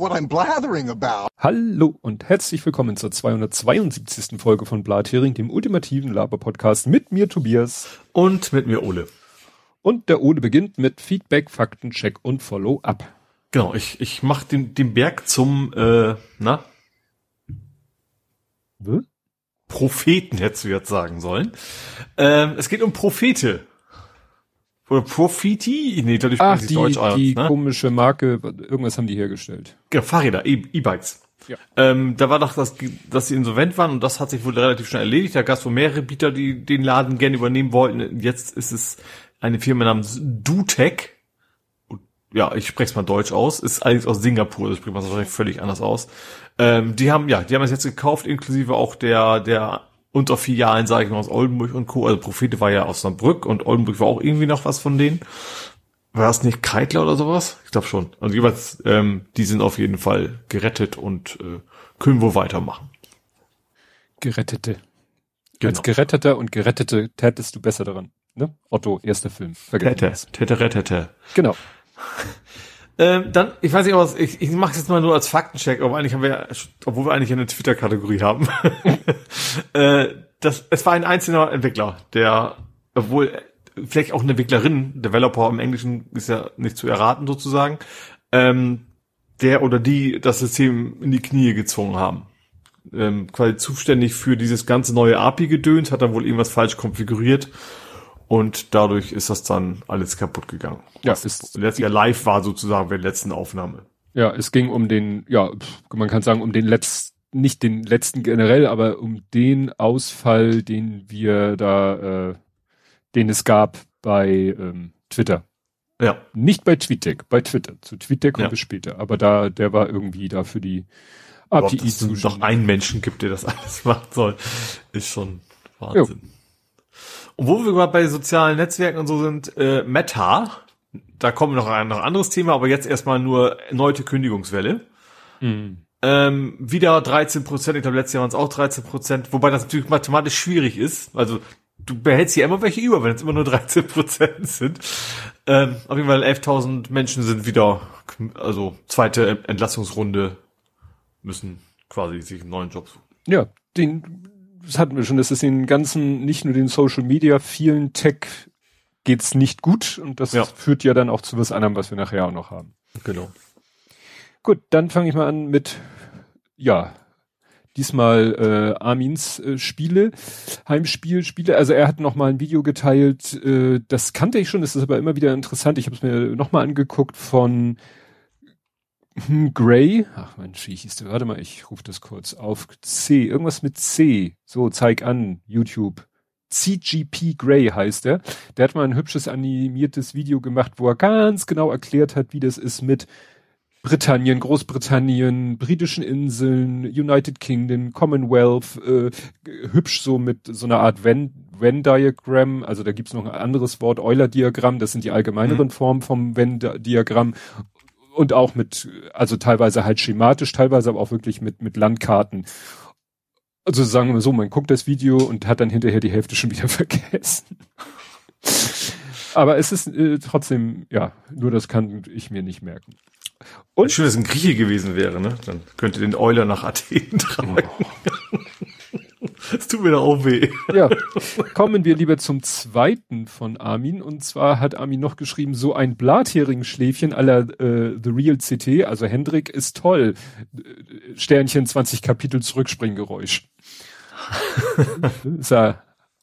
what I'm blathering about. Hallo und herzlich willkommen zur 272. Folge von Blathering, dem ultimativen Laber-Podcast mit mir Tobias. Und mit mir Ole. Und der Ole beginnt mit Feedback, Faktencheck und Follow-up. Genau, ich, ich mach den, den Berg zum, äh, na? Was? Propheten hättest du jetzt sagen sollen. Ähm, es geht um Prophete. Oder Profiti? Nee, dadurch Ach, spreche ich die, Deutsch die ne? komische Marke, irgendwas haben die hergestellt. Genau, Fahrräder, E-Bikes. Ja. Ähm, da war doch, das, dass sie insolvent waren und das hat sich wohl relativ schnell erledigt. Da gab es wohl mehrere Bieter, die den Laden gerne übernehmen wollten. Jetzt ist es eine Firma namens Dutec. Und, Ja, ich spreche es mal deutsch aus. Ist allerdings aus Singapur, das spricht man wahrscheinlich völlig anders aus. Ähm, die haben, ja, die haben es jetzt gekauft, inklusive auch der, der Unterfilialen, sage ich mal, aus Oldenburg und Co. Also Prophete war ja aus Saarbrück und Oldenburg war auch irgendwie noch was von denen. War das nicht Kreitler oder sowas? Ich glaube schon. Also jeweils, ähm, die sind auf jeden Fall gerettet und äh, können wohl weitermachen. Gerettete. Genau. Als Geretteter und Gerettete tätest du besser daran. Ne? Otto, erster Film. Vergessen das. tete, rettete. Genau. Ähm, dann, ich weiß nicht, was, ich, ich mache jetzt mal nur als Faktencheck, aber eigentlich haben wir, obwohl wir eigentlich eine Twitter-Kategorie haben. äh, das, es war ein einzelner Entwickler, der, obwohl vielleicht auch eine Entwicklerin, Developer im Englischen ist ja nicht zu erraten sozusagen, ähm, der oder die das System in die Knie gezwungen haben. Ähm, quasi zuständig für dieses ganze neue API-Gedöns, hat dann wohl irgendwas falsch konfiguriert und dadurch ist das dann alles kaputt gegangen. Ja, Was ist- Jahr live war sozusagen bei der letzten Aufnahme. Ja, es ging um den, ja, man kann sagen, um den letzten, nicht den letzten generell, aber um den Ausfall, den wir da, äh, den es gab bei ähm, Twitter. Ja, Nicht bei TweetDeck, bei Twitter. Zu TweetDeck kommen Ja. wir später. Aber da, der war irgendwie da für die API dass es noch einen Menschen gibt, der das alles machen soll, ist schon Wahnsinn. Und wo wir gerade bei sozialen Netzwerken und so sind, äh, Meta, da kommen noch ein noch anderes Thema, aber jetzt erstmal nur erneute Kündigungswelle. Mhm. Ähm, wieder 13 Prozent, ich glaube letztes Jahr waren es auch 13 Prozent, wobei das natürlich mathematisch schwierig ist. Also du behältst hier immer welche über, wenn es immer nur 13 Prozent sind. Ähm, auf jeden Fall 11.000 Menschen sind wieder, also zweite Entlassungsrunde, müssen quasi sich einen neuen Job suchen. Ja, den, das hatten wir schon, dass es den ganzen, nicht nur den Social Media, vielen Tech geht's nicht gut und das Ja. führt ja dann auch zu was anderem, was wir nachher auch noch haben. Genau. Gut, dann fange ich mal an mit, ja, diesmal äh, Armins äh, Spiele, Heimspiel, Spiele. Also er hat noch mal ein Video geteilt, äh, das kannte ich schon, das ist aber immer wieder interessant. Ich habe es mir noch mal angeguckt von Gray. Ach Mensch, wie hieß der? Warte mal, ich rufe das kurz auf. C, irgendwas mit C. So, zeig an, YouTube. CGP Grey heißt er. Der hat mal ein hübsches animiertes Video gemacht, wo er ganz genau erklärt hat, wie das ist mit Britannien, Großbritannien, britischen Inseln, United Kingdom, Commonwealth, äh, hübsch so mit so einer Art Venn, Venn-Diagramm, also da gibt's noch ein anderes Wort, Euler-Diagramm, das sind die allgemeineren Formen vom Venn-Diagramm und auch mit, also teilweise halt schematisch, teilweise aber auch wirklich mit, mit Landkarten. Also sagen wir so, man guckt das Video und hat dann hinterher die Hälfte schon wieder vergessen. Aber es ist äh, trotzdem, ja, nur das kann ich mir nicht merken. Und Schön, dass es ein Grieche gewesen wäre, ne? Dann könnte den Euler nach Athen tragen. Das tut mir doch auch weh. ja, kommen wir lieber zum zweiten von Armin. Und zwar hat Armin noch geschrieben, so ein Blathering-Schläfchen aller äh, The Real CT, also Hendrik, ist toll. Äh, Sternchen 20 Kapitel Zurückspringgeräusch. ist er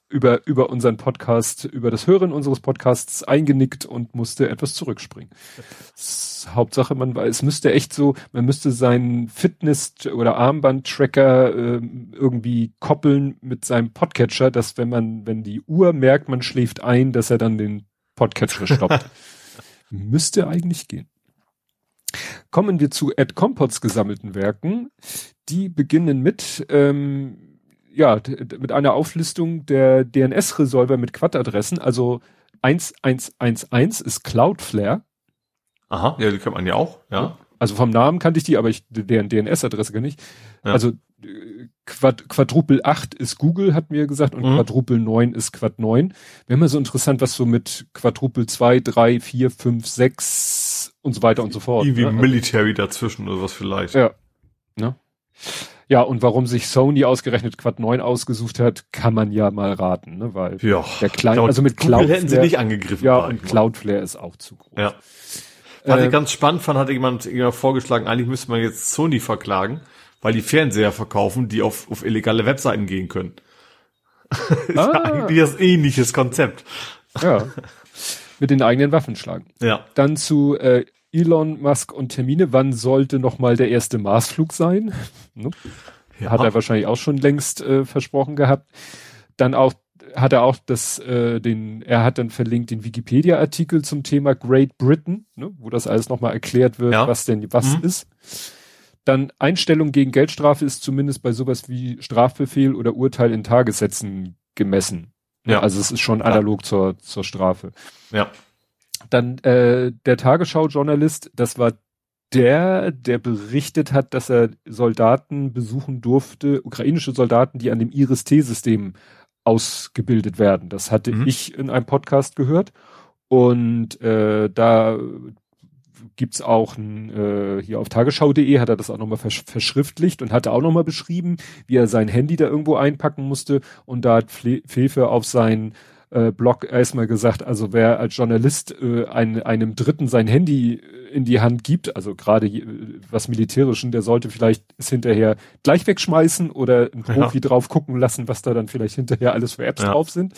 über, über unseren Podcast, über das Hören unseres Podcasts eingenickt und musste etwas zurückspringen. Hauptsache, man weiß, es müsste echt so, man müsste seinen Fitness- oder Armband-Tracker ähm, irgendwie koppeln mit seinem Podcatcher, dass wenn man, wenn die Uhr merkt, man schläft ein, dass er dann den Podcatcher stoppt. müsste eigentlich gehen. Kommen wir zu Ed Compots gesammelten Werken. Die beginnen mit, ähm, ja, mit einer Auflistung der DNS-Resolver mit Quad-Adressen. Also 1111 ist Cloudflare. Aha, ja, die kennt man ja auch, ja. Also vom Namen kannte ich die, aber ich deren DNS-Adresse gar nicht. Ja. Also äh, Quad, Quadruple 8 ist Google, hat mir gesagt, und Mhm. Quadruple 9 ist Quad 9. Wäre mal so interessant, was so mit Quadruple 2, 3, 4, 5, 6 und so weiter und so fort. Irgendwie ne? Military dazwischen oder was vielleicht. Ja. Ne? Ja, und warum sich Sony ausgerechnet Quad 9 ausgesucht hat, kann man ja mal raten, ne? Weil Ja. der kleine, Laut also mit Google hätten sie Cloudflare, nicht angegriffen. ja, und mal. Cloudflare ist auch zu groß. Ja. Was Äh, ich ganz spannend fand, hatte jemand, jemand vorgeschlagen, eigentlich müsste man jetzt Sony verklagen, weil die Fernseher verkaufen, die auf, auf illegale Webseiten gehen können. ist Ah. eigentlich das ähnliches Konzept. ja. Mit den eigenen Waffen schlagen. Ja. Dann zu äh, Elon Musk und Termine. Wann sollte noch mal der erste Marsflug sein? Ne? ja. Hat er wahrscheinlich auch schon längst äh, versprochen gehabt. Dann auch hat er auch das, äh, den, er hat dann verlinkt den Wikipedia-Artikel zum Thema Great Britain, ne, wo das alles nochmal erklärt wird, Ja. was denn was Mhm. ist. Dann Einstellung gegen Geldstrafe ist zumindest bei sowas wie Strafbefehl oder Urteil in Tagessätzen gemessen. Ja. Also es ist schon analog zur, zur Strafe. ja. Dann äh, der Tagesschau-Journalist, das war der, der berichtet hat, dass er Soldaten besuchen durfte, ukrainische Soldaten, die an dem Iris-T-System ausgebildet werden. Das hatte Mhm. ich in einem Podcast gehört. Und äh, da gibt's auch ein, äh, hier auf tagesschau.de hat er das auch nochmal versch verschriftlicht und hatte auch nochmal beschrieben, wie er sein Handy da irgendwo einpacken musste. Und da hat Fle Fefe auf seinen äh, Blog erstmal gesagt, also wer als Journalist äh, ein, einem Dritten sein Handy in die Hand gibt, also gerade je- was Militärischen, der sollte vielleicht es hinterher gleich wegschmeißen oder ein Ja. Profi drauf gucken lassen, was da dann vielleicht hinterher alles für Apps Ja. drauf sind.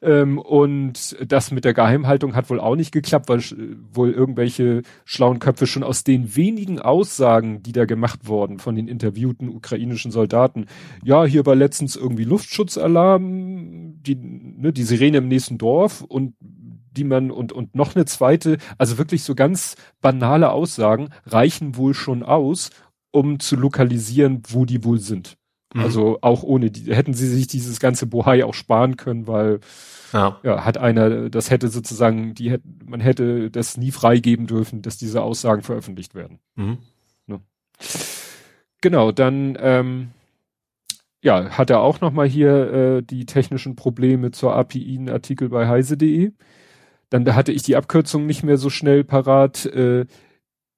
Ähm, und das mit der Geheimhaltung hat wohl auch nicht geklappt, weil äh, wohl irgendwelche schlauen Köpfe schon aus den wenigen Aussagen, die da gemacht wurden von den interviewten ukrainischen Soldaten, ja, hier war letztens irgendwie Luftschutzalarm, die, ne, die Sirene im nächsten Dorf und die man und, und noch eine zweite, also wirklich so ganz banale Aussagen reichen wohl schon aus, um zu lokalisieren, wo die wohl sind. Mhm. Also auch ohne die, hätten sie sich dieses ganze Bohai auch sparen können, weil Ja. ja, hat einer, das hätte sozusagen, die hätte, man hätte das nie freigeben dürfen, dass diese Aussagen veröffentlicht werden. Mhm. Genau, dann ähm, ja, hat er auch noch mal hier äh, die technischen Probleme zur API einen Artikel bei heise.de. Dann da hatte ich die Abkürzung nicht mehr so schnell parat. Äh,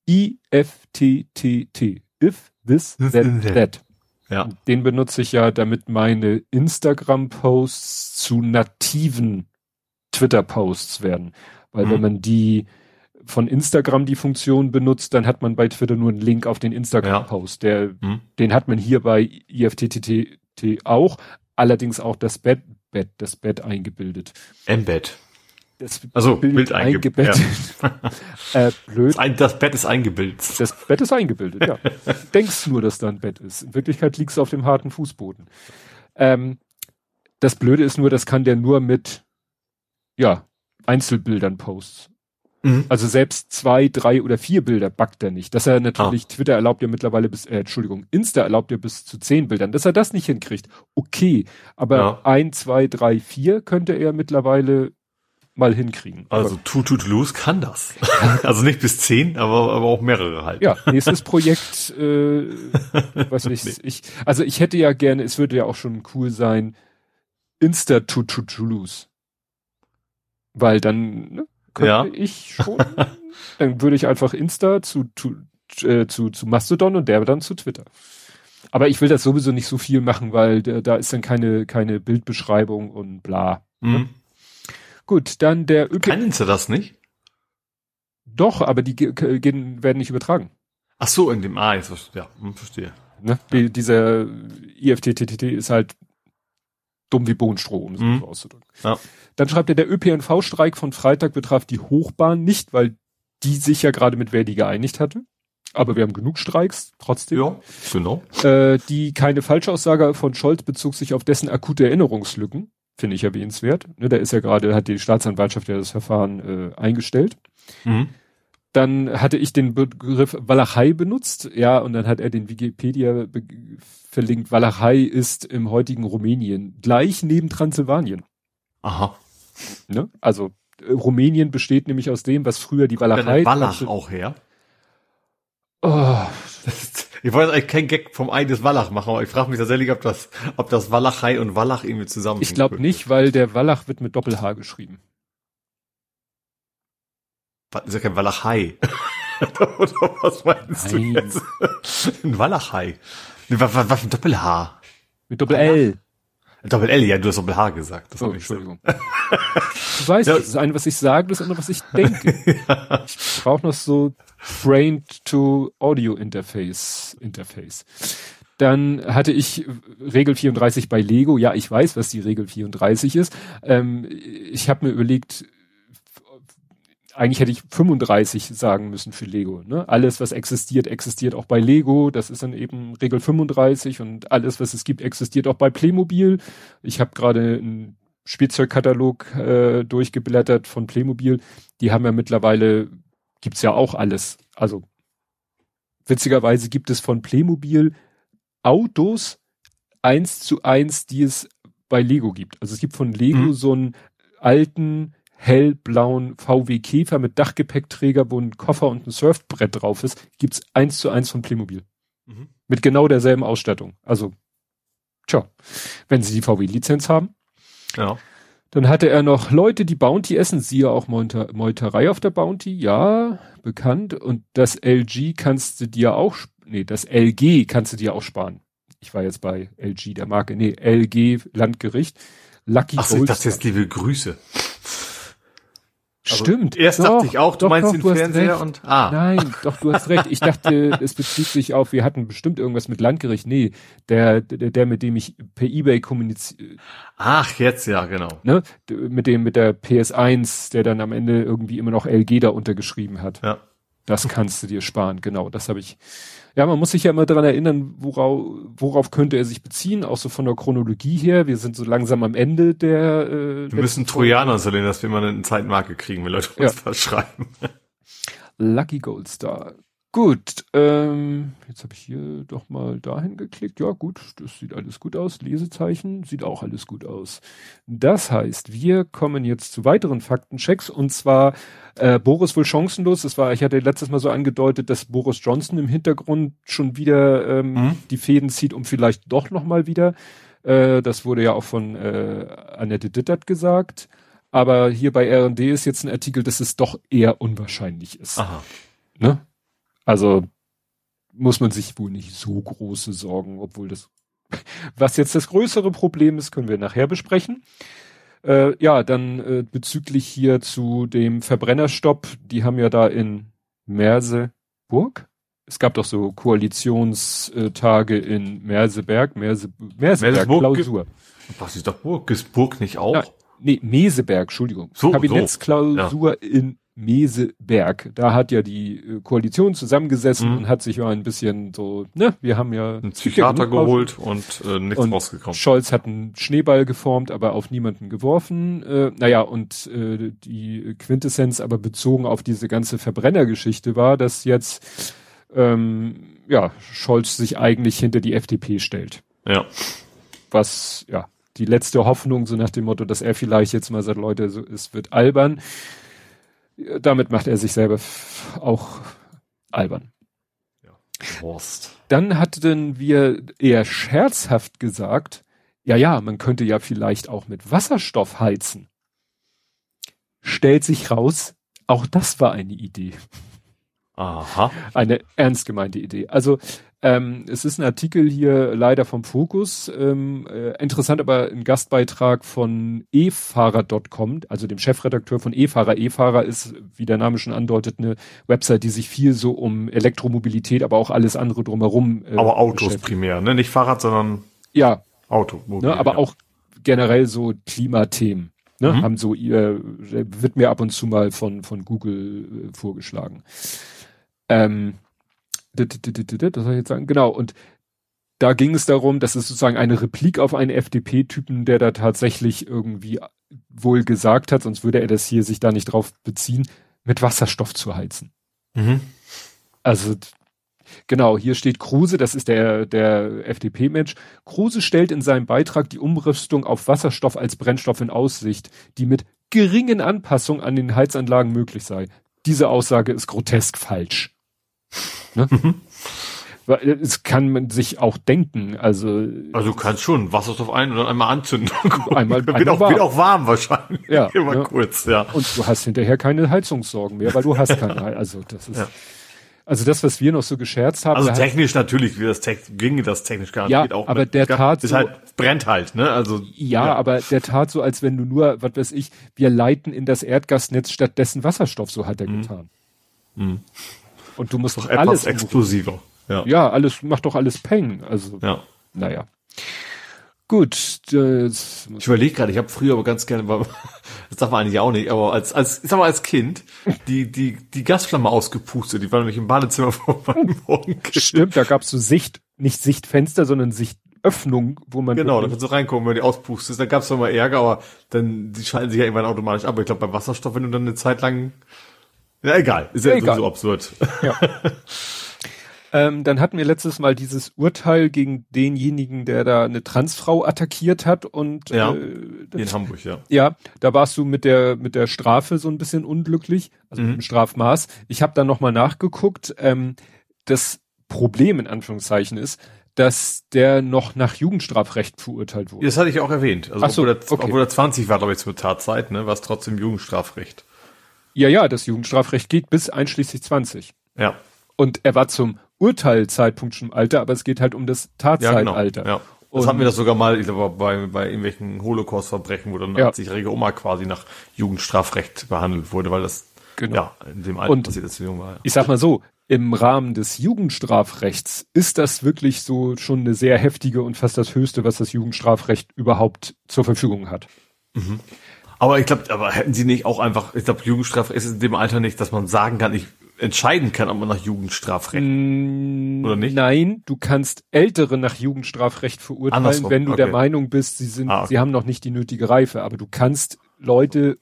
IFTTT. If, this, that, that. Ja. Den benutze ich ja, damit meine Instagram-Posts zu nativen Twitter-Posts werden. Weil Mhm. wenn man die von Instagram die Funktion benutzt, dann hat man bei Twitter nur einen Link auf den Instagram-Post. Der, Mhm. den hat man hier bei IFTTT auch, allerdings auch das Bett, Bett, das Bett eingebildet. Embed. Das Also Bild, eingebettet. eingebettet. äh, blöd. Das, das Bett ist eingebildet. Das Bett ist eingebildet, ja. Du denkst nur, dass da ein Bett ist. In Wirklichkeit liegst du auf dem harten Fußboden. Ähm, das Blöde ist nur, das kann der nur mit, ja, Einzelbildern posts. Mhm. Also selbst zwei, drei oder vier Bilder backt er nicht. Dass er natürlich, Twitter erlaubt ja mittlerweile bis, äh, Entschuldigung, Insta erlaubt ja bis zu zehn Bildern. Dass er das nicht hinkriegt, okay. Aber Ja. ein, zwei, drei, vier könnte er mittlerweile mal hinkriegen. Also Too Too Loose kann das. also nicht bis zehn, aber, aber auch mehrere halt. Ja, nächstes Projekt, äh, weiß nicht, Nee. ich, also ich hätte ja gerne, es würde ja auch schon cool sein, Insta to to Toulouse. Weil dann ne, könnte Ja. ich schon, dann würde ich einfach Insta zu, zu, äh, zu, zu Mastodon und der dann zu Twitter. Aber ich will das sowieso nicht so viel machen, weil da, da ist dann keine, keine Bildbeschreibung und bla. Mhm. Gut, dann der ÖP. Kann Insta das nicht? Doch, aber die ge- gehen, werden nicht übertragen. Ach so, in dem, ah, jetzt, ja, hm, verstehe. Ne? Die, dieser IFTTT ist halt dumm wie Bohnenstroh, um es Mhm. so auszudrücken. Ja. Dann schreibt er, der ÖPNV-Streik von Freitag betraf die Hochbahn nicht, weil die sich ja gerade mit Verdi geeinigt hatte. Aber wir haben genug Streiks, trotzdem. Ja, genau. Äh, die keine Falschaussage von Scholz bezog sich auf dessen akute Erinnerungslücken. Finde ich erwähnenswert. Ne, da ist ja gerade, hat die Staatsanwaltschaft ja das Verfahren äh, eingestellt. Mhm. Dann hatte ich den Begriff Walachei benutzt, ja, und dann hat er den Wikipedia verlinkt. Walachei ist im heutigen Rumänien, gleich neben Transsilvanien. Aha. Ne? Also äh, Rumänien besteht nämlich aus dem, was früher die Walachei, Walachei. Wallach Transil- auch her. Oh, Das ist, ich wollte eigentlich kein Gag vom Ei des Wallach machen, aber ich frage mich tatsächlich, ob das, ob das Walachei und Wallach irgendwie zusammen ich glaube nicht, weil der Wallach wird mit Doppel-H geschrieben. Das ist ja kein Walachei. Oder was meinst Nein. du jetzt? Ein Walachei. Nee, was, was, was für ein Doppel-H? Mit Doppel-L. Doppel-L, ja, du hast Doppel-H gesagt. Das Oh. Entschuldigung. Du weißt, Ja. das ist eine, was ich sage, das andere, was ich denke. Ich brauche noch so Brain-to-Audio-Interface. Interface. Dann hatte ich Regel 34 bei Lego. Ja, ich weiß, was die Regel 34 ist. Ähm, ich habe mir überlegt, eigentlich hätte ich 35 sagen müssen für Lego. Ne? Alles, was existiert, existiert auch bei Lego. Das ist dann eben Regel 35 und alles, was es gibt, existiert auch bei Playmobil. Ich habe gerade einen Spielzeugkatalog äh, durchgeblättert von Playmobil. Die haben ja mittlerweile, gibt's ja auch alles. Also witzigerweise gibt es von Playmobil Autos eins zu eins, die es bei Lego gibt. Also es gibt von Lego Mhm. so einen alten hellblauen VW Käfer mit Dachgepäckträger, wo ein Koffer und ein Surfbrett drauf ist, gibt's eins zu eins von Playmobil. Mhm. Mit genau derselben Ausstattung. Also, tja, wenn sie die VW-Lizenz haben. Ja. Dann hatte er noch Leute, die Bounty essen, siehe auch Meuter, Meuterei auf der Bounty, ja, bekannt. Und das LG kannst du dir auch, nee, das LG kannst du dir auch sparen. Ich war jetzt bei LG, der Marke, nee, LG Landgericht. Lucky Ach so, ich Gold dachte jetzt liebe Grüße. Also Stimmt. Erst Doch, dachte ich auch, du doch, meinst doch, den du Fernseher und, ah. Nein, doch, du hast recht. Ich dachte, es bezieht sich auf, wir hatten bestimmt irgendwas mit Landgericht. Nee, der, der, der mit dem ich per Ebay kommuniziere, Ach, jetzt, ja, genau. ne, mit dem, mit der PS1, der dann am Ende irgendwie immer noch LG da untergeschrieben hat. Ja. Das kannst du dir sparen, genau. Das habe ich. Ja, man muss sich ja immer daran erinnern, worauf, worauf könnte er sich beziehen, auch so von der Chronologie her. Wir sind so langsam am Ende der. Äh, Wir müssen Trojaner installieren, dass wir mal eine Zeitmarke kriegen, wenn Leute uns Ja. was schreiben. Lucky Gold Star. Gut, ähm, jetzt habe ich hier doch mal dahin geklickt. Ja, gut, das sieht alles gut aus. Lesezeichen sieht auch alles gut aus. Das heißt, wir kommen jetzt zu weiteren Faktenchecks und zwar äh, Boris wohl chancenlos. Das war, ich hatte letztes Mal so angedeutet, dass Boris Johnson im Hintergrund schon wieder ähm, Mhm. die Fäden zieht, um vielleicht doch noch mal wieder. Äh, das wurde ja auch von äh, Annette Dittert gesagt. Aber hier bei R&D ist jetzt ein Artikel, dass es doch eher unwahrscheinlich ist. Aha. Ne? Also muss man sich wohl nicht so große Sorgen, obwohl das, was jetzt das größere Problem ist, können wir nachher besprechen. Äh, ja, dann äh, bezüglich hier zu dem Verbrennerstopp, die haben ja da in Merseburg, es gab doch so Koalitionstage in Merseberg, Merse, Merseberg, Merseburg Klausur. Was ist doch Burg? Ist Burg nicht auch? Ja, nee, Meseberg, Entschuldigung. So, Kabinettsklausur in Meseberg. Da hat ja die äh, Koalition zusammengesessen Mhm. und hat sich ja ein bisschen so, ne, wir haben ja Ein Psychiater geholt und äh, nichts Und rausgekommen. Scholz hat einen Schneeball geformt, aber auf niemanden geworfen. Äh, naja, und äh, die Quintessenz aber bezogen auf diese ganze Verbrennergeschichte war, dass jetzt ähm, ja, Scholz sich eigentlich hinter die FDP stellt. Ja. Was, ja, die letzte Hoffnung, so nach dem Motto, dass er vielleicht jetzt mal sagt, Leute, so, es wird albern. Ja, Damit macht er sich selber auch albern. Horst. Dann hatten wir eher scherzhaft gesagt, ja, ja, man könnte ja vielleicht auch mit Wasserstoff heizen. Stellt sich raus, auch das war eine Idee. Aha. Eine ernst gemeinte Idee. Also ähm, es ist ein Artikel hier leider vom Fokus. Ähm, äh, interessant aber ein Gastbeitrag von efahrer.com, also dem Chefredakteur von eFahrer. eFahrer ist, wie der Name schon andeutet, eine Website, die sich viel so um Elektromobilität, aber auch alles andere drumherum. Äh, Aber Autos primär, ne? Nicht Fahrrad, sondern Ja, Auto. ne, aber auch generell so Klimathemen. Ne, Mhm. haben so ihr, wird mir ab und zu mal von, von Google äh, vorgeschlagen. Ähm, das soll ich jetzt sagen, genau, und da ging es darum, dass es sozusagen eine Replik auf einen FDP-Typen, der da tatsächlich irgendwie wohl gesagt hat, sonst würde er das hier sich da nicht drauf beziehen, mit Wasserstoff zu heizen. Mhm. Also genau, hier steht Kruse, das ist der, der FDP-Mensch. Kruse stellt in seinem Beitrag die Umrüstung auf Wasserstoff als Brennstoff in Aussicht, die mit geringen Anpassungen an den Heizanlagen möglich sei. Diese Aussage ist grotesk falsch. Ne? Weil Es kann man sich auch denken, also Also du kannst schon Wasserstoff ein und dann einmal anzünden. Einmal- wird, auch, warm. wird auch warm wahrscheinlich. Ja, Immer ja. kurz, ja. und du hast hinterher keine Heizungssorgen mehr, weil du hast keine, also das ist, Ja. Also das, was wir noch so gescherzt haben. Also technisch natürlich, wie das Tech, ginge das technisch gar Ja, geht auch. aber mit- der tat ist so- halt, brennt halt, ne? Also. ja, aber der tat so, als wenn du nur, was weiß ich, wir leiten in das Erdgasnetz stattdessen Wasserstoff, so hat er getan. Und du musst doch. Etwas alles, explosiver. Ja. ja, alles, macht doch alles Peng. Also, ja. naja. Gut, das, Ich überlege gerade, ich habe früher aber ganz gerne, das darf man eigentlich auch nicht, aber als, als, ich sag mal, als Kind, die, die, die Gasflamme ausgepustet, die war nämlich im Badezimmer vor meinem Morgen. stimmt, da gab's so Sicht, nicht Sichtfenster, sondern Sichtöffnung, wo man Genau, da kannst du reingucken, wenn die auspustest. Da gab's zwar mal Ärger, aber dann, die schalten sich ja irgendwann automatisch ab. Aber ich glaube, beim Wasserstoff, wenn du dann eine Zeit lang, ja, egal, ist ja Egal. so absurd. Ähm, dann hatten wir letztes Mal dieses Urteil gegen denjenigen, der da eine Transfrau attackiert hat und Ja. äh, in Hamburg, ja. ja, da warst du mit der mit der Strafe so ein bisschen unglücklich, also mit dem Strafmaß. Ich habe dann noch mal nachgeguckt. Ähm, das Problem in Anführungszeichen ist, dass der noch nach Jugendstrafrecht verurteilt wurde. Das hatte ich auch erwähnt. Also, Ach so, obwohl, er, okay. obwohl er 20 war, glaube ich, zur Tatzeit, ne, war es trotzdem Jugendstrafrecht. Ja, ja, das Jugendstrafrecht geht bis einschließlich 20. Ja. Und er war zum Urteilzeitpunkt schon im Alter, aber es geht halt um das Ja, genau. Tatzeitalter. Ja. Das Und- hatten wir das sogar mal, ich glaube, bei, bei irgendwelchen Holocaust-Verbrechen, wo dann eine Ja. 80-jährige Oma quasi nach Jugendstrafrecht behandelt wurde, weil das, Genau. ja, in dem Alter Und- passiert, sie jung war. Ja. ich sag mal so, im Rahmen des Jugendstrafrechts ist das wirklich so schon eine sehr heftige und fast das höchste, was das Jugendstrafrecht überhaupt zur Verfügung hat. Aber ich glaube, aber hätten sie nicht auch einfach, ich glaube, Jugendstrafrecht ist in dem Alter nicht, dass man sagen kann, ich entscheiden kann, ob man nach Jugendstrafrecht oder nicht? Nein, du kannst Ältere nach Jugendstrafrecht verurteilen, Andersrum, wenn du der okay. Meinung bist, sie sind, Ah, okay. sie haben noch nicht die nötige Reife, aber du kannst Leute,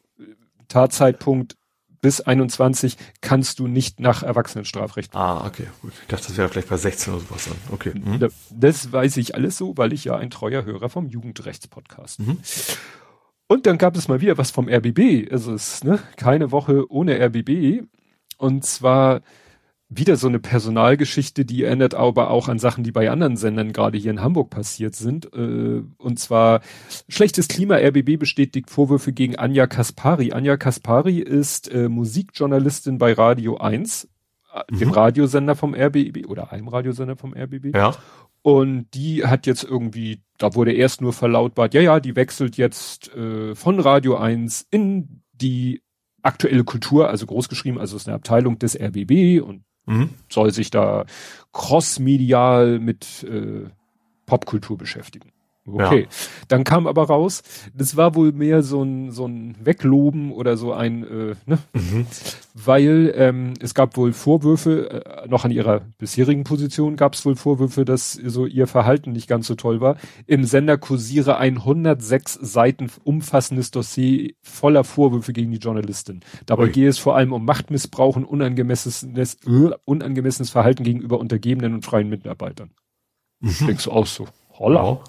Tatzeitpunkt bis 21 kannst du nicht nach Erwachsenenstrafrecht Ah, okay, gut. Ich dachte, das wäre vielleicht bei 16 oder sowas dann. Okay. Mhm. Da- Das weiß ich alles so, weil ich ja ein treuer Hörer vom Jugendrechtspodcast bin. Und dann gab es mal wieder was vom RBB. Also es ist ne, keine Woche ohne RBB. Und zwar wieder so eine Personalgeschichte, die erinnert aber auch an Sachen, die bei anderen Sendern gerade hier in Hamburg passiert sind. Äh, Und zwar schlechtes Klima. RBB bestätigt Vorwürfe gegen Anja Kaspari. Anja Kaspari ist äh, Musikjournalistin bei Radio 1, äh, dem Radiosender vom RBB oder einem Radiosender vom RBB. Ja. Und die hat jetzt irgendwie, da wurde erst nur verlautbart, ja, ja, die wechselt jetzt äh, von Radio 1 in die aktuelle Kultur, also großgeschrieben, also es ist eine Abteilung des RBB und Mhm. soll sich da crossmedial mit äh, Popkultur beschäftigen. Okay. Ja. Dann kam aber raus, das war wohl mehr so ein, so ein Wegloben oder so ein, äh, ne? Weil ähm, es gab wohl Vorwürfe, äh, noch an ihrer bisherigen Position gab es wohl Vorwürfe, dass so ihr Verhalten nicht ganz so toll war. Im Sender kursiere ein 106 Seiten umfassendes Dossier voller Vorwürfe gegen die Journalistin. Dabei Ui. gehe es vor allem um Machtmissbrauch und unangemessenes, äh, unangemessenes Verhalten gegenüber Untergebenen und freien Mitarbeitern. Denkst du auch so? Holla.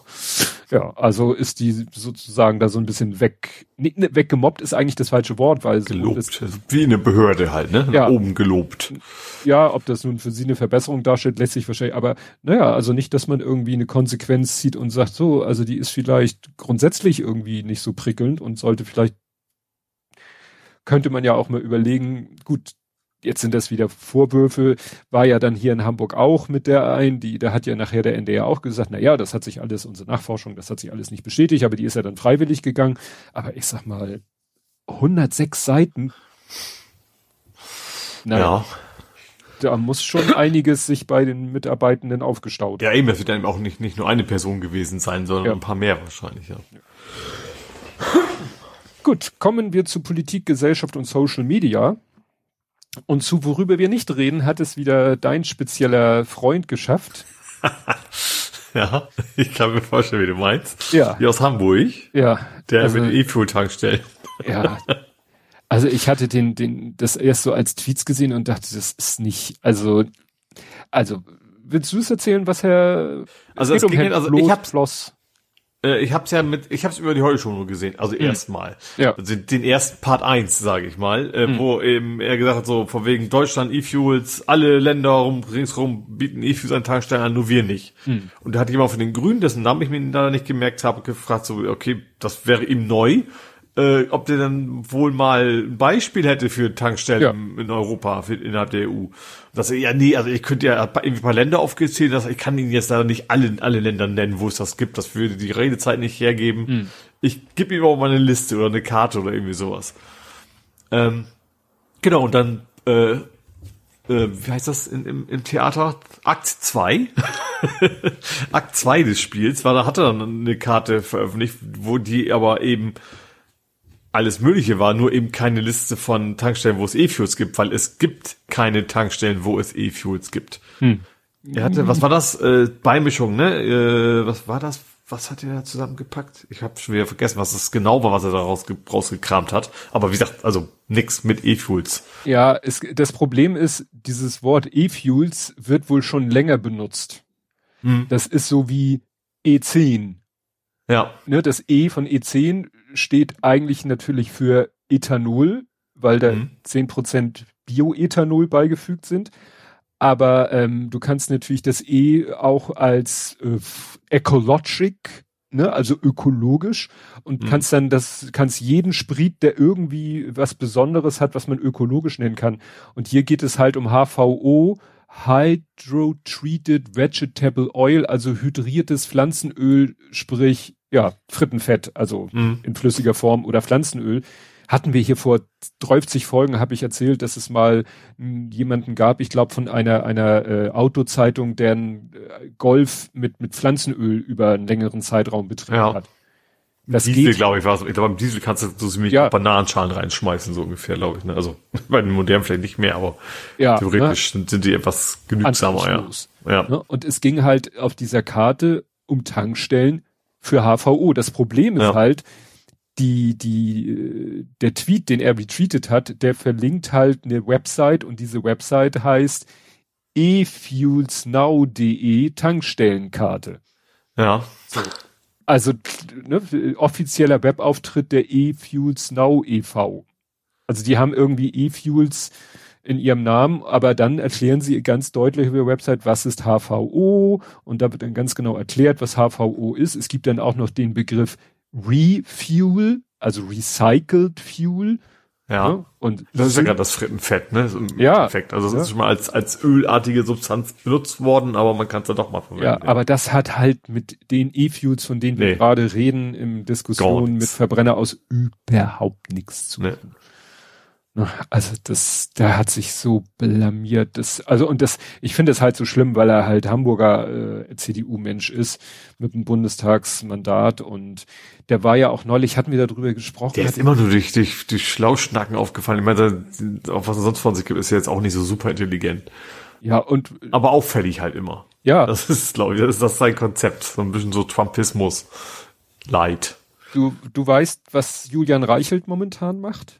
Ja, also ist die sozusagen da so ein bisschen weg, nee, ne, weggemobbt ist eigentlich das falsche Wort, weil so Gelobt. Das, Wie eine Behörde halt, ne? Ja. Oben gelobt. ja, ob das nun für sie eine Verbesserung darstellt, lässt sich wahrscheinlich, aber naja, also nicht, dass man irgendwie eine Konsequenz zieht und sagt, so, also die ist vielleicht grundsätzlich irgendwie nicht so prickelnd und sollte vielleicht, könnte man ja auch mal überlegen, gut, jetzt sind das wieder Vorwürfe, war ja dann hier in Hamburg auch mit der ein, die, da hat ja nachher der NDR auch gesagt, na ja, das hat sich alles, unsere Nachforschung, das hat sich alles nicht bestätigt, aber die ist ja dann freiwillig gegangen, aber ich sag mal, 106 Seiten, naja, Ja. da muss schon einiges sich bei den Mitarbeitenden aufgestaut. Ja, eben, das wird dann eben auch nicht, nicht nur eine Person gewesen sein, sondern Ja. ein paar mehr wahrscheinlich, ja. Gut, kommen wir zu Politik, Gesellschaft und Social Media. Und zu worüber wir nicht reden, hat es wieder dein spezieller Freund geschafft. Ja, ich kann mir vorstellen, wie du meinst. Ja. Die aus Hamburg, Ja, der also, mit den E-Fuel-Tankstellen. ja. Also ich hatte den, den, das erst so als Tweets gesehen und dachte, das ist nicht, also, also, willst du es erzählen, was Herr, Also es ging Herrn hin- also Floß, ich hab's- Floss. Äh, ich hab's ja mit, ich hab's über die Heute schon nur gesehen, also erstmal. Ja. Also den ersten Part 1, sage ich mal, äh, wo eben er gesagt hat, so von wegen Deutschland E-Fuels, alle Länder rum, ringsrum bieten E-Fuels an Tankstellen an, nur wir nicht. Und da hatte jemand von den Grünen, dessen Namen ich mir da nicht gemerkt habe, gefragt, so, okay, das wäre ihm neu. Äh, ob der dann wohl mal ein Beispiel hätte für Tankstellen Ja. in Europa, für, innerhalb der EU. Dass er, ja, nee, also ich könnte ja irgendwie ein paar Länder aufgezählt, dass ich kann Ihnen jetzt leider nicht alle, alle Länder nennen, wo es das gibt. Das würde die Redezeit nicht hergeben. Hm. Ich gebe ihm auch mal eine Liste oder eine Karte oder irgendwie sowas. Ähm, genau, und dann, äh, äh, wie heißt das in, im, im Theater? Akt 2. Akt 2 des Spiels, weil da hat er dann eine Karte veröffentlicht, wo die aber eben alles Mögliche war, nur eben keine Liste von Tankstellen, wo es E-Fuels gibt, weil es gibt keine Tankstellen, wo es E-Fuels gibt. Er hatte, was war das? Äh, Beimischung, ne? Äh, was war das? Was hat er da zusammengepackt? Ich habe schon wieder vergessen, was das genau war, was er da rausge rausgekramt hat. Aber wie gesagt, also nix mit E-Fuels. Ja, es, das Problem ist, dieses Wort E-Fuels wird wohl schon länger benutzt. Hm. Das ist so wie E10. Ja, Ne, das E von E10 steht eigentlich natürlich für Ethanol, weil da Mhm. 10% Bioethanol beigefügt sind. Aber ähm, du kannst natürlich das E auch als äh, ecologic, ne, also ökologisch und Mhm. kannst dann das, kannst jeden Sprit, der irgendwie was Besonderes hat, was man ökologisch nennen kann. Und hier geht es halt um HVO, Hydro-Treated Vegetable Oil, also hydriertes Pflanzenöl, sprich, ja, Frittenfett, also Mhm. in flüssiger Form oder Pflanzenöl. Hatten wir hier vor 30 Folgen, habe ich erzählt, dass es mal jemanden gab, ich glaube von einer einer äh, Autozeitung, der einen äh, Golf mit mit Pflanzenöl über einen längeren Zeitraum betrieben Ja. hat. Das Diesel, glaube ich, war es. Ich glaube, beim Diesel kannst du so ziemlich Ja. Bananenschalen reinschmeißen, so ungefähr, glaube ich. Ne? Also bei den modernen vielleicht nicht mehr, aber Ja, theoretisch sind, sind die etwas genügsamer, ja. Ja. Ne? Und es ging halt auf dieser Karte um Tankstellen für HVO. Das Problem ist Ja. halt, die, die, äh, der Tweet, den er retweetet hat, der verlinkt halt eine Website und diese Website heißt efuelsnow.de Tankstellenkarte. ja. Also ne, offizieller Webauftritt der eFuels Now e.V. Also die haben irgendwie eFuels in ihrem Namen, aber dann erklären sie ganz deutlich über der Website, was ist HVO und da wird dann ganz genau erklärt, was HVO ist. Es gibt dann auch noch den Begriff Refuel, also Recycled Fuel. Ja. ne? Und Das ist ja gerade das Frittenfett, ne? Ja. Endeffekt. Also es Ja. ist schon mal als, als ölartige Substanz benutzt worden, aber man kann es ja doch mal verwenden. Ja, aber das hat halt mit den E-Fuels, von denen wir Nee. gerade reden, im Diskussion mit Verbrenner aus überhaupt nichts zu Nee. tun. Ne, Also das, der hat sich so blamiert. Das, also und das, ich finde es halt so schlimm, weil er halt Hamburger äh, CDU-Mensch ist mit einem Bundestagsmandat und der war ja auch neulich, hatten wir darüber gesprochen. Der hat- ist immer nur durch, durch, durch Schlauschnacken aufgefallen. Ich meine, auf was er sonst von sich gibt, ist er jetzt auch nicht so super intelligent. ja und Aber auffällig halt immer. ja, Das ist, glaube ich, das ist das sein Konzept. So ein bisschen so Trumpismus. Light. du du weißt, was Julian Reichelt momentan macht,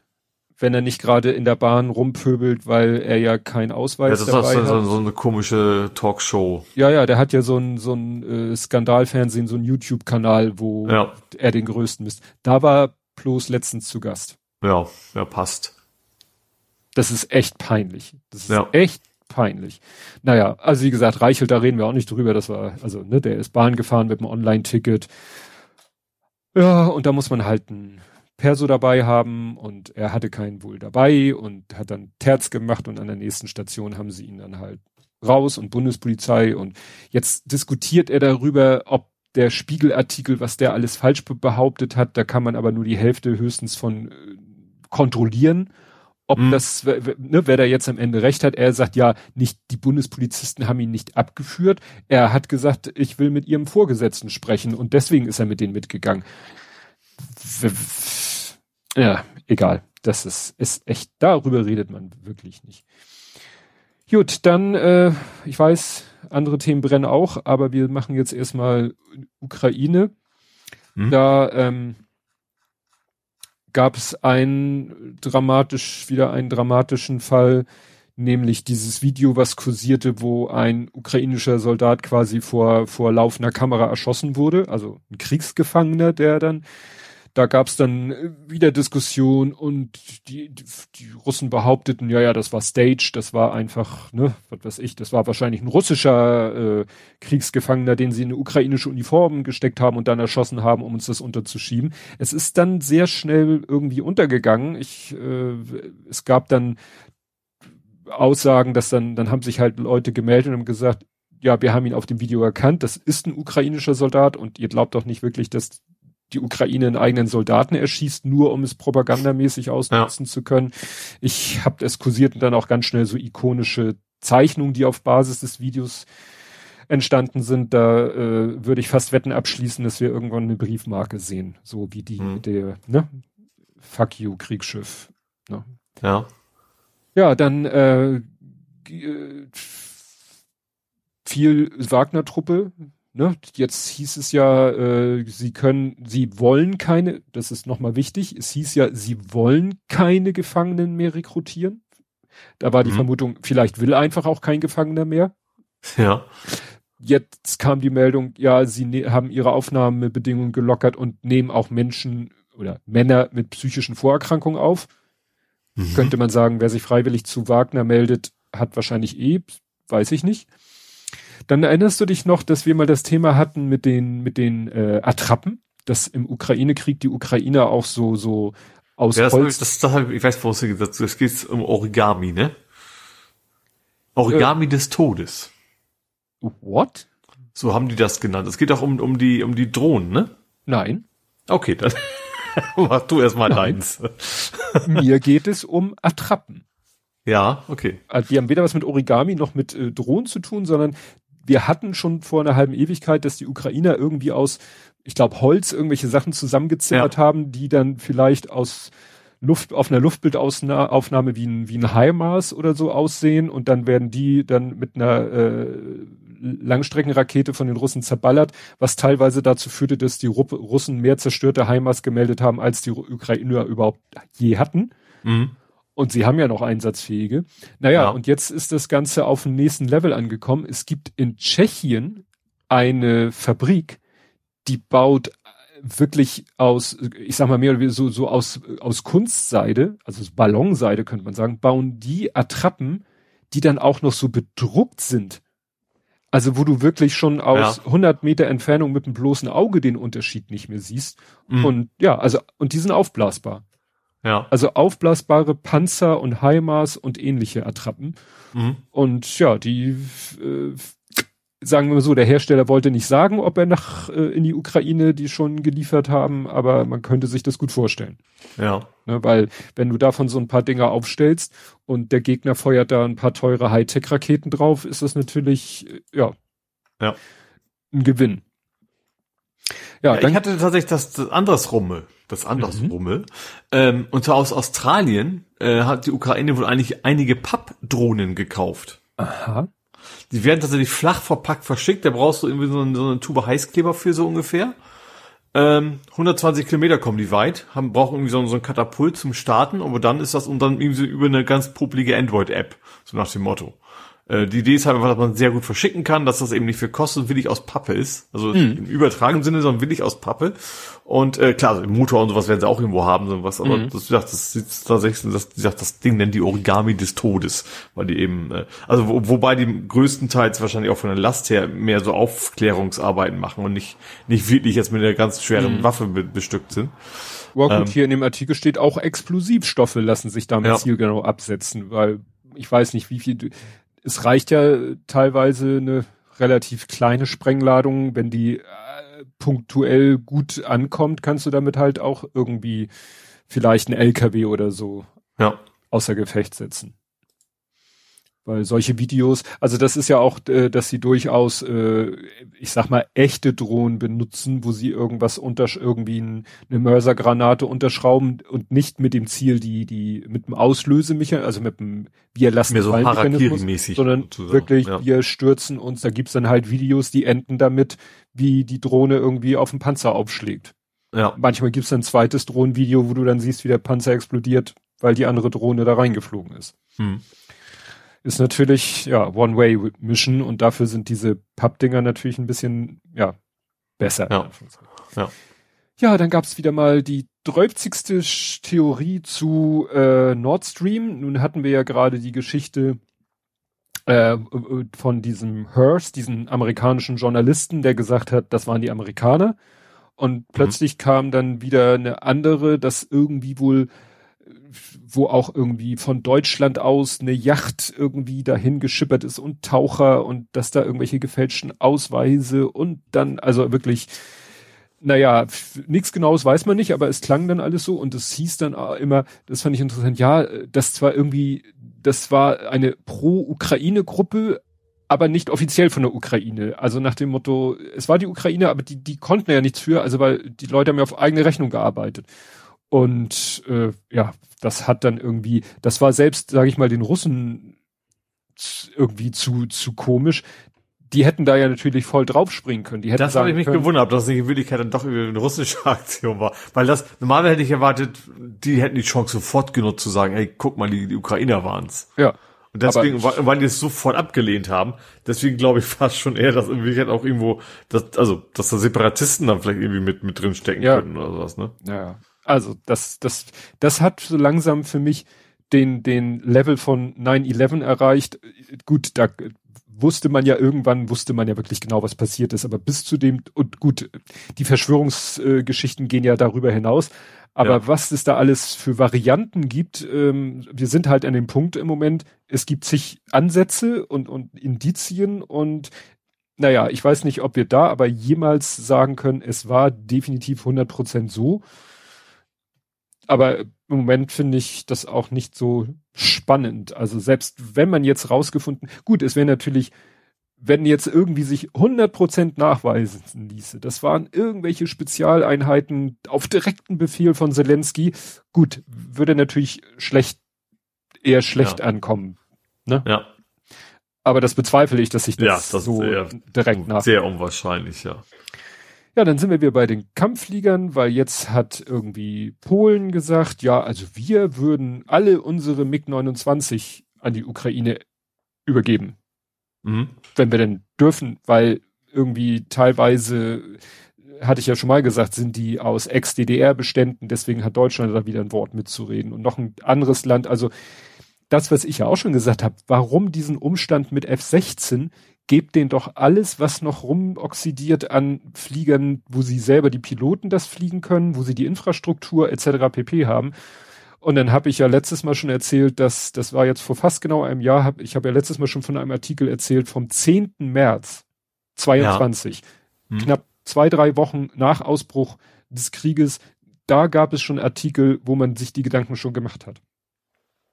wenn er nicht gerade in der Bahn rumpöbelt, weil er ja keinen Ja, Ausweis das ist dabei so, hat. so, so eine komische Talkshow. Ja, ja, der hat ja so ein, so ein äh, Skandalfernsehen, so ein YouTube-Kanal, wo Ja. er den größten misst. Da war bloß letztens zu Gast. Ja, ja, passt. Das ist echt peinlich. Das ist Ja. echt peinlich. Naja, also wie gesagt, Reichelt, da reden wir auch nicht drüber. Das war, also, ne, der ist Bahn gefahren mit einem Online-Ticket. Ja, und da muss man halt ein Perso dabei haben und er hatte keinen wohl dabei und hat dann Terz gemacht und an der nächsten Station haben sie ihn dann halt raus und Bundespolizei und jetzt diskutiert er darüber, ob der Spiegelartikel, was der alles falsch be behauptet hat, da kann man aber nur die Hälfte höchstens von äh, kontrollieren, ob Mhm. das, ne, wer da jetzt am Ende recht hat. Er sagt ja, nicht die Bundespolizisten haben ihn nicht abgeführt. Er hat gesagt, ich will mit ihrem Vorgesetzten sprechen und deswegen ist er mit denen mitgegangen. W- Ja, egal. Das ist, ist echt, darüber redet man wirklich nicht. Gut, dann, äh, ich weiß, andere Themen brennen auch, aber wir machen jetzt erstmal Ukraine. Mhm. Da ähm, gab es ein dramatisch, wieder einen dramatischen Fall, nämlich dieses Video, was kursierte, wo ein ukrainischer Soldat quasi vor, vor laufender Kamera erschossen wurde, also ein Kriegsgefangener, der dann da gab es dann äh, wieder Diskussion und die, die, die Russen behaupteten, ja, ja, das war Stage, das war einfach, ne, was weiß ich, das war wahrscheinlich ein russischer äh, Kriegsgefangener, den sie in eine ukrainische Uniform gesteckt haben und dann erschossen haben, um uns das unterzuschieben. Es ist dann sehr schnell irgendwie untergegangen. Ich, äh, es gab dann Aussagen, dass dann, dann haben sich halt Leute gemeldet und haben gesagt, ja, wir haben ihn auf dem Video erkannt, das ist ein ukrainischer Soldat und ihr glaubt doch nicht wirklich, dass die Ukraine einen eigenen Soldaten erschießt, nur um es propagandamäßig ausnutzen ja. zu können. Ich habe es kursiert und dann auch ganz schnell so ikonische Zeichnungen, die auf Basis des Videos entstanden sind. Da äh, würde ich fast Wetten abschließen, dass wir irgendwann eine Briefmarke sehen, so wie die hm. der ne? Fuck you Kriegsschiff. Ne? Ja. Ja, dann äh, äh viel Wagner-Truppe ne, jetzt hieß es ja, äh, sie können, sie wollen keine, das ist nochmal wichtig, es hieß ja, sie wollen keine Gefangenen mehr rekrutieren. Da war die mhm. Vermutung, vielleicht will einfach auch kein Gefangener mehr. Ja. Jetzt kam die Meldung, ja, sie ne haben ihre Aufnahmebedingungen gelockert und nehmen auch Menschen oder Männer mit psychischen Vorerkrankungen auf. Mhm. Könnte man sagen, wer sich freiwillig zu Wagner meldet, hat wahrscheinlich eh, weiß ich nicht. Dann erinnerst du dich noch, dass wir mal das Thema hatten mit den, mit den äh, Attrappen, dass im Ukraine-Krieg die Ukrainer auch so, so aus ja, das Holz. Das, das, das, ich weiß, wo es geht. Es geht um Origami, ne? Origami äh, des Todes. What? So haben die das genannt. Es geht auch um, um die, um die Drohnen, ne? Nein. Okay, dann mach du erstmal deins. Mir geht es um Attrappen. Ja, okay. Also, die haben weder was mit Origami noch mit äh, Drohnen zu tun, sondern wir hatten schon vor einer halben Ewigkeit, dass die Ukrainer irgendwie aus, ich glaube, Holz irgendwelche Sachen zusammengezimmert ja. haben, die dann vielleicht aus Luft, auf einer Luftbildaufnahme wie ein, wie ein HIMARS oder so aussehen und dann werden die dann mit einer äh, Langstreckenrakete von den Russen zerballert, was teilweise dazu führte, dass die Russen mehr zerstörte HIMARS gemeldet haben, als die Ukrainer überhaupt je hatten. Mhm. Und sie haben ja noch einsatzfähige. Naja, ja. und jetzt ist das Ganze auf dem nächsten Level angekommen. Es gibt in Tschechien eine Fabrik, die baut wirklich aus, ich sag mal mehr oder weniger so, so aus, aus Kunstseide, also Ballonseide könnte man sagen, bauen die Attrappen, die dann auch noch so bedruckt sind. Also wo du wirklich schon aus ja. 100 Meter Entfernung mit dem bloßen Auge den Unterschied nicht mehr siehst. Mhm. Und ja, also, und die sind aufblasbar. Ja. Also aufblasbare Panzer und HIMARS und ähnliche Attrappen. Mhm. Und ja, die äh, sagen wir mal so, der Hersteller wollte nicht sagen, ob er nach äh, in die Ukraine die schon geliefert haben, aber man könnte sich das gut vorstellen. Ja. Ne, weil wenn du davon so ein paar Dinger aufstellst und der Gegner feuert da ein paar teure Hightech-Raketen drauf, ist das natürlich äh, ja, ja ein Gewinn. Ja, ja ich hatte tatsächlich das, das andersrumme das andersrumme. Mhm. Ähm, und zwar aus Australien äh, hat die Ukraine wohl eigentlich einige Pappdrohnen gekauft. Aha. Die werden tatsächlich flach verpackt verschickt. Da brauchst du irgendwie so eine, so eine Tube Heißkleber für so ungefähr. Ähm, 120 Kilometer kommen die weit, haben brauchen irgendwie so, so ein Katapult zum Starten, aber dann ist das und dann irgendwie so über eine ganz publige Android-App, so nach dem Motto. Äh, die Idee ist halt einfach, dass man sehr gut verschicken kann, dass das eben nicht für Kosten willig aus Pappe ist. Also mhm. im übertragenen Sinne, sondern willig aus Pappe. Und äh, klar, also im Motor und sowas werden sie auch irgendwo haben, sowas. Aber mhm. das, gesagt, das ist tatsächlich, das, gesagt, das Ding nennt die Origami des Todes, weil die eben, äh, also wo, wobei die größtenteils wahrscheinlich auch von der Last her mehr so Aufklärungsarbeiten machen und nicht nicht wirklich jetzt mit einer ganz schweren mhm. Waffe be bestückt sind. Ja gut, ähm, hier in dem Artikel steht auch Explosivstoffe lassen sich damit ja. zielgenau absetzen, weil ich weiß nicht, wie viel es reicht ja teilweise eine relativ kleine Sprengladung, wenn die äh, punktuell gut ankommt, kannst du damit halt auch irgendwie vielleicht ein LKW oder so ja. außer Gefecht setzen. Weil solche Videos, also das ist ja auch, äh, dass sie durchaus, äh, ich sag mal, echte Drohnen benutzen, wo sie irgendwas unter irgendwie ein, eine Mörsergranate unterschrauben und nicht mit dem Ziel, die, die, mit dem Auslösemechanismus, also mit dem wir lassen Mehr so Harakiri-mäßig sondern sozusagen. wirklich, ja. wir stürzen uns, da gibt's dann halt Videos, die enden damit, wie die Drohne irgendwie auf den Panzer aufschlägt. Ja. Manchmal gibt's ein zweites Drohnenvideo, wo du dann siehst, wie der Panzer explodiert, weil die andere Drohne da reingeflogen ist. Hm ist natürlich, ja, One-Way-Mission und dafür sind diese Pappdinger natürlich ein bisschen, ja, besser. Ja. ja. Ja, dann gab's wieder mal die dreufzigste Theorie zu äh, Nord Stream. Nun hatten wir ja gerade die Geschichte äh, von diesem Hearst, diesen amerikanischen Journalisten, der gesagt hat, das waren die Amerikaner. Und mhm. plötzlich kam dann wieder eine andere, dass irgendwie wohl wo auch irgendwie von Deutschland aus eine Yacht irgendwie dahin geschippert ist und Taucher und dass da irgendwelche gefälschten Ausweise und dann, also wirklich, naja, nichts genaues weiß man nicht, aber es klang dann alles so und es hieß dann immer, das fand ich interessant, ja, das zwar irgendwie, das war eine Pro-Ukraine-Gruppe, aber nicht offiziell von der Ukraine. Also nach dem Motto, es war die Ukraine, aber die, die konnten ja nichts für, also weil die Leute haben ja auf eigene Rechnung gearbeitet. Und äh, ja, das hat dann irgendwie, das war selbst, sage ich mal, den Russen irgendwie zu, zu komisch. Die hätten da ja natürlich voll draufspringen können. Die hätten das habe ich mich können, gewundert, dass es in Wirklichkeit dann doch eine russische Aktion war. Weil das, normalerweise hätte ich erwartet, die hätten die Chance sofort genutzt zu sagen, hey, guck mal, die, die Ukrainer waren's. Ja. Und deswegen, aber, weil die es sofort abgelehnt haben, deswegen glaube ich fast schon eher, dass in Wirklichkeit auch irgendwo, dass, also, dass da Separatisten dann vielleicht irgendwie mit, mit drin stecken ja. könnten oder sowas, ne? Ja, also das, das, das hat so langsam für mich den, den Level von 9-11 erreicht. Gut, da wusste man ja irgendwann, wusste man ja wirklich genau, was passiert ist, aber bis zu dem, und gut, die Verschwörungsgeschichten gehen ja darüber hinaus, aber ja. was es da alles für Varianten gibt, ähm, wir sind halt an dem Punkt im Moment, es gibt zig Ansätze und, und Indizien und naja, ich weiß nicht, ob wir da aber jemals sagen können, es war definitiv 100 Prozent so. Aber im Moment finde ich das auch nicht so spannend. Also selbst wenn man jetzt rausgefunden, gut, es wäre natürlich, wenn jetzt irgendwie sich 100% nachweisen ließe, das waren irgendwelche Spezialeinheiten auf direkten Befehl von Zelensky, gut, würde natürlich schlecht, eher schlecht ja. ankommen. Ne? Ja. Aber das bezweifle ich, dass sich das, ja, das so direkt nach. Sehr unwahrscheinlich, ja. Ja, dann sind wir wieder bei den Kampffliegern, weil jetzt hat irgendwie Polen gesagt, ja, also wir würden alle unsere MiG-29 an die Ukraine übergeben. Mhm. Wenn wir denn dürfen, weil irgendwie teilweise, hatte ich ja schon mal gesagt, sind die aus Ex-DDR-Beständen, deswegen hat Deutschland da wieder ein Wort mitzureden. Und noch ein anderes Land, also das, was ich ja auch schon gesagt habe, warum diesen Umstand mit F-16? gebt denen doch alles, was noch rumoxidiert an Fliegern, wo sie selber die Piloten das fliegen können, wo sie die Infrastruktur etc. pp haben. Und dann habe ich ja letztes Mal schon erzählt, dass das war jetzt vor fast genau einem Jahr, hab, ich habe ja letztes Mal schon von einem Artikel erzählt vom 10. März 22, ja. hm. knapp zwei, drei Wochen nach Ausbruch des Krieges, da gab es schon Artikel, wo man sich die Gedanken schon gemacht hat.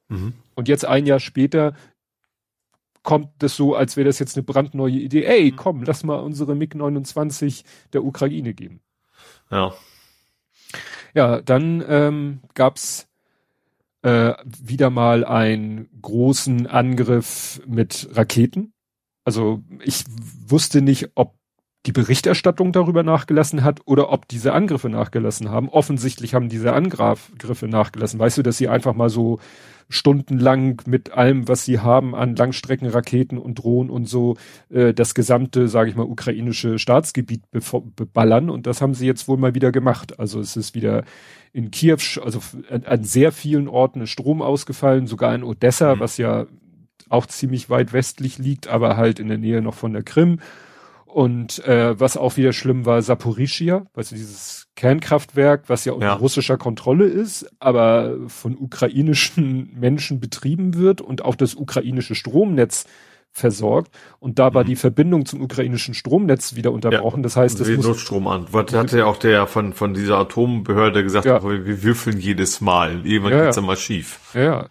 Mhm. Und jetzt ein Jahr später kommt das so, als wäre das jetzt eine brandneue Idee. Ey, mhm. komm, lass mal unsere MiG-29 der Ukraine geben. Ja. Ja, dann ähm, gab's äh, wieder mal einen großen Angriff mit Raketen. Also ich wusste nicht, ob die Berichterstattung darüber nachgelassen hat oder ob diese Angriffe nachgelassen haben. Offensichtlich haben diese Angriffe nachgelassen. Weißt du, dass sie einfach mal so stundenlang mit allem, was sie haben an Langstreckenraketen und Drohnen und so, äh, das gesamte, sage ich mal, ukrainische Staatsgebiet beballern. Und das haben sie jetzt wohl mal wieder gemacht. Also es ist wieder in Kiew, also an, sehr vielen Orten ist Strom ausgefallen, sogar in Odessa, mhm. was ja auch ziemlich weit westlich liegt, aber halt in der Nähe noch von der Krim. Und äh, was auch wieder schlimm war, Saporischia, also dieses Kernkraftwerk, was ja unter ja. russischer Kontrolle ist, aber von ukrainischen Menschen betrieben wird und auch das ukrainische Stromnetz versorgt. Und da war mhm. die Verbindung zum ukrainischen Stromnetz wieder unterbrochen. Ja, das heißt, das Notstrom an. Was hatte ja auch der von, von dieser Atombehörde gesagt, ja. wir würfeln jedes Mal. Irgendwann ja, geht's ja mal schief. Ja,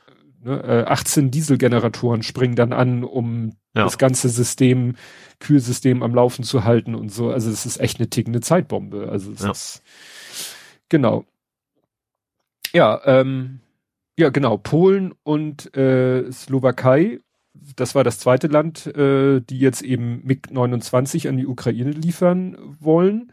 ne, 18 äh, Dieselgeneratoren springen dann an, um ja. das ganze System Kühlsystem am Laufen zu halten und so. Also es ist echt eine tickende Zeitbombe. Also es ja. ist genau. Ja, ähm, ja genau. Polen und äh, Slowakei. Das war das zweite Land, äh, die jetzt eben MiG 29 an die Ukraine liefern wollen.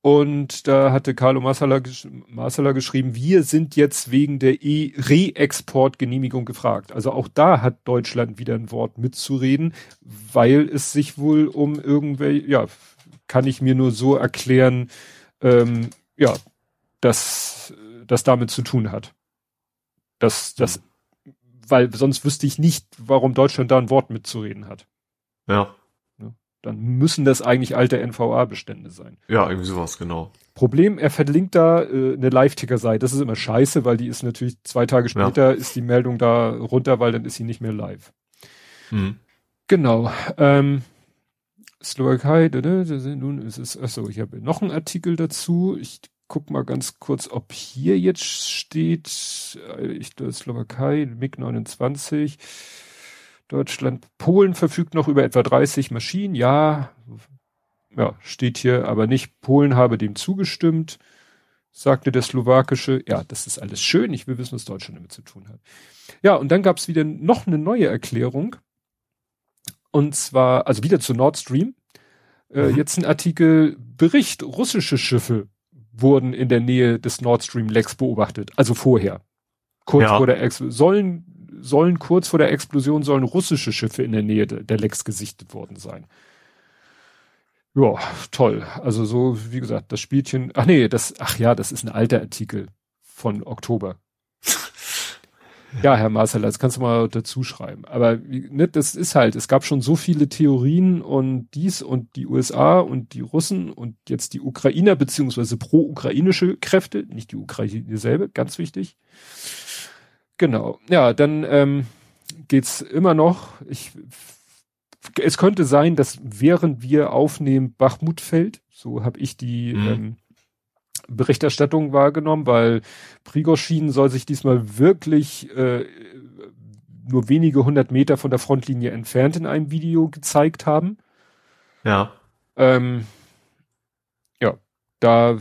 Und da hatte Carlo Marsala, Marsala geschrieben, wir sind jetzt wegen der e Re-Export-Genehmigung gefragt. Also auch da hat Deutschland wieder ein Wort mitzureden, weil es sich wohl um irgendwelche, ja, kann ich mir nur so erklären, ähm, ja, das, das damit zu tun hat. Das, das, mhm. weil sonst wüsste ich nicht, warum Deutschland da ein Wort mitzureden hat. Ja. Dann müssen das eigentlich alte NVA-Bestände sein. Ja, irgendwie sowas, genau. Problem, er verlinkt da äh, eine Live-Ticker-Seite. Das ist immer scheiße, weil die ist natürlich zwei Tage später ja. ist die Meldung da runter, weil dann ist sie nicht mehr live. Mhm. Genau. Ähm, Slowakei, nun ist es, achso, ich habe noch einen Artikel dazu. Ich guck mal ganz kurz, ob hier jetzt steht, äh, ich, Slowakei, MiG 29. Deutschland, Polen verfügt noch über etwa 30 Maschinen. Ja, ja, steht hier aber nicht. Polen habe dem zugestimmt, sagte der slowakische. Ja, das ist alles schön. Ich will wissen, was Deutschland damit zu tun hat. Ja, und dann gab es wieder noch eine neue Erklärung. Und zwar, also wieder zu Nord Stream. Äh, mhm. Jetzt ein Artikel, Bericht, russische Schiffe wurden in der Nähe des Nord Stream Lecks beobachtet. Also vorher. Kurz ja. vor der Ex sollen sollen kurz vor der Explosion sollen russische Schiffe in der Nähe der Lecks gesichtet worden sein. Ja, toll. Also so, wie gesagt, das Spielchen, ach nee, das, ach ja, das ist ein alter Artikel von Oktober. ja, Herr Marcel, das kannst du mal dazu schreiben. Aber ne, das ist halt, es gab schon so viele Theorien und dies und die USA und die Russen und jetzt die Ukrainer beziehungsweise pro-ukrainische Kräfte, nicht die Ukraine selber, ganz wichtig. Genau. Ja, dann ähm, geht's immer noch. Ich, es könnte sein, dass während wir aufnehmen, Bachmut fällt. So habe ich die mhm. ähm, Berichterstattung wahrgenommen, weil Prigoschin soll sich diesmal wirklich äh, nur wenige hundert Meter von der Frontlinie entfernt in einem Video gezeigt haben. Ja. Ähm, ja, da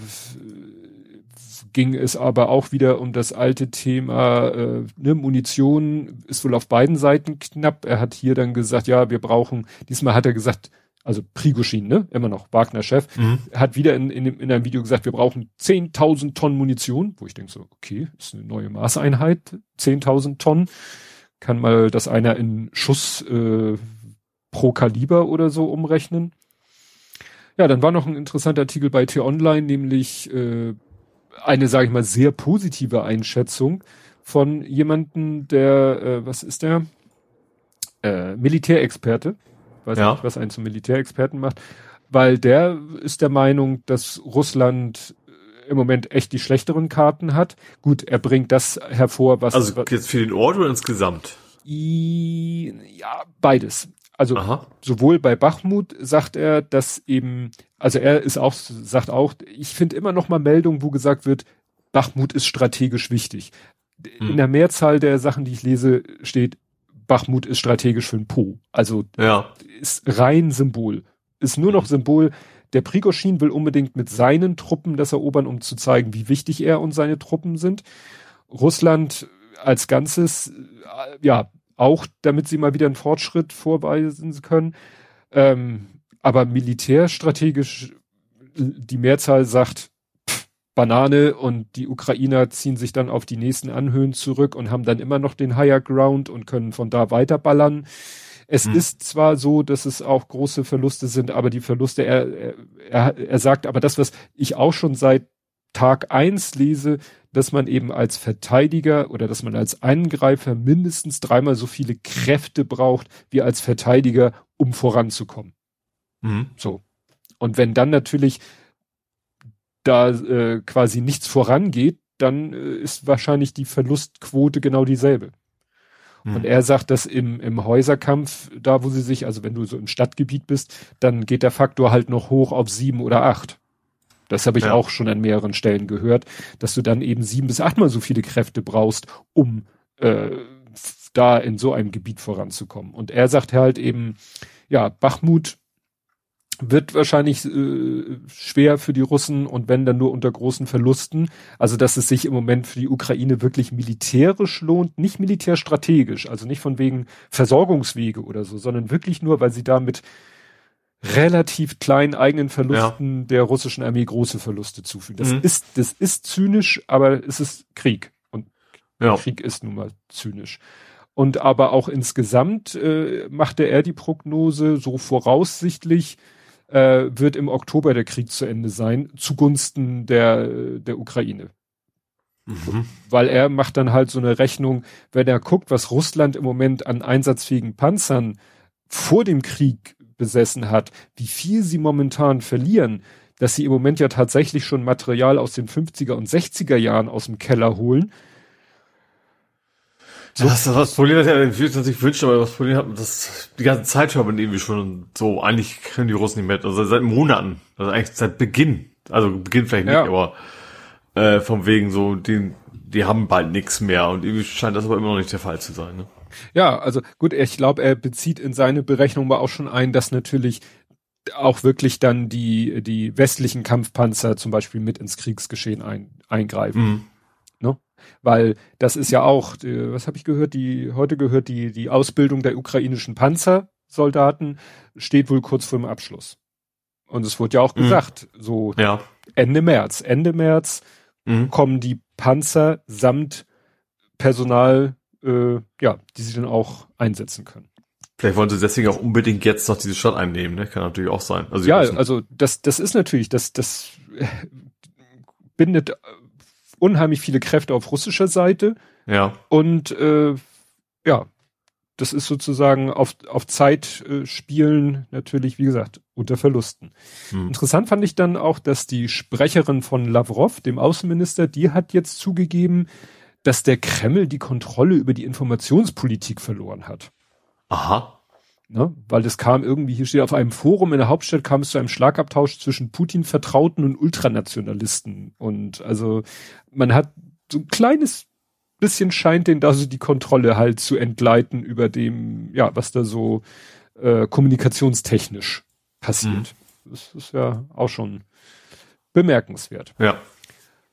ging es aber auch wieder um das alte Thema, äh, ne, Munition ist wohl auf beiden Seiten knapp. Er hat hier dann gesagt, ja, wir brauchen, diesmal hat er gesagt, also Prigoschin, ne, immer noch Wagner-Chef, mhm. hat wieder in, in, in einem Video gesagt, wir brauchen 10.000 Tonnen Munition, wo ich denke so, okay, ist eine neue Maßeinheit, 10.000 Tonnen, kann mal das einer in Schuss äh, pro Kaliber oder so umrechnen. Ja, dann war noch ein interessanter Artikel bei T-Online, nämlich äh, eine, sage ich mal, sehr positive Einschätzung von jemanden, der, äh, was ist der? Äh, Militärexperte. Weiß ja. nicht, was einen zum Militärexperten macht. Weil der ist der Meinung, dass Russland im Moment echt die schlechteren Karten hat. Gut, er bringt das hervor, was. Also jetzt für den Ort oder insgesamt? ja, beides. Also Aha. sowohl bei Bachmut sagt er, dass eben, also er ist auch, sagt auch, ich finde immer noch mal Meldungen, wo gesagt wird, Bachmut ist strategisch wichtig. Hm. In der Mehrzahl der Sachen, die ich lese, steht, Bachmut ist strategisch für ein Po. Also ja. ist rein Symbol. Ist nur noch hm. Symbol. Der Prigoschin will unbedingt mit seinen Truppen das erobern, um zu zeigen, wie wichtig er und seine Truppen sind. Russland als Ganzes, äh, ja, auch damit sie mal wieder einen Fortschritt vorweisen können. Ähm, aber militärstrategisch, die Mehrzahl sagt pff, Banane und die Ukrainer ziehen sich dann auf die nächsten Anhöhen zurück und haben dann immer noch den Higher Ground und können von da weiter ballern. Es hm. ist zwar so, dass es auch große Verluste sind, aber die Verluste, er, er, er sagt, aber das, was ich auch schon seit Tag eins lese, dass man eben als Verteidiger oder dass man als Angreifer mindestens dreimal so viele Kräfte braucht wie als Verteidiger, um voranzukommen. Mhm. So. Und wenn dann natürlich da äh, quasi nichts vorangeht, dann äh, ist wahrscheinlich die Verlustquote genau dieselbe. Mhm. Und er sagt, dass im, im Häuserkampf, da wo sie sich, also wenn du so im Stadtgebiet bist, dann geht der Faktor halt noch hoch auf sieben oder acht. Das habe ich ja. auch schon an mehreren Stellen gehört, dass du dann eben sieben bis achtmal so viele Kräfte brauchst, um äh, da in so einem Gebiet voranzukommen. Und er sagt halt eben, ja, Bachmut wird wahrscheinlich äh, schwer für die Russen und wenn dann nur unter großen Verlusten. Also dass es sich im Moment für die Ukraine wirklich militärisch lohnt, nicht militärstrategisch, also nicht von wegen Versorgungswege oder so, sondern wirklich nur, weil sie damit relativ kleinen eigenen Verlusten ja. der russischen Armee große Verluste zufügen. Das mhm. ist, das ist zynisch, aber es ist Krieg. Und ja. Krieg ist nun mal zynisch. Und aber auch insgesamt äh, machte er die Prognose so voraussichtlich, äh, wird im Oktober der Krieg zu Ende sein, zugunsten der, der Ukraine. Mhm. Weil er macht dann halt so eine Rechnung, wenn er guckt, was Russland im Moment an einsatzfähigen Panzern vor dem Krieg besessen hat, wie viel sie momentan verlieren, dass sie im Moment ja tatsächlich schon Material aus den 50er und 60er Jahren aus dem Keller holen. So. Das ist das Problem, das er sich wünscht, aber das Problem hat, das die ganze Zeit schon mit irgendwie schon so, eigentlich können die Russen nicht mehr, also seit Monaten, also eigentlich seit Beginn, also Beginn vielleicht nicht, ja. aber äh, vom wegen so, die, die haben bald nichts mehr und irgendwie scheint das aber immer noch nicht der Fall zu sein. Ne? Ja, also gut, ich glaube, er bezieht in seine Berechnung mal auch schon ein, dass natürlich auch wirklich dann die, die westlichen Kampfpanzer zum Beispiel mit ins Kriegsgeschehen ein, eingreifen. Mhm. Ne? Weil das ist ja auch, äh, was habe ich gehört, die, heute gehört die, die Ausbildung der ukrainischen Panzersoldaten steht wohl kurz vor dem Abschluss. Und es wurde ja auch mhm. gesagt, so ja. Ende März. Ende März mhm. kommen die Panzer samt Personal, äh, ja, die sie dann auch einsetzen können. Vielleicht wollen sie deswegen auch unbedingt jetzt noch diese Stadt einnehmen, ne? Kann natürlich auch sein. Also ja, also das, das ist natürlich, das, das bindet unheimlich viele Kräfte auf russischer Seite. Ja. Und äh, ja, das ist sozusagen auf, auf Zeit äh, spielen natürlich, wie gesagt, unter Verlusten. Hm. Interessant fand ich dann auch, dass die Sprecherin von Lavrov, dem Außenminister, die hat jetzt zugegeben, dass der Kreml die Kontrolle über die Informationspolitik verloren hat. Aha. Ne? Weil das kam irgendwie, hier steht auf einem Forum in der Hauptstadt kam es zu einem Schlagabtausch zwischen Putin-Vertrauten und Ultranationalisten. Und also man hat so ein kleines bisschen scheint den da so die Kontrolle halt zu entgleiten über dem, ja, was da so äh, kommunikationstechnisch passiert. Mhm. Das ist ja auch schon bemerkenswert. Ja.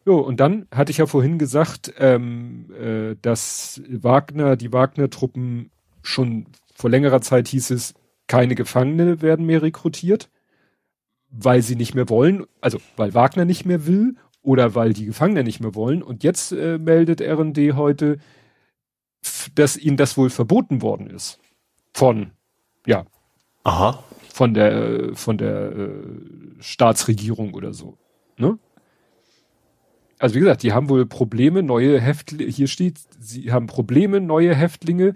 Jo, und dann hatte ich ja vorhin gesagt, ähm, äh, dass Wagner, die Wagner-Truppen schon vor längerer Zeit hieß es, keine Gefangene werden mehr rekrutiert, weil sie nicht mehr wollen, also weil Wagner nicht mehr will oder weil die Gefangenen nicht mehr wollen. Und jetzt äh, meldet RD heute, dass ihnen das wohl verboten worden ist. Von, ja. Aha. Von der, von der äh, Staatsregierung oder so. Ne? Also wie gesagt, die haben wohl Probleme, neue Häftlinge, hier steht, sie haben Probleme, neue Häftlinge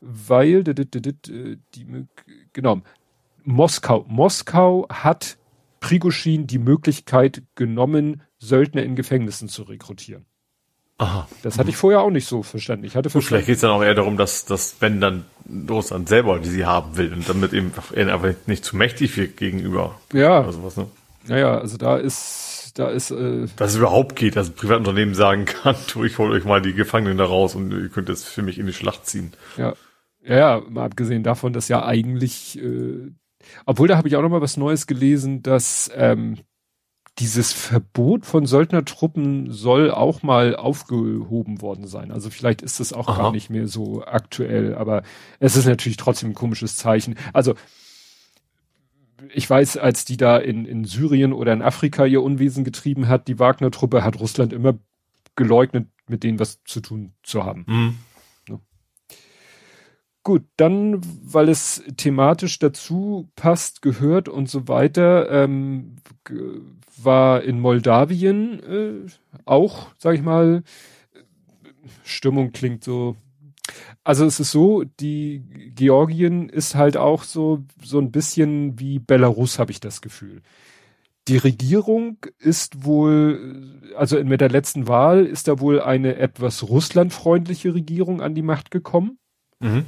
weil die, genau Moskau Moskau hat Prigoschin die Möglichkeit genommen, Söldner in Gefängnissen zu rekrutieren. Aha. Das hatte ich vorher auch nicht so verstanden. Ich hatte verstanden. Vielleicht geht es dann auch eher darum, dass, dass wenn dann Russland selber die sie haben will und damit eben einfach nicht zu mächtig wird gegenüber. Ja. Oder sowas, ne? Naja, also da ist, da ist, äh, Dass es überhaupt geht, dass ein Privatunternehmen sagen kann, du, ich hole euch mal die Gefangenen da raus und ihr könnt jetzt für mich in die Schlacht ziehen. Ja. Ja, ja, mal abgesehen davon, dass ja eigentlich, äh, obwohl da habe ich auch noch mal was Neues gelesen, dass ähm, dieses Verbot von Söldnertruppen soll auch mal aufgehoben worden sein. Also vielleicht ist das auch Aha. gar nicht mehr so aktuell, aber es ist natürlich trotzdem ein komisches Zeichen. Also ich weiß, als die da in, in Syrien oder in Afrika ihr Unwesen getrieben hat, die Wagner-Truppe, hat Russland immer geleugnet, mit denen was zu tun zu haben. Mhm. Gut, dann, weil es thematisch dazu passt, gehört und so weiter, ähm, war in Moldawien äh, auch, sag ich mal, Stimmung klingt so. Also es ist so, die Georgien ist halt auch so so ein bisschen wie Belarus, habe ich das Gefühl. Die Regierung ist wohl, also mit der letzten Wahl ist da wohl eine etwas russlandfreundliche Regierung an die Macht gekommen. Mhm.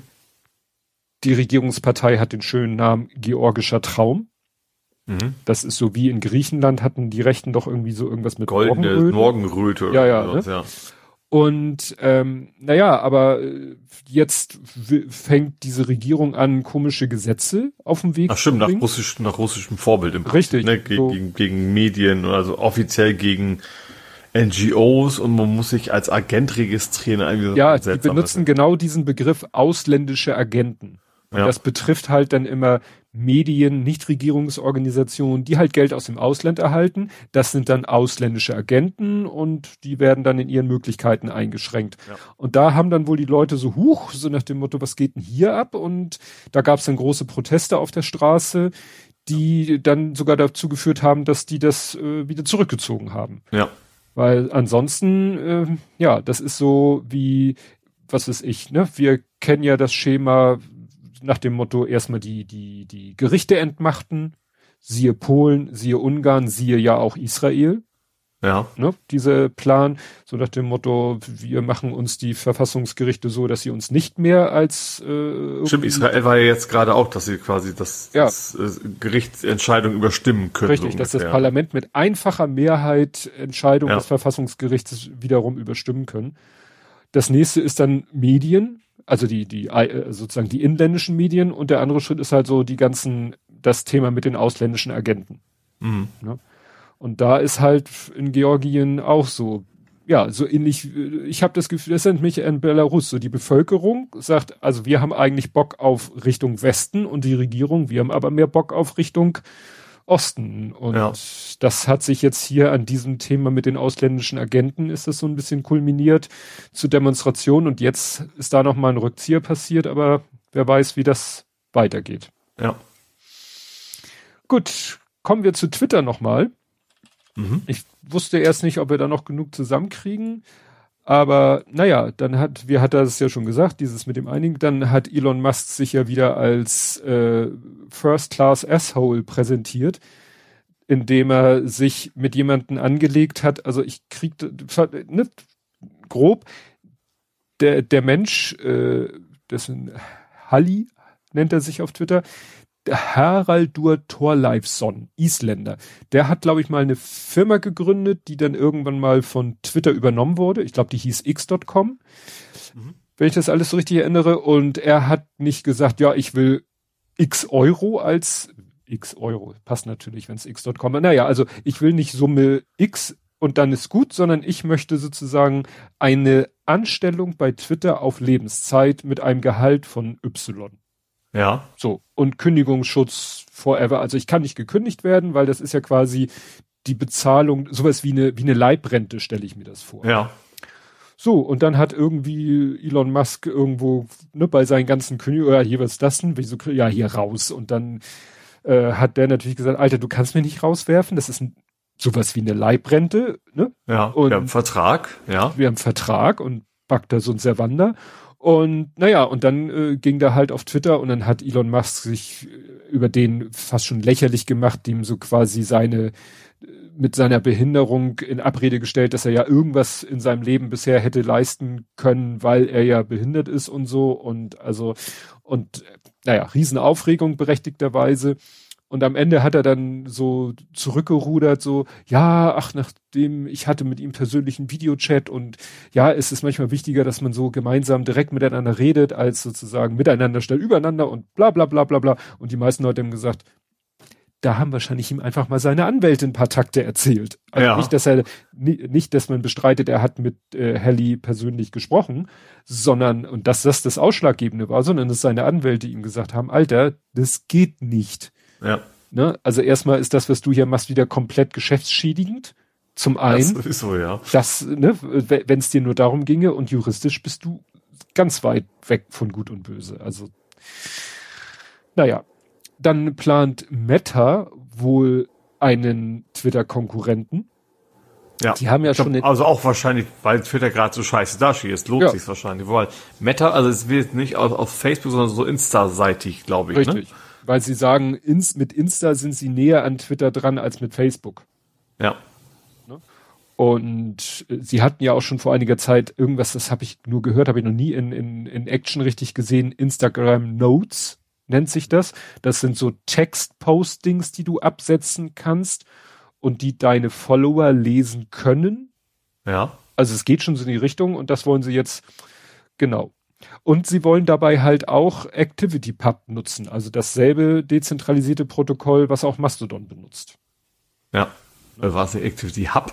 Die Regierungspartei hat den schönen Namen Georgischer Traum. Mhm. Das ist so wie in Griechenland hatten die Rechten doch irgendwie so irgendwas mit Goldene Morgenröte. Morgenröte ja, ja, ne? ja. Und ähm, naja, aber äh, jetzt fängt diese Regierung an, komische Gesetze auf dem Weg Ach stimmt, nach, russisch, nach russischem Vorbild im Richtig. Ne? Ge so. gegen, gegen Medien, also offiziell gegen NGOs und man muss sich als Agent registrieren. Ja, die benutzen genau diesen Begriff ausländische Agenten. Ja. Das betrifft halt dann immer Medien, Nichtregierungsorganisationen, die halt Geld aus dem Ausland erhalten. Das sind dann ausländische Agenten und die werden dann in ihren Möglichkeiten eingeschränkt. Ja. Und da haben dann wohl die Leute so huch, so nach dem Motto, was geht denn hier ab? Und da gab es dann große Proteste auf der Straße, die dann sogar dazu geführt haben, dass die das äh, wieder zurückgezogen haben. Ja. Weil ansonsten, äh, ja, das ist so wie, was ist ich, ne? Wir kennen ja das Schema, nach dem Motto erstmal die, die, die Gerichte entmachten, siehe Polen, siehe Ungarn, siehe ja auch Israel. Ja. Ne, diese Plan, so nach dem Motto, wir machen uns die Verfassungsgerichte so, dass sie uns nicht mehr als äh, Stimmt, Israel war ja jetzt gerade auch, dass sie quasi das, ja. das äh, Gerichtsentscheidung überstimmen können. Richtig, so dass das Parlament mit einfacher Mehrheit Entscheidung ja. des Verfassungsgerichts wiederum überstimmen können. Das nächste ist dann Medien, also die, die, äh, sozusagen die inländischen Medien und der andere Schritt ist halt so die ganzen, das Thema mit den ausländischen Agenten. Mhm. Ne? Und da ist halt in Georgien auch so, ja, so ähnlich, ich habe das Gefühl, das sind mich in Belarus, so die Bevölkerung sagt, also wir haben eigentlich Bock auf Richtung Westen und die Regierung, wir haben aber mehr Bock auf Richtung Osten. Und ja. das hat sich jetzt hier an diesem Thema mit den ausländischen Agenten ist das so ein bisschen kulminiert zu Demonstrationen und jetzt ist da nochmal ein Rückzieher passiert, aber wer weiß, wie das weitergeht. Ja. Gut, kommen wir zu Twitter nochmal. Mhm. Ich wusste erst nicht, ob wir da noch genug zusammenkriegen. Aber naja, dann hat, wie hat er es ja schon gesagt, dieses mit dem einigen, dann hat Elon Musk sich ja wieder als äh, First Class Asshole präsentiert, indem er sich mit jemanden angelegt hat. Also ich krieg ne, grob, der, der Mensch, äh, dessen Halli nennt er sich auf Twitter, Haraldur Thorleifsson, Isländer. Der hat, glaube ich, mal eine Firma gegründet, die dann irgendwann mal von Twitter übernommen wurde. Ich glaube, die hieß x.com. Mhm. Wenn ich das alles so richtig erinnere. Und er hat nicht gesagt, ja, ich will x Euro als x Euro. Passt natürlich, wenn es x.com. Naja, also ich will nicht Summe x und dann ist gut, sondern ich möchte sozusagen eine Anstellung bei Twitter auf Lebenszeit mit einem Gehalt von Y. Ja. So. Und Kündigungsschutz forever. Also ich kann nicht gekündigt werden, weil das ist ja quasi die Bezahlung, sowas wie eine, wie eine Leibrente, stelle ich mir das vor. Ja. So, und dann hat irgendwie Elon Musk irgendwo, ne, bei seinen ganzen Kündigungen, ja, hier was ist das denn? Wieso, ja, hier raus. Und dann äh, hat der natürlich gesagt, Alter, du kannst mir nicht rauswerfen, das ist ein, sowas wie eine Leibrente, ne? Ja, und wir haben Vertrag, ja. Wir haben Vertrag und packt da so ein Servander. Und naja, und dann äh, ging da halt auf Twitter und dann hat Elon Musk sich äh, über den fast schon lächerlich gemacht, dem so quasi seine äh, mit seiner Behinderung in Abrede gestellt, dass er ja irgendwas in seinem Leben bisher hätte leisten können, weil er ja behindert ist und so und also und naja, Riesenaufregung berechtigterweise. Und am Ende hat er dann so zurückgerudert, so, ja, ach, nachdem ich hatte mit ihm persönlichen Videochat und ja, es ist manchmal wichtiger, dass man so gemeinsam direkt miteinander redet, als sozusagen miteinander schnell übereinander und bla bla bla bla bla. Und die meisten Leute haben gesagt, da haben wahrscheinlich ihm einfach mal seine Anwälte ein paar Takte erzählt. Also ja. nicht, dass er nicht, dass man bestreitet, er hat mit äh, Helly persönlich gesprochen, sondern und dass das das Ausschlaggebende war, sondern dass seine Anwälte ihm gesagt haben, Alter, das geht nicht. Ja. Ne? Also erstmal ist das, was du hier machst, wieder komplett geschäftsschädigend. Zum einen, das ist so, ja. Das, ne, wenn es dir nur darum ginge und juristisch bist du ganz weit weg von Gut und Böse. Also, naja. Dann plant Meta wohl einen Twitter-Konkurrenten. Ja. Die haben ja schon. Glaub, also auch wahrscheinlich, weil Twitter gerade so scheiße dasteht, es lohnt ja. sich wahrscheinlich. Weil Meta, also es wird nicht auf, auf Facebook, sondern so Insta-seitig, glaube ich. Ne? Richtig. Ne? Weil sie sagen, ins, mit Insta sind sie näher an Twitter dran als mit Facebook. Ja. Ne? Und äh, sie hatten ja auch schon vor einiger Zeit irgendwas, das habe ich nur gehört, habe ich noch nie in, in, in Action richtig gesehen, Instagram Notes nennt sich das. Das sind so Text-Postings, die du absetzen kannst und die deine Follower lesen können. Ja. Also es geht schon so in die Richtung und das wollen sie jetzt, genau. Und sie wollen dabei halt auch ActivityPub nutzen, also dasselbe dezentralisierte Protokoll, was auch Mastodon benutzt. Ja. Also war es der Activity Hub?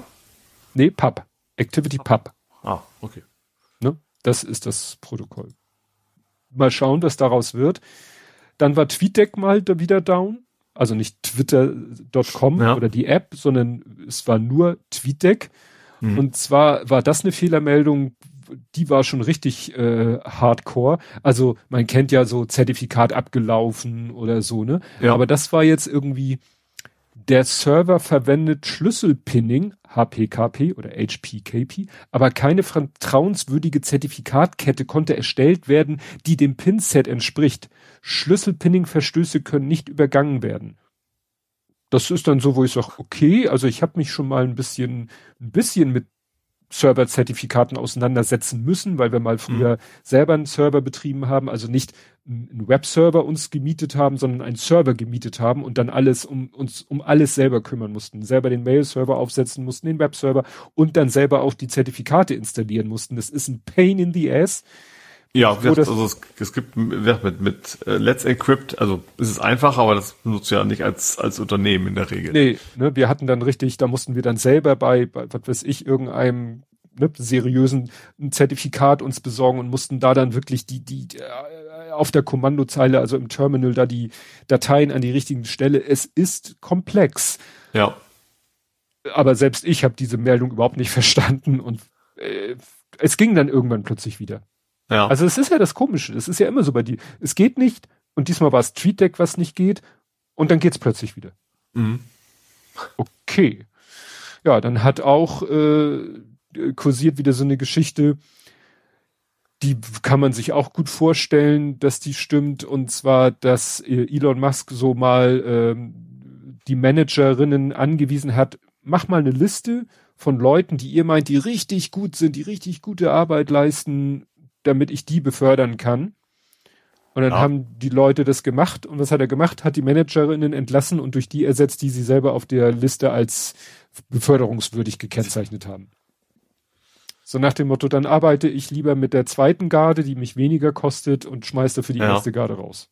Nee, Pub. ActivityPub. Ah, okay. Ne? Das ist das Protokoll. Mal schauen, was daraus wird. Dann war TweetDeck mal da wieder down. Also nicht twitter.com ja. oder die App, sondern es war nur TweetDeck. Mhm. Und zwar war das eine Fehlermeldung, die war schon richtig äh, hardcore. Also man kennt ja so Zertifikat abgelaufen oder so, ne? Ja. Aber das war jetzt irgendwie, der Server verwendet Schlüsselpinning, HPKP oder HPKP, aber keine vertrauenswürdige Zertifikatkette konnte erstellt werden, die dem Pin-Set entspricht. Schlüsselpinning-Verstöße können nicht übergangen werden. Das ist dann so, wo ich sage, okay, also ich habe mich schon mal ein bisschen, ein bisschen mit Server-Zertifikaten auseinandersetzen müssen, weil wir mal früher mhm. selber einen Server betrieben haben, also nicht einen Webserver uns gemietet haben, sondern einen Server gemietet haben und dann alles um uns um alles selber kümmern mussten, selber den Mail-Server aufsetzen mussten, den Webserver und dann selber auch die Zertifikate installieren mussten. Das ist ein Pain in the ass. Ja, wird, also es, es gibt mit, mit uh, Let's Encrypt, also es ist einfach, aber das benutzt ja nicht als, als Unternehmen in der Regel. Nee, ne, wir hatten dann richtig, da mussten wir dann selber bei, bei was weiß ich, irgendeinem ne, seriösen ein Zertifikat uns besorgen und mussten da dann wirklich die, die, äh, auf der Kommandozeile, also im Terminal, da die Dateien an die richtigen Stelle. Es ist komplex. Ja. Aber selbst ich habe diese Meldung überhaupt nicht verstanden und äh, es ging dann irgendwann plötzlich wieder. Ja. Also es ist ja das Komische. Es ist ja immer so bei dir. Es geht nicht und diesmal war es TweetDeck, was nicht geht und dann geht's plötzlich wieder. Mhm. Okay. Ja, dann hat auch äh, kursiert wieder so eine Geschichte, die kann man sich auch gut vorstellen, dass die stimmt. Und zwar, dass äh, Elon Musk so mal ähm, die Managerinnen angewiesen hat, mach mal eine Liste von Leuten, die ihr meint, die richtig gut sind, die richtig gute Arbeit leisten, damit ich die befördern kann. Und dann ja. haben die Leute das gemacht. Und was hat er gemacht? Hat die Managerinnen entlassen und durch die ersetzt, die sie selber auf der Liste als beförderungswürdig gekennzeichnet haben. So nach dem Motto, dann arbeite ich lieber mit der zweiten Garde, die mich weniger kostet und schmeiße für die ja. erste Garde raus.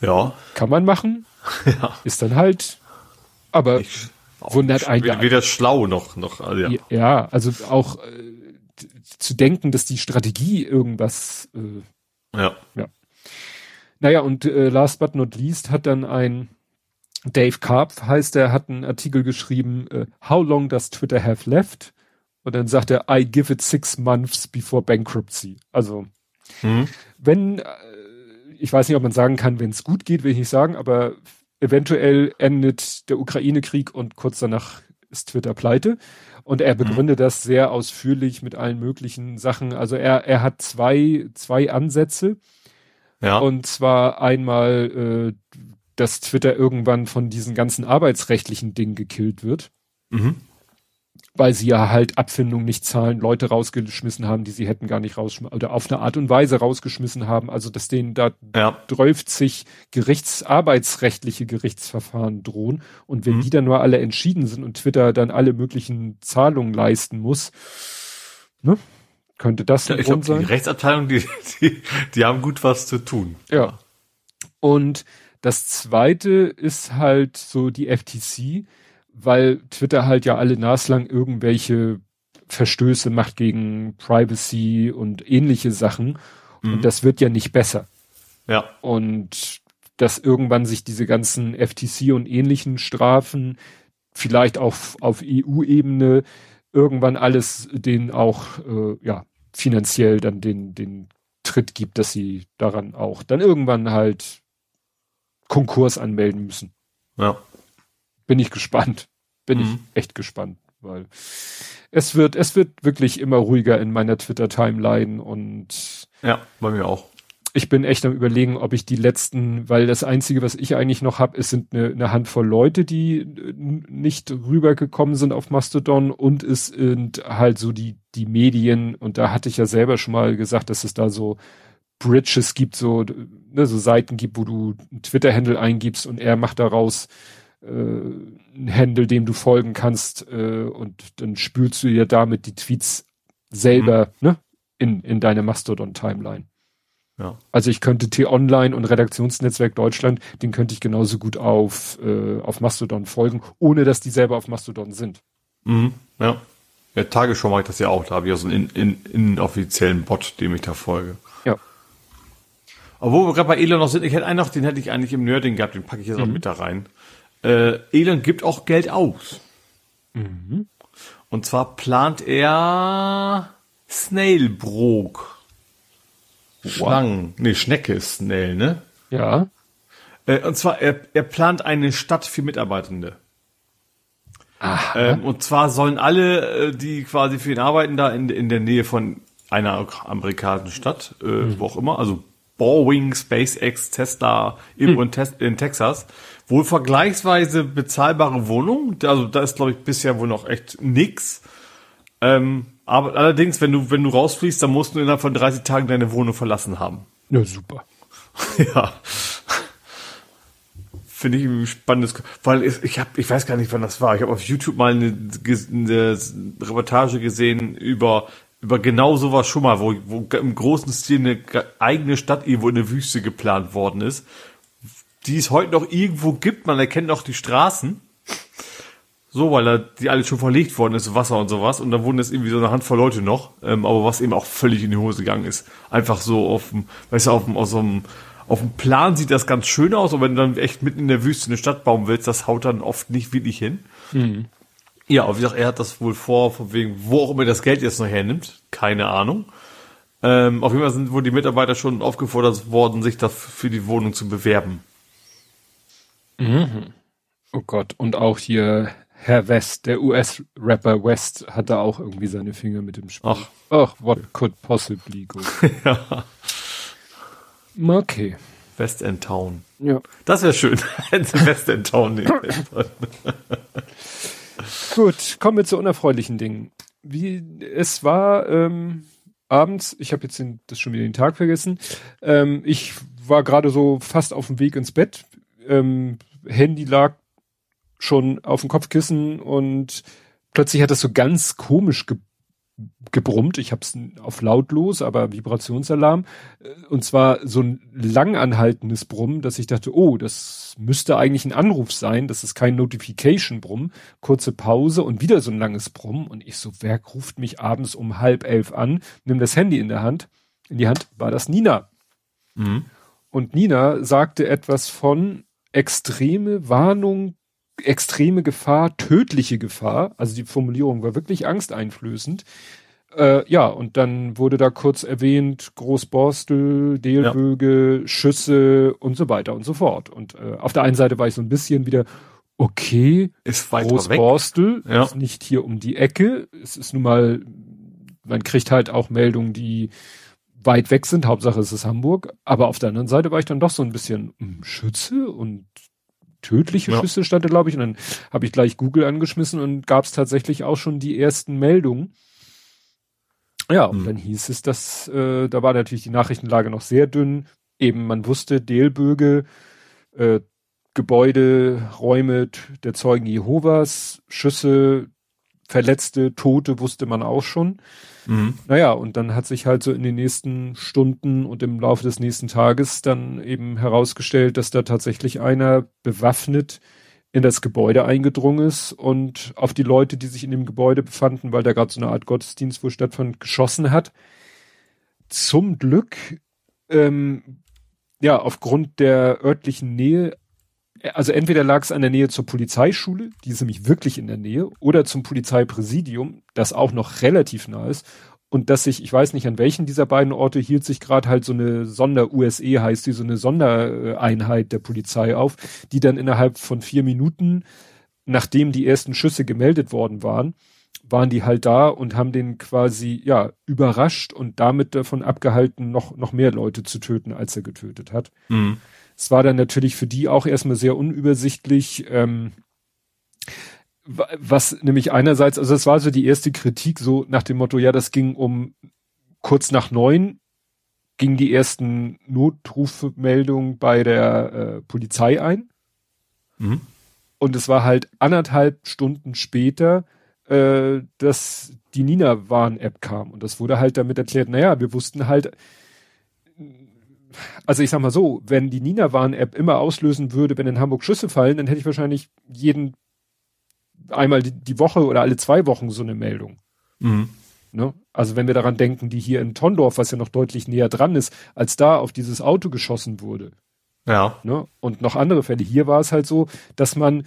Ja. Kann man machen. Ja. Ist dann halt, aber ich, wundert einen. Weder schlau noch, noch, also ja. ja, also auch äh, zu denken, dass die Strategie irgendwas. Äh, ja. ja. Naja, und äh, last but not least hat dann ein Dave Karpf heißt er, hat einen Artikel geschrieben, äh, How long does Twitter have left? Und dann sagt er, I give it six months before bankruptcy. Also, mhm. wenn, äh, ich weiß nicht, ob man sagen kann, wenn es gut geht, will ich nicht sagen, aber eventuell endet der Ukraine-Krieg und kurz danach ist Twitter pleite. Und er mhm. begründet mhm. das sehr ausführlich mit allen möglichen Sachen. Also er, er hat zwei, zwei Ansätze. Ja. Und zwar einmal, äh, dass Twitter irgendwann von diesen ganzen arbeitsrechtlichen Dingen gekillt wird. Mhm. Weil sie ja halt Abfindungen nicht zahlen, Leute rausgeschmissen haben, die sie hätten gar nicht rausschmissen, oder auf eine Art und Weise rausgeschmissen haben. Also, dass denen da ja. 30 gerichtsarbeitsrechtliche Gerichtsverfahren drohen. Und wenn mhm. die dann nur alle entschieden sind und Twitter dann alle möglichen Zahlungen leisten muss, ne? Könnte das ja, ein Grund glaub, sein? Die Rechtsabteilung, die, die, die haben gut was zu tun. Ja. Und das zweite ist halt so die FTC, weil Twitter halt ja alle naslang irgendwelche Verstöße macht gegen Privacy und ähnliche Sachen. Mhm. Und das wird ja nicht besser. Ja. Und dass irgendwann sich diese ganzen FTC und ähnlichen Strafen vielleicht auch auf EU-Ebene irgendwann alles den auch äh, ja finanziell dann den den Tritt gibt, dass sie daran auch dann irgendwann halt Konkurs anmelden müssen. Ja. Bin ich gespannt. Bin mhm. ich echt gespannt, weil es wird, es wird wirklich immer ruhiger in meiner Twitter-Timeline und ja, bei mir auch. Ich bin echt am überlegen, ob ich die letzten, weil das Einzige, was ich eigentlich noch habe, es sind eine, eine Handvoll Leute, die nicht rübergekommen sind auf Mastodon und es sind halt so die, die Medien und da hatte ich ja selber schon mal gesagt, dass es da so Bridges gibt, so, ne, so Seiten gibt, wo du einen Twitter-Handle eingibst und er macht daraus äh, einen Handle, dem du folgen kannst äh, und dann spülst du dir damit die Tweets selber mhm. ne, in, in deine Mastodon-Timeline. Ja. Also ich könnte T-Online und Redaktionsnetzwerk Deutschland, den könnte ich genauso gut auf, äh, auf Mastodon folgen, ohne dass die selber auf Mastodon sind. Mhm. Ja. Ja, Tagesschau mache ich das ja auch, da habe ich ja so einen in, in, inoffiziellen Bot, dem ich da folge. Ja. Obwohl wir gerade bei Elon noch sind, ich hätte einen noch, den hätte ich eigentlich im Nerding gehabt, den packe ich jetzt auch mit da rein. Äh, Elon gibt auch Geld aus. Und zwar plant er Snailbrok. Schlangen. Nee, Schnecke ist Snail, ne? Ja. Äh, und zwar, er, er plant eine Stadt für Mitarbeitende. Ähm, und zwar sollen alle, äh, die quasi für ihn arbeiten, da in, in der Nähe von einer amerikanischen Stadt, äh, wo auch immer, also Boeing, SpaceX, Tesla, irgendwo in, Tes in Texas, wohl vergleichsweise bezahlbare Wohnung. Also da ist, glaube ich, bisher wohl noch echt nix. Ähm, aber allerdings, wenn du, wenn du rausfliegst, dann musst du innerhalb von 30 Tagen deine Wohnung verlassen haben. Ja, super. ja. Finde ich ein spannendes, weil ich, ich habe, ich weiß gar nicht, wann das war. Ich habe auf YouTube mal eine, eine Reportage gesehen über über genau sowas schon mal, wo, wo im großen Stil eine eigene Stadt irgendwo in der Wüste geplant worden ist, die es heute noch irgendwo gibt. Man erkennt auch die Straßen. So, weil da die alles schon verlegt worden ist, Wasser und sowas. Und dann wurden es irgendwie so eine Handvoll Leute noch, ähm, aber was eben auch völlig in die Hose gegangen ist. Einfach so auf dem, weißt du, auf dem, aus so einem, auf dem Plan sieht das ganz schön aus, aber wenn du dann echt mitten in der Wüste eine Stadt bauen willst, das haut dann oft nicht wirklich hin. Ja, aber wie gesagt, er hat das wohl vor, von wegen, wo auch immer das Geld jetzt noch hernimmt, keine Ahnung. Ähm, auf jeden Fall sind wohl die Mitarbeiter schon aufgefordert worden, sich das für die Wohnung zu bewerben. Oh Gott. Und auch hier Herr West, der US-Rapper West, hatte auch irgendwie seine Finger mit dem Spiel. Ach. Ach, what could possibly go? ja. Okay. West End Town. Ja. Das wäre schön, wenn sie West End Town nehmen. Gut, kommen wir zu unerfreulichen Dingen. Wie es war ähm, abends, ich habe jetzt den, das schon wieder den Tag vergessen. Ähm, ich war gerade so fast auf dem Weg ins Bett. Ähm, Handy lag schon auf dem Kopfkissen und plötzlich hat das so ganz komisch ge gebrummt. Ich habe es auf lautlos, aber Vibrationsalarm. Äh, Und zwar so ein langanhaltendes Brummen, dass ich dachte, oh, das müsste eigentlich ein Anruf sein. Das ist kein Notification-Brummen. Kurze Pause und wieder so ein langes Brummen. Und ich so, wer ruft mich abends um halb elf an? Nimm das Handy in der Hand. In die Hand war das Nina. Mhm. Und Nina sagte etwas von extreme Warnung, extreme Gefahr, tödliche Gefahr. Also die Formulierung war wirklich angsteinflößend. Äh, ja, und dann wurde da kurz erwähnt, Großborstel, Delböge, Schüsse und so weiter und so fort. Und äh, auf der einen Seite war ich so ein bisschen wieder, okay, Ist. Großborstel Ja. ist nicht hier um die Ecke. Es ist nun mal, man kriegt halt auch Meldungen, die weit weg sind. Hauptsache es ist Hamburg. Aber auf der anderen Seite war ich dann doch so ein bisschen hm, Schütze und tödliche Ja. Schüsse stand da, glaube ich. Und dann habe ich gleich Google angeschmissen und gab es tatsächlich auch schon die ersten Meldungen. Ja, und Hm. dann hieß es, dass äh, da war natürlich die Nachrichtenlage noch sehr dünn. Eben, man wusste, Delböge, äh, Gebäude, Räume der Zeugen Jehovas, Schüsse, Verletzte, Tote wusste man auch schon. Mhm. Naja, und dann hat sich halt so in den nächsten Stunden und im Laufe des nächsten Tages dann eben herausgestellt, dass da tatsächlich einer bewaffnet in das Gebäude eingedrungen ist und auf die Leute, die sich in dem Gebäude befanden, weil da gerade so eine Art Gottesdienst wohl stattfand, geschossen hat. Zum Glück, ähm, ja, aufgrund der örtlichen Nähe, also entweder lag es an der Nähe zur Polizeischule, die ist nämlich wirklich in der Nähe, oder zum Polizeipräsidium, das auch noch relativ nah ist. Und dass sich, ich weiß nicht, an welchen dieser beiden Orte hielt sich gerade halt so eine Sonder-USE heißt die, so eine Sondereinheit der Polizei auf, die dann innerhalb von vier Minuten, nachdem die ersten Schüsse gemeldet worden waren, waren die halt da und haben den quasi, ja, überrascht und damit davon abgehalten, noch, noch mehr Leute zu töten, als er getötet hat. Mhm. Es war dann natürlich für die auch erstmal sehr unübersichtlich, ähm, wa- was nämlich einerseits, also es war so die erste Kritik so nach dem Motto, ja, das ging um kurz nach neun, ging die ersten Notrufmeldungen bei der äh, Polizei ein. Mhm. Und es war halt anderthalb Stunden später, äh, dass die Nina-Warn-App kam. Und das wurde halt damit erklärt, naja, wir wussten halt, also ich sag mal so, wenn die Nina-Warn-App immer auslösen würde, wenn in Hamburg Schüsse fallen, dann hätte ich wahrscheinlich jeden einmal die, die Woche oder alle zwei Wochen so eine Meldung. Mhm. Ne? Also wenn wir daran denken, die hier in Tondorf, was ja noch deutlich näher dran ist, als da auf dieses Auto geschossen wurde. Ja. Ne? Und noch andere Fälle. Hier war es halt so, dass man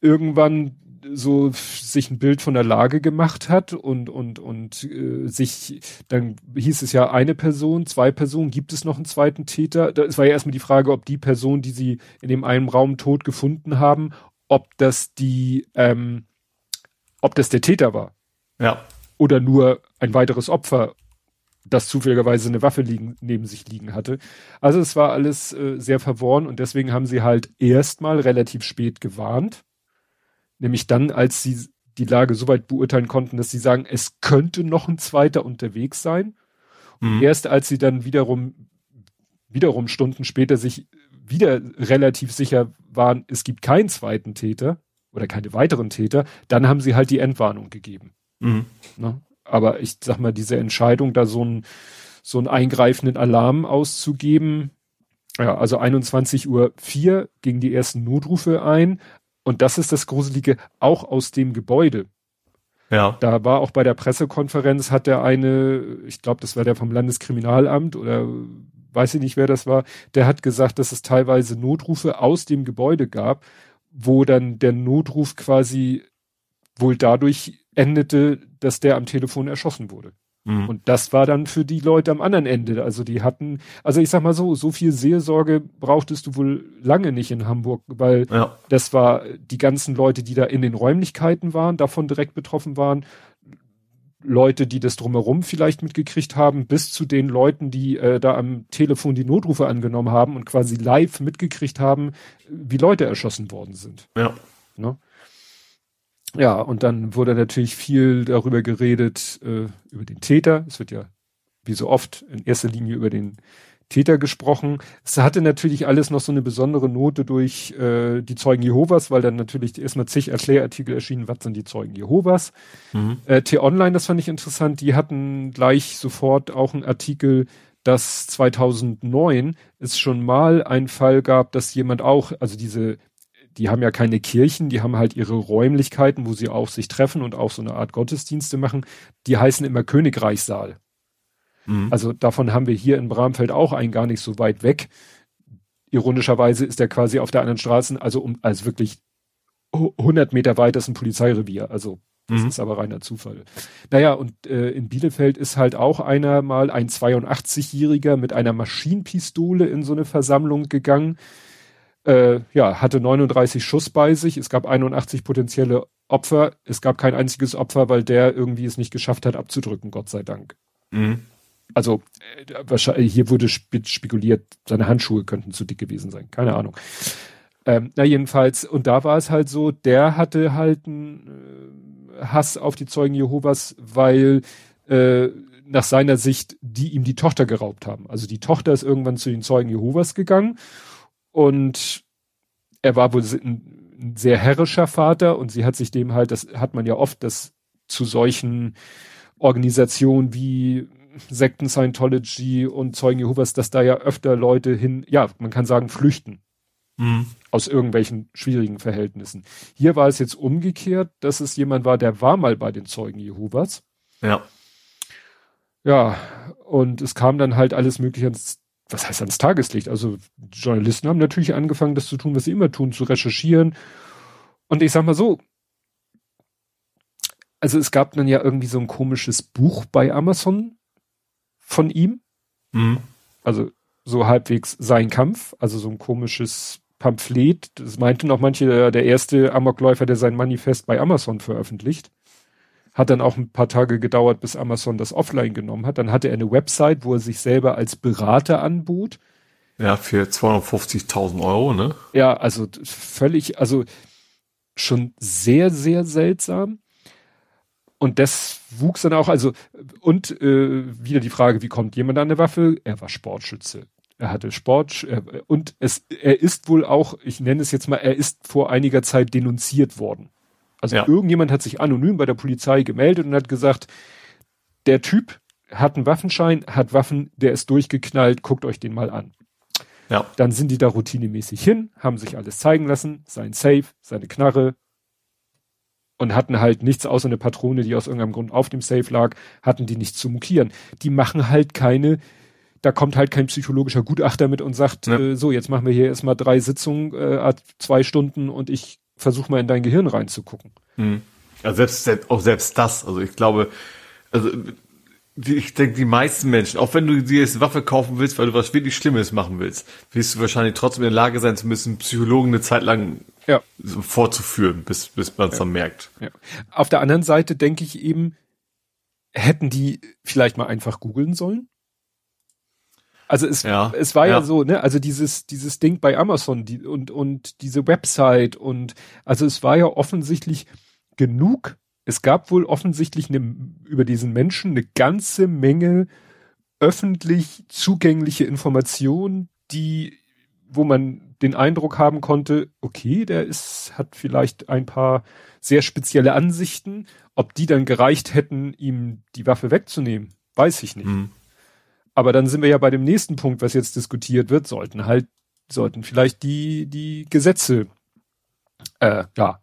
irgendwann so sich ein Bild von der Lage gemacht hat und und und äh, sich dann hieß es ja eine Person, zwei Personen, gibt es noch einen zweiten Täter? Es war ja erstmal die Frage, ob die Person, die sie in dem einen Raum tot gefunden haben, ob das die ähm, ob das der Täter war. Ja. Oder nur ein weiteres Opfer, das zufälligerweise eine Waffe liegen, neben sich liegen hatte. Also es war alles äh, sehr verworren und deswegen haben sie halt erstmal relativ spät gewarnt. Nämlich dann, als sie die Lage so weit beurteilen konnten, dass sie sagen, es könnte noch ein zweiter unterwegs sein. Und Mhm. erst als sie dann wiederum, wiederum Stunden später sich wieder relativ sicher waren, es gibt keinen zweiten Täter oder keine weiteren Täter, dann haben sie halt die Entwarnung gegeben. Mhm. Ne? Aber ich sag mal, diese Entscheidung, da so einen so einen eingreifenden Alarm auszugeben, ja, also 21 Uhr 4 gingen die ersten Notrufe ein. Und das ist das Gruselige, auch aus dem Gebäude. Ja. Da war auch bei der Pressekonferenz, hat der eine, ich glaube, das war der vom Landeskriminalamt oder weiß ich nicht, wer das war, der hat gesagt, dass es teilweise Notrufe aus dem Gebäude gab, wo dann der Notruf quasi wohl dadurch endete, dass der am Telefon erschossen wurde. Mhm. Und das war dann für die Leute am anderen Ende. Also die hatten, also ich sag mal so, so viel Seelsorge brauchtest du wohl lange nicht in Hamburg, weil ja. das war die ganzen Leute, die da in den Räumlichkeiten waren, davon direkt betroffen waren. Leute, die das drumherum vielleicht mitgekriegt haben, bis zu den Leuten, die äh, da am Telefon die Notrufe angenommen haben und quasi live mitgekriegt haben, wie Leute erschossen worden sind. Ja. Ne? Ja, und dann wurde natürlich viel darüber geredet, äh, über den Täter. Es wird ja, wie so oft, in erster Linie über den Täter gesprochen. Es hatte natürlich alles noch so eine besondere Note durch äh, die Zeugen Jehovas, weil dann natürlich erstmal zig Erklärartikel erschienen, was sind die Zeugen Jehovas. Mhm. Äh, T-Online, das fand ich interessant, die hatten gleich sofort auch einen Artikel, dass 2009 es schon mal einen Fall gab, dass jemand auch, also diese die haben ja keine Kirchen, die haben halt ihre Räumlichkeiten, wo sie auch sich treffen und auch so eine Art Gottesdienste machen. Die heißen immer Königreichssaal. Mhm. Also davon haben wir hier in Bramfeld auch einen gar nicht so weit weg. Ironischerweise ist der quasi auf der anderen Straße, also um, also wirklich 100 Meter weit ist ein Polizeirevier. Also das Mhm. ist aber reiner Zufall. Naja, und äh, in Bielefeld ist halt auch einer mal ein 82-Jähriger mit einer Maschinenpistole in so eine Versammlung gegangen äh, ja, hatte 39 Schuss bei sich. Es gab 81 potenzielle Opfer. Es gab kein einziges Opfer, weil der irgendwie es nicht geschafft hat, abzudrücken, Gott sei Dank. Mhm. Also äh, wahrscheinlich, hier wurde spe spekuliert, seine Handschuhe könnten zu dick gewesen sein. Keine Ahnung. Ähm, na jedenfalls, und da war es halt so, der hatte halt einen äh, Hass auf die Zeugen Jehovas, weil äh, nach seiner Sicht die ihm die Tochter geraubt haben. Also die Tochter ist irgendwann zu den Zeugen Jehovas gegangen und er war wohl ein, sehr herrischer Vater und sie hat sich dem halt, das hat man ja oft, dass zu solchen Organisationen wie Sekten Scientology und Zeugen Jehovas, dass da ja öfter Leute hin, ja, man kann sagen, flüchten Mhm. aus irgendwelchen schwierigen Verhältnissen. Hier war es jetzt umgekehrt, dass es jemand war, der war mal bei den Zeugen Jehovas. Ja. Ja, und es kam dann halt alles mögliche ans, was heißt ans Tageslicht? Also Journalisten haben natürlich angefangen, das zu tun, was sie immer tun, zu recherchieren. Und ich sag mal so, also es gab dann ja irgendwie so ein komisches Buch bei Amazon von ihm, Mhm. also so halbwegs sein Kampf, also so ein komisches Pamphlet. Das meinten auch manche, der, der erste Amokläufer, der sein Manifest bei Amazon veröffentlicht. Hat dann auch ein paar Tage gedauert, bis Amazon das offline genommen hat. Dann hatte er eine Website, wo er sich selber als Berater anbot. Ja, für 250.000 Euro, ne? Ja, also völlig, also schon sehr, sehr seltsam. Und das wuchs dann auch, also, und äh, wieder die Frage, wie kommt jemand an eine Waffe? Er war Sportschütze. Er hatte Sport er, und es, er ist wohl auch, ich nenne es jetzt mal, er ist vor einiger Zeit denunziert worden. Also Ja. irgendjemand hat sich anonym bei der Polizei gemeldet und hat gesagt, der Typ hat einen Waffenschein, hat Waffen, der ist durchgeknallt, guckt euch den mal an. Ja. Dann sind die da routinemäßig hin, haben sich alles zeigen lassen, sein Safe, seine Knarre und hatten halt nichts außer eine Patrone, die aus irgendeinem Grund auf dem Safe lag, hatten die nichts zu mokieren. Die machen halt keine, da kommt halt kein psychologischer Gutachter mit und sagt, ja. äh, so, jetzt machen wir hier erstmal drei Sitzungen, äh, zwei Stunden und ich versuche mal in dein Gehirn reinzugucken. Mhm. Also selbst, selbst, auch selbst das, also ich glaube, also ich denke, die meisten Menschen, auch wenn du dir jetzt Waffe kaufen willst, weil du was wirklich Schlimmes machen willst, wirst du wahrscheinlich trotzdem in der Lage sein zu müssen, Psychologen eine Zeit lang ja. vorzuführen, bis, bis man es ja. dann merkt. Ja. Auf der anderen Seite denke ich eben, hätten die vielleicht mal einfach googeln sollen? Also es, ja, es war ja. ja. so, ne, also dieses, dieses Ding bei Amazon die, und, und diese Website und also es war ja offensichtlich genug es gab wohl offensichtlich eine, über diesen Menschen eine ganze Menge öffentlich zugängliche Informationen, die, wo man den Eindruck haben konnte, okay, der ist, hat vielleicht ein paar sehr spezielle Ansichten. Ob die dann gereicht hätten, ihm die Waffe wegzunehmen, weiß ich nicht. Mhm. Aber dann sind wir ja bei dem nächsten Punkt, was jetzt diskutiert wird, sollten halt, sollten vielleicht die, die Gesetze, äh, ja,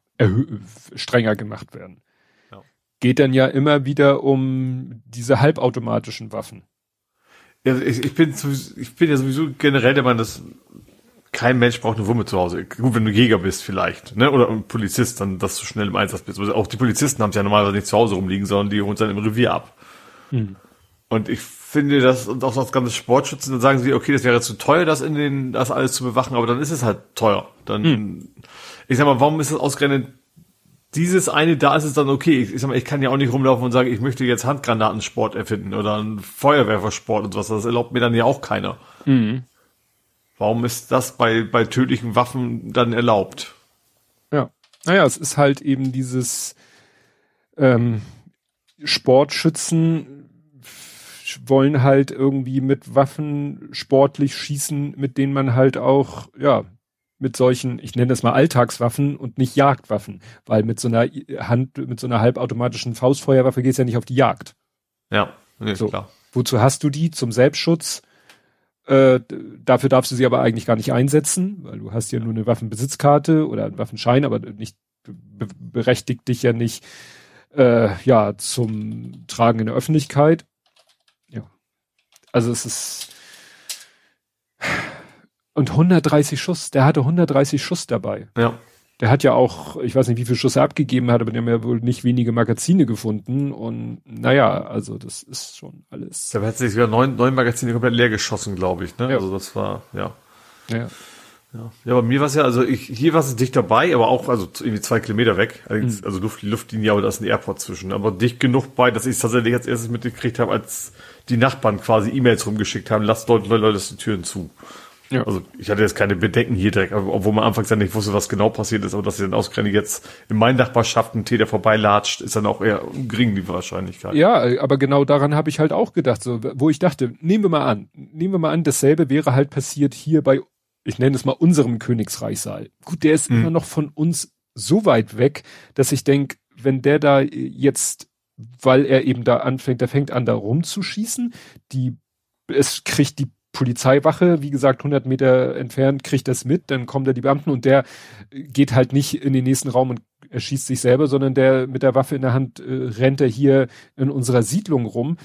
strenger gemacht werden geht dann ja immer wieder um diese halbautomatischen Waffen. Ja, ich, ich, bin, ich bin ja sowieso generell der Meinung, dass kein Mensch braucht eine Wumme zu Hause. Gut, wenn du Jäger bist vielleicht, ne? Oder ein Polizist, dann, dass du schnell im Einsatz bist. Also auch die Polizisten haben es ja normalerweise nicht zu Hause rumliegen, sondern die holen es dann im Revier ab. Hm. Und ich finde das, und auch das ganze Sportschützen, dann sagen sie, okay, das wäre zu teuer, das in den, das alles zu bewachen, aber dann ist es halt teuer. Dann, hm. ich sag mal, warum ist es ausgerechnet dieses eine, da ist es dann okay. Ich, sag mal, ich kann ja auch nicht rumlaufen und sagen, ich möchte jetzt Handgranatensport erfinden oder einen Feuerwerfersport und sowas. Das erlaubt mir dann ja auch keiner. Mhm. Warum ist das bei, bei tödlichen Waffen dann erlaubt? Ja. Naja, es ist halt eben dieses ähm, Sportschützen wollen halt irgendwie mit Waffen sportlich schießen, mit denen man halt auch, ja, mit solchen, ich nenne das mal Alltagswaffen und nicht Jagdwaffen, weil mit so einer Hand, mit so einer halbautomatischen Faustfeuerwaffe gehst du ja nicht auf die Jagd. Ja, nee, so. klar. Wozu hast du die? Zum Selbstschutz. Äh, dafür darfst du sie aber eigentlich gar nicht einsetzen, weil du hast ja nur eine Waffenbesitzkarte oder einen Waffenschein, aber nicht be berechtigt dich ja nicht äh, ja zum Tragen in der Öffentlichkeit. Also es ist und 130 Schuss, der hatte 130 Schuss dabei. Ja. Der hat ja auch, ich weiß nicht, wie viele Schuss er abgegeben hat, aber die haben ja wohl nicht wenige Magazine gefunden. Und naja, also das ist schon alles. Der hat sich sogar neun, neun Magazine komplett leer geschossen, glaube ich. Ne? Ja. Also das war, ja. Ja. Ja, ja bei mir war es ja, also ich, hier war es dicht dabei, aber auch also irgendwie zwei Kilometer weg. Mhm. Also Luft, Luftlinie, aber da ist ein Airport zwischen. Aber dicht genug bei, dass ich es tatsächlich als erstes mitgekriegt habe, als die Nachbarn quasi E-Mails rumgeschickt haben, lasst Leute, Leute die Türen zu. Ja. Also ich hatte jetzt keine Bedenken hier direkt, obwohl man anfangs ja nicht wusste, was genau passiert ist, aber dass sie dann ausgerechnet jetzt in meinen Nachbarschaften Täter vorbeilatscht, ist dann auch eher gering die Wahrscheinlichkeit. Ja, aber genau daran habe ich halt auch gedacht, so, wo ich dachte, nehmen wir mal an, nehmen wir mal an, dasselbe wäre halt passiert hier bei, ich nenne es mal unserem Königsreichsaal. Gut, der ist hm. immer noch von uns so weit weg, dass ich denke, wenn der da jetzt, weil er eben da anfängt, der fängt an da rumzuschießen, die es kriegt die Polizeiwache, wie gesagt, 100 Meter entfernt, kriegt das mit, dann kommen da die Beamten und der geht halt nicht in den nächsten Raum und erschießt sich selber, sondern der mit der Waffe in der Hand äh, rennt er hier in unserer Siedlung rum.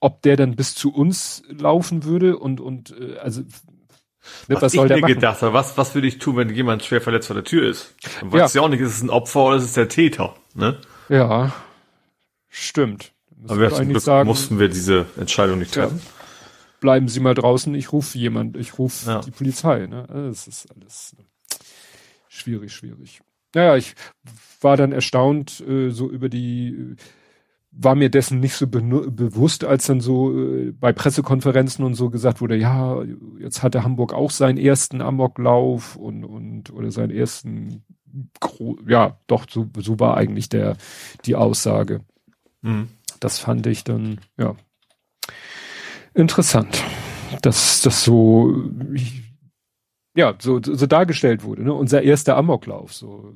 Ob der dann bis zu uns laufen würde und, und äh, also Ne, was, was soll ich der mir machen? gedacht habe, was, was würde ich tun, wenn jemand schwer verletzt vor der Tür ist? Dann weißt ja. ja auch nicht, ist es ein Opfer oder ist es der Täter, ne? Ja, stimmt. Aber wir eigentlich sagen, mussten wir diese Entscheidung nicht treffen. Ja bleiben Sie mal draußen, ich rufe jemand, ich rufe ja. die Polizei. Ne? Das ist alles ne? schwierig, schwierig. Naja, ich war dann erstaunt äh, so über die, war mir dessen nicht so be bewusst, als dann so äh, bei Pressekonferenzen und so gesagt wurde, ja, jetzt hatte Hamburg auch seinen ersten Amoklauf und, und oder seinen ersten, ja, doch, so, so war eigentlich der, die Aussage. Mhm. Das fand ich dann, ja, interessant, dass das so, ja, so, so dargestellt wurde, ne? Unser erster Amoklauf, so.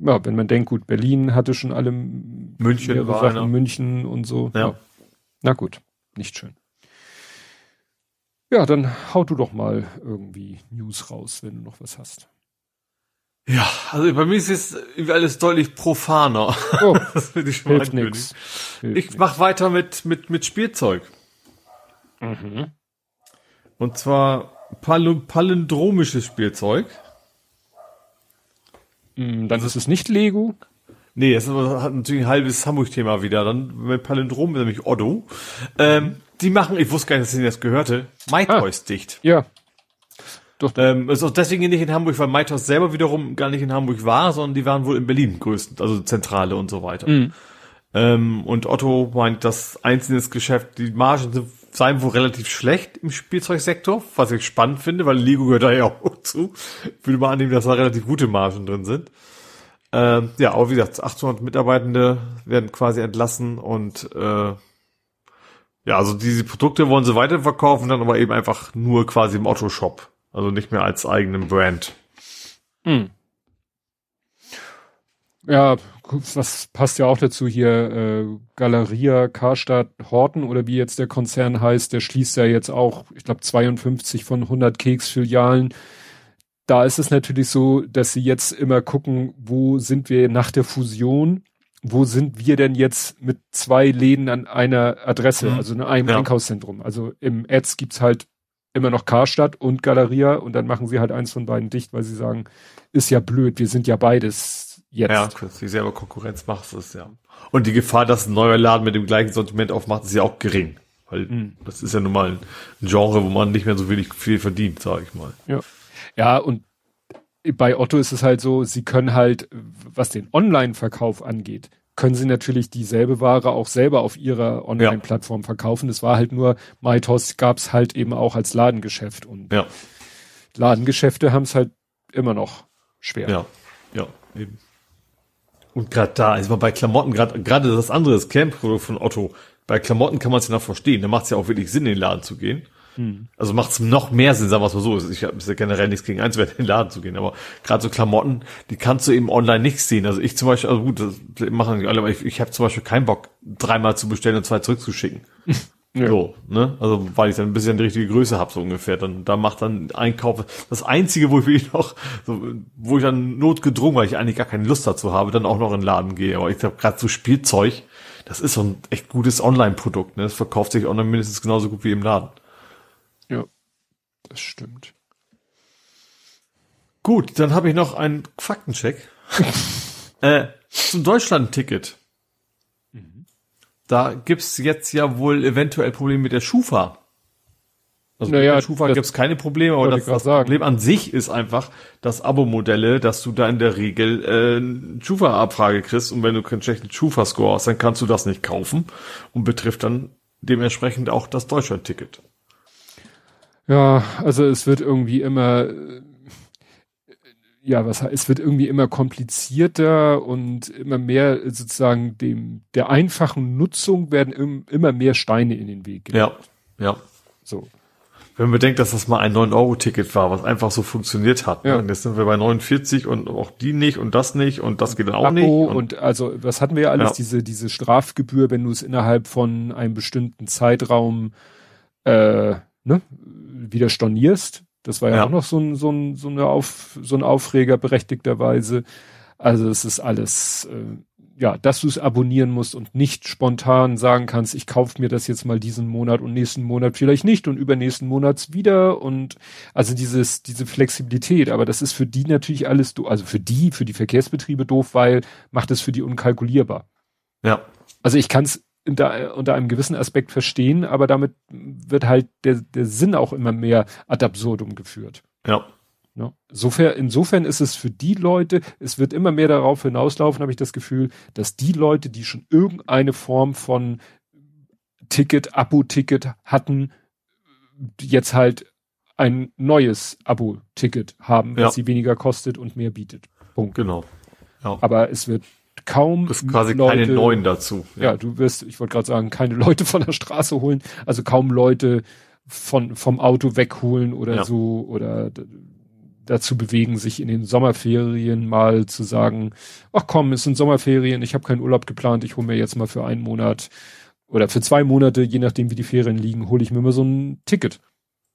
Ja, wenn man denkt, gut, Berlin hatte schon alle München, war Sachen, München und so. Ja. ja. Na gut, nicht schön. Ja, dann hau du doch mal irgendwie News raus, wenn du noch was hast. Ja, also bei mir ist es alles deutlich profaner. Oh, das finde ich schon hilft nix. Hilft Ich mach weiter mit, mit, mit Spielzeug. Mhm. Und zwar pal palindromisches Spielzeug. Mm, Dann ist es nicht Lego. Nee, das ist aber- hat natürlich ein halbes Hamburg-Thema wieder. Dann mit Palindrom, nämlich Otto. Ähm, die machen, ich wusste gar nicht, dass ich das gehörte, MyToys dicht. Ja. Ähm, ist auch deswegen nicht in Hamburg, weil MyToys selber wiederum gar nicht in Hamburg war, sondern die waren wohl in Berlin größten, also Zentrale und so weiter. Ähm, und Otto meint, dass einzelnes Geschäft, die Margen sind, seien wohl relativ schlecht im Spielzeugsektor, was ich spannend finde, weil Lego gehört da ja auch zu. Ich würde mal annehmen, dass da relativ gute Margen drin sind. Ähm, ja, aber wie gesagt, 800 Mitarbeitende werden quasi entlassen und äh, ja, also diese Produkte wollen sie weiterverkaufen, dann aber eben einfach nur quasi im Otto-Shop. Also nicht mehr als eigenen Brand. Ja, was passt ja auch dazu hier, äh, Galeria, Karstadt, Horten oder wie jetzt der Konzern heißt, der schließt ja jetzt auch, ich glaube 52 von 100 Keksfilialen. Da ist es natürlich so, dass sie jetzt immer gucken, wo sind wir nach der Fusion, wo sind wir denn jetzt mit zwei Läden an einer Adresse, Mhm. also in einem Ja. Einkaufszentrum. Also im Ads gibt's halt immer noch Karstadt und Galeria und dann machen sie halt eins von beiden dicht, weil sie sagen, ist ja blöd, wir sind ja beides jetzt. Ja, dass sie selber Konkurrenz macht, ist ja. Und die Gefahr, dass ein neuer Laden mit dem gleichen Sortiment aufmacht, ist ja auch gering. Weil Mhm. das ist ja nun mal ein Genre, wo man nicht mehr so wenig viel verdient, sage ich mal. Ja. Ja, und bei Otto ist es halt so, sie können halt, was den Online-Verkauf angeht, können sie natürlich dieselbe Ware auch selber auf ihrer Online-Plattform verkaufen. Es war halt nur, MyTos gab's halt eben auch als Ladengeschäft und Ja, Ladengeschäfte haben es halt immer noch schwer. ja, ja, eben. Und gerade da, man bei Klamotten, gerade gerade das andere, das Kernprodukt von Otto, bei Klamotten kann man es ja noch verstehen. Da macht es ja auch wirklich Sinn, in den Laden zu gehen. Also macht es noch mehr Sinn, sagen wir es mal so. Ich habe ja generell nichts gegen einzuwenden, in den Laden zu gehen, aber gerade so Klamotten, die kannst du eben online nicht sehen. Also ich zum Beispiel, also gut, das machen nicht alle, aber ich, ich habe zum Beispiel keinen Bock, dreimal zu bestellen und zwei zurückzuschicken. Ja. So, ne? Also weil ich dann ein bisschen die richtige Größe habe, so ungefähr. Dann da macht dann Einkauf. Das Einzige, wo ich wirklich noch, so, wo ich dann notgedrungen, weil ich eigentlich gar keine Lust dazu habe, dann auch noch in den Laden gehe. Aber ich habe gerade so Spielzeug, das ist so ein echt gutes Online-Produkt. Ne? Das verkauft sich online mindestens genauso gut wie im Laden. Ja, das stimmt. Gut, dann habe ich noch einen Faktencheck. äh, zum Deutschland-Ticket. Da gibt's jetzt ja wohl eventuell Probleme mit der Schufa. Also Naja, mit der Schufa das gibt's keine Probleme, aber das, das. Problem an sich ist einfach, dass Abo-Modelle, dass du da in der Regel äh, eine Schufa-Abfrage kriegst und wenn du keinen schlechten Schufa-Score hast, dann kannst du das nicht kaufen und betrifft dann dementsprechend auch das Deutschland-Ticket. Ja, also es wird irgendwie immer, äh, ja, was es wird irgendwie immer komplizierter und immer mehr sozusagen dem der einfachen Nutzung werden im, immer mehr Steine in den Weg. gelegt. Ja, ja. So. Wenn man bedenkt, dass das mal ein 9-Euro-Ticket war, was einfach so funktioniert hat. Ja. Ne? Und jetzt sind wir bei 49 und auch die nicht und das nicht und das geht dann auch Abo nicht. und, also was hatten wir ja alles, Ja. diese, diese Strafgebühr, wenn du es innerhalb von einem bestimmten Zeitraum äh, ne, wieder stornierst. Das war ja, Ja. auch noch so ein, so ein, so eine Auf, so ein Aufreger berechtigterweise. Also es ist alles, äh, ja, dass du es abonnieren musst und nicht spontan sagen kannst, ich kaufe mir das jetzt mal diesen Monat und nächsten Monat vielleicht nicht und übernächsten Monats wieder und also dieses, diese Flexibilität, aber das ist für die natürlich alles, also für die, für die Verkehrsbetriebe doof, weil macht es für die unkalkulierbar. ja, Also ich kann es unter, unter einem gewissen Aspekt verstehen, aber damit wird halt der, der Sinn auch immer mehr ad absurdum geführt. ja, Ne? Insofern, insofern ist es für die Leute, es wird immer mehr darauf hinauslaufen, habe ich das Gefühl, dass die Leute, die schon irgendeine Form von Ticket, Abo-Ticket hatten, jetzt halt ein neues Abo-Ticket haben, Ja. was sie weniger kostet und mehr bietet. Punkt. genau. Ja. Aber es wird kaum Das ist quasi Leute, keine neuen dazu. ja, du wirst, ich wollte gerade sagen, keine Leute von der Straße holen, also kaum Leute von vom Auto wegholen oder Ja. so oder dazu bewegen, sich in den Sommerferien mal zu sagen, ach komm, es sind Sommerferien, ich habe keinen Urlaub geplant, ich hole mir jetzt mal für einen Monat oder für zwei Monate, je nachdem wie die Ferien liegen, hole ich mir mal so ein Ticket.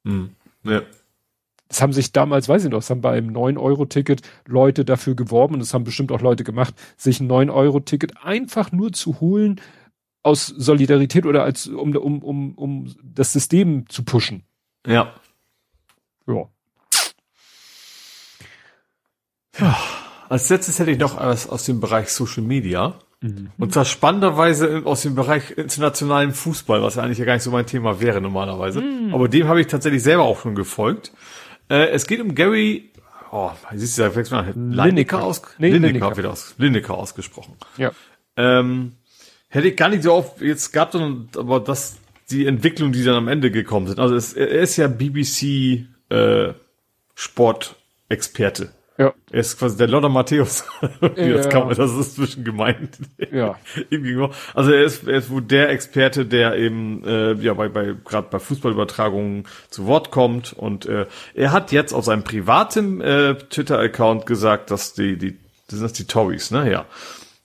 Hm. Ja. Das haben sich damals, weiß ich noch, das haben bei einem 9-Euro-Ticket Leute dafür geworben und das haben bestimmt auch Leute gemacht, sich ein 9-Euro-Ticket einfach nur zu holen aus Solidarität oder als um, um, um, um das System zu pushen. Ja. Ja. Ja. Als letztes hätte ich noch was aus dem Bereich Social Media. Mhm. Und zwar spannenderweise aus dem Bereich internationalen Fußball, was ja eigentlich ja gar nicht so mein Thema wäre normalerweise. Mhm. Aber dem habe ich tatsächlich selber auch schon gefolgt. Äh, es geht um Gary, oh, siehst du, da fängst du an, Lineker aus, nee, Lineker, Lineker. Aus, Lineker ausgesprochen. Ja. Ähm, hätte ich gar nicht so oft jetzt gehabt, aber das, die Entwicklung, die dann am Ende gekommen sind. Also es, er ist ja BBC äh, Sportexperte. Ja. Er ist quasi der Lothar Matthäus. Jetzt ja. kann man, das ist zwischen gemeint. Ja. also er ist, er ist wohl der Experte, der eben äh, ja bei, bei gerade bei Fußballübertragungen zu Wort kommt und äh, er hat jetzt auf seinem privaten äh, Twitter-Account gesagt, dass die die das sind die Tories, ne? Ja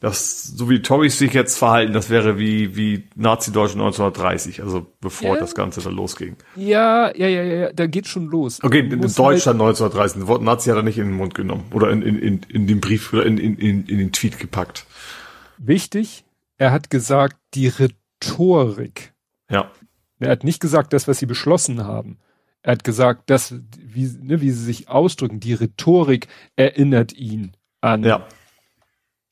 das, so wie Tories sich jetzt verhalten, das wäre wie, wie Nazi-Deutschland 1930, also bevor ja. das Ganze da losging. Ja, ja, ja, ja, da geht schon los. Okay, in, Deutschland halt 1930, das Wort Nazi hat er nicht in den Mund genommen oder in, in, in, in den Brief oder in, in, in, in den Tweet gepackt. Wichtig, er hat gesagt, die Rhetorik. Ja. Er hat nicht gesagt, das, was sie beschlossen haben. Er hat gesagt, dass, wie, ne, wie sie sich ausdrücken, die Rhetorik erinnert ihn an. Ja.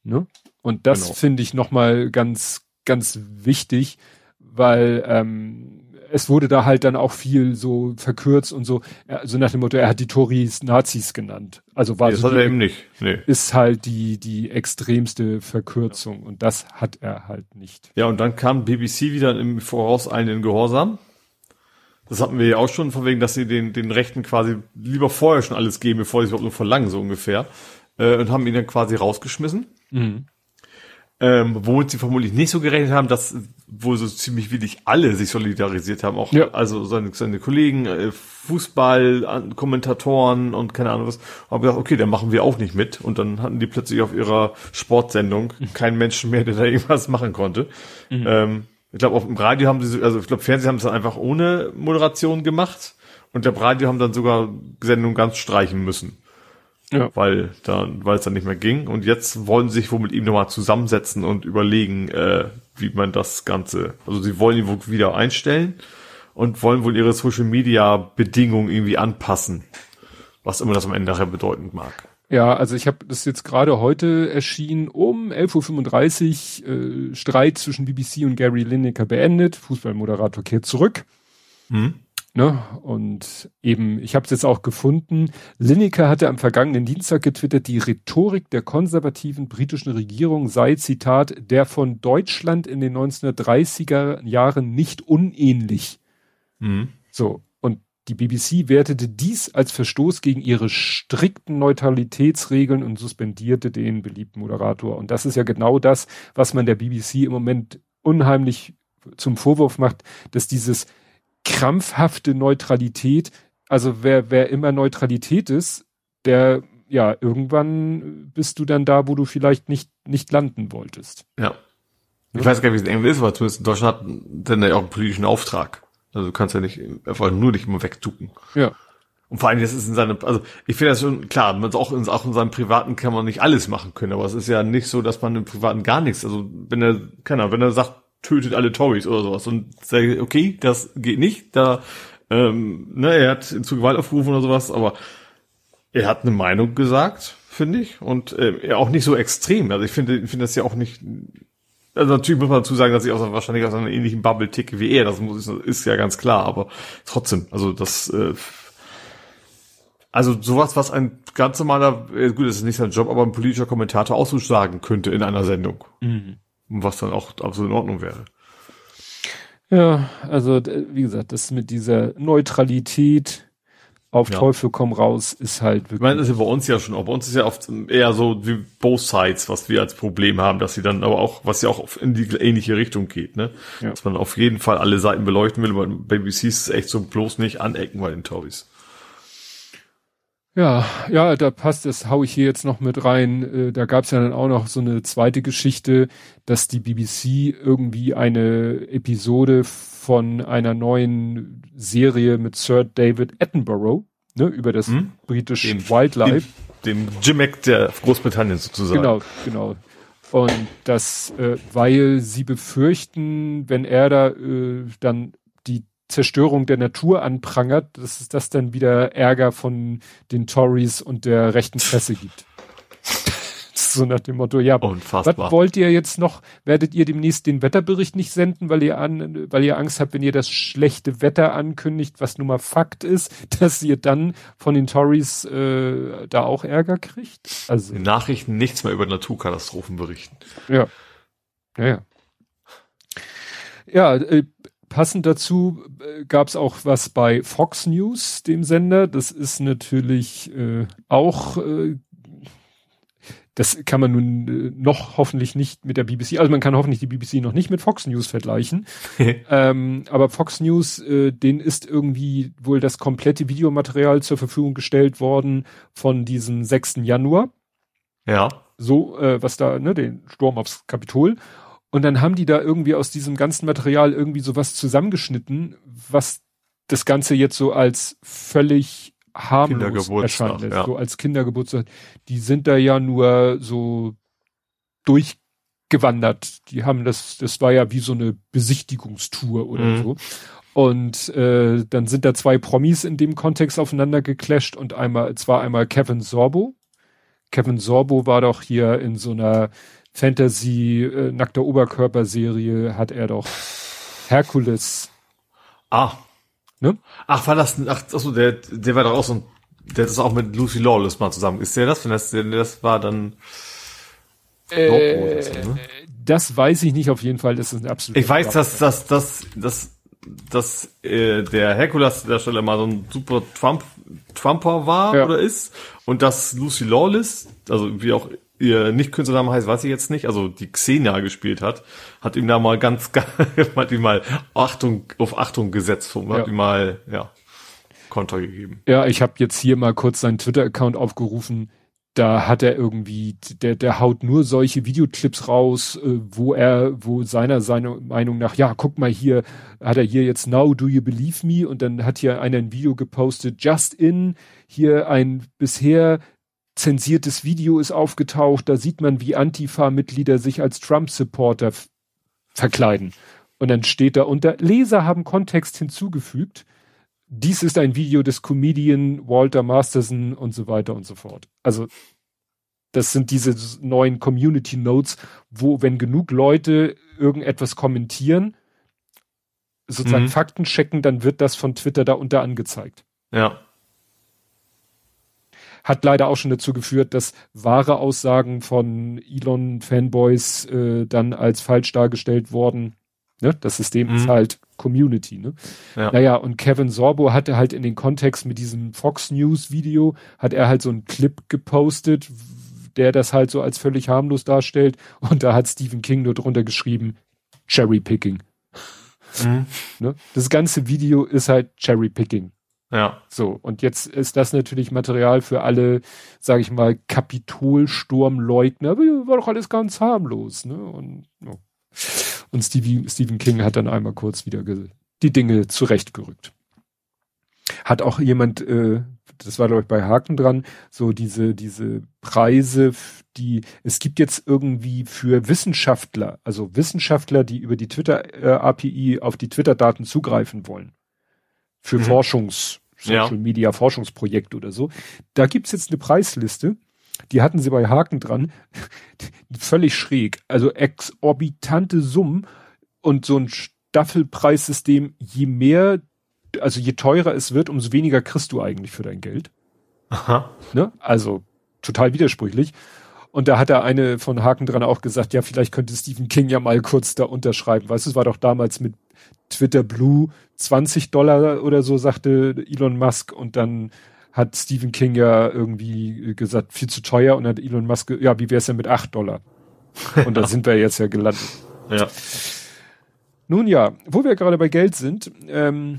Ne? Und das genau. finde ich nochmal ganz, ganz wichtig, weil ähm, es wurde da halt dann auch viel so verkürzt und so, also nach dem Motto, er hat die Tories Nazis genannt. Also war nee, das so hat er eben nicht. Nee. Ist halt die, die extremste Verkürzung und das hat er halt nicht. Ja, und dann kam BBC wieder im Voraus einen Gehorsam. Das hatten wir ja auch schon, von wegen, dass sie den, den Rechten quasi lieber vorher schon alles geben, bevor sie es überhaupt nur verlangen, so ungefähr. Äh, und haben ihn dann quasi rausgeschmissen. Mhm. Ähm, womit sie vermutlich nicht so gerechnet haben, dass wohl so ziemlich willig alle sich solidarisiert haben, auch ja. also seine, seine Kollegen, äh, Fußball, Kommentatoren und keine Ahnung was, haben gesagt, okay, dann machen wir auch nicht mit. Und dann hatten die plötzlich auf ihrer Sportsendung mhm. keinen Menschen mehr, der da irgendwas machen konnte. Mhm. Ähm, ich glaube, auf dem Radio haben sie, also ich glaube, Fernsehen haben es dann einfach ohne Moderation gemacht. Und der Radio haben dann sogar Sendung ganz streichen müssen. Ja. Weil dann, weil es dann nicht mehr ging. Und jetzt wollen sie sich wohl mit ihm nochmal zusammensetzen und überlegen, äh, wie man das Ganze, also sie wollen ihn wohl wieder einstellen und wollen wohl ihre Social Media Bedingungen irgendwie anpassen. Was immer das am Ende nachher bedeuten mag. Ja, also ich habe das jetzt gerade heute erschienen um 11.35 Uhr, äh, Streit zwischen BBC und Gary Lineker beendet, Fußballmoderator kehrt zurück. Hm. Ne? Und eben, ich habe es jetzt auch gefunden, Lineker hatte am vergangenen Dienstag getwittert, die Rhetorik der konservativen britischen Regierung sei, Zitat, der von Deutschland in den 1930er Jahren nicht unähnlich. Mhm. So, und die BBC wertete dies als Verstoß gegen ihre strikten Neutralitätsregeln und suspendierte den beliebten Moderator. Und das ist ja genau das, was man der BBC im Moment unheimlich zum Vorwurf macht, dass dieses krampfhafte Neutralität. Also wer, wer immer Neutralität ist, der, ja, irgendwann bist du dann da, wo du vielleicht nicht, nicht landen wolltest. Ja. Ich weiß gar nicht, wie es in England ist, aber zumindest in Deutschland hat dann ja auch einen politischen Auftrag. Also du kannst ja nicht einfach nur dich immer wegducken. Ja. Und vor allem, das ist in seinem, also ich finde das schon klar, man auch in, auch in seinem Privaten kann man nicht alles machen können, aber es ist ja nicht so, dass man im Privaten gar nichts, also wenn er, keine Ahnung, wenn er sagt, tötet alle Tories oder sowas und sage, okay, das geht nicht, da, ähm, ne, er hat zu Gewalt aufgerufen oder sowas, aber er hat eine Meinung gesagt, finde ich, und äh, auch nicht so extrem. Also ich finde, finde das ja auch nicht. Also natürlich muss man dazu sagen, dass ich auch wahrscheinlich aus einer ähnlichen Bubble ticke wie er. Das muss, ist ja ganz klar, aber trotzdem, also das. Äh, also sowas, was ein ganz normaler, äh, gut, das ist nicht sein Job, aber ein politischer Kommentator auch so sagen könnte in einer Sendung. Mhm was dann auch absolut in Ordnung wäre. Ja, also wie gesagt, das mit dieser Neutralität auf ja. Teufel komm raus ist halt wirklich. Ich meine, das ist ja bei uns ja schon, auch bei uns ist ja oft eher so wie both sides, was wir als Problem haben, dass sie dann aber auch, was ja auch in die ähnliche Richtung geht, ne? Ja. Dass man auf jeden Fall alle Seiten beleuchten will, weil BBC ist echt so bloß nicht anecken bei den Tories. Ja, ja, da passt das, hau ich hier jetzt noch mit rein. Äh, da gab es ja dann auch noch so eine zweite Geschichte, dass die BBC irgendwie eine Episode von einer neuen Serie mit Sir David Attenborough ne, über das Hm? britische Den- Wildlife. Dem, dem Jimmick der Großbritannien sozusagen. Genau, genau. Und das, äh, weil sie befürchten, wenn er da äh, dann Zerstörung der Natur anprangert, dass es das dann wieder Ärger von den Tories und der rechten Presse gibt. so nach dem Motto, ja, was Unfassbar. wollt ihr jetzt noch? Werdet ihr demnächst den Wetterbericht nicht senden, weil ihr an, weil ihr Angst habt, wenn ihr das schlechte Wetter ankündigt, was nun mal Fakt ist, dass ihr dann von den Tories äh, da auch Ärger kriegt? Also In Nachrichten nichts mehr über Naturkatastrophen berichten. ja. Ja, ja. Ja, äh, passend dazu äh, gab es auch was bei Fox News, dem Sender. Das ist natürlich äh, auch, äh, das kann man nun äh, noch hoffentlich nicht mit der BBC, also man kann hoffentlich die BBC noch nicht mit Fox News vergleichen. ähm, aber Fox News, äh, denen ist irgendwie wohl das komplette Videomaterial zur Verfügung gestellt worden von diesem 6. Januar Ja. so, äh, was da, ne, den Sturm aufs Kapitol. Und dann haben die da irgendwie aus diesem ganzen Material irgendwie sowas zusammengeschnitten, was das Ganze jetzt so als völlig harmlos erscheint. ja. So als Kindergeburtstag. Die sind da ja nur so durchgewandert. Die haben das, das war ja wie so eine Besichtigungstour oder Mhm. so. Und äh, dann sind da zwei Promis in dem Kontext aufeinander geclasht und einmal, zwar einmal Kevin Sorbo. Kevin Sorbo war doch hier in so einer Fantasy äh, nackter Oberkörper Serie hat er doch Herkules. Ah. Ne? Ach, war das, ach, achso, der, der war doch auch so ein, der ist auch mit Lucy Lawless mal zusammen. Ist der das? Wenn das, das war dann, oder so, ne? Das weiß ich nicht auf jeden Fall, das ist ein absoluter Ich weiß, dass, dass, dass, dass, dass äh, der Herkules an der Stelle mal so ein super Trump, Trumper war Ja. oder ist und dass Lucy Lawless, also wie auch ihr Nicht-Künstlername heißt, weiß ich jetzt nicht, also die Xenia gespielt hat, hat ihm da mal ganz, hat ihm mal Achtung, auf Achtung gesetzt, hat Ja. ihm mal, ja, Konter gegeben. Ja, ich habe jetzt hier mal kurz seinen Twitter-Account aufgerufen. Da hat er irgendwie, der, der haut nur solche Videoclips raus, äh, wo er, wo seiner, seiner Meinung nach, ja, guck mal hier, hat er hier jetzt Now Do You Believe Me? Und dann hat hier einer ein Video gepostet, Just In, hier ein bisher zensiertes Video ist aufgetaucht, da sieht man, wie Antifa-Mitglieder sich als Trump-Supporter verkleiden. Und dann steht da unter, Leser haben Kontext hinzugefügt. Dies ist ein Video des Comedian Walter Masterson und so weiter und so fort. Also das sind diese neuen Community Notes, wo wenn genug Leute irgendetwas kommentieren, sozusagen Mhm. Fakten checken, dann wird das von Twitter da unter angezeigt. Ja. Hat leider auch schon dazu geführt, dass wahre Aussagen von Elon-Fanboys äh, dann als falsch dargestellt wurden. Ne? Das System Mhm. ist halt Community. Ne? Ja. Naja, und Kevin Sorbo hatte halt in den Kontext mit diesem Fox News Video, hat er halt so einen Clip gepostet, der das halt so als völlig harmlos darstellt. Und da hat Stephen King nur drunter geschrieben, Cherry Picking. Mhm. Ne? Das ganze Video ist halt Cherry Picking. Ja. So, und jetzt ist das natürlich Material für alle, sage ich mal, Kapitolsturmleugner. War doch alles ganz harmlos, ne? Und, ja. und Stevie, Stephen King hat dann einmal kurz wieder die Dinge zurechtgerückt. Hat auch jemand, äh, das war glaube ich bei Haken dran, so diese, diese Preise, die, es gibt jetzt irgendwie für Wissenschaftler, also Wissenschaftler, die über die Twitter-API auf die Twitter-Daten zugreifen wollen. Für Mhm. Forschungs, Ja. Social Media Forschungsprojekte oder so. Da gibt's jetzt eine Preisliste. Die hatten sie bei Haken dran. Völlig schräg. Also exorbitante Summen und so ein Staffelpreissystem, je mehr, also je teurer es wird, umso weniger kriegst du eigentlich für dein Geld. Aha. Ne? Also total widersprüchlich. Und da hat er eine von Haken dran auch gesagt, ja, vielleicht könnte Stephen King ja mal kurz da unterschreiben. Weißt du, es war doch damals mit Twitter Blue 20 Dollar oder so, sagte Elon Musk. Und dann hat Stephen King ja irgendwie gesagt, viel zu teuer. Und hat Elon Musk, ja, wie wär's denn mit 8 Dollar? Und da sind wir jetzt ja gelandet. Ja. Nun ja, wo wir gerade bei Geld sind, ähm,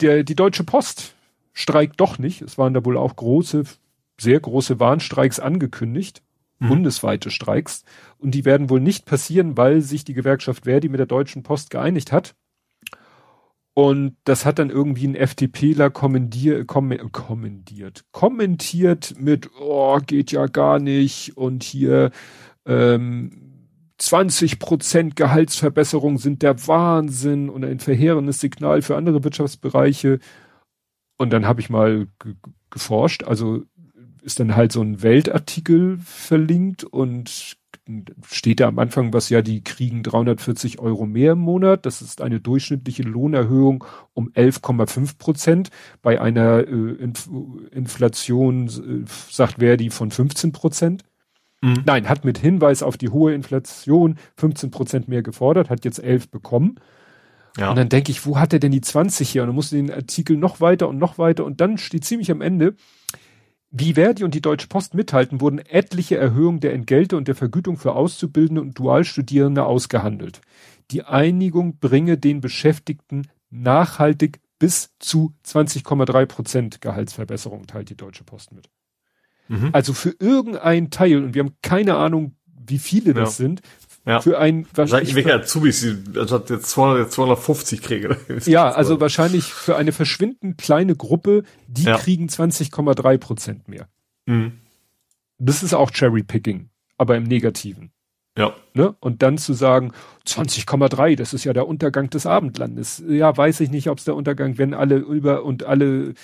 der, die Deutsche Post streikt doch nicht. Es waren da wohl auch große, sehr große Warnstreiks angekündigt, Mhm. bundesweite Streiks. Und die werden wohl nicht passieren, weil sich die Gewerkschaft Verdi mit der Deutschen Post geeinigt hat. Und das hat dann irgendwie ein FDPler kommendier, kom kommentiert, kommentiert mit, oh, geht ja gar nicht und hier ähm, 20 Prozent Gehaltsverbesserung sind der Wahnsinn und ein verheerendes Signal für andere Wirtschaftsbereiche. Und dann habe ich mal geforscht, also ist dann halt so ein Weltartikel verlinkt und steht da am Anfang, was ja die kriegen 340 Euro mehr im Monat. Das ist eine durchschnittliche Lohnerhöhung um 11,5 Prozent. Bei einer äh, Inf Inflation, äh, sagt Verdi, von 15 Prozent. Mhm. Nein, hat mit Hinweis auf die hohe Inflation 15 Prozent mehr gefordert, hat jetzt 11 bekommen. Ja. Und dann denke ich, wo hat er denn die 20 hier? Und dann musste den Artikel noch weiter und noch weiter und dann steht ziemlich am Ende, wie Verdi und die Deutsche Post mithalten, wurden etliche Erhöhungen der Entgelte und der Vergütung für Auszubildende und Dualstudierende ausgehandelt. Die Einigung bringe den Beschäftigten nachhaltig bis zu 20,3 Prozent Gehaltsverbesserung, teilt die Deutsche Post mit. Mhm. Also für irgendein Teil, und wir haben keine Ahnung, wie viele das ja. sind, ja. Für ein wahrscheinlich welche Azubis also jetzt 200, 250 kriege. Ja, also wahrscheinlich für eine verschwindend kleine Gruppe, die ja. kriegen 20,3 Prozent mehr. Mhm. Das ist auch Cherry Picking, aber im Negativen. Ja. Ne? Und dann zu sagen, 20,3, das ist ja der Untergang des Abendlandes. Ja, weiß ich nicht, ob es der Untergang, wenn alle über und alle,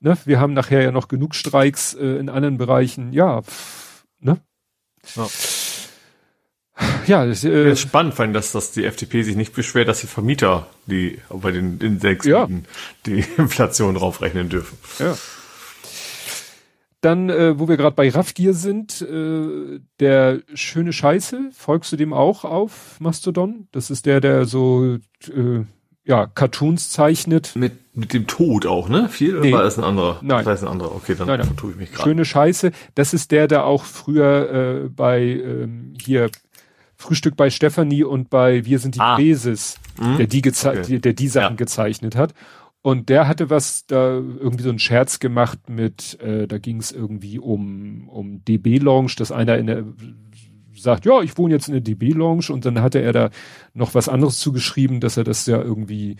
ne, wir haben nachher ja noch genug Streiks äh, in anderen Bereichen, ja, pff, ne? Ja. Ja, das äh, ist spannend, vor allem, dass, dass die FDP sich nicht beschwert, dass die Vermieter die bei den Index ja. die Inflation draufrechnen dürfen. Ja. Dann, äh, wo wir gerade bei Raffgier sind, äh, der schöne Scheiße, folgst du dem auch auf Mastodon? Das ist der, der so äh, ja, Cartoons zeichnet. Mit, mit dem Tod auch, ne? Viel nee. oder war das ein anderer? Nein. Das ist ein anderer. Okay, dann nein, nein. tue ich mich gerade. Schöne Scheiße. Das ist der, der auch früher äh, bei ähm, hier Frühstück bei Stefanie und bei Wir sind die ah. Basis, mhm. der die okay. der die Sachen ja. gezeichnet hat. Und der hatte was da irgendwie so einen Scherz gemacht mit, äh, da ging es irgendwie um um DB Lounge, dass einer in der sagt, ja, ich wohne jetzt in der DB Lounge und dann hatte er da noch was anderes zugeschrieben, dass er das ja irgendwie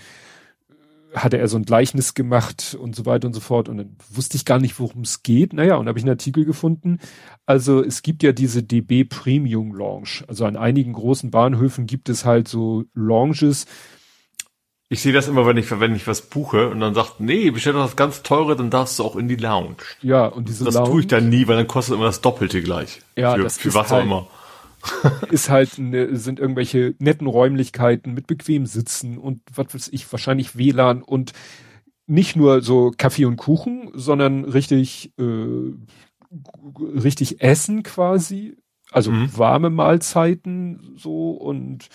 hatte er so ein Gleichnis gemacht und so weiter und so fort. Und dann wusste ich gar nicht, worum es geht. Naja, und habe ich einen Artikel gefunden. Also es gibt ja diese DB Premium Lounge. Also an einigen großen Bahnhöfen gibt es halt so Lounges. Ich sehe das immer, wenn ich, wenn ich was buche und dann sagt, nee, bestell doch das ganz teure, dann darfst du auch in die Lounge. Ja, und diese das Lounge. Das tue ich dann nie, weil dann kostet immer das Doppelte gleich. Ja, für, das für was halt, auch immer ist halt eine, sind irgendwelche netten Räumlichkeiten mit bequem Sitzen und was weiß ich, wahrscheinlich WLAN und nicht nur so Kaffee und Kuchen, sondern richtig, äh, richtig Essen quasi, also mhm. warme Mahlzeiten so und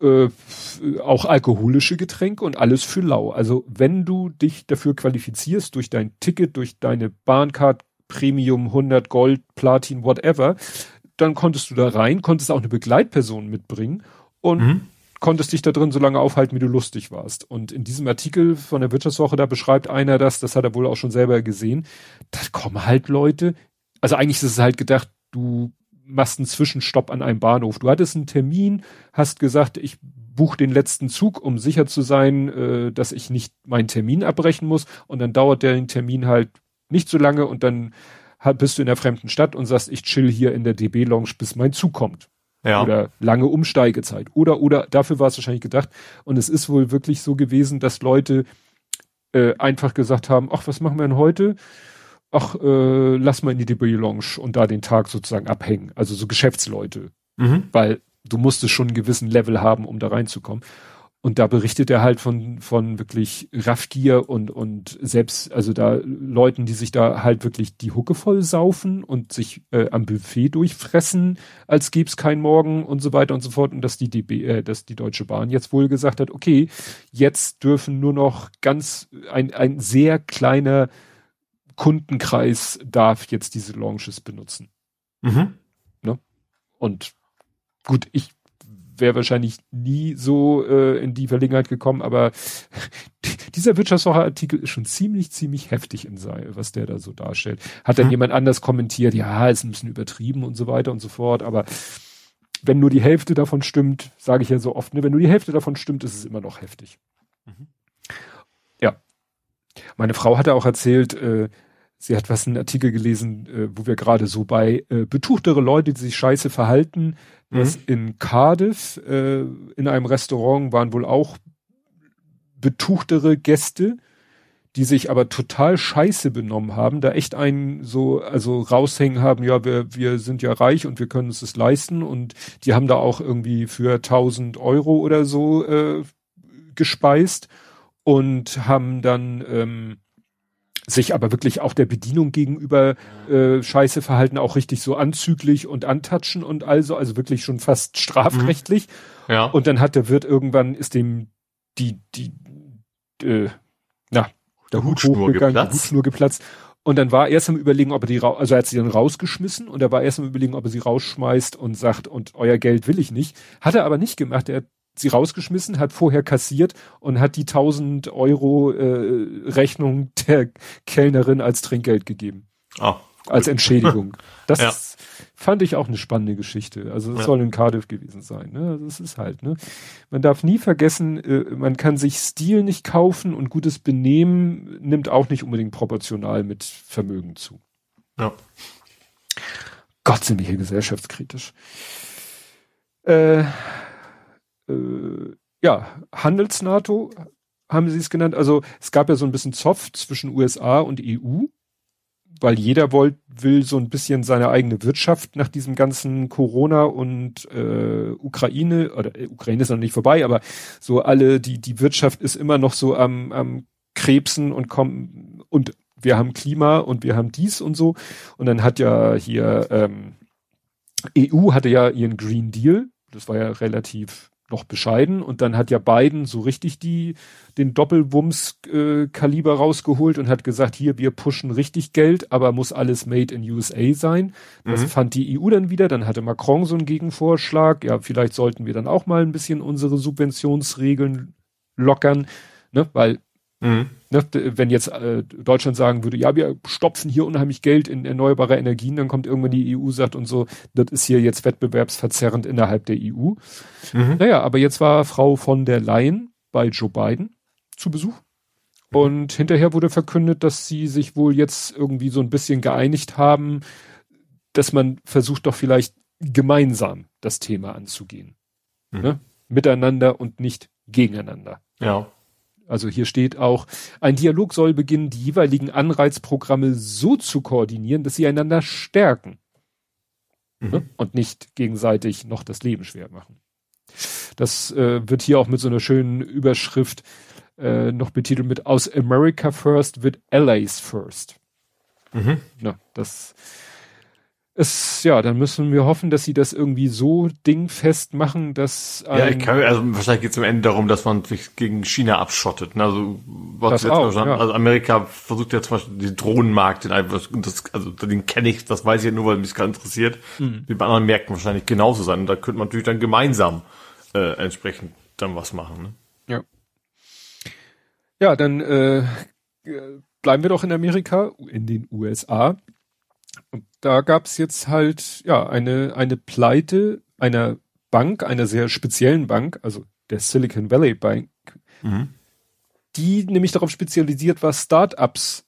äh, auch alkoholische Getränke und alles für lau. Also wenn du dich dafür qualifizierst durch dein Ticket, durch deine Bahncard Premium 100 Gold, Platin, whatever, dann konntest du da rein, konntest auch eine Begleitperson mitbringen und mhm. konntest dich da drin so lange aufhalten, wie du lustig warst. Und in diesem Artikel von der Wirtschaftswoche, da beschreibt einer das, das hat er wohl auch schon selber gesehen, da kommen halt Leute, also eigentlich ist es halt gedacht, du machst einen Zwischenstopp an einem Bahnhof. Du hattest einen Termin, hast gesagt, ich buche den letzten Zug, um sicher zu sein, äh, dass ich nicht meinen Termin abbrechen muss. Und dann dauert der Termin halt nicht so lange und dann bist du in der fremden Stadt und sagst, ich chill hier in der DB Lounge, bis mein Zug kommt. Ja. Oder lange Umsteigezeit. Oder, oder, dafür war es wahrscheinlich gedacht. Und es ist wohl wirklich so gewesen, dass Leute äh, einfach gesagt haben, ach, was machen wir denn heute? Ach, äh, lass mal in die DB Lounge und da den Tag sozusagen abhängen. Also so Geschäftsleute. Mhm. Weil du musstest schon einen gewissen Level haben, um da reinzukommen. Und da berichtet er halt von, von wirklich Raffgier und, und selbst, also da Leuten, die sich da halt wirklich die Hucke voll saufen und sich äh, am Buffet durchfressen, als gäb's kein Morgen und so weiter und so fort. Und dass die DB, äh, dass die Deutsche Bahn jetzt wohl gesagt hat, okay, jetzt dürfen nur noch ganz, ein, ein sehr kleiner Kundenkreis darf jetzt diese Launches benutzen. Mhm. Ne? Und gut, ich wäre wahrscheinlich nie so äh, in die Verlegenheit gekommen, aber dieser Wirtschaftswoche-Artikel ist schon ziemlich, ziemlich heftig in sei, was der da so darstellt. Hat dann mhm. jemand anders kommentiert, ja, ist ein bisschen übertrieben und so weiter und so fort, aber wenn nur die Hälfte davon stimmt, sage ich ja so oft, ne, wenn nur die Hälfte davon stimmt, ist es immer noch heftig. Mhm. Meine Frau hatte auch erzählt, äh, sie hat was einen Artikel gelesen, äh, wo wir gerade so bei äh, betuchtere Leute, die sich scheiße verhalten, mhm. dass in Cardiff äh, in einem Restaurant waren wohl auch betuchtere Gäste, die sich aber total scheiße benommen haben, da echt einen so, also raushängen haben, ja, wir, wir sind ja reich und wir können uns das leisten und die haben da auch irgendwie für 1000 Euro oder so äh, gespeist und haben dann ähm, sich aber wirklich auch der Bedienung gegenüber äh, scheiße verhalten, auch richtig so anzüglich und antatschen und also, also wirklich schon fast strafrechtlich. Mhm. Ja. Und dann hat der Wirt irgendwann, ist dem die, die, äh, na, der Hut Hutschnur geplatzt. Die Hutschnur geplatzt. Und dann war er erst am überlegen, ob er die, also er hat sie dann rausgeschmissen und er war erst am überlegen, ob er sie rausschmeißt und sagt, und euer Geld will ich nicht. Hat er aber nicht gemacht. Er hat sie rausgeschmissen, hat vorher kassiert und hat die 1000 Euro äh, Rechnung der Kellnerin als Trinkgeld gegeben. Ah, als Entschädigung. Das ja. fand ich auch eine spannende Geschichte. Also es ja. soll in Cardiff gewesen sein. Ne? Also es ist halt. Ne? Man darf nie vergessen, äh, man kann sich Stil nicht kaufen und gutes Benehmen nimmt auch nicht unbedingt proportional mit Vermögen zu. Ja. Gott sind wir hier gesellschaftskritisch. Äh, äh, ja, Handels-NATO haben sie es genannt. Also es gab ja so ein bisschen Zoff zwischen USA und EU weil jeder wollt, will so ein bisschen seine eigene Wirtschaft nach diesem ganzen Corona und äh, Ukraine, oder äh, Ukraine ist noch nicht vorbei, aber so alle, die, die Wirtschaft ist immer noch so am, am Krebsen und kommen und wir haben Klima und wir haben dies und so. Und dann hat ja hier ähm, EU hatte ja ihren Green Deal, das war ja relativ noch bescheiden und dann hat ja Biden so richtig die den Doppelwumms äh, Kaliber rausgeholt und hat gesagt, hier wir pushen richtig Geld, aber muss alles made in USA sein. Das mhm. fand die EU dann wieder, dann hatte Macron so einen Gegenvorschlag, ja, vielleicht sollten wir dann auch mal ein bisschen unsere Subventionsregeln lockern, ne, weil Mhm. Ne, wenn jetzt äh, Deutschland sagen würde, ja, wir stopfen hier unheimlich Geld in erneuerbare Energien, dann kommt irgendwann die EU, sagt und so, das ist hier jetzt wettbewerbsverzerrend innerhalb der EU. Mhm. Naja, aber jetzt war Frau von der Leyen bei Joe Biden zu Besuch. Mhm. Und hinterher wurde verkündet, dass sie sich wohl jetzt irgendwie so ein bisschen geeinigt haben, dass man versucht doch vielleicht gemeinsam das Thema anzugehen. Mhm. Ne? Miteinander und nicht gegeneinander. Ja. Also hier steht auch, ein Dialog soll beginnen, die jeweiligen Anreizprogramme so zu koordinieren, dass sie einander stärken mhm. ne? und nicht gegenseitig noch das Leben schwer machen. Das äh, wird hier auch mit so einer schönen Überschrift äh, noch betitelt mit aus America First wird Allies First. Mhm. Ja, das es, ja, dann müssen wir hoffen, dass sie das irgendwie so dingfest machen, dass ja, ich kann, also wahrscheinlich geht es am Ende darum, dass man sich gegen China abschottet. Ne? Also, was auch, ja. also Amerika versucht ja zum Beispiel den Drohnenmarkt, den das, also den kenne ich, das weiß ich ja nur, weil mich das interessiert. Mhm. Wie bei anderen Märkten wahrscheinlich genauso sein. Und da könnte man natürlich dann gemeinsam äh, entsprechend dann was machen. Ne? Ja. Ja, dann äh, bleiben wir doch in Amerika, in den USA. Und da gab's jetzt halt ja eine eine Pleite einer Bank, einer sehr speziellen Bank, also der Silicon Valley Bank, mhm. die nämlich darauf spezialisiert war, Startups,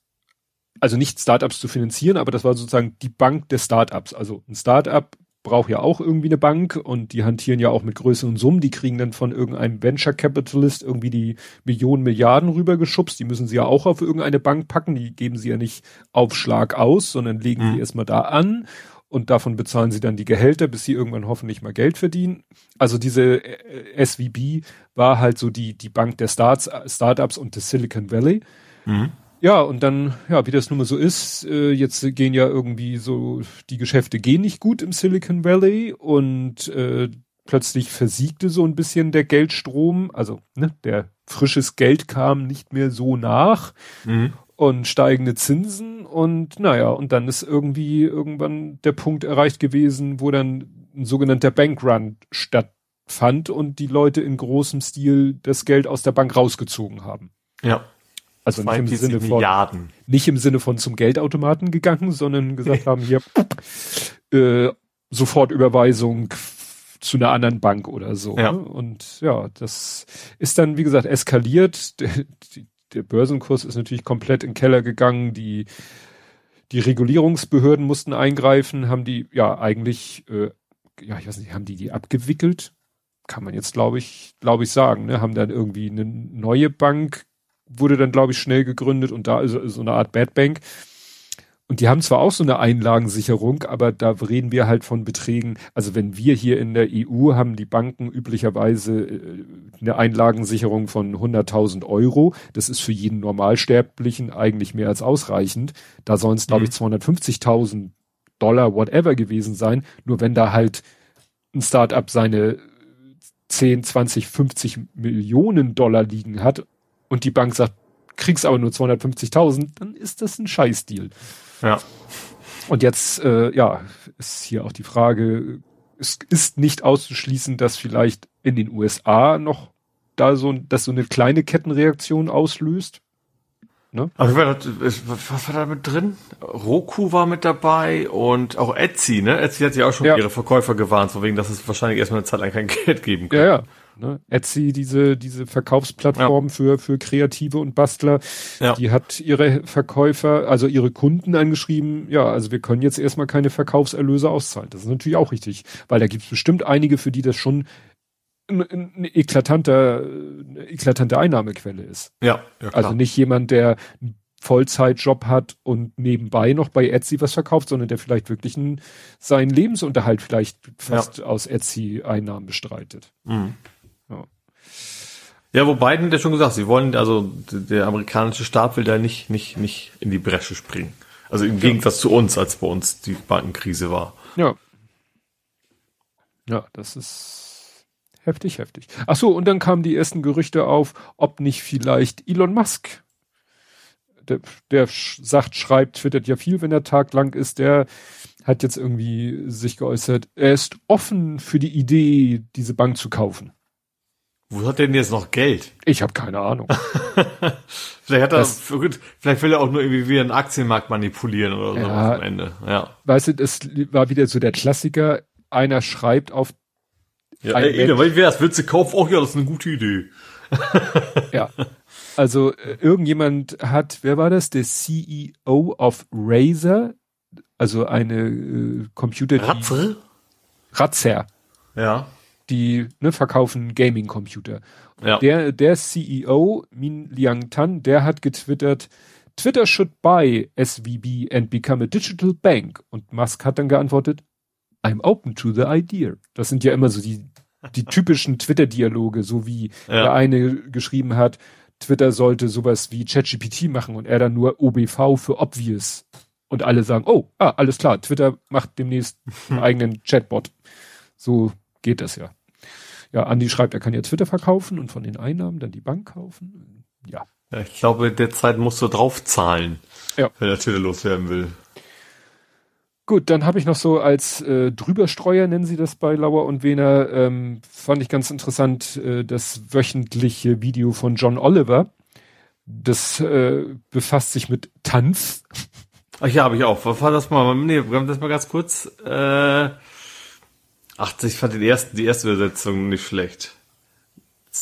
also nicht Startups zu finanzieren, aber das war sozusagen die Bank der Startups. Also ein Startup braucht ja auch irgendwie eine Bank und die hantieren ja auch mit größeren Summen. Die kriegen dann von irgendeinem Venture Capitalist irgendwie die Millionen, Milliarden rübergeschubst. Die müssen sie ja auch auf irgendeine Bank packen. Die geben sie ja nicht auf Schlag aus, sondern legen mhm. die erstmal da an und davon bezahlen sie dann die Gehälter, bis sie irgendwann hoffentlich mal Geld verdienen. Also diese äh, SVB war halt so die, die Bank der Starts, Startups und des Silicon Valley. Mhm. Ja, und dann, ja, wie das nun mal so ist, äh, jetzt gehen ja irgendwie so, die Geschäfte gehen nicht gut im Silicon Valley und äh, plötzlich versiegte so ein bisschen der Geldstrom, also ne, der frisches Geld kam nicht mehr so nach mhm. und steigende Zinsen und naja, und dann ist irgendwie irgendwann der Punkt erreicht gewesen, wo dann ein sogenannter Bankrun stattfand und die Leute in großem Stil das Geld aus der Bank rausgezogen haben. Ja. Also nicht im Sinne von Milliarden. nicht im Sinne von zum Geldautomaten gegangen, sondern gesagt haben hier äh, sofort Überweisung zu einer anderen Bank oder so. Ja. Ne? Und ja, das ist dann wie gesagt eskaliert. Die, der Börsenkurs ist natürlich komplett in den Keller gegangen. Die, die Regulierungsbehörden mussten eingreifen, haben die ja eigentlich, äh, ja, ich weiß nicht, haben die die abgewickelt? Kann man jetzt, glaube ich, glaube ich sagen, ne? Haben dann irgendwie eine neue Bank, wurde dann, glaube ich, schnell gegründet und da ist so eine Art Bad Bank und die haben zwar auch so eine Einlagensicherung, aber da reden wir halt von Beträgen. Also wenn wir hier in der EU haben die Banken üblicherweise äh, eine Einlagensicherung von 100.000 Euro. Das ist für jeden Normalsterblichen eigentlich mehr als ausreichend. Da sollen es, glaube ich, 250.000 mhm. Dollar, whatever gewesen sein. Nur wenn da halt ein Startup seine 10, 20, 50 Millionen Dollar liegen hat und die Bank sagt, kriegst aber nur 250.000, dann ist das ein Scheißdeal. Ja. Und jetzt, äh, ja, ist hier auch die Frage, es ist nicht auszuschließen, dass vielleicht in den USA noch da so, dass so eine kleine Kettenreaktion auslöst. Ne? Also, was war da mit drin? Roku war mit dabei und auch Etsy, ne? Etsy hat ja auch schon ja. ihre Verkäufer gewarnt, so wegen, dass es wahrscheinlich erstmal eine Zeit lang kein Geld geben kann. Ja, ja. Ne? Etsy, diese, diese Verkaufsplattform ja. für, für Kreative und Bastler, ja. die hat ihre Verkäufer, also ihre Kunden angeschrieben, ja, also wir können jetzt erstmal keine Verkaufserlöse auszahlen. Das ist natürlich auch richtig, weil da gibt es bestimmt einige, für die das schon eine ein eklatanter, eine eklatante Einnahmequelle ist. Ja, ja klar. Also nicht jemand, der einen Vollzeitjob hat und nebenbei noch bei Etsy was verkauft, sondern der vielleicht wirklich einen, seinen Lebensunterhalt vielleicht fast ja. aus Etsy-Einnahmen bestreitet. Mhm. Ja, wo Biden ja schon gesagt, sie wollen, also der amerikanische Staat will da nicht, nicht, nicht in die Bresche springen. Also im ja. Gegensatz zu uns, als bei uns die Bankenkrise war. Ja. Ja, das ist heftig, heftig. Ach so, und dann kamen die ersten Gerüchte auf, ob nicht vielleicht Elon Musk, der, der sagt, schreibt, twittert ja viel, wenn der Tag lang ist, der hat jetzt irgendwie sich geäußert, er ist offen für die Idee, diese Bank zu kaufen. Wo hat denn jetzt noch Geld? Ich habe keine Ahnung. vielleicht hat er, das, vielleicht will er auch nur irgendwie wie einen Aktienmarkt manipulieren oder so ja, am Ende. Ja. Weißt du, das war wieder so der Klassiker. Einer schreibt auf. Ja, ey, ey, weil wer das Witze kauft, auch ja, das ist eine gute Idee. ja. Also äh, irgendjemand hat, wer war das? Der CEO of Razer, also eine äh, Computer. Ratzer? Ratzer. Ja die ne, verkaufen Gaming-Computer. Ja. Der, der CEO, Min Liang Tan, der hat getwittert, Twitter should buy SVB and become a digital bank. Und Musk hat dann geantwortet, I'm open to the idea. Das sind ja immer so die, die typischen Twitter-Dialoge, so wie ja. der eine geschrieben hat, Twitter sollte sowas wie ChatGPT machen und er dann nur OBV für obvious. Und alle sagen, oh, ah, alles klar, Twitter macht demnächst einen eigenen Chatbot. So geht das ja. Ja, Andi schreibt, er kann ja Twitter verkaufen und von den Einnahmen dann die Bank kaufen. Ja. ja ich glaube, derzeit musst du draufzahlen, ja. wenn er Twitter loswerden will. Gut, dann habe ich noch so als äh, Drüberstreuer, nennen sie das bei Lauer und Wehner, ähm, fand ich ganz interessant, äh, das wöchentliche Video von John Oliver. Das äh, befasst sich mit Tanz. Ach ja, habe ich auch. Was war das mal? Nee, das mal ganz kurz. Äh, Ach, ich fand den ersten, die erste Übersetzung nicht schlecht.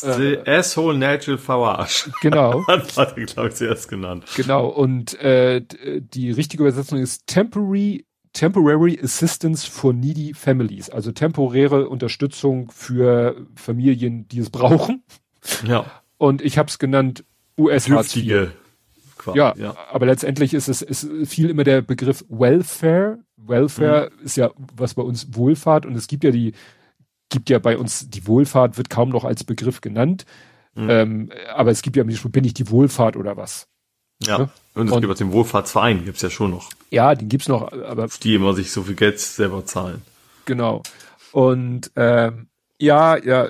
The äh, Asshole Natural Farage. Genau. das hat er, glaube ich, zuerst genannt. Genau, und äh, die richtige Übersetzung ist Temporary, Temporary Assistance for Needy Families, also temporäre Unterstützung für Familien, die es brauchen. Ja. Und ich habe es genannt US Hartz IV. Ja, ja, aber letztendlich ist es ist viel immer der Begriff Welfare. Welfare mhm. ist ja was bei uns Wohlfahrt und es gibt ja die gibt ja bei uns die Wohlfahrt wird kaum noch als Begriff genannt. Mhm. Ähm, aber es gibt ja bin ich die Wohlfahrt oder was? Ja. ja? Und es gibt den Wohlfahrtsverein, gibt's ja schon noch. Ja, den gibt's noch, aber die immer sich so viel Geld selber zahlen. Genau. Und ähm, ja, ja,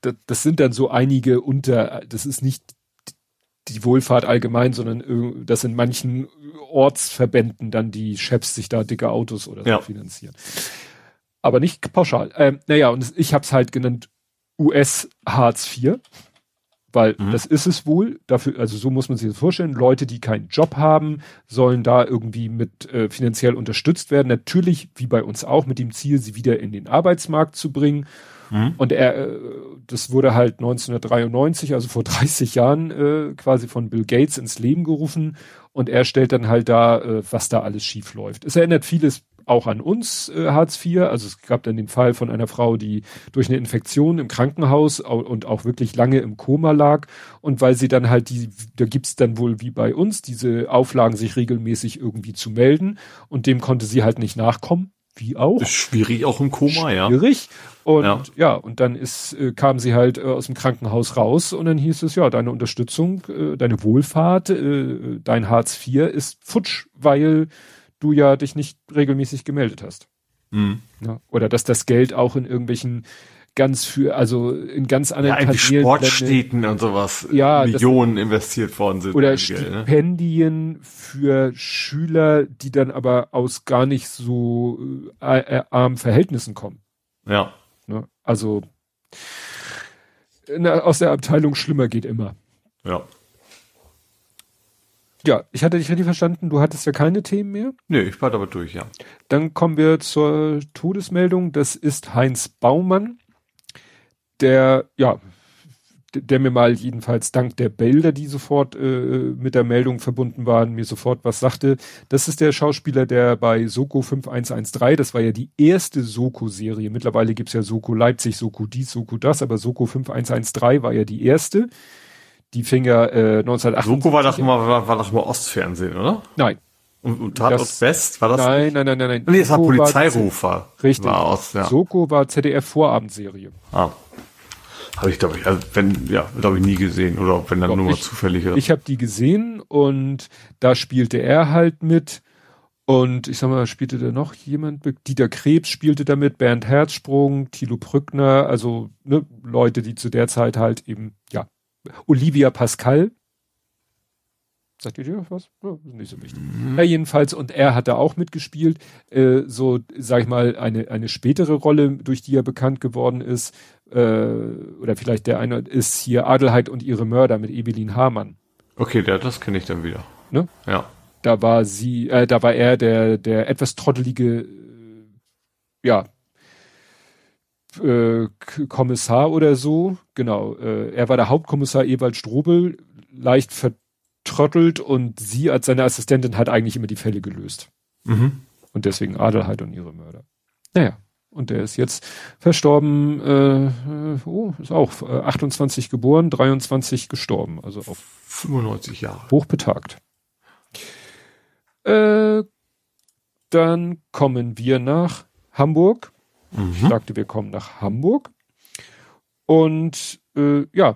das, das sind dann so einige unter, das ist nicht die Wohlfahrt allgemein, sondern dass in manchen Ortsverbänden dann die Chefs sich da dicke Autos oder so ja. finanzieren. Aber nicht pauschal. Ähm, naja, und ich habe es halt genannt US Hartz IV, weil mhm. das ist es wohl. Dafür, also so muss man sich das vorstellen. Leute, die keinen Job haben, sollen da irgendwie mit äh, finanziell unterstützt werden. Natürlich, wie bei uns auch, mit dem Ziel, sie wieder in den Arbeitsmarkt zu bringen. Mhm. Und er, äh, das wurde halt 1993, also vor 30 Jahren, äh, quasi von Bill Gates ins Leben gerufen und er stellt dann halt da, äh, was da alles schief läuft. Es erinnert vieles auch an uns, äh, Hartz IV. Also es gab dann den Fall von einer Frau, die durch eine Infektion im Krankenhaus und auch wirklich lange im Koma lag. Und weil sie dann halt die, da gibt's dann wohl wie bei uns diese Auflagen, sich regelmäßig irgendwie zu melden. Und dem konnte sie halt nicht nachkommen. Wie auch. Ist schwierig auch im Koma, ja. Schwierig. Und ja. ja, und dann ist, äh, kam sie halt äh, aus dem Krankenhaus raus und dann hieß es, ja, deine Unterstützung, äh, deine Wohlfahrt, äh, dein Hartz IV ist futsch, weil du ja dich nicht regelmäßig gemeldet hast. Mhm. Ja, oder dass das Geld auch in irgendwelchen ganz für, also in ganz anderen ja, Sportstädten und sowas ja, Millionen das, investiert worden sind. Oder Stipendien ne? für Schüler, die dann aber aus gar nicht so äh, äh, armen Verhältnissen kommen. Ja. Ne? Also in, aus der Abteilung schlimmer geht immer. Ja. Ja, ich hatte dich richtig verstanden, du hattest ja keine Themen mehr. Nö, ich war aber durch, ja. Dann kommen wir zur Todesmeldung. Das ist Heinz Baumann, der, ja, der mir mal jedenfalls dank der Bilder, die sofort äh, mit der Meldung verbunden waren, mir sofort was sagte. Das ist der Schauspieler, der bei Soko 5113, das war ja die erste Soko-Serie. Mittlerweile gibt's ja Soko Leipzig, Soko dies, Soko das, aber Soko 5113 war ja die erste. Die fing ja äh, 1980. Soko war doch mal, war, war doch mal Ostfernsehen, oder? Nein. Und, und Tatort das, West, war das? Nein, nein, nein, nein, nein. Nee, es war Polizeirufer. richtig. War Ost, ja. Soko war ZDF-Vorabendserie. Ah. Habe ich, glaube ich, also wenn, ja, glaube ich, nie gesehen. Oder wenn dann Doch, nur mal zufällig. Ich habe die gesehen und da spielte er halt mit. Und ich sag mal, spielte da noch jemand? Dieter Krebs spielte damit, Bernd Herzsprung, Thilo Brückner, also ne, Leute, die zu der Zeit halt eben, ja, Olivia Pascal. Sagt ihr dir was? Ja, nicht so wichtig. Mhm. Ja, jedenfalls, und er hat da auch mitgespielt. Äh, so, sag ich mal, eine, eine spätere Rolle, durch die er bekannt geworden ist, äh, oder vielleicht der eine ist hier Adelheid und ihre Mörder mit Evelyn Hamann. Okay, der, das kenne ich dann wieder. Ne? Ja. Da war sie, äh, da war er der, der etwas trottelige, äh, ja, äh, Kommissar oder so. Genau, äh, er war der Hauptkommissar Ewald Strobel, leicht vertrottelt und sie als seine Assistentin hat eigentlich immer die Fälle gelöst. Mhm. Und deswegen Adelheid und ihre Mörder. Naja, und der ist jetzt verstorben, äh, äh oh, ist auch äh, 28 geboren, 23 gestorben, also auch 95 Jahre. Hochbetagt. Äh, dann kommen wir nach Hamburg. Mhm. Ich sagte, wir kommen nach Hamburg. Und äh, ja,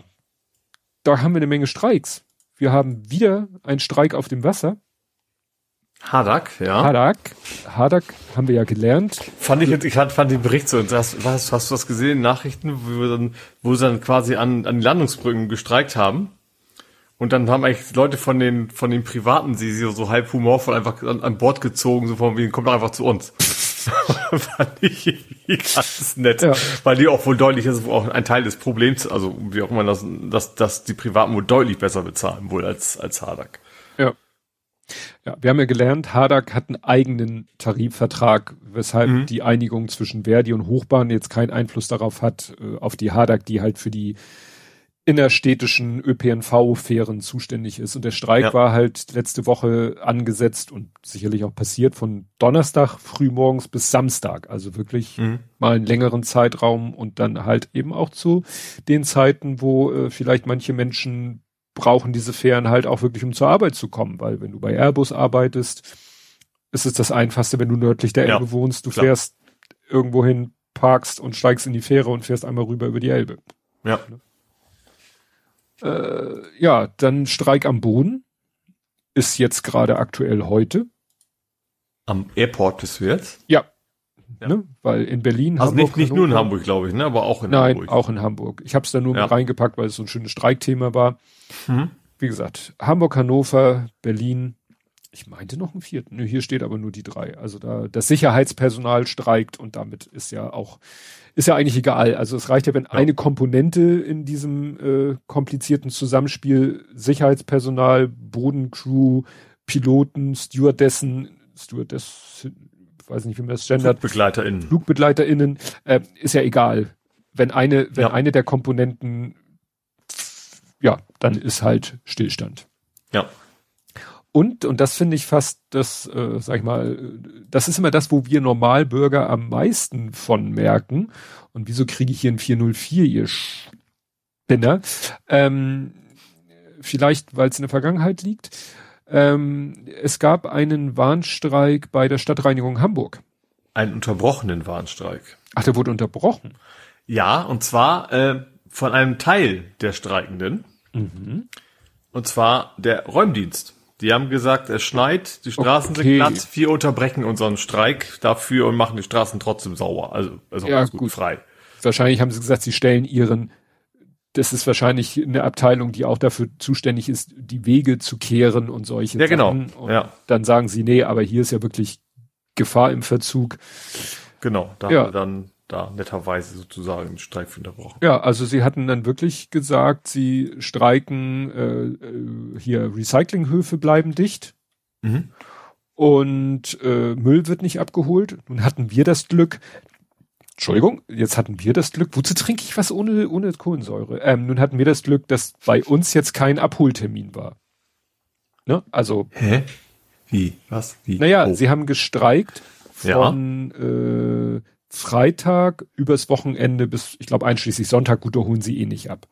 da haben wir eine Menge Streiks. Wir haben wieder einen Streik auf dem Wasser. Hadak, ja. Hadak. Hadak haben wir ja gelernt. Fand ich jetzt, ich fand, fand den Bericht so, hast, was, hast du was gesehen in Nachrichten, wo, wir dann, wo sie dann quasi an, an die Landungsbrücken gestreikt haben? Und dann haben eigentlich Leute von den, von den Privaten sie so, so halb humorvoll einfach an, an Bord gezogen, so von wie, kommt doch einfach zu uns. fand ich ganz nett, ja. weil die auch wohl deutlich, das ist auch ein Teil des Problems, also wie auch immer das, dass, dass die Privaten wohl deutlich besser bezahlen wohl als, als Hadak. Ja. Wir haben ja gelernt, Hadak hat einen eigenen Tarifvertrag, weshalb mhm. die Einigung zwischen Verdi und Hochbahn jetzt keinen Einfluss darauf hat, äh, auf die Hadak, die halt für die innerstädtischen ÖPNV-Fähren zuständig ist. Und der Streik ja. war halt letzte Woche angesetzt und sicherlich auch passiert von Donnerstag frühmorgens bis Samstag. Also wirklich mhm. mal einen längeren Zeitraum und dann halt eben auch zu den Zeiten, wo äh, vielleicht manche Menschen brauchen diese Fähren halt auch wirklich, um zur Arbeit zu kommen. Weil wenn du bei Airbus arbeitest, ist es das Einfachste, wenn du nördlich der Elbe ja, wohnst. Du klar. fährst irgendwo hin, parkst und steigst in die Fähre und fährst einmal rüber über die Elbe. Ja. Ne? Äh, ja, dann Streik am Boden ist jetzt gerade aktuell heute. Am Airport des Wirts? Ja. Ja. Ne? Weil in Berlin. Also Hamburg, nicht, nicht nur in Hamburg, glaube ich, ne? aber auch in Nein, Hamburg. Nein, auch in Hamburg. Ich habe es da nur ja. mit reingepackt, weil es so ein schönes Streikthema war. Mhm. Wie gesagt, Hamburg, Hannover, Berlin. Ich meinte noch einen vierten. Nö, hier steht aber nur die drei. Also da das Sicherheitspersonal streikt und damit ist ja auch ist ja eigentlich egal. Also es reicht ja, wenn ja. eine Komponente in diesem äh, komplizierten Zusammenspiel Sicherheitspersonal, Bodencrew, Piloten, Stewardessen, Stewardess, weiß nicht, wie man das gendert. FlugbegleiterInnen. FlugbegleiterInnen, äh, ist ja egal. Wenn eine, wenn Ja. eine der Komponenten, ja, dann ist halt Stillstand. Ja. Und, und das finde ich fast das, äh, sag ich mal, das ist immer das, wo wir Normalbürger am meisten von merken. Und wieso kriege ich hier ein 404, ihr Spinner? Ähm, vielleicht, weil es in der Vergangenheit liegt. Ähm, es gab einen Warnstreik bei der Stadtreinigung Hamburg. Einen unterbrochenen Warnstreik. Ach, der wurde unterbrochen. Ja, und zwar äh, von einem Teil der Streikenden. Mhm. Und zwar der Räumdienst. Die haben gesagt, es schneit, die Straßen Okay. sind glatt, wir unterbrechen unseren Streik dafür und machen die Straßen trotzdem sauer. Also, also Ja, gut. frei. Wahrscheinlich haben sie gesagt, sie stellen ihren, das ist wahrscheinlich eine Abteilung, die auch dafür zuständig ist, die Wege zu kehren und solche Ja, genau. Sachen. Und Ja. dann sagen sie, nee, aber hier ist ja wirklich Gefahr im Verzug. Genau, da Ja. haben wir dann da netterweise sozusagen den Streik unterbrochen. Ja, also sie hatten dann wirklich gesagt, sie streiken, äh, äh, hier Recyclinghöfe bleiben dicht Mhm. und äh, Müll wird nicht abgeholt. Nun hatten wir das Glück, Entschuldigung, jetzt hatten wir das Glück, wozu trinke ich was ohne, ohne Kohlensäure? Ähm, nun hatten wir das Glück, dass bei uns jetzt kein Abholtermin war. Ne? Also, Hä? Wie? Was? Wie? naja, Oh. sie haben gestreikt Ja. von äh, Freitag übers Wochenende bis, ich glaube, einschließlich Sonntag, gut, da holen sie eh nicht ab.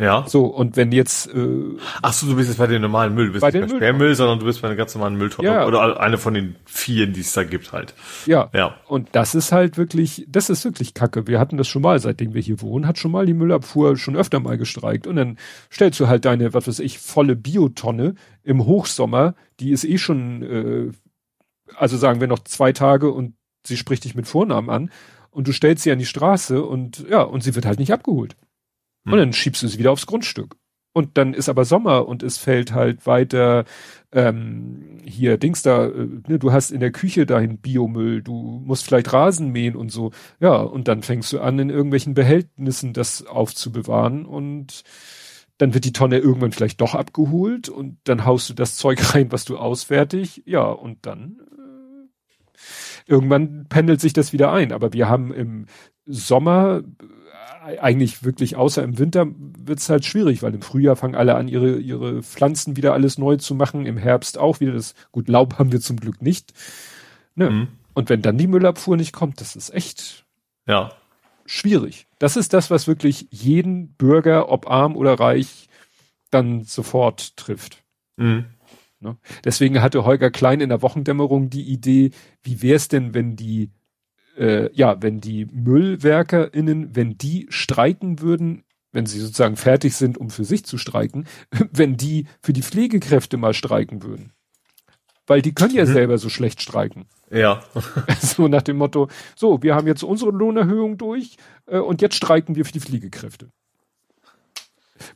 Ja. So, und wenn jetzt, äh, Ach so, du bist jetzt bei dem normalen Müll. Du bist Bei nicht bei. Sperrmüll, sondern du bist bei einer ganz normalen Mülltonne. Ja. Oder eine von den vielen, die es da gibt halt. ja, Ja. und das ist halt wirklich, das ist wirklich kacke. Wir hatten das schon mal, seitdem wir hier wohnen, hat schon mal die Müllabfuhr schon öfter mal gestreikt. Und dann stellst du halt deine, was weiß ich, volle Biotonne im Hochsommer, die ist eh schon, äh, also sagen wir noch zwei Tage und sie spricht dich mit Vornamen an und du stellst sie an die Straße und ja, und sie wird halt nicht abgeholt. Und dann schiebst du sie wieder aufs Grundstück. Und dann ist aber Sommer und es fällt halt weiter ähm, hier Dings da, äh, ne, du hast in der Küche deinen Biomüll, du musst vielleicht Rasen mähen und so. Ja, und dann fängst du an, in irgendwelchen Behältnissen das aufzubewahren und dann wird die Tonne irgendwann vielleicht doch abgeholt und dann haust du das Zeug rein, was du ausfertig. Ja, und dann äh, irgendwann pendelt sich das wieder ein. Aber wir haben im Sommer äh, eigentlich wirklich, außer im Winter, wird's halt schwierig, weil im Frühjahr fangen alle an, ihre, ihre Pflanzen wieder alles neu zu machen, im Herbst auch wieder das, gut, Laub haben wir zum Glück nicht. Ne? Mhm. Und wenn dann die Müllabfuhr nicht kommt, das ist echt Ja. schwierig. Das ist das, was wirklich jeden Bürger, ob arm oder reich, dann sofort trifft. Mhm. Ne? Deswegen hatte Holger Klein in der Wochendämmerung die Idee, wie wäre es denn, wenn die, äh, ja, wenn die MüllwerkerInnen, wenn die streiken würden, wenn sie sozusagen fertig sind, um für sich zu streiken, wenn die für die Pflegekräfte mal streiken würden. Weil die können ja Mhm. selber so schlecht streiken. Ja. So nach dem Motto, so, wir haben jetzt unsere Lohnerhöhung durch äh, und jetzt streiken wir für die Pflegekräfte.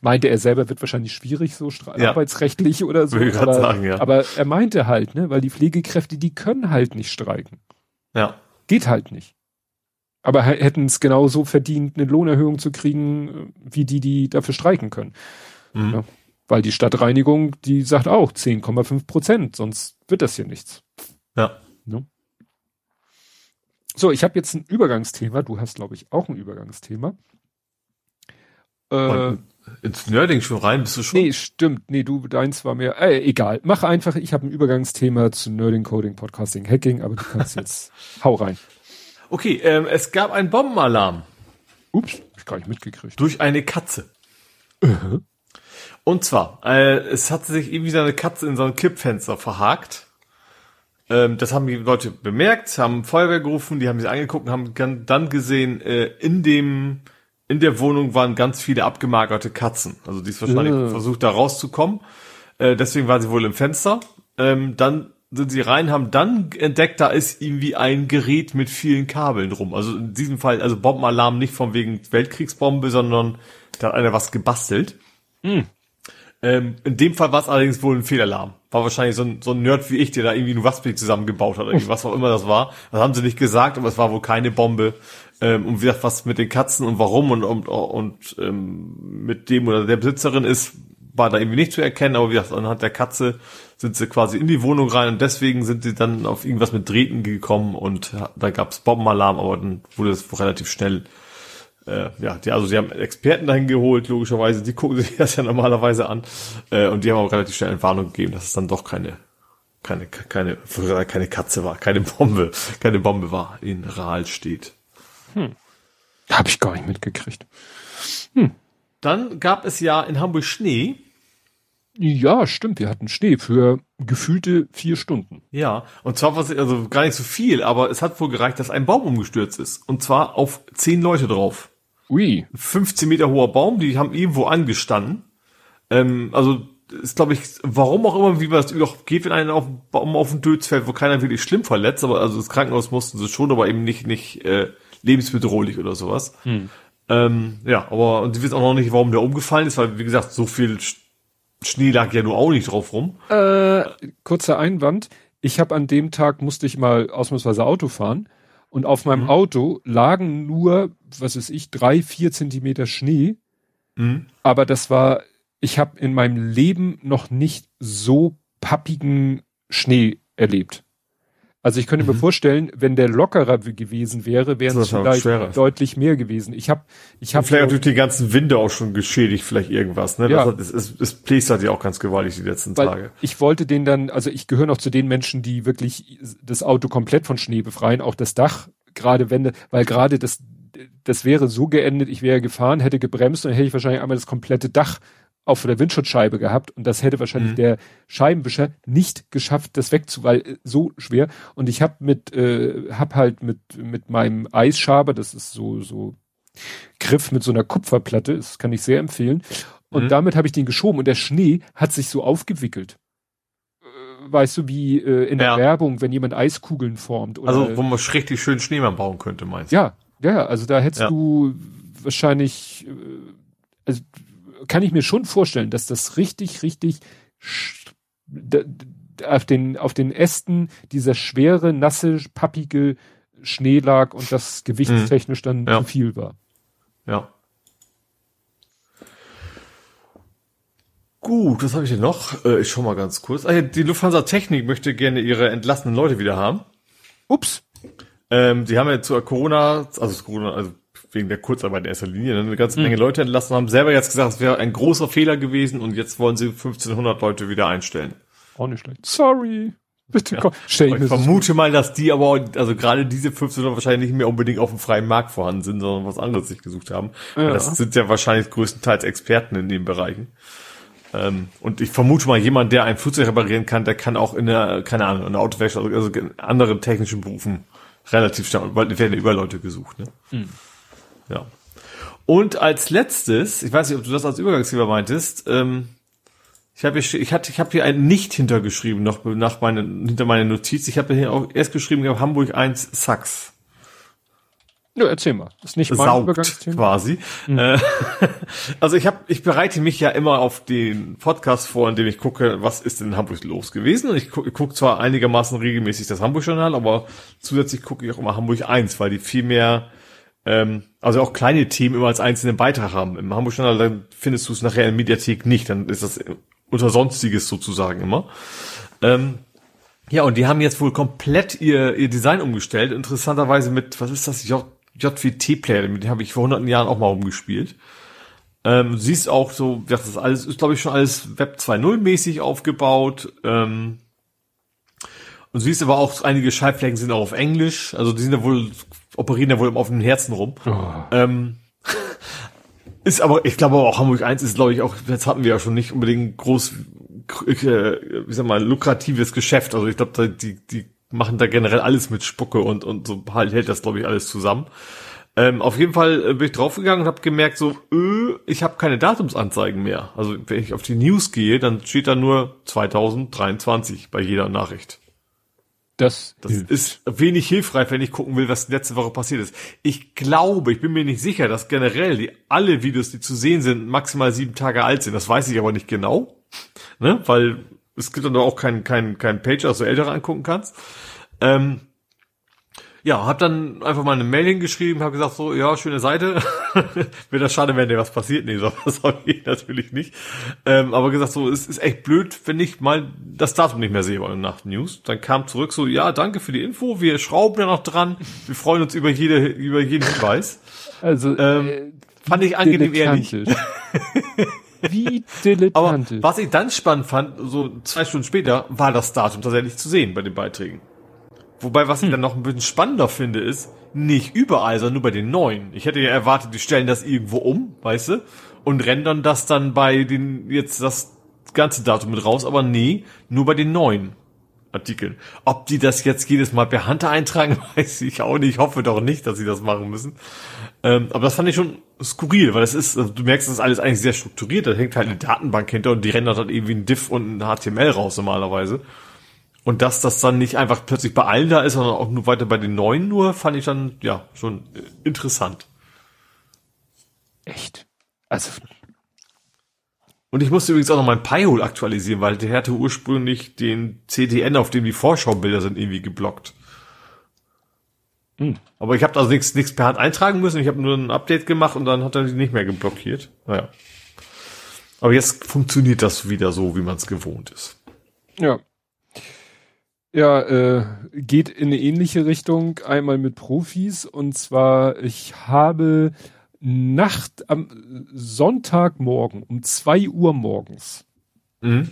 Meinte er selber, wird wahrscheinlich schwierig, so Ja. arbeitsrechtlich oder so. Aber, sagen, ja. aber er meinte halt, ne, weil die Pflegekräfte, die können halt nicht streiken. Ja. Geht halt nicht. Aber hätten es genauso verdient, eine Lohnerhöhung zu kriegen, äh, wie die, die dafür streiken können. Mhm. Ja. Weil die Stadtreinigung, die sagt auch 10,5 Prozent, sonst wird das hier nichts. Ja. So, ich habe jetzt ein Übergangsthema. Du hast, glaube ich, auch ein Übergangsthema. Äh, Und ins Nerding schon rein, bist du schon? nee, stimmt. Nee, du, deins war mir, äh, egal. Mach einfach, ich habe ein Übergangsthema zu Nerding, Coding, Podcasting, Hacking, aber du kannst jetzt, hau rein. Okay, ähm, es gab einen Bombenalarm Ups, hab ich gar nicht mitgekriegt. durch eine Katze. Und zwar, äh, es hatte sich irgendwie so eine Katze in so ein Kippfenster verhakt. Ähm, das haben die Leute bemerkt, haben Feuerwehr gerufen, die haben sich angeguckt und haben dann gesehen, äh, in dem, in der Wohnung waren ganz viele abgemagerte Katzen. Also die ist wahrscheinlich Ja. versucht, da rauszukommen. Äh, deswegen war sie wohl im Fenster. Ähm, dann sind sie rein, haben dann entdeckt, da ist irgendwie ein Gerät mit vielen Kabeln drum. Also in diesem Fall, also Bombenalarm nicht von wegen Weltkriegsbombe, sondern da hat einer was gebastelt. Ähm, in dem Fall war es allerdings wohl ein Fehlalarm. War wahrscheinlich so ein, so ein Nerd wie ich, der da irgendwie ein Waspel zusammengebaut hat, irgendwie was auch immer das war. Das haben sie nicht gesagt, aber es war wohl keine Bombe. Ähm, und wie gesagt, was mit den Katzen und warum und, und, und ähm, mit dem oder der Besitzerin ist, war da irgendwie nicht zu erkennen, aber wie gesagt, anhand der Katze sind sie quasi in die Wohnung rein und deswegen sind sie dann auf irgendwas mit Drähten gekommen und da gab's Bombenalarm, aber dann wurde es relativ schnell äh, ja, die, also sie haben Experten dahin geholt, logischerweise, die gucken sich das ja normalerweise an. Äh, und die haben auch relativ schnell eine Warnung gegeben, dass es dann doch keine, keine, keine, keine Katze war, keine Bombe, keine Bombe war, in Rahl steht. Hm. Hab ich gar nicht mitgekriegt. Hm. Dann gab es ja in Hamburg Schnee. Ja, stimmt. Wir hatten Schnee für gefühlte vier Stunden. Ja, und zwar was also gar nicht so viel, aber es hat wohl gereicht, dass ein Baum umgestürzt ist. Und zwar auf zehn Leute drauf. Ui. 15 Meter hoher Baum, die haben irgendwo angestanden. Ähm, also ist, glaube ich, warum auch immer, wie man das auch geht, wenn einer auf Baum auf den Dötz fällt, wo keiner wirklich schlimm verletzt, aber also das Krankenhaus mussten sie schon, aber eben nicht nicht äh, lebensbedrohlich oder sowas. Hm. Ähm, ja, aber und die wissen auch noch nicht, warum der umgefallen ist, weil wie gesagt, so viel Schnee lag ja nur auch nicht drauf rum. Äh, kurzer Einwand. Ich habe an dem Tag musste ich mal ausnahmsweise Auto fahren und auf meinem mhm. Auto lagen nur, was weiß ich, drei, vier Zentimeter Schnee. Mhm. Aber das war, ich habe in meinem Leben noch nicht so pappigen Schnee erlebt. Also ich könnte mhm. mir vorstellen, wenn der lockerer gewesen wäre, wären es vielleicht schwerer. deutlich mehr gewesen. Ich habe, ich habe vielleicht durch die ganzen Winde auch schon geschädigt, vielleicht irgendwas. Ne? Ja. Das, es, es plästert ja auch ganz gewaltig die letzten Weil Tage. Ich wollte den dann, also ich gehöre noch zu den Menschen, die wirklich das Auto komplett von Schnee befreien, auch das Dach, gerade Wände, weil gerade das, das wäre so geendet, ich wäre gefahren, hätte gebremst und dann hätte ich wahrscheinlich einmal das komplette Dach auf der Windschutzscheibe gehabt und das hätte wahrscheinlich mhm. der Scheibenwischer nicht geschafft, das wegzu, weil äh, so schwer. Und ich habe mit, äh, hab halt mit mit meinem Eisschaber, das ist so so Griff mit so einer Kupferplatte, das kann ich sehr empfehlen. Und mhm. damit habe ich den geschoben und der Schnee hat sich so aufgewickelt. Äh, weißt du, wie äh, in ja. der Werbung, wenn jemand Eiskugeln formt. Oder, also wo man richtig schön Schneemann bauen könnte, meinst du? Ja, ja, also da hättest ja. du wahrscheinlich, äh, also kann ich mir schon vorstellen, dass das richtig, richtig auf den, auf den Ästen dieser schwere, nasse, pappige Schnee lag und das gewichtstechnisch dann ja. zu viel war. Ja. Gut, was habe ich denn noch? Äh, ich schau mal ganz kurz. Ah, die Lufthansa Technik möchte gerne ihre entlassenen Leute wieder haben. Ups. Ähm, die haben ja zu Corona, also Corona, also wegen der Kurzarbeit in erster Linie, ne, eine ganze Menge mhm. Leute entlassen, haben selber jetzt gesagt, es wäre ein großer Fehler gewesen und jetzt wollen sie 1500 Leute wieder einstellen. Auch nicht schlecht. Sorry. Bitte komm. Stell ich, ich vermute mal, dass die aber, also gerade diese 1500 wahrscheinlich nicht mehr unbedingt auf dem freien Markt vorhanden sind, sondern was anderes sich gesucht haben. Ja. Das sind ja wahrscheinlich größtenteils Experten in den Bereichen. Ähm, und ich vermute mal, jemand, der ein Flugzeug reparieren kann, der kann auch in der, keine Ahnung, in der Autowerkstatt, also in anderen technischen Berufen relativ stark, weil werden ja über Leute gesucht, ne? Mhm. Ja. Und als letztes, ich weiß nicht, ob du das als Übergangsgeber meintest, ähm, ich habe hier, ich hatte, ich habe hier ein nicht hintergeschrieben noch nach meine, hinter meine Notiz. Ich habe hier auch erst geschrieben, gehabt, Hamburg 1 Sachs. Ja, erzähl mal. Ist nicht mein Übergangsthema. quasi. Mhm. Äh, also ich habe, ich bereite mich ja immer auf den Podcast vor, in dem ich gucke, was ist in Hamburg los gewesen. Und ich gucke guck zwar einigermaßen regelmäßig das Hamburg-Journal, aber zusätzlich gucke ich auch immer Hamburg 1, weil die viel mehr ähm, also auch kleine Themen immer als einzelnen Beitrag haben. Im Hamburg Journal, dann findest du es nachher in Mediathek nicht, dann ist das unter Sonstiges sozusagen immer. Ähm, ja, und die haben jetzt wohl komplett ihr, ihr Design umgestellt. Interessanterweise mit, was ist das? J, JWT-Player, mit dem habe ich vor hunderten Jahren auch mal umgespielt. Ähm, siehst auch so, das ist alles, ist glaube ich schon alles Web 2.0 mäßig aufgebaut. Ähm, und siehst aber auch, einige Schaltflächen sind auch auf Englisch. Also die sind ja wohl operieren ja wohl im offenen Herzen rum. Oh. Ähm, ist aber, ich glaube auch Hamburg 1 ist, glaube ich, auch, jetzt hatten wir ja schon nicht unbedingt groß, äh, wie sag mal, lukratives Geschäft. Also ich glaube, die, die machen da generell alles mit Spucke und, und so halt hält das, glaube ich, alles zusammen. Ähm, auf jeden Fall äh, bin ich draufgegangen und habe gemerkt, so, öh, ich habe keine Datumsanzeigen mehr. Also wenn ich auf die News gehe, dann steht da nur 2023 bei jeder Nachricht. Das, das ist wenig hilfreich, wenn ich gucken will, was letzte Woche passiert ist. Ich glaube, ich bin mir nicht sicher, dass generell die, alle Videos, die zu sehen sind, maximal sieben Tage alt sind. Das weiß ich aber nicht genau, ne? weil es gibt dann auch keinen kein, kein Page, also ältere angucken kannst. Ähm, ja, hab dann einfach mal eine Mail hingeschrieben, habe gesagt so, ja, schöne Seite. Wäre das schade, wenn dir was passiert. Nee, so was habe ich natürlich nicht. Ähm, aber gesagt so, es ist echt blöd, wenn ich mal das Datum nicht mehr sehe bei Nacht News. Dann kam zurück so, ja, danke für die Info, wir schrauben ja noch dran. Wir freuen uns über jede, über jeden Hinweis. Also, Ähm, äh, Fand ich angenehm ehrlich. Wie dilettantisch. Aber was ich dann spannend fand, so zwei Stunden später, war das Datum tatsächlich zu sehen bei den Beiträgen. Wobei, was ich dann noch ein bisschen spannender finde, ist, nicht überall, sondern nur bei den neuen. Ich hätte ja erwartet, die stellen das irgendwo um, weißt du, und rendern das dann bei den, jetzt das ganze Datum mit raus, aber nee, nur bei den neuen Artikeln. Ob die das jetzt jedes Mal per Hand eintragen, weiß ich auch nicht. Ich hoffe doch nicht, dass sie das machen müssen. Ähm, aber das fand ich schon skurril, weil es ist, also du merkst, das ist alles eigentlich sehr strukturiert. Da hängt halt eine Datenbank hinter und die rendert dann irgendwie ein Diff und ein HTML raus normalerweise. Und dass das dann nicht einfach plötzlich bei allen da ist, sondern auch nur weiter bei den neuen nur, fand ich dann, ja, schon äh, interessant. Echt. Also, Und ich musste übrigens auch noch mein Pi-Hole aktualisieren, weil der hatte ursprünglich den CDN, auf dem die Vorschaubilder sind, irgendwie geblockt. Hm. Aber ich habe also nichts nichts per Hand eintragen müssen. Ich habe nur ein Update gemacht und dann hat er die nicht mehr geblockiert. Naja. Aber jetzt funktioniert das wieder so, wie man es gewohnt ist. ja. Ja, äh, geht in eine ähnliche Richtung, einmal mit Profis. Und zwar, ich habe Nacht am Sonntagmorgen um zwei Uhr morgens Mhm.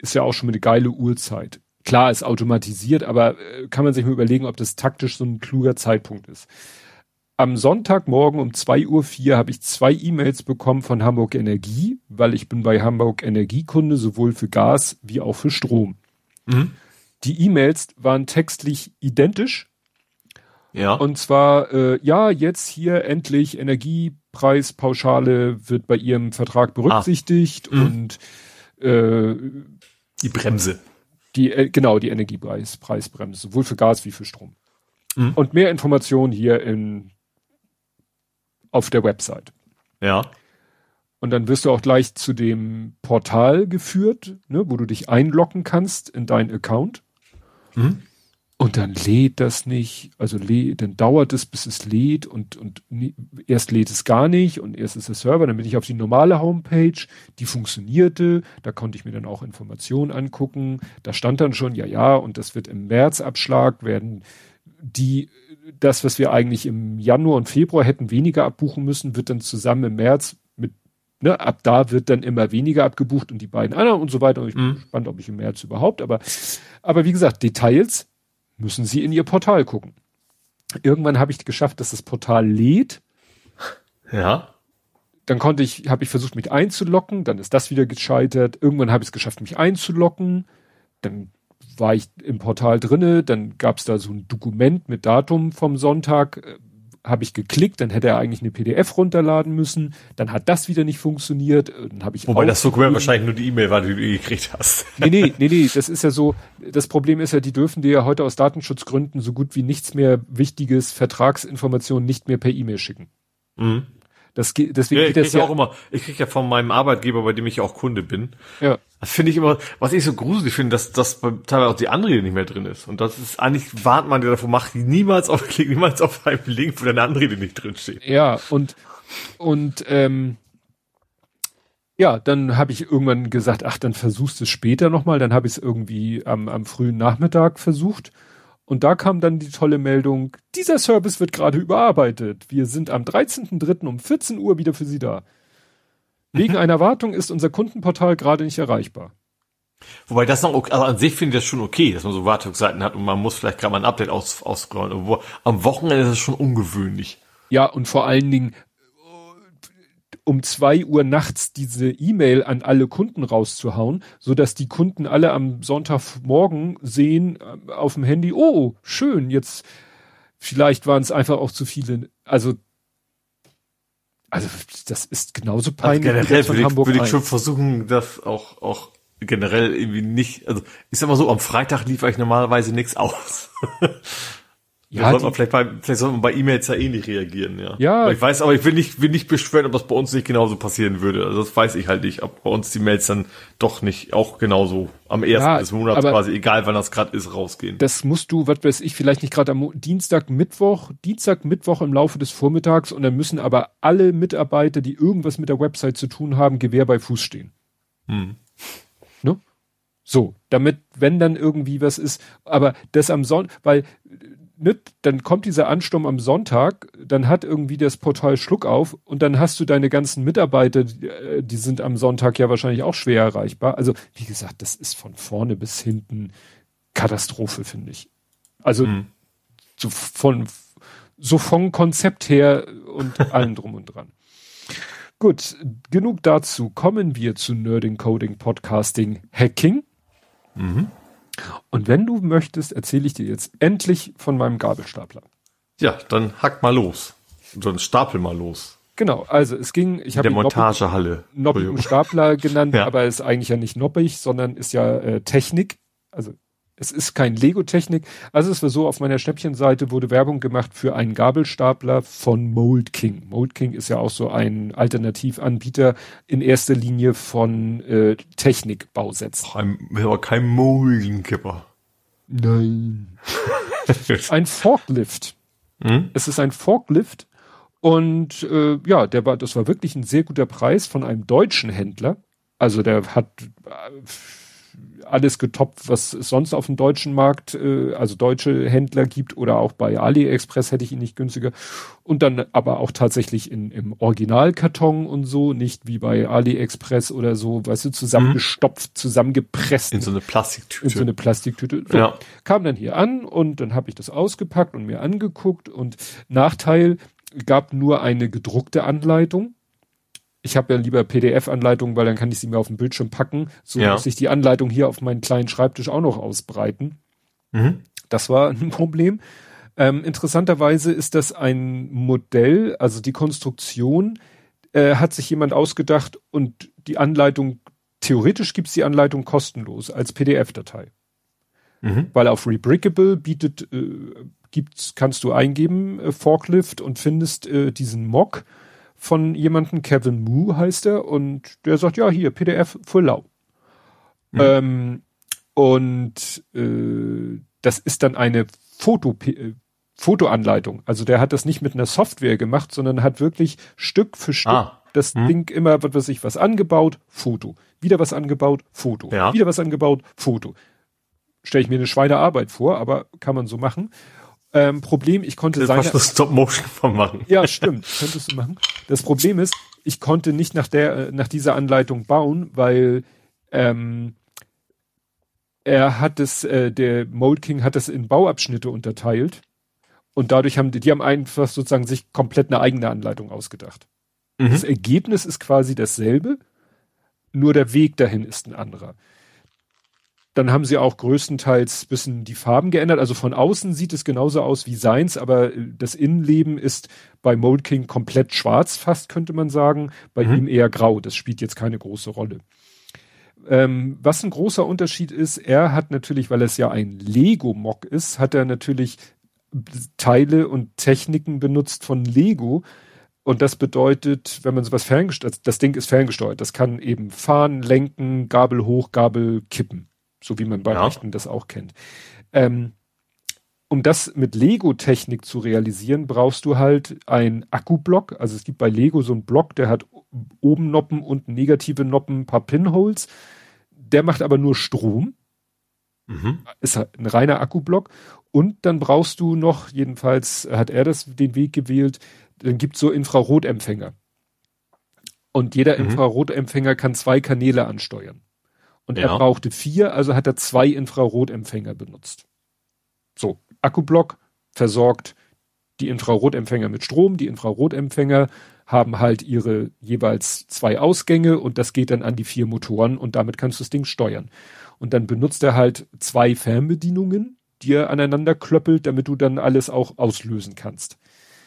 ist ja auch schon eine geile Uhrzeit. Klar, ist automatisiert, aber äh, kann man sich mal überlegen, ob das taktisch so ein kluger Zeitpunkt ist. Am Sonntagmorgen um 2.04 Uhr vier habe ich zwei E-Mails bekommen von Hamburg Energie, weil ich bin bei Hamburg Energiekunde sowohl für Gas wie auch für Strom. Mhm. Die E-Mails waren textlich identisch Ja. und zwar, äh, ja, jetzt hier endlich Energiepreispauschale wird bei Ihrem Vertrag berücksichtigt Mhm. und äh, die Bremse. die, äh, genau, die Energiepreis, Preisbremse, sowohl für Gas wie für Strom. Mhm. Und mehr Informationen hier in, auf der Website. Ja. Und dann wirst du auch gleich zu dem Portal geführt, ne, wo du dich einloggen kannst in deinen Account. Mhm. Und dann lädt das nicht, also lädt, dann dauert es, bis es lädt und, und nie- erst lädt es gar nicht und erst ist der Server, dann bin ich auf die normale Homepage, die funktionierte, da konnte ich mir dann auch Informationen angucken, da stand dann schon, ja, ja, und das wird im Märzabschlag werden die, das, was wir eigentlich im Januar und Februar hätten weniger abbuchen müssen, wird dann zusammen im März ne, ab da wird dann immer weniger abgebucht und die beiden anderen und so weiter. Und ich bin Mhm. gespannt, ob ich im März überhaupt, aber, aber wie gesagt, Details müssen Sie in Ihr Portal gucken. Irgendwann habe ich geschafft, dass das Portal lädt. Ja. Dann konnte ich, habe ich versucht, mich einzulocken. Dann ist das wieder gescheitert. Irgendwann habe ich es geschafft, mich einzulocken. Dann war ich im Portal drinne. Dann gab es da so ein Dokument mit Datum vom Sonntag. Habe ich geklickt. Dann hätte er eigentlich eine PDF runterladen müssen. Dann hat das wieder nicht funktioniert. Äh, Dann habe ich Wobei das Dokument wahrscheinlich nur die E-Mail war, die du gekriegt hast. Nee, nee, nee, nee, das ist ja so, das Problem ist ja, die dürfen dir ja heute aus Datenschutzgründen so gut wie nichts mehr wichtiges, Vertragsinformationen nicht mehr per E-Mail schicken. Mhm. Das geht, deswegen Ja, ich geht das ja auch immer, ich krieg ja von meinem Arbeitgeber, bei dem ich ja auch Kunde bin. Ja, Das finde ich immer, was ich so gruselig finde, dass, bei- teilweise auch die Anrede nicht mehr drin ist. Und das ist eigentlich, warnt man dir davor, mach niemals auf, klick niemals auf einen Link, wo deine Anrede nicht drin steht. ja, und, und, ähm, ja, dann habe ich irgendwann gesagt, ach, dann versuchst du es später nochmal. Dann habe ich es irgendwie am, am frühen Nachmittag versucht. Und da kam dann die tolle Meldung, dieser Service wird gerade überarbeitet. Wir sind am 13.03. um 14 Uhr wieder für Sie da. Wegen einer Wartung ist unser Kundenportal gerade nicht erreichbar. Wobei das noch, okay, also an sich finde ich das schon okay, dass man so Wartungsseiten hat und man muss vielleicht gerade mal ein Update aus, ausrollen. Aber am Wochenende ist es schon ungewöhnlich. Ja, und vor allen Dingen um zwei Uhr nachts diese E-Mail an alle Kunden rauszuhauen, so dass die Kunden alle am Sonntagmorgen sehen äh, auf dem Handy, oh, schön, jetzt vielleicht waren es einfach auch zu viele, also also das ist genauso Also peinlich wie generell würde ich, würde ich 1. schon versuchen, das auch, auch generell irgendwie nicht, also ich sag mal so, am Freitag liefere ich normalerweise nichts aus. Ja, sollte man vielleicht, bei, vielleicht sollte man bei E-Mails ja eh nicht reagieren, ja. Ja. Aber ich weiß, aber ich will nicht, will nicht beschwören, ob das bei uns nicht genauso passieren würde. Also das weiß ich halt nicht, ob bei uns die Mails dann doch nicht auch genauso am ersten Ja, des Monats quasi, egal wann das gerade ist, rausgehen. Das musst du, was weiß ich, vielleicht nicht gerade am Dienstag, Mittwoch, Dienstag, Mittwoch im Laufe des Vormittags und dann müssen aber alle Mitarbeiter, die irgendwas mit der Website zu tun haben, Gewehr bei Fuß stehen. Hm. Ne? So, damit, wenn dann irgendwie was ist, aber das am Sonntag, weil, ne, dann kommt dieser Ansturm am Sonntag, dann hat irgendwie das Portal Schluck auf und dann hast du deine ganzen Mitarbeiter, die, äh, die sind am Sonntag ja wahrscheinlich auch schwer erreichbar. Also, wie gesagt, das ist von vorne bis hinten Katastrophe, finde ich. Also, Hm. so von, so vom Konzept her und allem drum und dran. Gut, genug dazu. Kommen wir zu Nerding, Coding, Podcasting, Hacking. Mhm. Und wenn du möchtest, erzähle ich dir jetzt endlich von meinem Gabelstapler. Ja, dann hack mal los. Dann stapel mal los. Genau, also es ging, ich habe Montagehalle. noppigen. Stapler genannt, Ja. aber ist eigentlich ja nicht noppig, sondern ist ja äh, Technik. Also es ist kein Lego-Technik. Also es war so, auf meiner Schnäppchenseite wurde Werbung gemacht für einen Gabelstapler von Mold King. Mold King ist ja auch so ein Alternativanbieter in erster Linie von äh, Technikbausätzen. Aber kein Molenkipper. Nein. Ein Forklift. Hm? Es ist ein Forklift und äh, ja, der war, das war wirklich ein sehr guter Preis von einem deutschen Händler. Also der hat äh, alles getoppt, was es sonst auf dem deutschen Markt, äh, also deutsche Händler gibt oder auch bei AliExpress hätte ich ihn nicht günstiger. Und dann aber auch tatsächlich in, im Originalkarton und so, nicht wie bei AliExpress oder so, weißt du, zusammengestopft, zusammengepresst In so eine Plastiktüte. in so eine Plastiktüte. So, Ja. Kam dann hier an und dann habe ich das ausgepackt und mir angeguckt und Nachteil gab nur eine gedruckte Anleitung. Ich habe ja lieber PDF-Anleitungen, weil dann kann ich sie mir auf den Bildschirm packen. So Ja. muss ich die Anleitung hier auf meinen kleinen Schreibtisch auch noch ausbreiten. Mhm. Das war ein Problem. Ähm, interessanterweise ist das ein Modell, also die Konstruktion äh, hat sich jemand ausgedacht und die Anleitung, theoretisch gibt's die Anleitung kostenlos als PDF-Datei. Mhm. Weil auf Rebrickable bietet, äh, gibt's, kannst du eingeben, äh, Forklift und findest äh, diesen Mock von jemandem, Kevin Moo heißt er, und der sagt, ja, hier, PDF für lau. Mhm. Ähm, und äh, das ist dann eine Foto, äh, Fotoanleitung. Also der hat das nicht mit einer Software gemacht, sondern hat wirklich Stück für Stück Ah. das Hm. Ding immer, was weiß ich, was angebaut, Foto. Wieder was angebaut, Foto. Ja. Wieder was angebaut, Foto. Stelle ich mir eine Schweinearbeit vor, aber kann man so machen. Ähm, Problem, ich konnte Das seine, eine Stop-Motion von machen. ja, stimmt, könntest du machen. Das Problem ist, ich konnte nicht nach der, äh, nach dieser Anleitung bauen, weil ähm, er hat es, äh, der Mold King hat es in Bauabschnitte unterteilt und dadurch haben die, die haben einfach sozusagen sich komplett eine eigene Anleitung ausgedacht. Das Mhm. Ergebnis ist quasi dasselbe, nur der Weg dahin ist ein anderer. Dann haben sie auch größtenteils bisschen die Farben geändert. Also von außen sieht es genauso aus wie seins, aber äh, das Innenleben ist bei Mold King komplett schwarz, fast könnte man sagen. Bei Mhm. ihm eher grau. Das spielt jetzt keine große Rolle. Ähm, was ein großer Unterschied ist, er hat natürlich, weil es ja ein Lego-Mock ist, hat er natürlich Teile und Techniken benutzt von Lego. Und das bedeutet, wenn man sowas ferngesteuert, das Ding ist ferngesteuert, das kann eben fahren, lenken, Gabel hoch, Gabel kippen. So wie man bei Ja. Rechten das auch kennt. Ähm, um das mit Lego-Technik zu realisieren, brauchst du halt ein Akkublock. Also es gibt bei Lego so einen Block, der hat oben Noppen, unten negative Noppen, ein paar Pinholes. Der macht aber nur Strom Mhm. ist halt ein reiner Akkublock. Und dann brauchst du noch, jedenfalls hat er das den Weg gewählt, dann gibt's so Infrarotempfänger. Und jeder Mhm. Infrarotempfänger kann zwei Kanäle ansteuern. Und er Ja. brauchte vier, also hat er zwei Infrarotempfänger benutzt. So, Akkublock versorgt die Infrarotempfänger mit Strom, die Infrarotempfänger haben halt ihre jeweils zwei Ausgänge und das geht dann an die vier Motoren und damit kannst du das Ding steuern. Und dann benutzt er halt zwei Fernbedienungen, die er aneinander klöppelt, damit du dann alles auch auslösen kannst.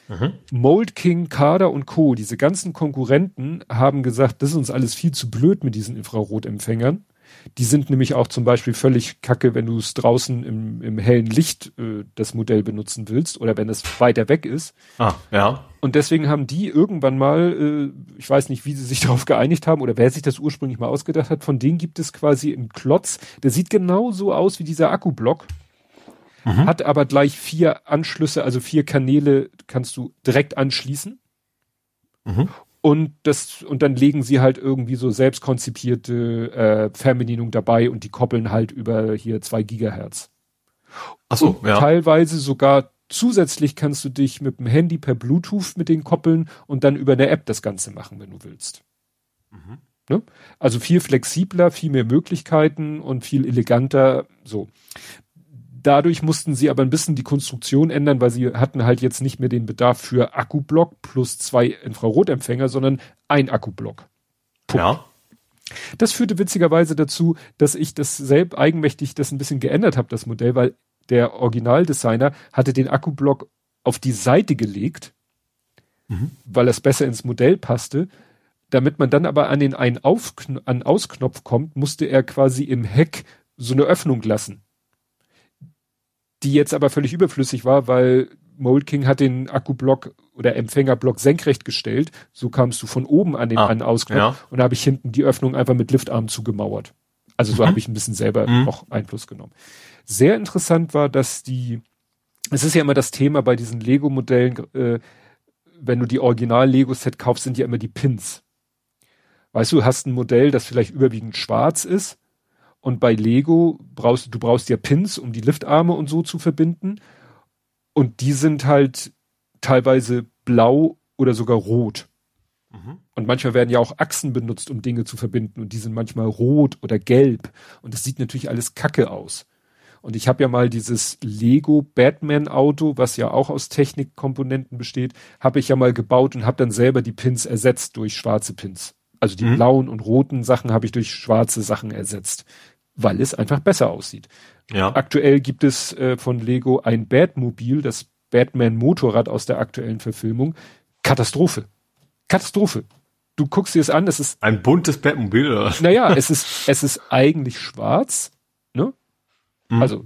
Mhm. Mold King, Kader und Co., diese ganzen Konkurrenten haben gesagt, das ist uns alles viel zu blöd mit diesen Infrarotempfängern. Die sind nämlich auch zum Beispiel völlig kacke, wenn du es draußen im, im hellen Licht äh, das Modell benutzen willst oder wenn es weiter weg ist. Ah, ja. Und deswegen haben die irgendwann mal, äh, ich weiß nicht, wie sie sich darauf geeinigt haben oder wer sich das ursprünglich mal ausgedacht hat, von denen gibt es quasi einen Klotz, der sieht genau so aus wie dieser Akkublock, mhm. hat aber gleich vier Anschlüsse, also vier Kanäle kannst du direkt anschließen. Mhm. Und das, und dann legen sie halt irgendwie so selbst konzipierte äh, Fernbedienung dabei und die koppeln halt über hier zwei Gigahertz. Ach so, ja. Teilweise sogar zusätzlich kannst du dich mit dem Handy per Bluetooth mit denen koppeln und dann über eine App das Ganze machen, wenn du willst. Mhm. Ne? Also viel flexibler, viel mehr Möglichkeiten und viel eleganter, so. Dadurch mussten sie aber ein bisschen die Konstruktion ändern, weil sie hatten halt jetzt nicht mehr den Bedarf für Akkublock plus zwei Infrarotempfänger, sondern ein Akkublock. Punkt. Ja. Das führte witzigerweise dazu, dass ich das selbst eigenmächtig das ein bisschen geändert habe, das Modell, weil der Originaldesigner hatte den Akkublock auf die Seite gelegt, mhm. weil es besser ins Modell passte. Damit man dann aber an den einen Auf an Ausknopf kommt, musste er quasi im Heck so eine Öffnung lassen die jetzt aber völlig überflüssig war, weil Mold King hat den Akkublock oder Empfängerblock senkrecht gestellt. So kamst du von oben an den ah, an Ausknopf ja. und da habe ich hinten die Öffnung einfach mit Liftarm zugemauert. Also so mhm. habe ich ein bisschen selber mhm. noch Einfluss genommen. Sehr interessant war, dass die, es ist ja immer das Thema bei diesen Lego-Modellen, äh, wenn du die Original-Lego-Set kaufst, sind ja immer die Pins. Weißt du, hast ein Modell, das vielleicht überwiegend schwarz ist und bei Lego brauchst du brauchst ja Pins, um die Liftarme und so zu verbinden. Und die sind halt teilweise blau oder sogar rot. Mhm. Und manchmal werden ja auch Achsen benutzt, um Dinge zu verbinden. Und die sind manchmal rot oder gelb. Und das sieht natürlich alles kacke aus. Und ich habe ja mal dieses Lego Batman Auto, was ja auch aus Technikkomponenten besteht, habe ich ja mal gebaut und habe dann selber die Pins ersetzt durch schwarze Pins. Also die mhm. blauen und roten Sachen habe ich durch schwarze Sachen ersetzt weil es einfach besser aussieht. Ja. Aktuell gibt es äh, von Lego ein Batmobil, das Batman Motorrad aus der aktuellen Verfilmung. Katastrophe. Katastrophe. Du guckst dir es an, es ist ein buntes Batmobil. Oder? Naja, es ist es ist eigentlich schwarz, ne? Mhm. Also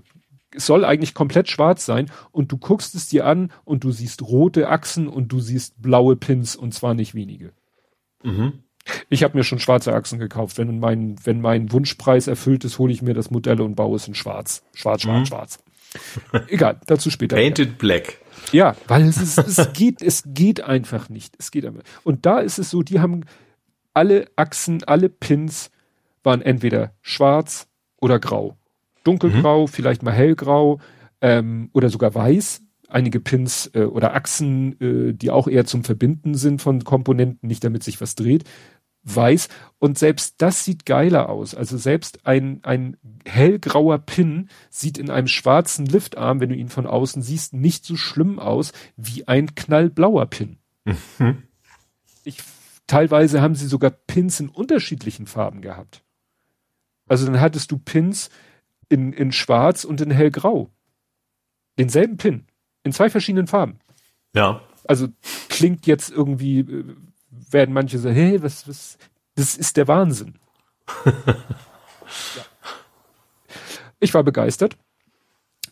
es soll eigentlich komplett schwarz sein und du guckst es dir an und du siehst rote Achsen und du siehst blaue Pins und zwar nicht wenige. Mhm. Ich habe mir schon schwarze Achsen gekauft. Wenn mein, wenn mein Wunschpreis erfüllt ist, hole ich mir das Modell und baue es in schwarz. Schwarz, schwarz, mhm. schwarz. Egal, dazu später. Painted Black. Ja, weil es, ist, es geht, es geht einfach nicht. Es geht einfach. Und da ist es so, die haben alle Achsen, alle Pins waren entweder schwarz oder grau. Dunkelgrau, mhm. vielleicht mal hellgrau ähm, oder sogar weiß einige Pins äh, oder Achsen, äh, die auch eher zum Verbinden sind von Komponenten, nicht damit sich was dreht, weiß. Und selbst das sieht geiler aus. Also selbst ein, ein hellgrauer Pin sieht in einem schwarzen Liftarm, wenn du ihn von außen siehst, nicht so schlimm aus wie ein knallblauer Pin. Mhm. Ich, teilweise haben sie sogar Pins in unterschiedlichen Farben gehabt. Also dann hattest du Pins in, in schwarz und in hellgrau. Denselben Pin. In zwei verschiedenen Farben. Ja. Also klingt jetzt irgendwie, äh, werden manche sagen, hey, was, was, das ist der Wahnsinn. ja. Ich war begeistert.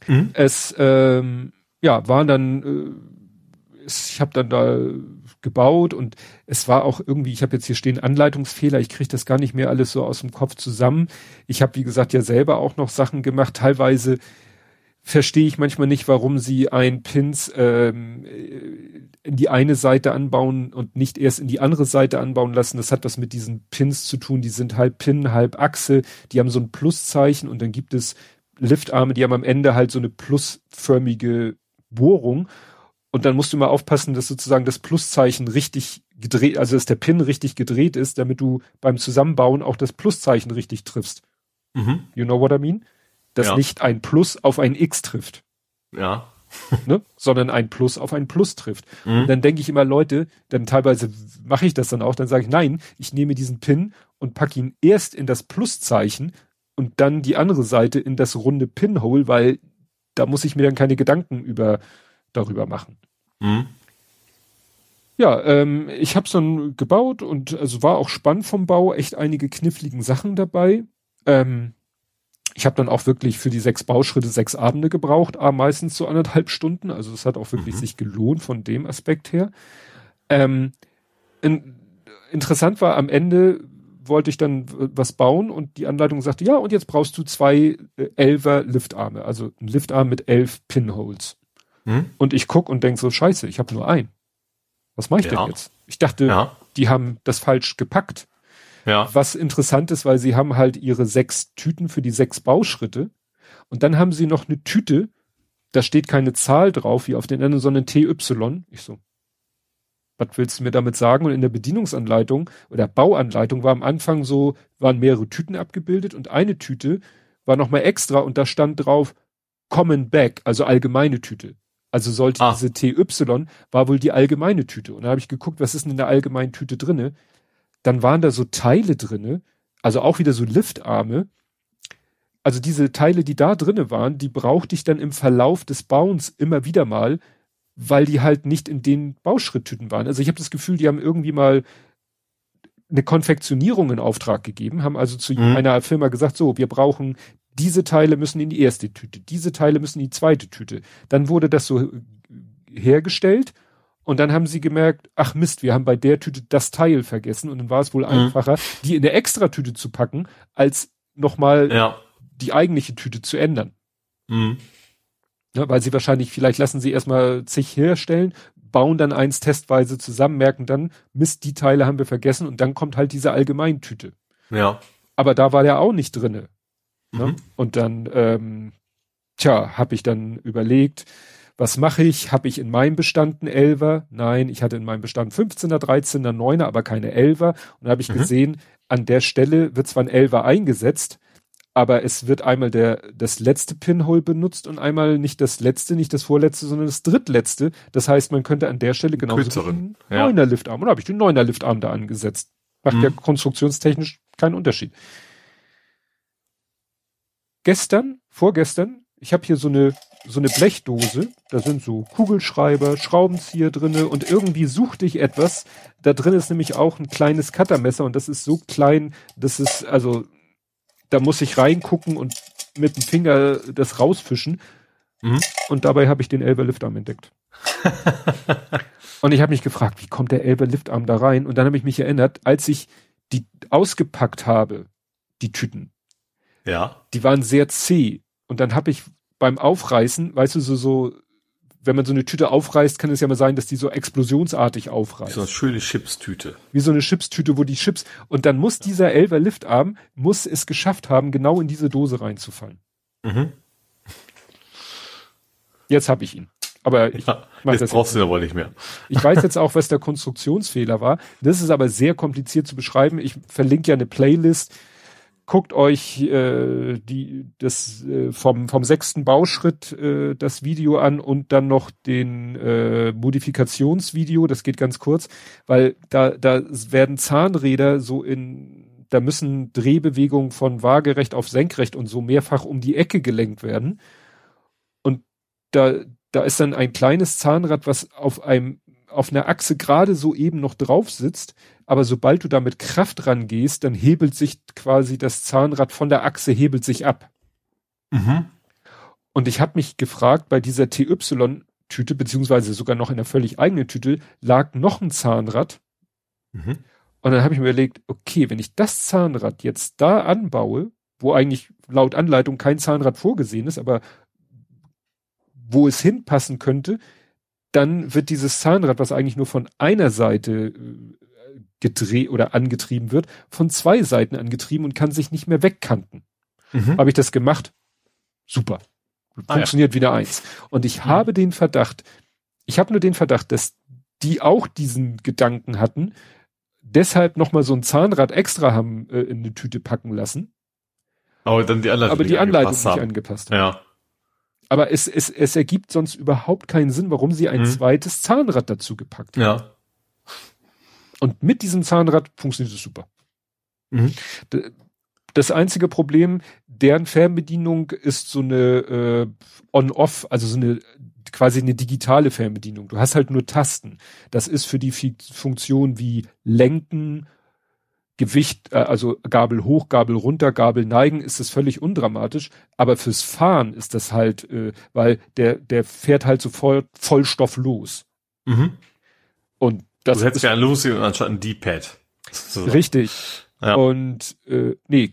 Mhm. Es, ähm, ja, waren dann, äh, ich habe dann da gebaut und es war auch irgendwie, ich habe jetzt hier stehen Anleitungsfehler, ich kriege das gar nicht mehr alles so aus dem Kopf zusammen. Ich habe, wie gesagt, ja selber auch noch Sachen gemacht, teilweise verstehe ich manchmal nicht, warum sie ein Pins ähm, in die eine Seite anbauen und nicht erst in die andere Seite anbauen lassen. Das hat was mit diesen Pins zu tun. Die sind halb Pin, halb Achse. Die haben so ein Pluszeichen und dann gibt es Liftarme, die haben am Ende halt so eine plusförmige Bohrung. Und dann musst du mal aufpassen, dass sozusagen das Pluszeichen richtig gedreht, also dass der Pin richtig gedreht ist, damit du beim Zusammenbauen auch das Pluszeichen richtig triffst. Mhm. You know what I mean? Dass ja. nicht ein Plus auf ein X trifft. Ja. ne? Sondern ein Plus auf ein Plus trifft. Mhm. Und dann denke ich immer, Leute, dann teilweise mache ich das dann auch, dann sage ich, nein, ich nehme diesen Pin und packe ihn erst in das Pluszeichen und dann die andere Seite in das runde Pinhole, weil da muss ich mir dann keine Gedanken über darüber machen. Mhm. Ja, ähm, ich habe es dann gebaut und also war auch spannend vom Bau, echt einige kniffligen Sachen dabei. Ähm, ich habe dann auch wirklich für die sechs Bauschritte sechs Abende gebraucht, aber meistens so anderthalb Stunden. Also es hat auch wirklich mhm. sich gelohnt von dem Aspekt her. Ähm, in, interessant war am Ende wollte ich dann was bauen und die Anleitung sagte, ja, und jetzt brauchst du zwei äh, Elfer Liftarme, also ein Liftarm mit elf Pinholes. Mhm. Und ich guck und denk so, scheiße, ich habe nur einen. Was mache ich ja. denn jetzt? Ich dachte, ja. die haben das falsch gepackt. Ja. Was interessant ist, weil sie haben halt ihre sechs Tüten für die sechs Bauschritte und dann haben sie noch eine Tüte, da steht keine Zahl drauf wie auf den anderen, sondern TY. Ich so, was willst du mir damit sagen? Und in der Bedienungsanleitung oder Bauanleitung war am Anfang so, waren mehrere Tüten abgebildet und eine Tüte war nochmal extra und da stand drauf Common Back, also allgemeine Tüte. Also sollte ah. diese TY, war wohl die allgemeine Tüte. Und da habe ich geguckt, was ist denn in der allgemeinen Tüte drinne? Dann waren da so Teile drinne, also auch wieder so Liftarme. Also diese Teile, die da drinne waren, die brauchte ich dann im Verlauf des Bauens immer wieder mal, weil die halt nicht in den Bauschritttüten waren. Also ich habe das Gefühl, die haben irgendwie mal eine Konfektionierung in Auftrag gegeben, haben also zu mhm. einer Firma gesagt, so, wir brauchen diese Teile müssen in die erste Tüte, diese Teile müssen in die zweite Tüte. Dann wurde das so hergestellt und dann haben sie gemerkt, ach Mist, wir haben bei der Tüte das Teil vergessen. Und dann war es wohl mhm. einfacher, die in eine Extratüte zu packen, als nochmal ja. die eigentliche Tüte zu ändern. Mhm. Ja, weil sie wahrscheinlich, vielleicht lassen sie erstmal zig herstellen, bauen dann eins testweise zusammen, merken dann, Mist, die Teile haben wir vergessen und dann kommt halt diese Allgemeintüte. Ja. Aber da war der auch nicht drinne. Ne? Mhm. Und dann, ähm, tja, habe ich dann überlegt, was mache ich? Habe ich in meinem Bestand einen Elver? Nein, ich hatte in meinem Bestand 15er, 13er, 9er, aber keine Elver. Und da habe ich mhm. gesehen, an der Stelle wird zwar ein Elver eingesetzt, aber es wird einmal der, das letzte Pinhole benutzt und einmal nicht das letzte, nicht das vorletzte, sondern das drittletzte. Das heißt, man könnte an der Stelle genauso einen ja. neuner Liftarm, oder habe ich den neuner Liftarm da angesetzt? Macht mhm. ja konstruktionstechnisch keinen Unterschied. Gestern, vorgestern, ich habe hier so eine so eine Blechdose, da sind so Kugelschreiber, Schraubenzieher drinne und irgendwie suchte ich etwas. Da drin ist nämlich auch ein kleines Cuttermesser und das ist so klein, das ist also da muss ich reingucken und mit dem Finger das rausfischen. Mhm. Und dabei habe ich den Elber Liftarm entdeckt. und ich habe mich gefragt, wie kommt der Elber Liftarm da rein? Und dann habe ich mich erinnert, als ich die ausgepackt habe, die Tüten. Ja. Die waren sehr zäh. Und dann habe ich beim Aufreißen, weißt du, so, so, wenn man so eine Tüte aufreißt, kann es ja mal sein, dass die so explosionsartig aufreißt. So eine schöne Chipstüte. Wie so eine Chipstüte, wo die Chips, und dann muss dieser Elver Liftarm, muss es geschafft haben, genau in diese Dose reinzufallen. Mhm. Jetzt habe ich ihn. Aber ich ja, jetzt das brauchst jetzt. du aber nicht mehr. Ich weiß jetzt auch, was der Konstruktionsfehler war. Das ist aber sehr kompliziert zu beschreiben. Ich verlinke ja eine Playlist guckt euch äh, die das äh, vom vom sechsten Bauschritt äh, das Video an und dann noch den äh, Modifikationsvideo, das geht ganz kurz, weil da da werden Zahnräder so in da müssen Drehbewegungen von waagerecht auf senkrecht und so mehrfach um die Ecke gelenkt werden. Und da da ist dann ein kleines Zahnrad, was auf einem auf einer Achse gerade so eben noch drauf sitzt, aber sobald du da mit Kraft rangehst, dann hebelt sich quasi das Zahnrad von der Achse hebelt sich ab. Mhm. Und ich habe mich gefragt, bei dieser TY-Tüte, beziehungsweise sogar noch in einer völlig eigenen Tüte, lag noch ein Zahnrad. Mhm. Und dann habe ich mir überlegt, okay, wenn ich das Zahnrad jetzt da anbaue, wo eigentlich laut Anleitung kein Zahnrad vorgesehen ist, aber wo es hinpassen könnte, dann wird dieses Zahnrad, was eigentlich nur von einer Seite äh, gedreht oder angetrieben wird, von zwei Seiten angetrieben und kann sich nicht mehr wegkanten. Mhm. Habe ich das gemacht? Super. Funktioniert ah, ja. wieder eins. Und ich mhm. habe den Verdacht, ich habe nur den Verdacht, dass die auch diesen Gedanken hatten, deshalb nochmal so ein Zahnrad extra haben äh, in eine Tüte packen lassen. Aber dann die Anleitung, aber die Anleitung nicht angepasst haben. Ja. Aber es, es, es ergibt sonst überhaupt keinen Sinn, warum sie ein mhm. zweites Zahnrad dazu gepackt haben. Ja. Und mit diesem Zahnrad funktioniert es super. Mhm. Das einzige Problem, deren Fernbedienung ist so eine äh, On-Off, also so eine quasi eine digitale Fernbedienung. Du hast halt nur Tasten. Das ist für die Funktion wie Lenken, Gewicht, äh, also Gabel hoch, Gabel runter, Gabel neigen, ist das völlig undramatisch. Aber fürs Fahren ist das halt, äh, weil der, der fährt halt so voll, Vollstoff los. Mhm. Und das Du hättest ja ein Lucy und anstatt ein D-Pad. So. richtig. Ja. Und äh, nee,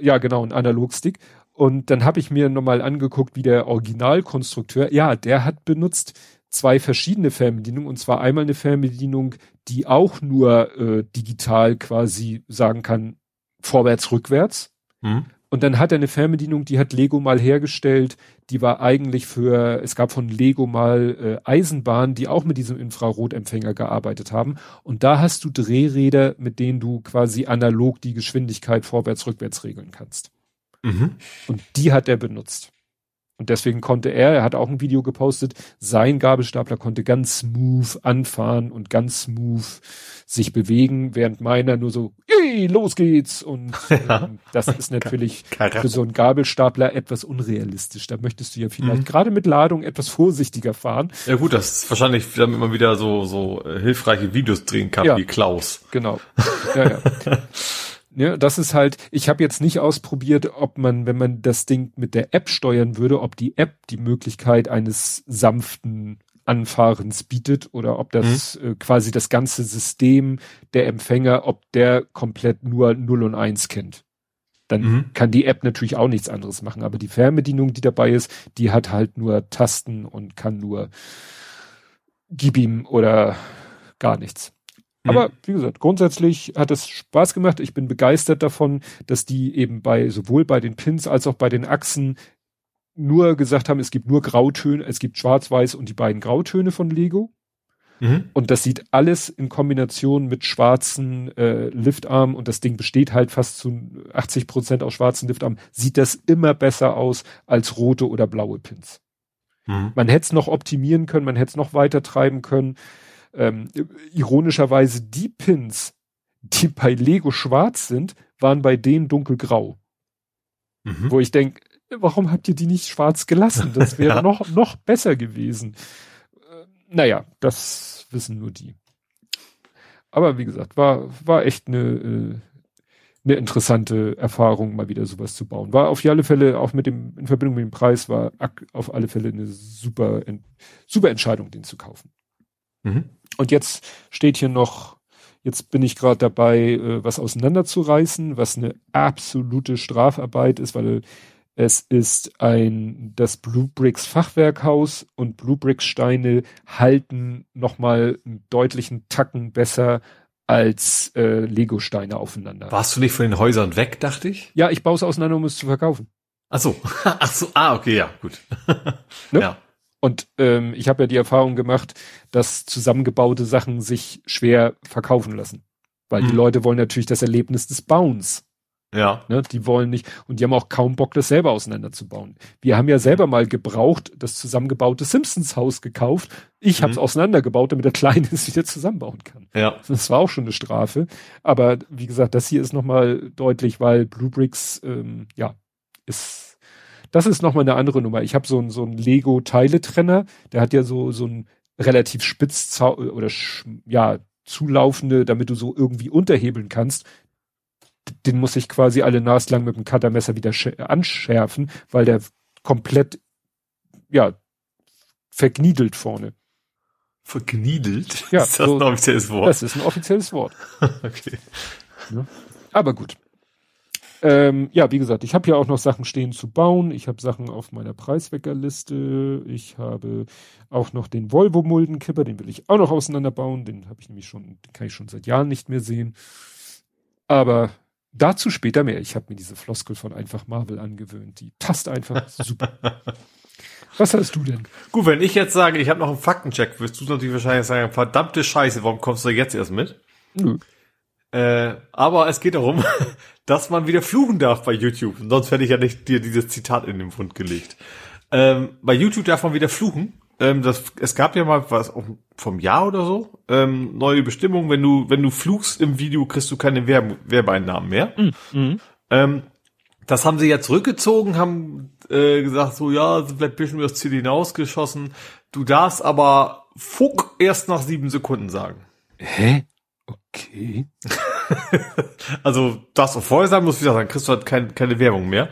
ja genau, ein Analogstick. Und dann habe ich mir nochmal angeguckt, wie der Originalkonstrukteur, ja, der hat benutzt zwei verschiedene Fernbedienungen und zwar einmal eine Fernbedienung, die auch nur äh, digital quasi sagen kann, vorwärts, rückwärts. Mhm. Und dann hat er eine Fernbedienung, die hat Lego mal hergestellt, die war eigentlich für, es gab von Lego mal äh, Eisenbahnen, die auch mit diesem Infrarotempfänger gearbeitet haben. Und da hast du Drehräder, mit denen du quasi analog die Geschwindigkeit vorwärts, rückwärts regeln kannst. Mhm. Und die hat er benutzt. Und deswegen konnte er, er hat auch ein Video gepostet, sein Gabelstapler konnte ganz smooth anfahren und ganz smooth sich bewegen, während meiner nur so, los geht's. Und Ja. ähm, das ist natürlich für so einen Gabelstapler etwas unrealistisch. Da möchtest du ja vielleicht Mhm. gerade mit Ladung etwas vorsichtiger fahren. Ja gut, das ist wahrscheinlich, damit man wieder so, so äh, hilfreiche Videos drehen kann, Ja. wie Klaus. Genau. Ja, ja. Ja, das ist halt, ich habe jetzt nicht ausprobiert, ob man, wenn man das Ding mit der App steuern würde, ob die App die Möglichkeit eines sanften Anfahrens bietet oder ob das äh, quasi das ganze System der Empfänger, ob der komplett nur 0 und 1 kennt. Dann Mhm. kann die App natürlich auch nichts anderes machen, aber die Fernbedienung, die dabei ist, die hat halt nur Tasten und kann nur gib ihm oder gar nichts. Aber wie gesagt, grundsätzlich hat es Spaß gemacht. Ich bin begeistert davon, dass die eben bei sowohl bei den Pins als auch bei den Achsen nur gesagt haben, es gibt nur Grautöne, es gibt Schwarz-Weiß und die beiden Grautöne von Lego. Mhm. Und das sieht alles in Kombination mit schwarzen äh, Liftarmen und das Ding besteht halt fast zu 80 Prozent aus schwarzen Liftarmen, sieht das immer besser aus als rote oder blaue Pins. Mhm. Man hätte es noch optimieren können, man hätte es noch weiter treiben können. Ähm, ironischerweise die Pins, die bei Lego schwarz sind, waren bei denen dunkelgrau. Mhm. Wo ich denke, warum habt ihr die nicht schwarz gelassen? Das wäre Ja. noch, noch besser gewesen. Äh, naja, das wissen nur die. Aber wie gesagt, war, war echt eine, äh, eine interessante Erfahrung, mal wieder sowas zu bauen. War auf alle Fälle, auch mit dem, in Verbindung mit dem Preis, war auf alle Fälle eine super, super Entscheidung, den zu kaufen. Mhm. Und jetzt steht hier noch, jetzt bin ich gerade dabei, äh, was auseinanderzureißen, was eine absolute Strafarbeit ist, weil es ist ein das Blue Bricks Fachwerkhaus und Blue Bricks Steine halten nochmal einen deutlichen Tacken besser als äh, Lego Steine aufeinander. Warst du nicht von den Häusern weg, dachte ich? Ja, ich baue es auseinander, um es zu verkaufen. Ach so. Ach so. Ah, okay, ja, gut. Ne? Ja. Und ähm, ich habe ja die Erfahrung gemacht, dass zusammengebaute Sachen sich schwer verkaufen lassen. Weil die Mhm. Leute wollen natürlich das Erlebnis des Bauens. Ja. Ne? Die wollen nicht, und die haben auch kaum Bock, das selber auseinanderzubauen. Wir haben ja selber mal gebraucht, das zusammengebaute Simpsons-Haus gekauft. Ich habe es Mhm. auseinandergebaut, damit der Kleine es wieder zusammenbauen kann. Ja. Das war auch schon eine Strafe. Aber wie gesagt, das hier ist nochmal deutlich, weil Blue Bricks, ähm, ja, ist, das ist nochmal eine andere Nummer. Ich habe so ein so ein Lego-Teiletrenner, der hat ja so, so ein relativ spitz oder ja, zulaufende, damit du so irgendwie unterhebeln kannst. Den muss ich quasi alle Nas lang mit dem Cuttermesser wieder sch- anschärfen, weil der komplett, ja, vergniedelt vorne. Vergniedelt? Ja, ist das so- ein offizielles Wort? Das ist ein offizielles Wort. okay. Aber gut. Ähm, ja, wie gesagt, ich habe ja auch noch Sachen stehen zu bauen. Ich habe Sachen auf meiner Preisweckerliste. Ich habe auch noch den Volvo Muldenkipper, den will ich auch noch auseinanderbauen. Den habe ich nämlich schon, den kann ich schon seit Jahren nicht mehr sehen. Aber dazu später mehr. Ich habe mir diese Floskel von einfach Marvel angewöhnt. Die passt einfach super. Was hast du denn? Gut, wenn ich jetzt sage, ich habe noch einen Faktencheck, wirst du natürlich wahrscheinlich sagen, verdammte Scheiße, warum kommst du jetzt erst mit? Nö. Äh, aber es geht darum, dass man wieder fluchen darf bei YouTube. Sonst hätte ich ja nicht dir dieses Zitat in den Mund gelegt. Ähm, bei YouTube darf man wieder fluchen. Ähm, das, es gab ja mal was auch vom Jahr oder so ähm, neue Bestimmungen. Wenn du wenn du fluchst im Video, kriegst du keine Werbe Werbeeinnahmen mehr. Ähm, das haben sie ja zurückgezogen, haben äh, gesagt so ja, ein bisschen über das Ziel hinausgeschossen. Du darfst aber Fuck erst nach sieben Sekunden sagen. Hä? Okay. also das auch vorher sagen muss, wie gesagt, dann kriegst du halt kein, keine Werbung mehr.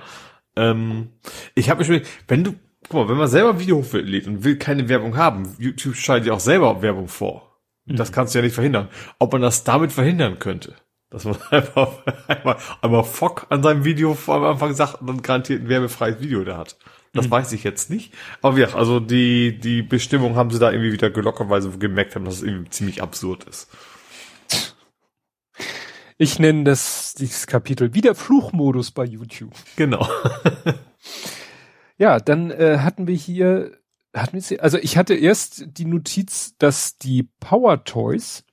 Ähm, ich habe mich schon, wenn du, guck mal, wenn man selber ein Video hochlädt und will keine Werbung haben, YouTube schaltet ja auch selber Werbung vor. Mhm. Das kannst du ja nicht verhindern. Ob man das damit verhindern könnte, dass man einfach einmal, einmal Fock an seinem Video vor am Anfang sagt und dann garantiert ein werbefreies Video da hat. Das mhm. weiß ich jetzt nicht. Aber ja, also die, die Bestimmung haben sie da irgendwie wieder gelockerweise gemerkt haben, dass es irgendwie ziemlich absurd ist. Ich nenne das dieses Kapitel wieder Fluchmodus bei YouTube. Genau. ja, dann äh, hatten wir hier, hatten wir, also ich hatte erst die Notiz, dass die Power Toys,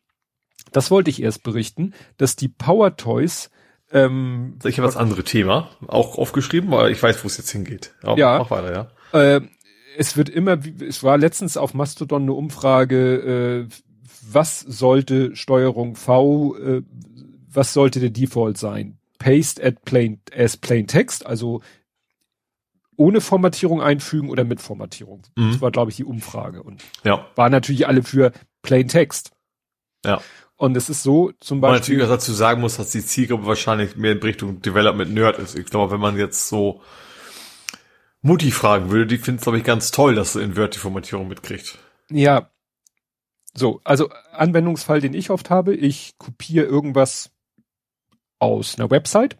das wollte ich erst berichten, dass die Power Toys ähm, ich habe das andere Thema auch aufgeschrieben, weil ich weiß, wo es jetzt hingeht. Aber ja. Mach weiter, ja. Äh, es wird immer, es war letztens auf Mastodon eine Umfrage, äh, was sollte Steuerung V, äh, was sollte der Default sein? Paste at plain, as plain text, also ohne Formatierung einfügen oder mit Formatierung. Mhm. Das war, glaube ich, die Umfrage. Und ja. war natürlich alle für plain text. Ja. Und es ist so, zum Beispiel. Man natürlich auch dazu sagen muss, dass die Zielgruppe wahrscheinlich mehr in Richtung Development Nerd ist. Ich glaube, wenn man jetzt so Mutti fragen würde, die findet es, glaube ich, ganz toll, dass sie in Word die Formatierung mitkriegt. Ja. So, also Anwendungsfall, den ich oft habe, ich kopiere irgendwas aus einer Website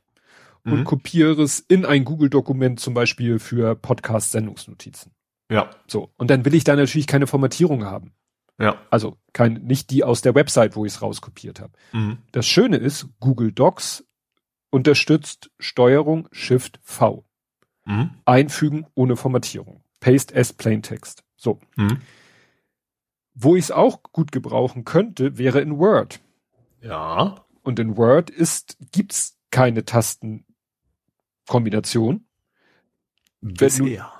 mhm. und kopiere es in ein Google-Dokument, zum Beispiel für Podcast-Sendungsnotizen. Ja. So. Und dann will ich da natürlich keine Formatierung haben. Ja. Also kein, nicht die aus der Website, wo ich es rauskopiert habe. Mhm. Das Schöne ist, Google Docs unterstützt Steuerung Shift V. Mhm. Einfügen ohne Formatierung. Paste as plain text. So. Mhm. Wo ich es auch gut gebrauchen könnte, wäre in Word. Ja. Und in Word ist, gibt's keine Tastenkombination. Bisher.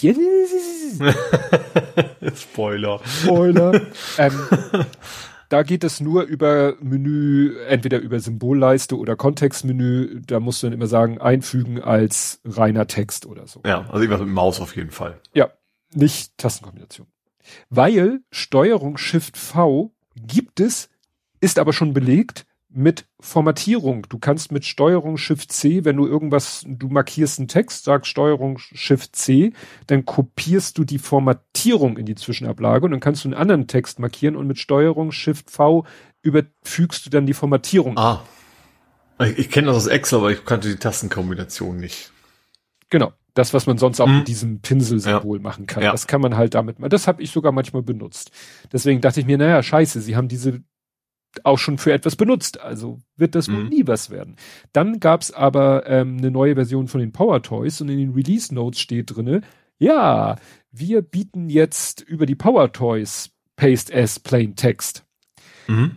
Spoiler. Spoiler. ähm, da geht es nur über Menü, entweder über Symbolleiste oder Kontextmenü. Da musst du dann immer sagen, einfügen als reiner Text oder so. Ja, also irgendwas mit Maus auf jeden Fall. Ja, nicht Tastenkombination. Weil Steuerung Shift V gibt es, ist aber schon belegt mit Formatierung. Du kannst mit Steuerung Shift C, wenn du irgendwas, du markierst einen Text, sagst Steuerung Shift C, dann kopierst du die Formatierung in die Zwischenablage und dann kannst du einen anderen Text markieren und mit Steuerung Shift V überfügst du dann die Formatierung. Ah. Ich, ich kenne das aus Excel, aber ich kannte die Tastenkombination nicht. Genau. Das, was man sonst auch hm. mit diesem Pinselsymbol ja. machen kann. Ja. Das kann man halt damit machen. Das habe ich sogar manchmal benutzt. Deswegen dachte ich mir, naja, scheiße, sie haben diese auch schon für etwas benutzt. Also wird das wohl mhm. nie was werden. Dann gab's aber ähm, eine neue Version von den Power Toys und in den Release Notes steht drinne, ja, wir bieten jetzt über die Power Toys Paste as Plain Text. Mhm.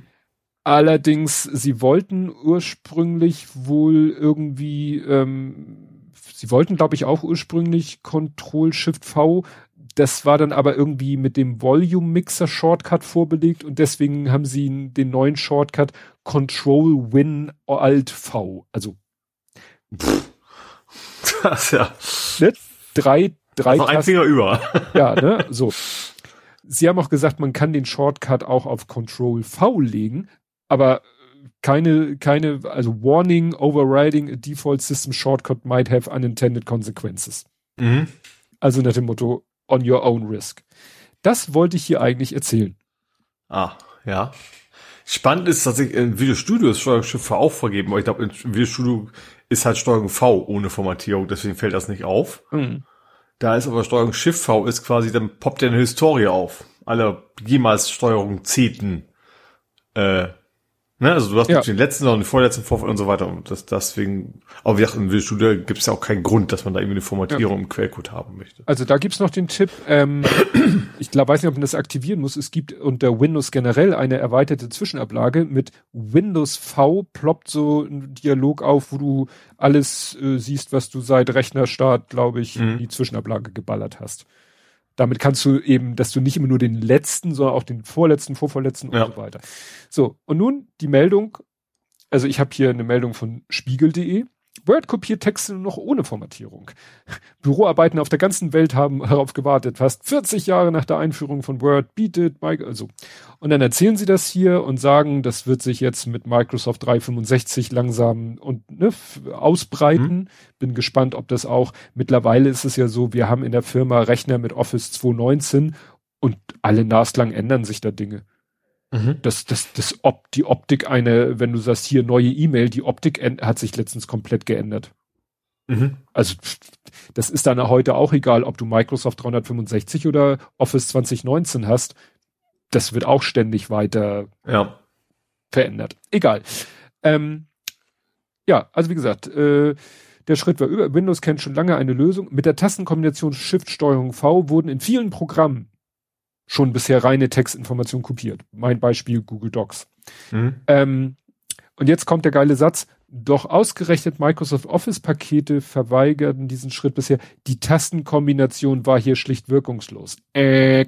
Allerdings, sie wollten ursprünglich wohl irgendwie, ähm, sie wollten, glaube ich, auch ursprünglich Control Shift V das war dann aber irgendwie mit dem Volume Mixer Shortcut vorbelegt und deswegen haben sie den neuen Shortcut Control Win Alt V. Also pff. das ja. Ne? Drei, drei. Also ein Finger über. ja, ne? So. Sie haben auch gesagt, man kann den Shortcut auch auf Control V legen, aber keine, keine, also Warning, Overriding a Default System Shortcut might have unintended consequences. Mhm. Also nach dem Motto, on your own risk. Das wollte ich hier eigentlich erzählen. Ah, ja. Spannend ist, dass ich in Videostudio ist Steuerung V auch vergeben, aber ich glaube, im Videostudio ist halt Steuerung V ohne Formatierung, deswegen fällt das nicht auf. Mhm. Da ist aber Steuerung Shift V ist quasi, dann poppt ja eine Historie auf. Alle jemals Steuerung Zeten äh, Ne? Also du hast ja. den letzten, sondern den vorletzten Vorfall und so weiter. Und das, deswegen, aber wie gesagt, in Visual Studio gibt es ja auch keinen Grund, dass man da irgendwie eine Formatierung ja. im Quellcode haben möchte. Also da gibt's noch den Tipp, ähm, ich glaube, weiß nicht, ob man das aktivieren muss. Es gibt unter Windows generell eine erweiterte Zwischenablage mit Windows V ploppt so ein Dialog auf, wo du alles äh, siehst, was du seit Rechnerstart, glaube ich, mhm. in die Zwischenablage geballert hast damit kannst du eben, dass du nicht immer nur den letzten, sondern auch den vorletzten, vorvorletzten ja. und so weiter. So, und nun die Meldung, also ich habe hier eine Meldung von spiegel.de, Word kopiert Texte nur noch ohne Formatierung. Büroarbeiten auf der ganzen Welt haben darauf gewartet. Fast 40 Jahre nach der Einführung von Word bietet Mike, also. Und dann erzählen sie das hier und sagen, das wird sich jetzt mit Microsoft 365 langsam und ne, ausbreiten. Mhm. Bin gespannt, ob das auch, mittlerweile ist es ja so, wir haben in der Firma Rechner mit Office 219 und alle naslang ändern sich da Dinge. Mhm. Das, das, das Op die Optik eine, wenn du sagst, hier neue E-Mail, die Optik hat sich letztens komplett geändert. Mhm. Also, das ist dann heute auch egal, ob du Microsoft 365 oder Office 2019 hast. Das wird auch ständig weiter ja. verändert. Egal. Ähm, ja, also wie gesagt, äh, der Schritt war über. Windows kennt schon lange eine Lösung. Mit der Tastenkombination Shift Steuerung V wurden in vielen Programmen schon bisher reine Textinformation kopiert. Mein Beispiel Google Docs. Mhm. Ähm, und jetzt kommt der geile Satz. Doch ausgerechnet Microsoft Office Pakete verweigerten diesen Schritt bisher. Die Tastenkombination war hier schlicht wirkungslos. Äh,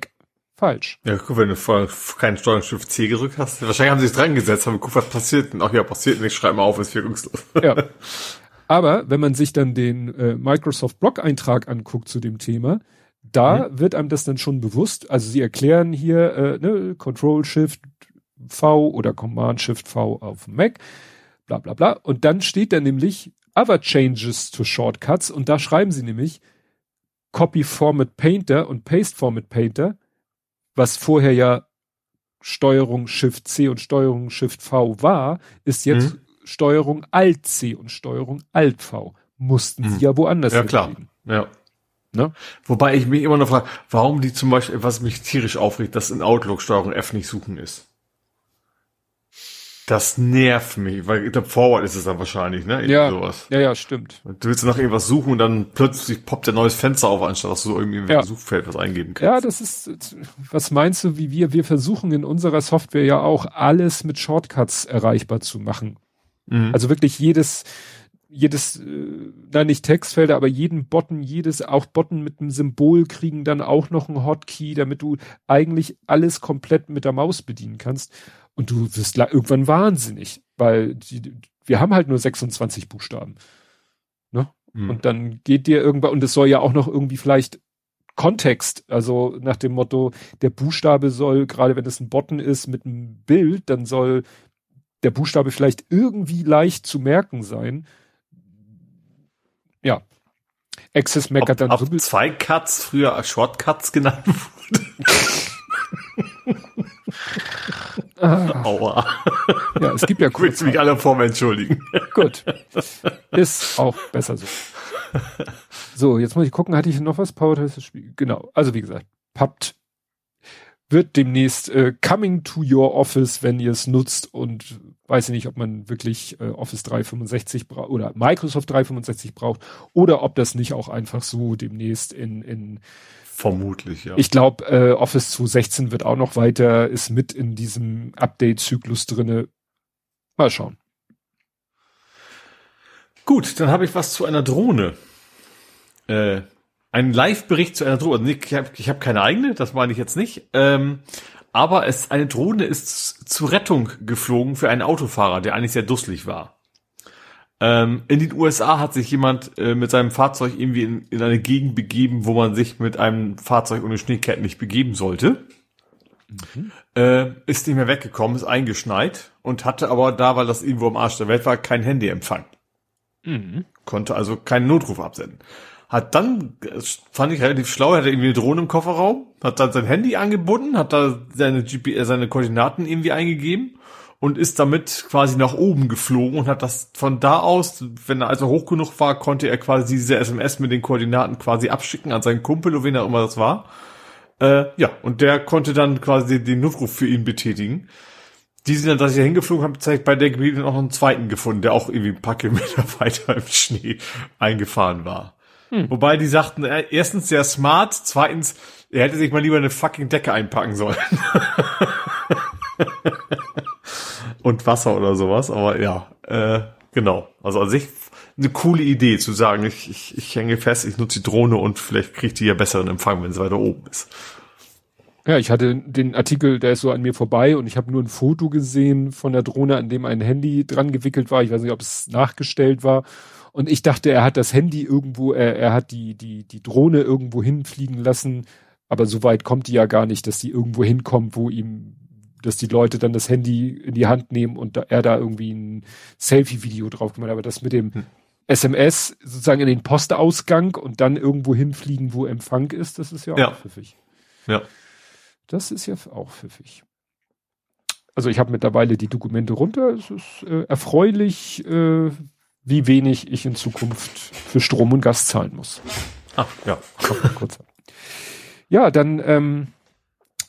falsch. Ja, guck, wenn du vorher keinen Steuerungschiff C gedrückt hast. Wahrscheinlich haben sie es dran gesetzt, haben geguckt, was passiert. ach ja, passiert nichts, schreib mal auf, ist wirkungslos. Ja. Aber wenn man sich dann den äh, Microsoft Blog-Eintrag anguckt zu dem Thema, da mhm. wird einem das dann schon bewusst. Also sie erklären hier äh, ne, Control Shift V oder Command Shift V auf Mac, bla bla bla. Und dann steht da nämlich Other Changes to Shortcuts und da schreiben sie nämlich Copy Format Painter und Paste Format Painter, was vorher ja Steuerung Shift C und Steuerung Shift V war, ist jetzt mhm. Steuerung Alt C und Steuerung Alt V. Mussten mhm. sie ja woanders Ja, klar. Ja. Ne? Wobei ich mich immer noch frage, warum die zum Beispiel, was mich tierisch aufregt, dass in Outlook Steuerung F nicht suchen ist. Das nervt mich, weil glaube, Forward ist es dann wahrscheinlich, ne? ja, sowas. ja, ja, stimmt. Du willst nach irgendwas suchen und dann plötzlich poppt ein neues Fenster auf, anstatt dass du irgendwie im ja. Suchfeld was eingeben kannst. Ja, das ist, was meinst du, wie wir, wir versuchen in unserer Software ja auch alles mit Shortcuts erreichbar zu machen. Mhm. Also wirklich jedes, jedes, äh, na nicht Textfelder, aber jeden Button, jedes, auch Button mit einem Symbol kriegen dann auch noch einen Hotkey, damit du eigentlich alles komplett mit der Maus bedienen kannst. Und du wirst irgendwann wahnsinnig, weil die, wir haben halt nur 26 Buchstaben. Ne? Mhm. Und dann geht dir irgendwann, und es soll ja auch noch irgendwie vielleicht Kontext, also nach dem Motto, der Buchstabe soll, gerade wenn es ein Button ist mit einem Bild, dann soll der Buchstabe vielleicht irgendwie leicht zu merken sein ja. Access meckert dann ob so. zwei Cuts früher Shortcuts genannt wurde. ah. Aua. Ja, es gibt ja kurz. Ich mich alle Form entschuldigen. Gut. Ist auch besser so. So, jetzt muss ich gucken, hatte ich noch was? Power Spiel. Genau. Also wie gesagt, pappt wird demnächst äh, coming to your office, wenn ihr es nutzt und weiß ich nicht, ob man wirklich äh, Office 365 braucht oder Microsoft 365 braucht oder ob das nicht auch einfach so demnächst in, in Vermutlich, ja. Ich glaube, äh, Office 216 wird auch noch weiter, ist mit in diesem Update-Zyklus drinne. Mal schauen. Gut, dann habe ich was zu einer Drohne. Äh, ein Live-Bericht zu einer Drohne. Also ich habe ich hab keine eigene, das meine ich jetzt nicht. Ähm, aber es, eine Drohne ist zur Rettung geflogen für einen Autofahrer, der eigentlich sehr dusselig war. Ähm, in den USA hat sich jemand äh, mit seinem Fahrzeug irgendwie in, in eine Gegend begeben, wo man sich mit einem Fahrzeug ohne Schneeketten nicht begeben sollte. Mhm. Äh, ist nicht mehr weggekommen, ist eingeschneit und hatte aber da, weil das irgendwo am Arsch der Welt war, kein Handyempfang. Mhm. Konnte also keinen Notruf absenden. Hat dann, fand ich relativ schlau, hat er irgendwie eine Drohne im Kofferraum, hat dann sein Handy angebunden, hat da seine GPS, seine Koordinaten irgendwie eingegeben und ist damit quasi nach oben geflogen und hat das von da aus, wenn er also hoch genug war, konnte er quasi diese SMS mit den Koordinaten quasi abschicken an seinen Kumpel oder wen auch immer das war. Äh, ja, und der konnte dann quasi den Notruf für ihn betätigen. Die sind dann, dass ich da hingeflogen habe, zeigt bei der Gebiete noch einen zweiten gefunden, der auch irgendwie ein paar Kilometer weiter im Schnee eingefahren war. Hm. Wobei die sagten, äh, erstens sehr smart, zweitens, er hätte sich mal lieber eine fucking Decke einpacken sollen. Und Wasser oder sowas, aber ja, äh, genau. Also an sich eine coole Idee zu sagen, ich, ich, ich hänge fest, ich nutze die Drohne und vielleicht kriegt die ja besseren Empfang, wenn sie weiter oben ist. Ja, ich hatte den Artikel, der ist so an mir vorbei und ich habe nur ein Foto gesehen von der Drohne, an dem ein Handy dran gewickelt war. Ich weiß nicht, ob es nachgestellt war. Und ich dachte, er hat das Handy irgendwo, er, er hat die, die, die Drohne irgendwo hinfliegen lassen, aber so weit kommt die ja gar nicht, dass die irgendwo hinkommt, wo ihm, dass die Leute dann das Handy in die Hand nehmen und da, er da irgendwie ein Selfie-Video drauf gemacht hat. Aber das mit dem hm. SMS sozusagen in den Postausgang und dann irgendwo hinfliegen, wo Empfang ist, das ist ja auch ja. pfiffig. Ja. Das ist ja auch pfiffig. Also ich habe mittlerweile die Dokumente runter. Es ist äh, erfreulich, äh, wie wenig ich in Zukunft für Strom und Gas zahlen muss. Ach, ja. Ja, dann ähm,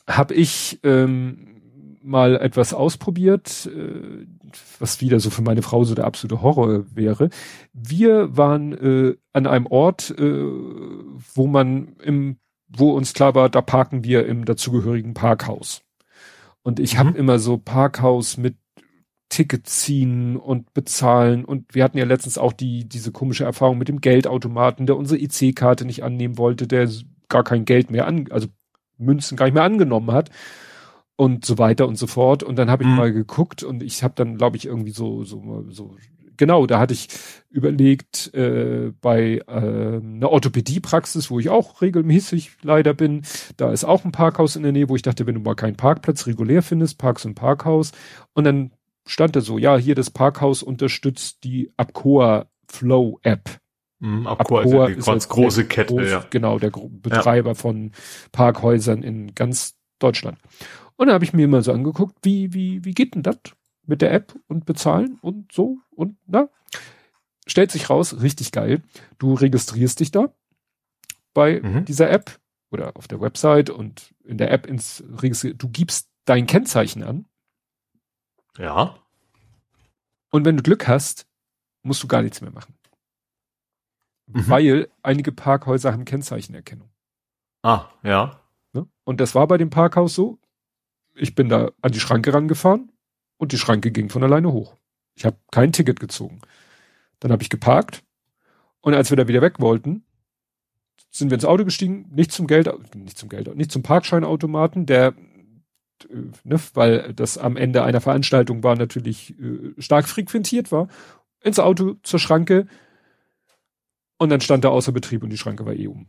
habe ich ähm, mal etwas ausprobiert, äh, was wieder so für meine Frau so der absolute Horror wäre. Wir waren äh, an einem Ort, äh, wo man im, wo uns klar war, da parken wir im dazugehörigen Parkhaus. Und ich mhm. habe immer so Parkhaus mit Ticket ziehen und bezahlen. Und wir hatten ja letztens auch die, diese komische Erfahrung mit dem Geldautomaten, der unsere IC-Karte nicht annehmen wollte, der gar kein Geld mehr an, also Münzen gar nicht mehr angenommen hat und so weiter und so fort. Und dann habe ich mhm. mal geguckt und ich habe dann, glaube ich, irgendwie so, so, so, genau, da hatte ich überlegt, äh, bei äh, einer Orthopädiepraxis, wo ich auch regelmäßig leider bin, da ist auch ein Parkhaus in der Nähe, wo ich dachte, wenn du mal keinen Parkplatz regulär findest, parkst ein Parkhaus. Und dann stand da so, ja, hier das Parkhaus unterstützt die Abcoa Flow App. Mhm, Abcoa, Abcoa ist, die ist große Kette, groß, ja. Genau, der Betreiber ja. von Parkhäusern in ganz Deutschland. Und dann habe ich mir mal so angeguckt, wie, wie, wie geht denn das mit der App und bezahlen und so und na? Stellt sich raus, richtig geil. Du registrierst dich da bei mhm. dieser App oder auf der Website und in der App ins Registrier du gibst dein Kennzeichen an ja. Und wenn du Glück hast, musst du gar nichts mehr machen. Mhm. Weil einige Parkhäuser haben Kennzeichenerkennung. Ah, ja. Ne? Und das war bei dem Parkhaus so. Ich bin da an die Schranke rangefahren und die Schranke ging von alleine hoch. Ich habe kein Ticket gezogen. Dann habe ich geparkt und als wir da wieder weg wollten, sind wir ins Auto gestiegen, nicht zum Geld, nicht zum Geld, nicht zum Parkscheinautomaten, der äh, ne, weil das am Ende einer Veranstaltung war, natürlich äh, stark frequentiert war, ins Auto zur Schranke und dann stand er außer Betrieb und die Schranke war eh um.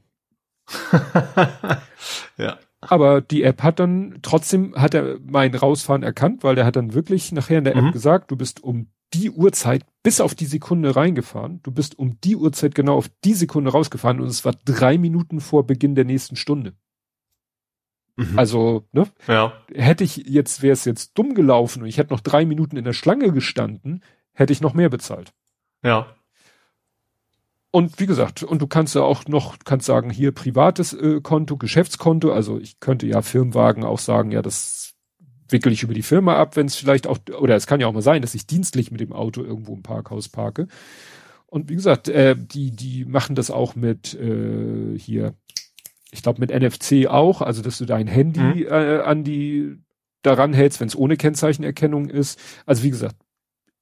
ja. Aber die App hat dann, trotzdem hat er mein Rausfahren erkannt, weil der hat dann wirklich nachher in der mhm. App gesagt, du bist um die Uhrzeit bis auf die Sekunde reingefahren. Du bist um die Uhrzeit genau auf die Sekunde rausgefahren und es war drei Minuten vor Beginn der nächsten Stunde. Mhm. Also, ne? Ja. Hätte ich jetzt, wäre es jetzt dumm gelaufen und ich hätte noch drei Minuten in der Schlange gestanden, hätte ich noch mehr bezahlt. Ja. Und wie gesagt, und du kannst ja auch noch, kannst sagen, hier privates äh, Konto, Geschäftskonto, also ich könnte ja Firmenwagen auch sagen, ja, das wickel ich über die Firma ab, wenn es vielleicht auch, oder es kann ja auch mal sein, dass ich dienstlich mit dem Auto irgendwo im Parkhaus parke. Und wie gesagt, äh, die, die machen das auch mit äh, hier ich glaube mit NFC auch, also dass du dein Handy mhm. äh, an die daran hältst, wenn es ohne Kennzeichenerkennung ist. Also wie gesagt,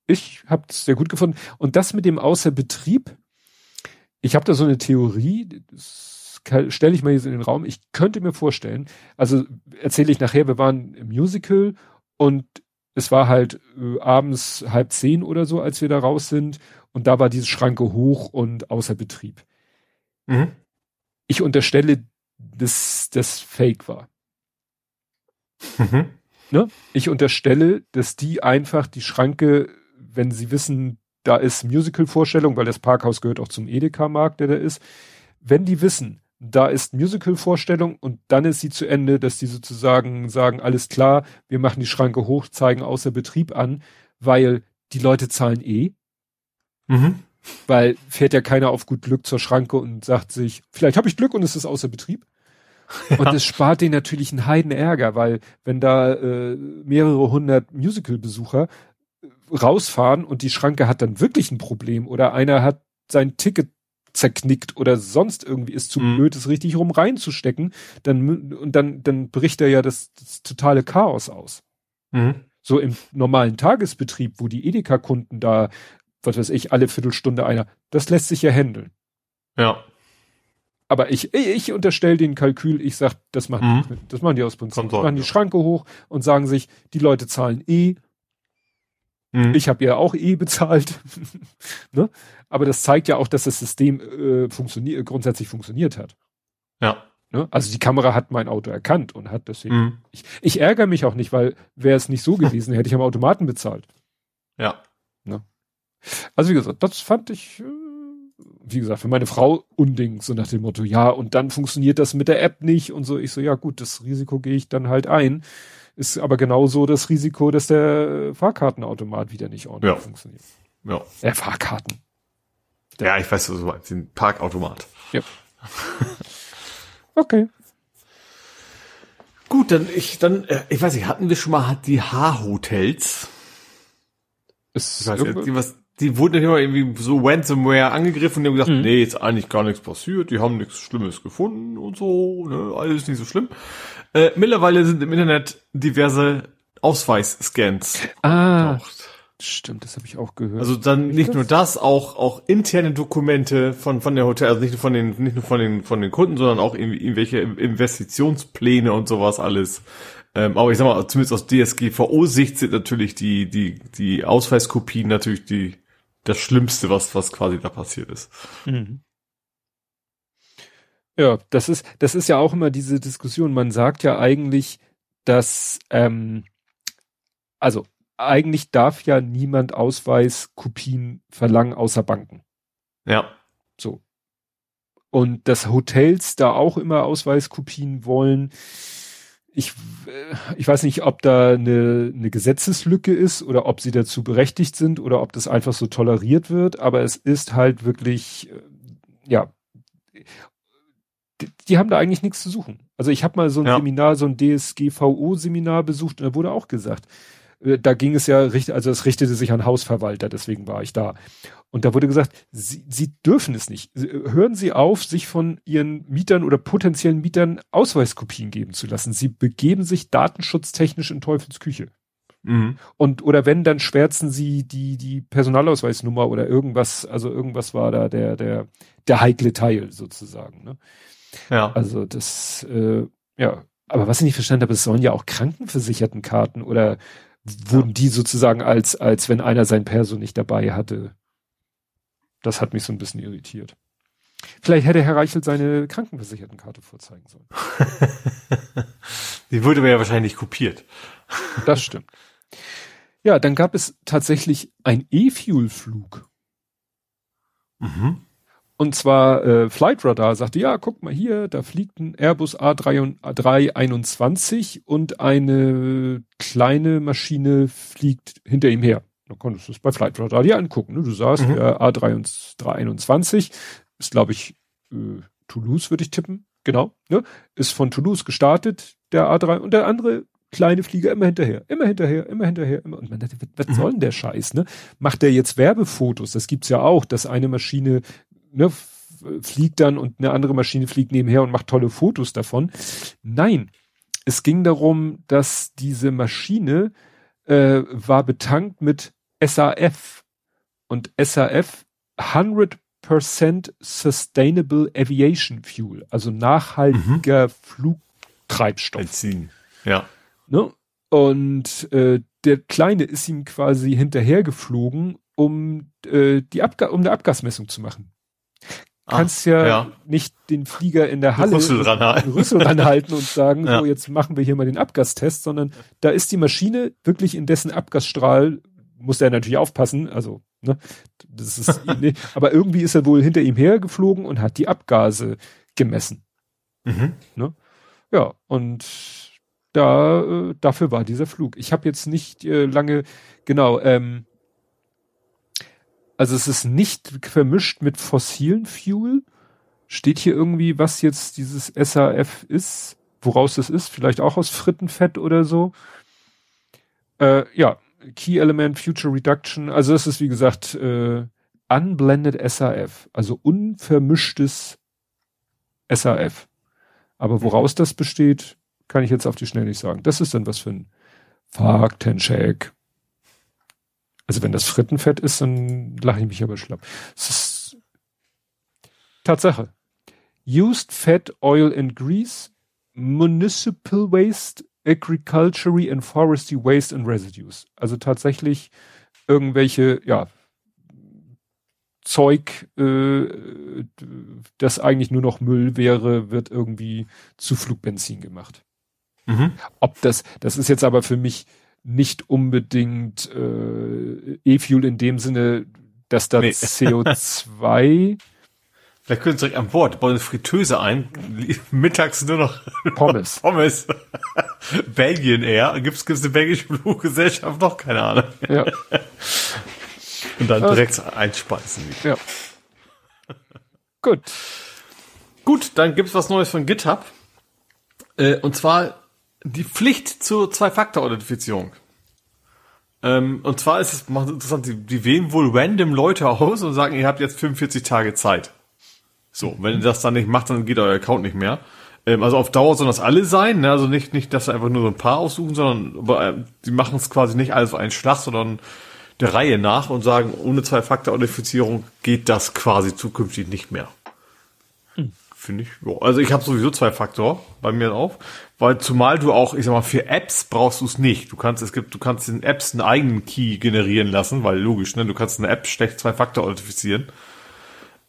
ich habe es sehr gut gefunden. Und das mit dem Außerbetrieb, ich habe da so eine Theorie, stelle ich mal hier in den Raum. Ich könnte mir vorstellen, also erzähle ich nachher, wir waren im Musical und es war halt äh, abends halb zehn oder so, als wir da raus sind und da war diese Schranke hoch und außer Betrieb. Mhm. Ich unterstelle das, das Fake war. Mhm. Ne? Ich unterstelle, dass die einfach die Schranke, wenn sie wissen, da ist Musical-Vorstellung, weil das Parkhaus gehört auch zum Edeka-Markt, der da ist. Wenn die wissen, da ist Musical-Vorstellung und dann ist sie zu Ende, dass die sozusagen sagen, alles klar, wir machen die Schranke hoch, zeigen außer Betrieb an, weil die Leute zahlen eh. Mhm. Weil fährt ja keiner auf gut Glück zur Schranke und sagt sich, vielleicht habe ich Glück und es ist außer Betrieb. Ja. Und es spart denen natürlich einen Heiden Ärger, weil wenn da äh, mehrere hundert Musical-Besucher äh, rausfahren und die Schranke hat dann wirklich ein Problem oder einer hat sein Ticket zerknickt oder sonst irgendwie ist zu mhm. blöd, es richtig rum reinzustecken, dann und dann dann bricht er ja das, das totale Chaos aus. Mhm. So im normalen Tagesbetrieb, wo die Edeka-Kunden da, was weiß ich, alle Viertelstunde einer, das lässt sich ja handeln. Ja. Aber ich, ich unterstelle den Kalkül, ich sag, das machen, mhm. das machen die aus Prinzip. Kommt machen die Schranke hoch und sagen sich, die Leute zahlen eh. Mhm. Ich habe ja auch eh bezahlt. ne? Aber das zeigt ja auch, dass das System äh, funktioniert, grundsätzlich funktioniert hat. Ja. Ne? Also die Kamera hat mein Auto erkannt und hat deswegen. Mhm. Ich, ich ärgere mich auch nicht, weil wäre es nicht so gewesen, hätte ich am Automaten bezahlt. Ja. Ne? Also wie gesagt, das fand ich, äh, wie gesagt, für meine Frau unding, so nach dem Motto, ja, und dann funktioniert das mit der App nicht und so. Ich so, ja gut, das Risiko gehe ich dann halt ein. Ist aber genauso das Risiko, dass der Fahrkartenautomat wieder nicht ordentlich ja. funktioniert. Ja. Der Fahrkarten. Ja, ich weiß, so den Parkautomat. Ja. okay. Gut, dann ich dann äh, ich weiß nicht, hatten wir schon mal die H-Hotels? Ist ich weiß nicht, die wurden immer irgendwie so Ransomware angegriffen und die haben gesagt, mhm. nee, ist eigentlich gar nichts passiert, die haben nichts Schlimmes gefunden und so, ne, alles nicht so schlimm. Äh, mittlerweile sind im Internet diverse Ausweisscans. Ah, getaucht. stimmt, das habe ich auch gehört. Also dann nicht das? nur das, auch auch interne Dokumente von von der Hotel, also nicht nur von den nicht nur von den von den Kunden, sondern auch irgendwie irgendwelche Investitionspläne und sowas alles. Ähm, aber ich sag mal, zumindest aus DSGVO-Sicht sind natürlich die die die Ausweiskopien natürlich die das Schlimmste, was was quasi da passiert ist. Mhm. Ja, das ist, das ist ja auch immer diese Diskussion. Man sagt ja eigentlich, dass, ähm, also eigentlich darf ja niemand Ausweiskopien verlangen außer Banken. Ja. So. Und dass Hotels da auch immer Ausweiskopien wollen. Ich, äh, ich weiß nicht, ob da eine, eine Gesetzeslücke ist oder ob sie dazu berechtigt sind oder ob das einfach so toleriert wird, aber es ist halt wirklich, äh, ja, die, die haben da eigentlich nichts zu suchen. Also ich habe mal so ein ja. Seminar, so ein DSGVO-Seminar besucht und da wurde auch gesagt, äh, da ging es ja richtig, also es richtete sich an Hausverwalter, deswegen war ich da. Und da wurde gesagt, sie, sie dürfen es nicht. Hören Sie auf, sich von Ihren Mietern oder potenziellen Mietern Ausweiskopien geben zu lassen. Sie begeben sich datenschutztechnisch in Teufelsküche. Mhm. Und, oder wenn, dann schwärzen sie die, die Personalausweisnummer oder irgendwas, also irgendwas war da der, der, der heikle Teil sozusagen. Ne? Ja. Also das, äh, ja. Aber was ich nicht verstanden habe, es sollen ja auch Krankenversichertenkarten oder wurden ja. die sozusagen als, als wenn einer sein Perso nicht dabei hatte. Das hat mich so ein bisschen irritiert. Vielleicht hätte Herr Reichelt seine Krankenversichertenkarte vorzeigen sollen. die wurde mir ja wahrscheinlich kopiert. Das stimmt. Ja, dann gab es tatsächlich ein E-Fuel-Flug. Mhm. Und zwar äh, Flight Radar sagte, ja, guck mal hier, da fliegt ein Airbus A321 und eine kleine Maschine fliegt hinter ihm her. Da konntest du es bei Flight Radar dir angucken. Ne? Du sahst, mhm. der A321 ist, glaube ich, äh, Toulouse, würde ich tippen. Genau. Ne? Ist von Toulouse gestartet, der A3 und der andere kleine Flieger immer hinterher, immer hinterher, immer hinterher, immer. Und man dachte, was mhm. soll denn der Scheiß, ne? Macht der jetzt Werbefotos? Das gibt's ja auch, dass eine Maschine ne, fliegt dann und eine andere Maschine fliegt nebenher und macht tolle Fotos davon. Nein, es ging darum, dass diese Maschine äh, war betankt mit SAF und SAF 100% Sustainable Aviation Fuel, also nachhaltiger mhm. Flugtreibstoff. Benzin, ja. Ne? Und äh, der Kleine ist ihm quasi hinterhergeflogen, um äh, die Abga um eine Abgasmessung zu machen. Ah, kannst ja, ja, nicht den Flieger in der Halle Rüssel ranhalten. Rüssel ranhalten und sagen, ja. so jetzt machen wir hier mal den Abgastest, sondern da ist die Maschine wirklich in dessen Abgasstrahl, muss er natürlich aufpassen, also, ne, das ist, nee, aber irgendwie ist er wohl hinter ihm hergeflogen und hat die Abgase gemessen. Mhm. Ne? Ja, und da, äh, dafür war dieser Flug. Ich habe jetzt nicht äh, lange, genau, ähm, also es ist nicht vermischt mit fossilen Fuel. Steht hier irgendwie, was jetzt dieses SAF ist, woraus das ist, vielleicht auch aus Frittenfett oder so. Äh, ja, Key Element Future Reduction, also es ist wie gesagt äh, unblended SAF, also unvermischtes SAF. Aber woraus das besteht, kann ich jetzt auf die Schnelle nicht sagen. Das ist dann was für ein Faktencheck. Also wenn das Frittenfett ist, dann lache ich mich aber schlapp. Tatsache. Used Fat, Oil and Grease, Municipal Waste, Agriculture and Forestry Waste and Residues. Also tatsächlich irgendwelche, ja, Zeug, äh, das eigentlich nur noch Müll wäre, wird irgendwie zu Flugbenzin gemacht. Mhm. Ob das, das ist jetzt aber für mich nicht unbedingt äh, E-Fuel in dem Sinne, dass da nee. CO2 Vielleicht können Sie direkt an Bord, bauen eine Fritteuse ein, mittags nur noch Pommes. Pommes. Belgien Air, gibt's, gibt's eine belgische Fluggesellschaft noch? Keine Ahnung. Ja. Und dann direkt äh, einspeisen. Ja. Gut. Gut, dann gibt's was Neues von GitHub. Äh, und zwar die Pflicht zur Zwei-Faktor-Authentifizierung. Ähm, und zwar ist es macht interessant, die, die wählen wohl random Leute aus und sagen, ihr habt jetzt 45 Tage Zeit. So, wenn ihr das dann nicht macht, dann geht euer Account nicht mehr. Ähm, also auf Dauer sollen das alle sein, ne? also nicht, nicht, dass sie einfach nur so ein paar aussuchen, sondern aber, äh, die machen es quasi nicht alles auf einen Schlag, sondern der Reihe nach und sagen, ohne Zwei-Faktor-Authentifizierung geht das quasi zukünftig nicht mehr. Hm. Finde ich. Jo. Also ich habe sowieso Zwei-Faktor bei mir auf, weil zumal du auch, ich sag mal, für Apps brauchst du es nicht. Du kannst, es gibt, du kannst in Apps einen eigenen Key generieren lassen, weil logisch, ne? Du kannst eine App schlecht Zwei-Faktor authentifizieren.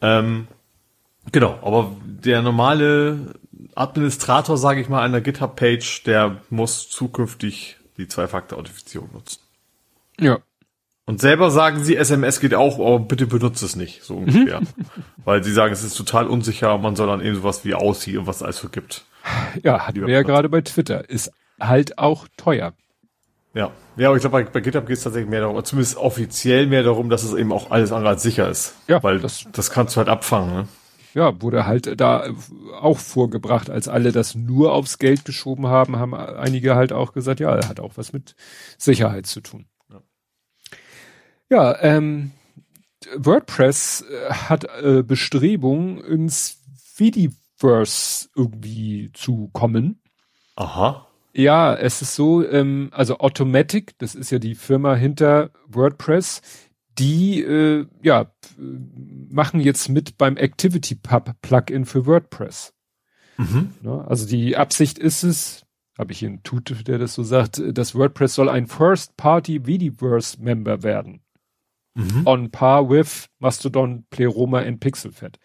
Ähm, genau, aber der normale Administrator, sage ich mal, einer GitHub-Page, der muss zukünftig die Zwei-Faktor-Authentifizierung nutzen. Ja, und selber sagen sie, SMS geht auch, aber bitte benutzt es nicht, so ungefähr. Mhm. Weil sie sagen, es ist total unsicher, man soll dann eben sowas wie aussieht und was es alles so gibt. Ja, hatten wir ja gerade bei Twitter. Ist halt auch teuer. Ja, ja, aber ich glaube, bei, bei GitHub geht es tatsächlich mehr darum, zumindest offiziell mehr darum, dass es eben auch alles andere als sicher ist. Ja. Weil das, das kannst du halt abfangen, ne? Ja, wurde halt da auch vorgebracht, als alle das nur aufs Geld geschoben haben, haben einige halt auch gesagt, ja, hat auch was mit Sicherheit zu tun. Ja, ähm, WordPress äh, hat äh, Bestrebungen ins Vidiverse irgendwie zu kommen. Aha. Ja, es ist so, ähm, also Automatic, das ist ja die Firma hinter WordPress, die äh, ja machen jetzt mit beim Activity Pub Plugin für WordPress. Mhm. Ne, also die Absicht ist es, habe ich hier einen Tut, der das so sagt, dass WordPress soll ein First-Party Vidiverse-Member werden mhm. on par with Mastodon, Pleroma und Pixelfed.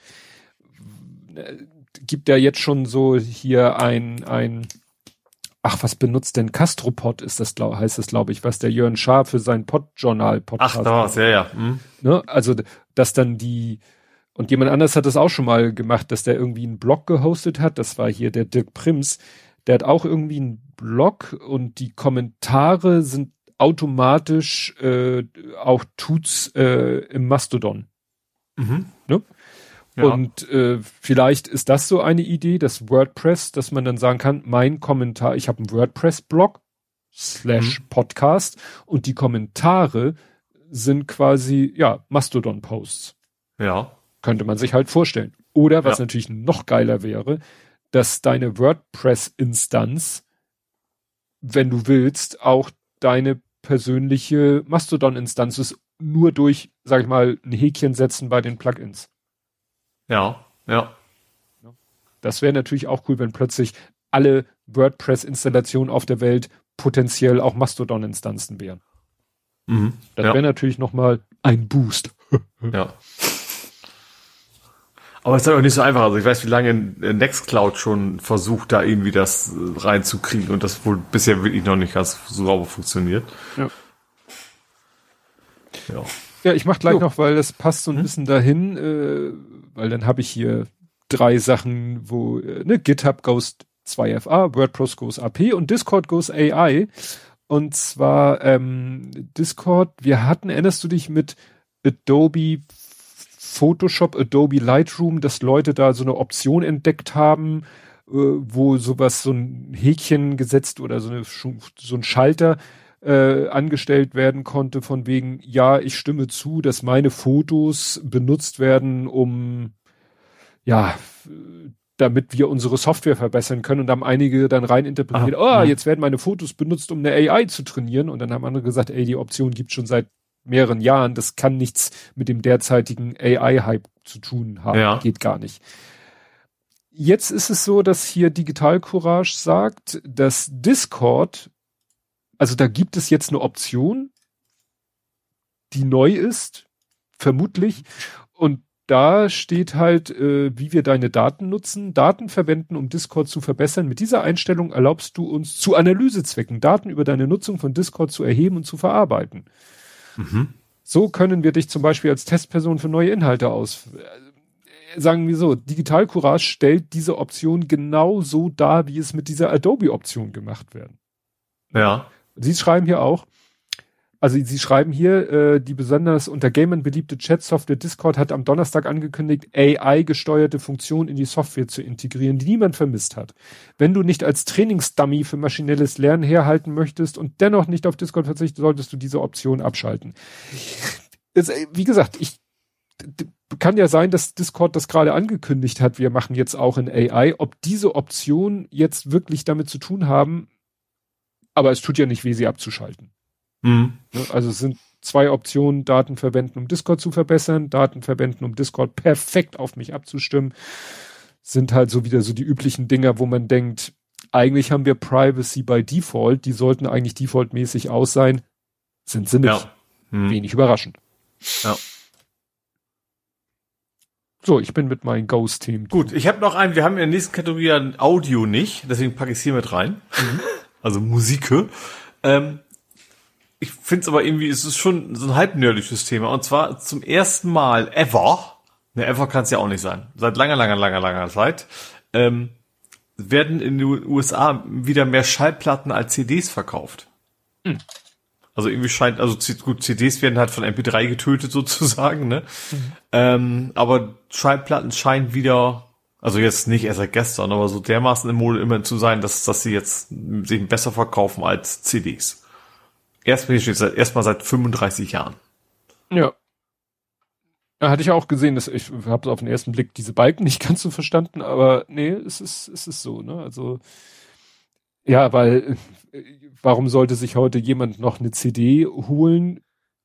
Gibt ja jetzt schon so hier ein, ein, ach, was benutzt denn Castropod ist das, glaub, heißt das, glaube ich, was der Jörn Schaar für sein Pod-Journal-Podcast. Ach, da war's, ja, ja. Mhm. Ne? Also, dass dann die, und jemand anders hat das auch schon mal gemacht, dass der irgendwie einen Blog gehostet hat. Das war hier der Dirk Prims. Der hat auch irgendwie einen Blog und die Kommentare sind automatisch äh, auch tut's äh, im Mastodon. Mhm. Ne? Ja. Und äh, vielleicht ist das so eine Idee, das WordPress, dass man dann sagen kann, mein Kommentar, ich habe einen WordPress-Blog slash mhm. Podcast und die Kommentare sind quasi, ja, Mastodon-Posts. Ja. Könnte man sich halt vorstellen. Oder was ja. natürlich noch geiler wäre, dass deine WordPress-Instanz, wenn du willst, auch deine persönliche Mastodon-Instanz ist, nur durch, sag ich mal, ein Häkchen setzen bei den Plugins. Ja, ja. Das wäre natürlich auch cool, wenn plötzlich alle WordPress-Installationen auf der Welt potenziell auch Mastodon-Instanzen wären. Mhm, das ja. wäre natürlich nochmal ein Boost. ja. Aber es ist halt auch nicht so einfach. Also ich weiß, wie lange Nextcloud schon versucht, da irgendwie das äh, reinzukriegen und das wohl bisher wirklich noch nicht ganz so sauber funktioniert. Ja. Ja, ja ich mach gleich jo. noch, weil das passt so ein hm? bisschen dahin, äh, weil dann habe ich hier drei Sachen, wo äh, ne, GitHub goes 2FA, WordPress goes AP und Discord goes AI. Und zwar ähm, Discord, wir hatten, erinnerst du dich mit Adobe Photoshop, Adobe Lightroom, dass Leute da so eine Option entdeckt haben, äh, wo sowas, so ein Häkchen gesetzt oder so, eine, so ein Schalter äh, angestellt werden konnte, von wegen, ja, ich stimme zu, dass meine Fotos benutzt werden, um ja, damit wir unsere Software verbessern können. Und haben einige dann rein interpretiert, oh, jetzt werden meine Fotos benutzt, um eine AI zu trainieren. Und dann haben andere gesagt, ey, die Option gibt schon seit mehreren Jahren. Das kann nichts mit dem derzeitigen AI-Hype zu tun haben. Ja. Geht gar nicht. Jetzt ist es so, dass hier Digital Courage sagt, dass Discord, also da gibt es jetzt eine Option, die neu ist, vermutlich. Und da steht halt, äh, wie wir deine Daten nutzen, Daten verwenden, um Discord zu verbessern. Mit dieser Einstellung erlaubst du uns zu Analysezwecken Daten über deine Nutzung von Discord zu erheben und zu verarbeiten. Mhm. So können wir dich zum Beispiel als Testperson für neue Inhalte aus. Äh, sagen wir so, Digital Courage stellt diese Option genau so dar, wie es mit dieser Adobe-Option gemacht werden. Ja. Sie schreiben hier auch, also Sie schreiben hier, äh, die besonders unter Gamern beliebte Chat-Software Discord hat am Donnerstag angekündigt, AI-gesteuerte Funktionen in die Software zu integrieren, die niemand vermisst hat. Wenn du nicht als Trainingsdummy für maschinelles Lernen herhalten möchtest und dennoch nicht auf Discord verzichten, solltest du diese Option abschalten. Es, äh, wie gesagt, ich kann ja sein, dass Discord das gerade angekündigt hat, wir machen jetzt auch in AI. Ob diese Optionen jetzt wirklich damit zu tun haben, aber es tut ja nicht weh, sie abzuschalten. Mhm. Ne, also es sind zwei Optionen, Daten verwenden, um Discord zu verbessern, Daten verwenden, um Discord perfekt auf mich abzustimmen. Sind halt so wieder so die üblichen Dinger, wo man denkt, eigentlich haben wir Privacy by Default, die sollten eigentlich defaultmäßig aus sein, sind sie nicht. Ja. Mhm. Wenig überraschend. Ja. So, ich bin mit meinen Ghost-Themen. Gut, ich habe noch einen, wir haben in der nächsten Kategorie Audio nicht, deswegen packe ich es hier mit rein. Mhm. Also Musik. Ähm, ich finde es aber irgendwie, es ist schon so ein halbnördliches Thema. Und zwar zum ersten Mal ever, ne, ever kann es ja auch nicht sein, seit langer, langer, langer, langer Zeit, ähm, werden in den USA wieder mehr Schallplatten als CDs verkauft. Hm. Also irgendwie scheint, also gut, CDs werden halt von MP3 getötet sozusagen, ne? Mhm. Ähm, aber Schallplatten scheinen wieder, also jetzt nicht erst seit gestern, aber so dermaßen im Mode immer zu sein, dass, dass sie jetzt sich besser verkaufen als CDs. Erstmal seit, erstmal seit 35 Jahren. Ja. Da hatte ich auch gesehen, dass ich habe auf den ersten Blick diese Balken nicht ganz so verstanden, aber nee, es ist, es ist so, ne? Also ja, weil warum sollte sich heute jemand noch eine CD holen?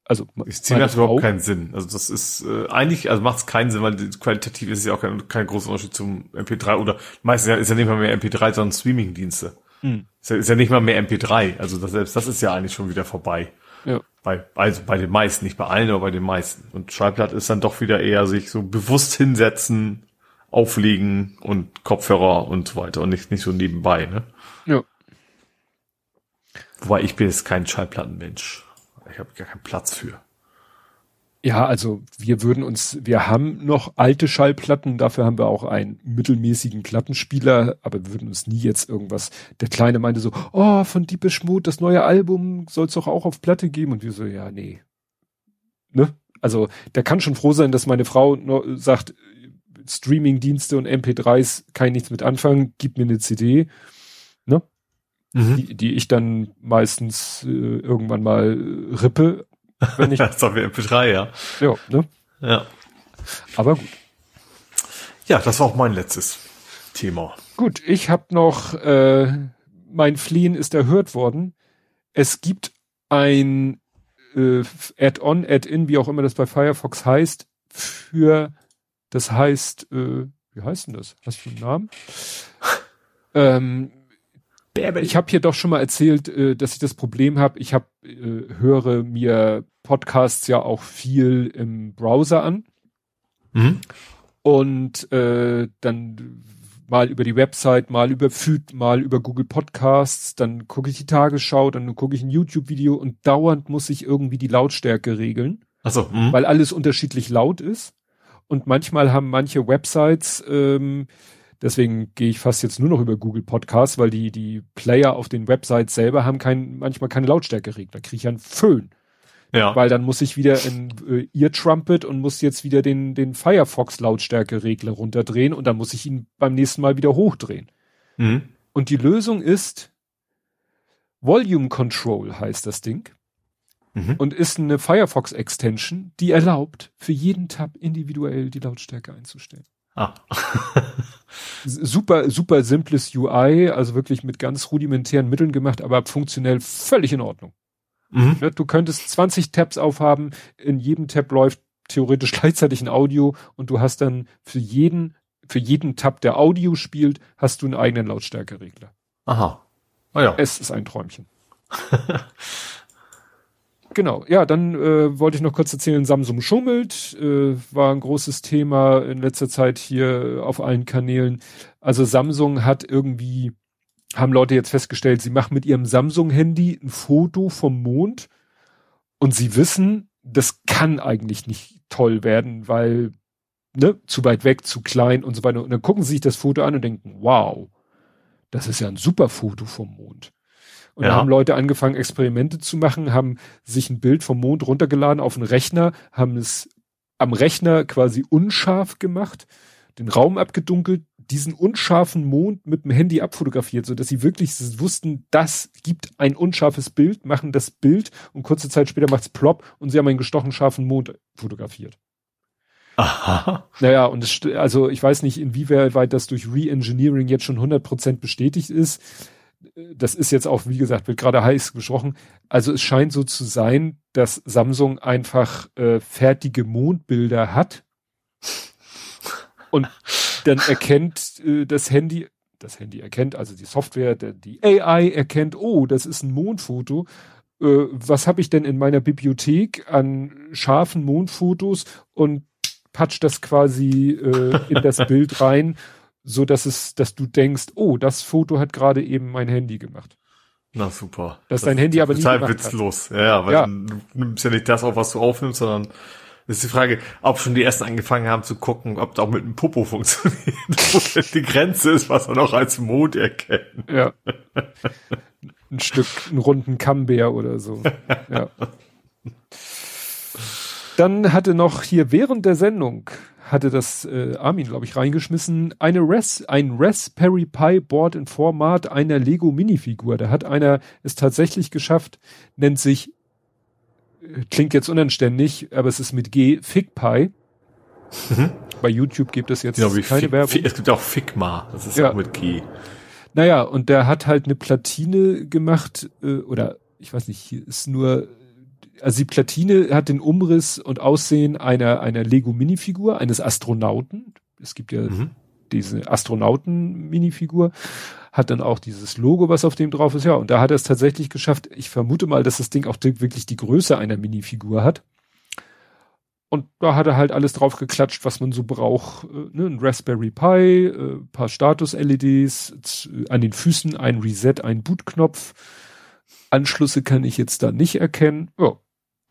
Also ich ziehe das überhaupt keinen Sinn. Also das ist äh, eigentlich, also macht es keinen Sinn, weil qualitativ ist es ja auch kein, kein großer Unterschied zum MP3 oder meistens ist ja nicht mal mehr MP3, sondern Streaming-Dienste. Hm. Ist, ja, ist ja nicht mal mehr MP3. Also das, selbst das ist ja eigentlich schon wieder vorbei. Ja. Bei, also bei den meisten, nicht bei allen, aber bei den meisten. Und Schallplatte ist dann doch wieder eher sich so bewusst hinsetzen, auflegen und Kopfhörer und so weiter und nicht, nicht so nebenbei, ne? Ja. Wobei ich bin jetzt kein Schallplattenmensch. Ich habe gar keinen Platz für. Ja, also wir würden uns, wir haben noch alte Schallplatten, dafür haben wir auch einen mittelmäßigen Plattenspieler, aber wir würden uns nie jetzt irgendwas, der Kleine meinte so, oh, von Deepish Mode, das neue Album soll es doch auch auf Platte geben und wir so, ja, nee. Ne? Also der kann schon froh sein, dass meine Frau sagt, Streaming-Dienste und MP3s kann ich nichts mit anfangen, gib mir eine CD, ne? Mhm. Die, die ich dann meistens äh, irgendwann mal rippe, wenn ich. das ist doch wie MP3, ja. Ja, ne? Ja. Aber gut. Ja, das war auch mein letztes Thema. Gut, ich habe noch, äh, mein Fliehen ist erhört worden. Es gibt ein äh, Add-on, Add-in, wie auch immer das bei Firefox heißt, für, das heißt, äh, wie heißt denn das? Hast du einen Namen? ähm, ich habe hier doch schon mal erzählt, äh, dass ich das Problem habe. Ich habe äh, höre mir Podcasts ja auch viel im Browser an mhm. und äh, dann mal über die Website, mal über Feed, mal über Google Podcasts, dann gucke ich die Tagesschau, dann gucke ich ein YouTube-Video und dauernd muss ich irgendwie die Lautstärke regeln, Ach so, mh. weil alles unterschiedlich laut ist und manchmal haben manche Websites ähm, Deswegen gehe ich fast jetzt nur noch über Google Podcasts, weil die, die Player auf den Websites selber haben kein, manchmal keine Lautstärkeregler. Kriege ich einen Föhn. Ja. Weil dann muss ich wieder in äh, Ear Trumpet und muss jetzt wieder den, den Firefox Lautstärkeregler runterdrehen und dann muss ich ihn beim nächsten Mal wieder hochdrehen. Mhm. Und die Lösung ist Volume Control heißt das Ding. Mhm. Und ist eine Firefox Extension, die erlaubt, für jeden Tab individuell die Lautstärke einzustellen. Ah. super, super simples UI, also wirklich mit ganz rudimentären Mitteln gemacht, aber funktionell völlig in Ordnung. Mhm. Du könntest 20 Tabs aufhaben, in jedem Tab läuft theoretisch gleichzeitig ein Audio und du hast dann für jeden, für jeden Tab, der Audio spielt, hast du einen eigenen Lautstärkeregler. Aha. Oh ja. Es ist ein Träumchen. Genau, ja, dann äh, wollte ich noch kurz erzählen, Samsung schummelt, äh, war ein großes Thema in letzter Zeit hier auf allen Kanälen. Also Samsung hat irgendwie, haben Leute jetzt festgestellt, sie machen mit ihrem Samsung-Handy ein Foto vom Mond und sie wissen, das kann eigentlich nicht toll werden, weil ne, zu weit weg, zu klein und so weiter. Und dann gucken sie sich das Foto an und denken, wow, das ist ja ein super Foto vom Mond. Und ja. da haben Leute angefangen, Experimente zu machen, haben sich ein Bild vom Mond runtergeladen auf einen Rechner, haben es am Rechner quasi unscharf gemacht, den Raum abgedunkelt, diesen unscharfen Mond mit dem Handy abfotografiert, so dass sie wirklich wussten, das gibt ein unscharfes Bild, machen das Bild und kurze Zeit später macht's plopp und sie haben einen gestochen scharfen Mond fotografiert. Aha. Naja, und es, also ich weiß nicht, inwieweit das durch Reengineering jetzt schon 100% bestätigt ist das ist jetzt auch, wie gesagt, wird gerade heiß gesprochen. Also es scheint so zu sein, dass Samsung einfach äh, fertige Mondbilder hat und dann erkennt äh, das Handy, das Handy erkennt, also die Software, der, die AI erkennt, oh, das ist ein Mondfoto. Äh, was habe ich denn in meiner Bibliothek an scharfen Mondfotos und patscht das quasi äh, in das Bild rein so dass es, dass du denkst, oh, das Foto hat gerade eben mein Handy gemacht. Na super. Dass das dein Handy aber nicht total witzlos. Hat. Ja, weil ja. du nimmst ja nicht das auf, was du aufnimmst, sondern das ist die Frage, ob schon die ersten angefangen haben zu gucken, ob da auch mit einem Popo funktioniert, wo die Grenze ist, was er noch als Mond erkennt. Ja. Ein Stück, einen runden Camembert oder so. Ja. Dann hatte noch hier während der Sendung hatte das äh, Armin, glaube ich, reingeschmissen, eine Res, ein Raspberry Pi Board in Format einer Lego Minifigur. Da hat einer es tatsächlich geschafft, nennt sich, äh, klingt jetzt unanständig, aber es ist mit G, FigPi. Mhm. Bei YouTube gibt es jetzt genau, keine Fig, Werbung. Es gibt auch Figma, das ist ja. auch mit G. Naja, und der hat halt eine Platine gemacht, äh, oder ich weiß nicht, hier ist nur also die Platine hat den Umriss und Aussehen einer, einer Lego-Minifigur, eines Astronauten. Es gibt ja mhm. diese Astronauten-Minifigur, hat dann auch dieses Logo, was auf dem drauf ist. Ja, und da hat er es tatsächlich geschafft. Ich vermute mal, dass das Ding auch wirklich die Größe einer Minifigur hat. Und da hat er halt alles drauf geklatscht, was man so braucht. Äh, ne? Ein Raspberry Pi, äh, paar Status-LEDs, an den Füßen ein Reset, ein Bootknopf. Anschlüsse kann ich jetzt da nicht erkennen. Ja,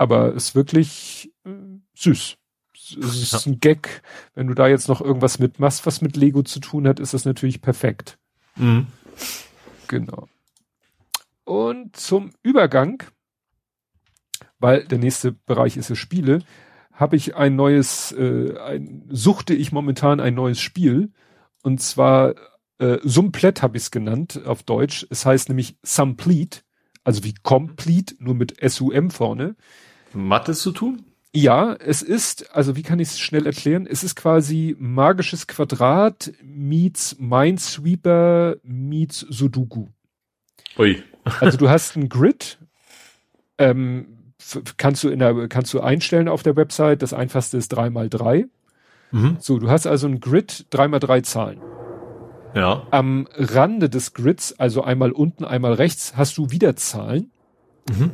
aber ist wirklich äh, süß. Es ist ja. ein Gag. Wenn du da jetzt noch irgendwas mitmachst, was mit Lego zu tun hat, ist das natürlich perfekt. Mhm. Genau. Und zum Übergang, weil der nächste Bereich ist ja Spiele, habe ich ein neues, äh, ein, suchte ich momentan ein neues Spiel. Und zwar äh, Sumplet habe ich es genannt auf Deutsch. Es heißt nämlich Samplete, also wie Complete, nur mit SUM vorne. Mathe zu tun? Ja, es ist, also wie kann ich es schnell erklären? Es ist quasi magisches Quadrat meets Minesweeper meets Sudoku. Ui. also du hast ein Grid, ähm, kannst du in der, kannst du einstellen auf der Website. Das einfachste ist drei mal drei. Mhm. So, du hast also ein Grid, drei mal drei Zahlen. Ja. Am Rande des Grids, also einmal unten, einmal rechts, hast du wieder Zahlen. Mhm.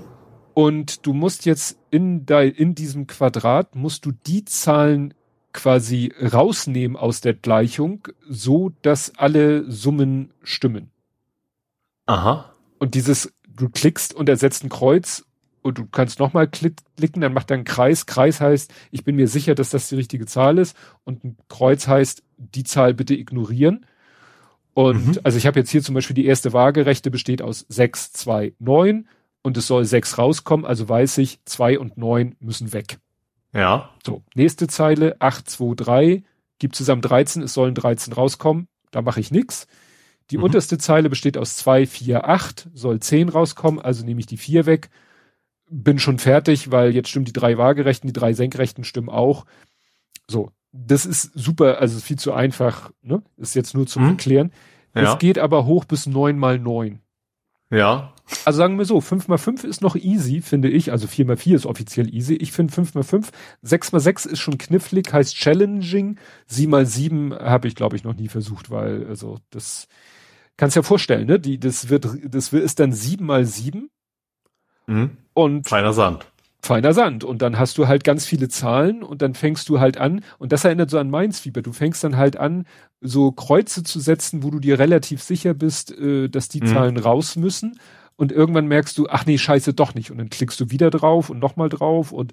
Und du musst jetzt in, de, in diesem Quadrat, musst du die Zahlen quasi rausnehmen aus der Gleichung, so dass alle Summen stimmen. Aha. Und dieses, du klickst und er setzt ein Kreuz und du kannst nochmal klicken, dann macht er einen Kreis. Kreis heißt, ich bin mir sicher, dass das die richtige Zahl ist. Und ein Kreuz heißt, die Zahl bitte ignorieren. Und mhm. also ich habe jetzt hier zum Beispiel die erste Waagerechte besteht aus 6, 2, 9 und es soll sechs rauskommen, also weiß ich, zwei und neun müssen weg. Ja. So, nächste Zeile, acht, zwei, drei, gibt zusammen 13, es sollen 13 rauskommen, da mache ich nix. Die mhm. unterste Zeile besteht aus zwei, vier, acht, soll zehn rauskommen, also nehme ich die vier weg, bin schon fertig, weil jetzt stimmen die drei Waagerechten, die drei Senkrechten stimmen auch. So, das ist super, also viel zu einfach, ne? Ist jetzt nur zum mhm. Erklären. Ja. Es geht aber hoch bis neun mal neun. Ja. Also sagen wir so, 5 mal 5 ist noch easy, finde ich. Also 4 mal 4 ist offiziell easy. Ich finde 5 mal 5. 6 mal 6 ist schon knifflig, heißt challenging. 7 mal 7 habe ich, glaube ich, noch nie versucht, weil, also, das kannst ja vorstellen, ne? Die, das wird, das ist dann 7 mal 7. Mhm. Und. Feiner Sand. feiner Sand. Und dann hast du halt ganz viele Zahlen und dann fängst du halt an, und das erinnert so an Mainz-Fieber, du fängst dann halt an, so Kreuze zu setzen, wo du dir relativ sicher bist, äh, dass die mhm. Zahlen raus müssen. Und irgendwann merkst du, ach nee, scheiße, doch nicht. Und dann klickst du wieder drauf und nochmal drauf und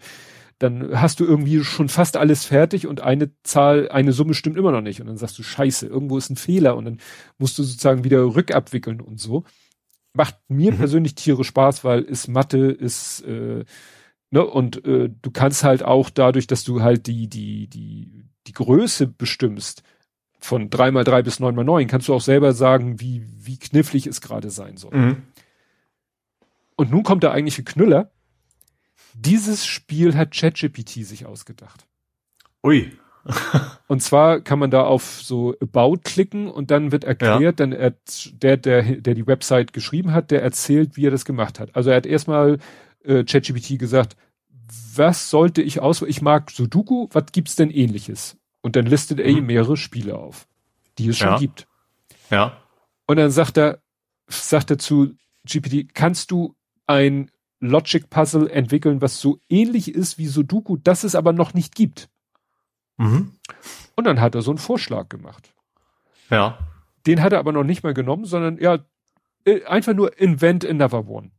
dann hast du irgendwie schon fast alles fertig und eine Zahl, eine Summe stimmt immer noch nicht. Und dann sagst du, scheiße, irgendwo ist ein Fehler und dann musst du sozusagen wieder rückabwickeln und so. Macht mir mhm. persönlich Tiere Spaß, weil ist Mathe, ist äh, ne, und äh, du kannst halt auch dadurch, dass du halt die, die, die, die Größe bestimmst, von drei mal drei bis neun mal neun, kannst du auch selber sagen, wie, wie knifflig es gerade sein soll. Mhm. Und nun kommt der eigentliche Knüller dieses Spiel hat ChatGPT sich ausgedacht. Ui. und zwar kann man da auf so About klicken und dann wird erklärt, ja. dann er, der, der, der die Website geschrieben hat, der erzählt, wie er das gemacht hat. Also er hat erstmal äh, ChatGPT gesagt, was sollte ich aus, ich mag Sudoku, was gibt's denn ähnliches? Und dann listet er mhm. mehrere Spiele auf, die es schon ja. gibt. Ja. Und dann sagt er, sagt er zu GPT, kannst du ein Logic Puzzle entwickeln, was so ähnlich ist wie Sudoku, das es aber noch nicht gibt. Mhm. Und dann hat er so einen Vorschlag gemacht. Ja. Den hat er aber noch nicht mal genommen, sondern ja, äh, einfach nur invent another one.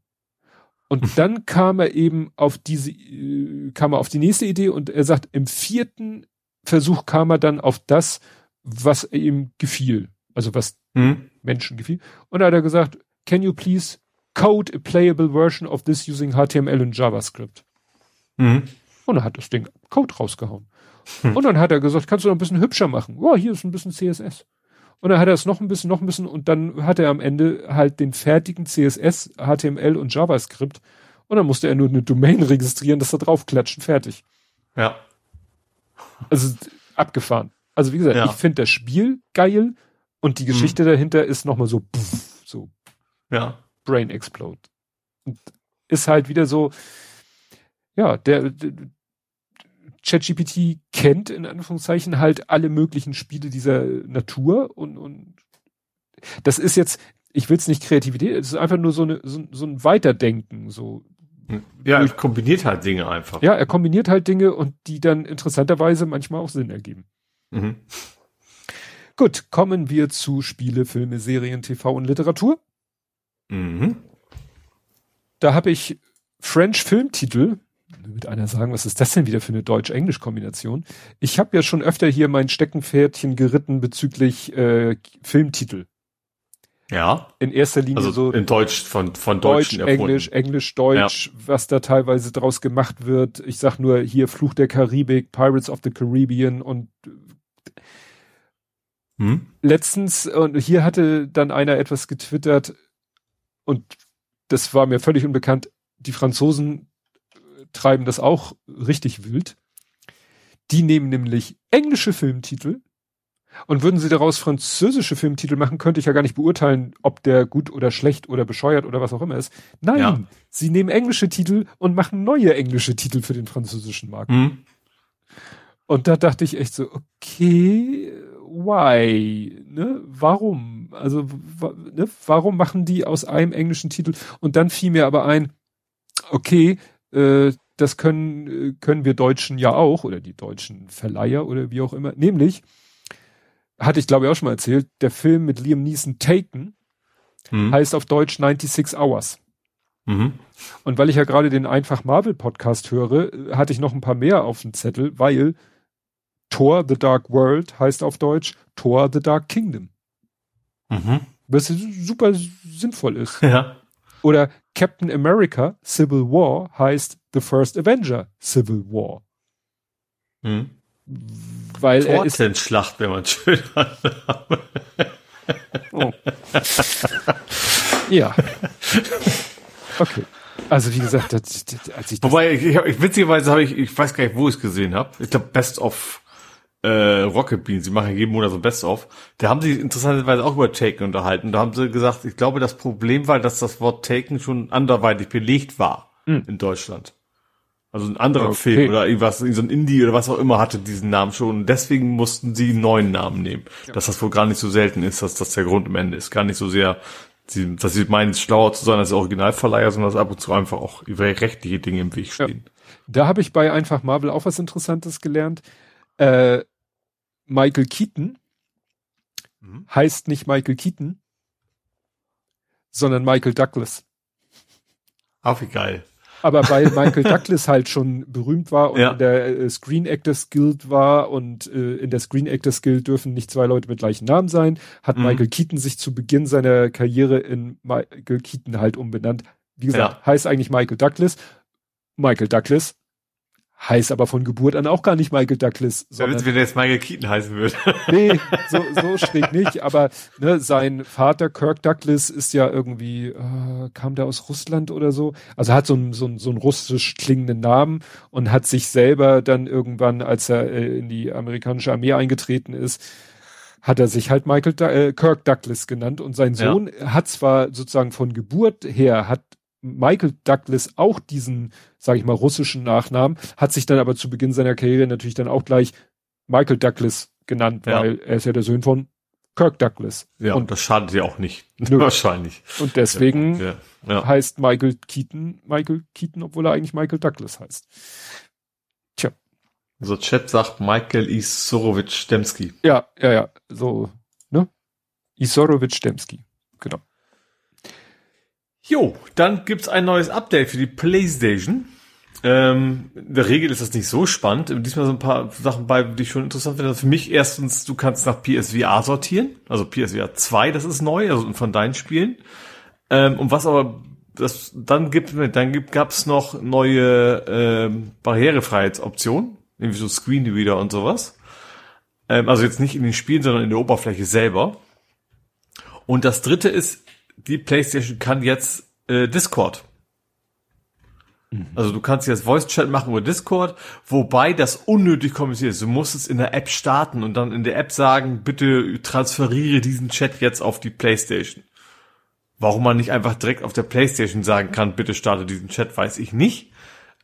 Und dann kam er eben auf diese, äh, kam er auf die nächste Idee und er sagt, im vierten Versuch kam er dann auf das, was ihm gefiel. Also was mhm. Menschen gefiel. Und da hat er gesagt, can you please code a playable version of this using HTML und JavaScript. Mhm. Und er hat das Ding Code rausgehauen. Mhm. Und dann hat er gesagt, kannst du noch ein bisschen hübscher machen? Oh, hier ist ein bisschen CSS. Und dann hat er es noch ein bisschen, noch ein bisschen und dann hat er am Ende halt den fertigen CSS, HTML und JavaScript. Und dann musste er nur eine Domain registrieren, dass er draufklatschen, fertig. Ja. Also abgefahren. Also wie gesagt, ja. ich finde das Spiel geil und die Geschichte mhm. dahinter ist nochmal so, pff, so. Ja. Brain Explode. Und ist halt wieder so, ja, der, der ChatGPT kennt in Anführungszeichen halt alle möglichen Spiele dieser Natur und, und das ist jetzt, ich will es nicht Kreativität, es ist einfach nur so, eine, so, so ein Weiterdenken, so. Ja, er kombiniert halt Dinge einfach. Ja, er kombiniert halt Dinge und die dann interessanterweise manchmal auch Sinn ergeben. Mhm. Gut, kommen wir zu Spiele, Filme, Serien, TV und Literatur. Mhm. Da habe ich French Filmtitel. Wird einer sagen, was ist das denn wieder für eine Deutsch-Englisch-Kombination? Ich habe ja schon öfter hier mein Steckenpferdchen geritten bezüglich äh, Filmtitel. Ja. In erster Linie also so. In Deutsch, von, von Deutsch, Englisch, Englisch, Deutsch, ja. was da teilweise draus gemacht wird. Ich sag nur hier Fluch der Karibik, Pirates of the Caribbean und hm? letztens, und hier hatte dann einer etwas getwittert, und das war mir völlig unbekannt, die Franzosen treiben das auch richtig wild. Die nehmen nämlich englische Filmtitel und würden sie daraus französische Filmtitel machen, könnte ich ja gar nicht beurteilen, ob der gut oder schlecht oder bescheuert oder was auch immer ist. Nein, ja. sie nehmen englische Titel und machen neue englische Titel für den französischen Markt. Mhm. Und da dachte ich echt so, okay, why? Ne? Warum? Also, ne? warum machen die aus einem englischen Titel? Und dann fiel mir aber ein, okay, äh, das können, äh, können wir Deutschen ja auch, oder die deutschen Verleiher oder wie auch immer. Nämlich, hatte ich glaube ich auch schon mal erzählt, der Film mit Liam Neeson Taken mhm. heißt auf Deutsch 96 Hours. Mhm. Und weil ich ja gerade den Einfach Marvel Podcast höre, hatte ich noch ein paar mehr auf dem Zettel, weil Thor The Dark World heißt auf Deutsch Thor The Dark Kingdom. Mhm. Was super sinnvoll ist. Ja. Oder Captain America Civil War heißt The First Avenger Civil War. Mhm. Weil er ist Schlacht, wenn man schön oh. ja. Okay. Also wie gesagt, als ich Wobei, ich, ich, witzigerweise habe ich, ich weiß gar nicht, wo ich es gesehen habe. Ich glaube Best of äh, Rocket Beans, sie machen jeden Monat so Best-of, da haben sie interessanterweise auch über Taken unterhalten. Da haben sie gesagt, ich glaube, das Problem war, dass das Wort Taken schon anderweitig belegt war mhm. in Deutschland. Also ein anderer okay. Film oder irgendwas, so ein Indie oder was auch immer hatte diesen Namen schon. Und deswegen mussten sie einen neuen Namen nehmen. Ja. Dass das wohl gar nicht so selten ist, dass das der Grund am Ende ist. Gar nicht so sehr, dass sie meinen, schlauer zu sein als Originalverleiher, sondern dass ab und zu einfach auch über rechtliche Dinge im Weg stehen. Ja. Da habe ich bei einfach Marvel auch was Interessantes gelernt. Äh, Michael Keaton mhm. heißt nicht Michael Keaton, sondern Michael Douglas. Auch wie geil. Aber weil Michael Douglas halt schon berühmt war und Ja. in der äh, Screen Actors Guild war und äh, in der Screen Actors Guild dürfen nicht zwei Leute mit gleichen Namen sein, hat Mhm. Michael Keaton sich zu Beginn seiner Karriere in Michael Keaton halt umbenannt. Wie gesagt, Ja. heißt eigentlich Michael Douglas. Michael Douglas heißt aber von Geburt an auch gar nicht Michael Douglas, sondern witzig, wenn der jetzt Michael Keaton heißen würde. nee, so, so schräg nicht, aber ne, sein Vater Kirk Douglas ist ja irgendwie, äh, kam der aus Russland oder so, also hat so einen so einen- so einen russisch klingenden Namen und hat sich selber dann irgendwann, als er äh, in die amerikanische Armee eingetreten ist, hat er sich halt Michael äh, Kirk Douglas genannt und sein Ja. Sohn hat zwar sozusagen von Geburt her hat Michael Douglas auch diesen, sage ich mal, russischen Nachnamen, hat sich dann aber zu Beginn seiner Karriere natürlich dann auch gleich Michael Douglas genannt, Ja. weil er ist ja der Sohn von Kirk Douglas. Ja, Und- das schadet ja auch nicht. Nö. Wahrscheinlich. Und deswegen Ja, ja. heißt Michael Keaton Michael Keaton, obwohl er eigentlich Michael Douglas heißt. So, Chat sagt Michael Isorowitsch Demski. Ja, ja, ja, so, ne? Isorowitsch Demski, genau. Jo, dann gibt's ein neues Update für die PlayStation. Ähm, in der Regel ist das nicht so spannend. Diesmal so ein paar Sachen bei, die ich schon interessant finde. Also für mich erstens, du kannst nach PSVR sortieren. Also PSVR 2, das ist neu, also von deinen Spielen. Ähm, und was aber das dann gibt, dann gibt, gab's noch neue ähm, Barrierefreiheitsoptionen, irgendwie so Screen Reader und sowas. Ähm, also jetzt nicht in den Spielen, sondern in der Oberfläche selber. Und das dritte ist, die PlayStation kann jetzt äh, Discord. Also du kannst jetzt Voice Chat machen über Discord, wobei das unnötig kompliziert ist. Du musst es in der App starten und dann in der App sagen, bitte transferiere diesen Chat jetzt auf die PlayStation. Warum man nicht einfach direkt auf der PlayStation sagen kann, bitte starte diesen Chat, weiß ich nicht.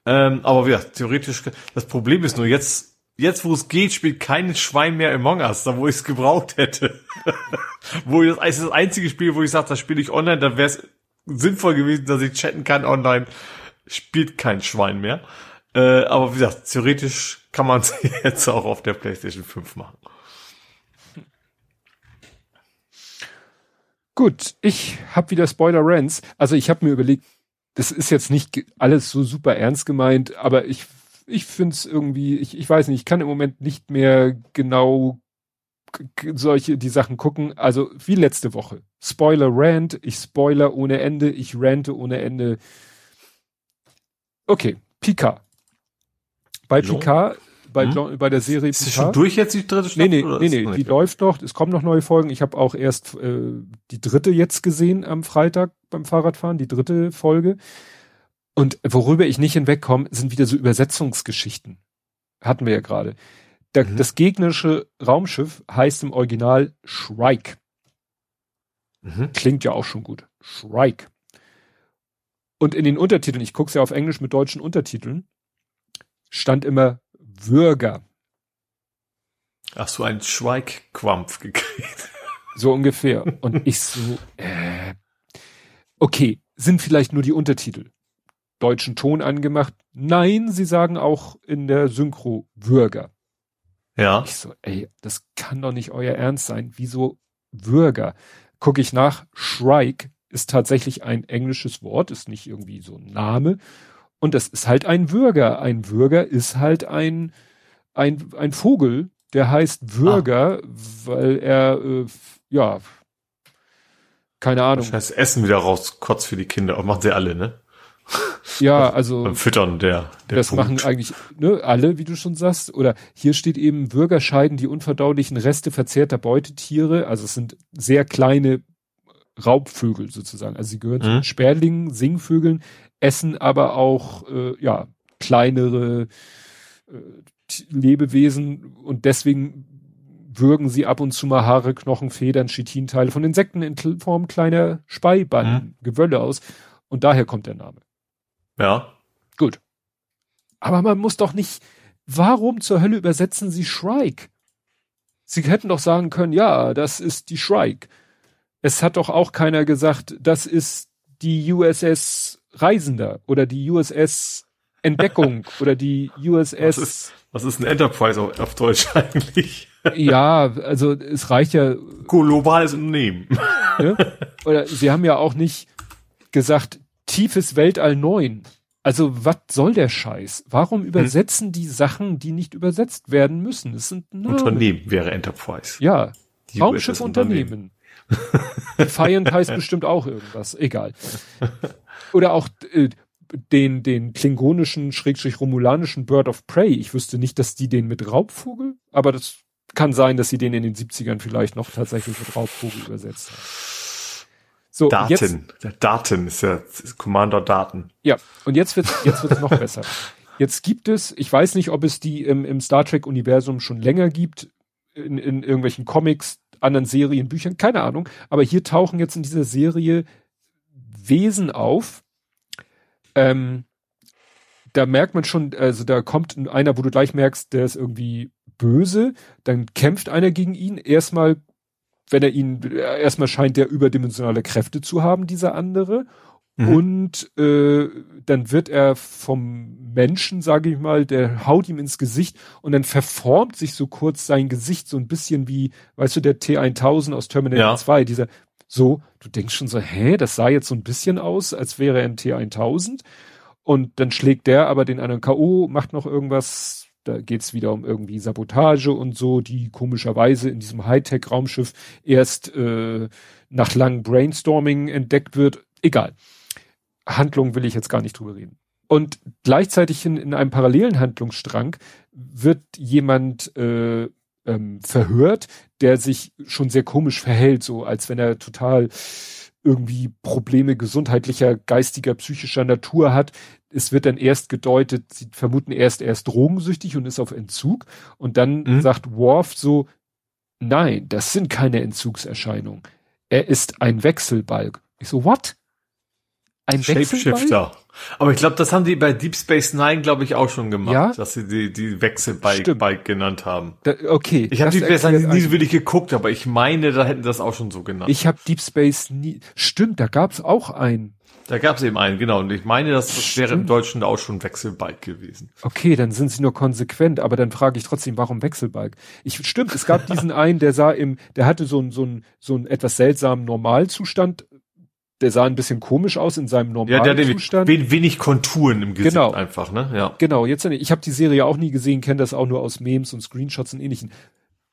Ähm, aber ja, theoretisch, das Problem ist nur jetzt, jetzt wo es geht, spielt kein Schwein mehr Among Us, da wo ich es gebraucht hätte. wo ich das, ist das einzige Spiel, wo ich sage, das spiele ich online, dann wäre es sinnvoll gewesen, dass ich chatten kann online. Spielt kein Schwein mehr. Äh, aber wie gesagt, theoretisch kann man es jetzt auch auf der PlayStation 5 machen. Gut, ich habe wieder Spoiler Rants. Also ich habe mir überlegt, das ist jetzt nicht alles so super ernst gemeint, aber ich ich finde es irgendwie, ich, ich weiß nicht, ich kann im Moment nicht mehr genau solche die Sachen gucken. Also wie letzte Woche. Spoiler Rant, ich spoiler ohne Ende, ich rante ohne Ende. Okay, Pika. Bei So. Pika, bei, Hm? Jean- bei der Serie Ist Picard- schon durch jetzt die dritte Nee, Staffel? nee, nee, nee, noch die läuft noch. Es kommen noch neue Folgen. Ich habe auch erst äh, die dritte jetzt gesehen am Freitag beim Fahrradfahren, die dritte Folge. Und worüber ich nicht hinwegkomme, sind wieder so Übersetzungsgeschichten. Hatten wir ja gerade. Da- Mhm. Das gegnerische Raumschiff heißt im Original Shrike. Mhm. Klingt ja auch schon gut. Shrike. Und in den Untertiteln, ich gucke ja auf Englisch mit deutschen Untertiteln, stand immer Würger. Hast du einen Schweigquampf gekriegt? So ungefähr. Und ich so, äh, okay, sind vielleicht nur die Untertitel. Deutschen Ton angemacht. Nein, sie sagen auch in der Synchro Würger. Ja. Ich so, ey, das kann doch nicht euer Ernst sein. Wieso Würger? Gucke ich nach, Shrike ist tatsächlich ein englisches Wort, ist nicht irgendwie so ein Name. Und das ist halt ein Würger. Ein Würger ist halt ein, ein, ein Vogel, der heißt Würger, weil er, äh, ja, keine Ahnung. Das heißt, Essen wieder raus, Kotz für die Kinder. Und machen sie alle, ne? Ja, also. Füttern der, der das Punkt. machen eigentlich ne, alle, wie du schon sagst. Oder hier steht eben, Bürger scheiden die unverdaulichen Reste verzehrter Beutetiere. Also es sind sehr kleine Raubvögel sozusagen. Also sie gehören zu Mhm. den Sperlingen, Singvögeln, essen aber auch äh, ja kleinere äh, Lebewesen und deswegen würgen sie ab und zu mal Haare, Knochen, Federn, Chitinteile von Insekten in Form kleiner Speibanden, Gewölle aus. Und daher kommt der Name. Ja. Gut. Aber man muss doch nicht, warum zur Hölle übersetzen Sie Shrike? Sie hätten doch sagen können, ja, das ist die Shrike. Es hat doch auch keiner gesagt, das ist die USS Reisender oder die USS Entdeckung oder die USS. Was ist, was ist ein Enterprise auf, auf Deutsch eigentlich? ja, also es reicht ja. Globales Unternehmen. Ne? Oder sie haben ja auch nicht gesagt, tiefes Weltall 9. Also was soll der Scheiß? Warum Hm. übersetzen die Sachen, die nicht übersetzt werden müssen? Es sind Namen. Unternehmen wäre Enterprise. Ja, Raumschiffunternehmen. Defiant heißt bestimmt auch irgendwas. Egal. Oder auch äh, den, den klingonischen, schrägstrich romulanischen Bird of Prey. Ich wüsste nicht, dass die den mit Raubvogel, aber das kann sein, dass sie den in den 70ern vielleicht noch tatsächlich mit Raubvogel übersetzt haben. So, jetzt, Daten. Der Daten ist ja ist Commander Daten. ja, und jetzt wird's, jetzt wird's noch besser. Jetzt gibt es, ich weiß nicht, ob es die im, im Star Trek Universum schon länger gibt, in, in irgendwelchen Comics, anderen Serien, Büchern, keine Ahnung, aber hier tauchen jetzt in dieser Serie Wesen auf. Ähm, da merkt man schon, also da kommt einer, wo du gleich merkst, der ist irgendwie böse, dann kämpft einer gegen ihn, erstmal, wenn er ihn, erstmal scheint der überdimensionale Kräfte zu haben, dieser andere. Mhm. Und äh, dann wird er vom Menschen, sage ich mal, der haut ihm ins Gesicht und dann verformt sich so kurz sein Gesicht so ein bisschen wie, weißt du, der T1000 aus Terminator Ja. 2, dieser so, du denkst schon so, hä, das sah jetzt so ein bisschen aus, als wäre er ein T1000 und dann schlägt der aber den anderen K.O., macht noch irgendwas, da geht's wieder um irgendwie Sabotage und so, die komischerweise in diesem Hightech-Raumschiff erst äh, nach langem Brainstorming entdeckt wird. Egal. Handlung will ich jetzt gar nicht drüber reden. Und gleichzeitig in, in einem parallelen Handlungsstrang wird jemand äh, ähm, verhört, der sich schon sehr komisch verhält, so als wenn er total irgendwie Probleme gesundheitlicher, geistiger, psychischer Natur hat. Es wird dann erst gedeutet, sie vermuten erst, er ist drogensüchtig und ist auf Entzug. Und dann Mhm. sagt Worf so, nein, das sind keine Entzugserscheinungen. Er ist ein Wechselbalg. Ich so, what? Ein Wechselbalg? Aber ich glaube, das haben die bei Deep Space Nine, glaube ich, auch schon gemacht, Ja? dass sie die, die Wechselbike. Bike genannt haben. Da, okay. Ich habe Deep Space Nine nie ein- so wirklich geguckt, aber ich meine, da hätten das auch schon so genannt. Ich habe Deep Space nie. Stimmt, da gab's auch einen. da gab es eben einen, genau. Und ich meine, das, das wäre im. Deutschen auch schon Wechselbike gewesen. Okay, dann sind sie nur konsequent, aber dann frage ich trotzdem, warum Wechselbalg? Ich stimmt, es gab diesen einen, der sah im, der hatte so einen so einen so einen etwas seltsamen Normalzustand. Der sah ein bisschen komisch aus in seinem Ja, der hat nämlich Normalzustand. wen, wenig Konturen im Gesicht Genau. einfach, ne? Ja. Genau, jetzt ich habe die Serie auch nie gesehen, kenne das auch nur aus Memes und Screenshots und ähnlichen.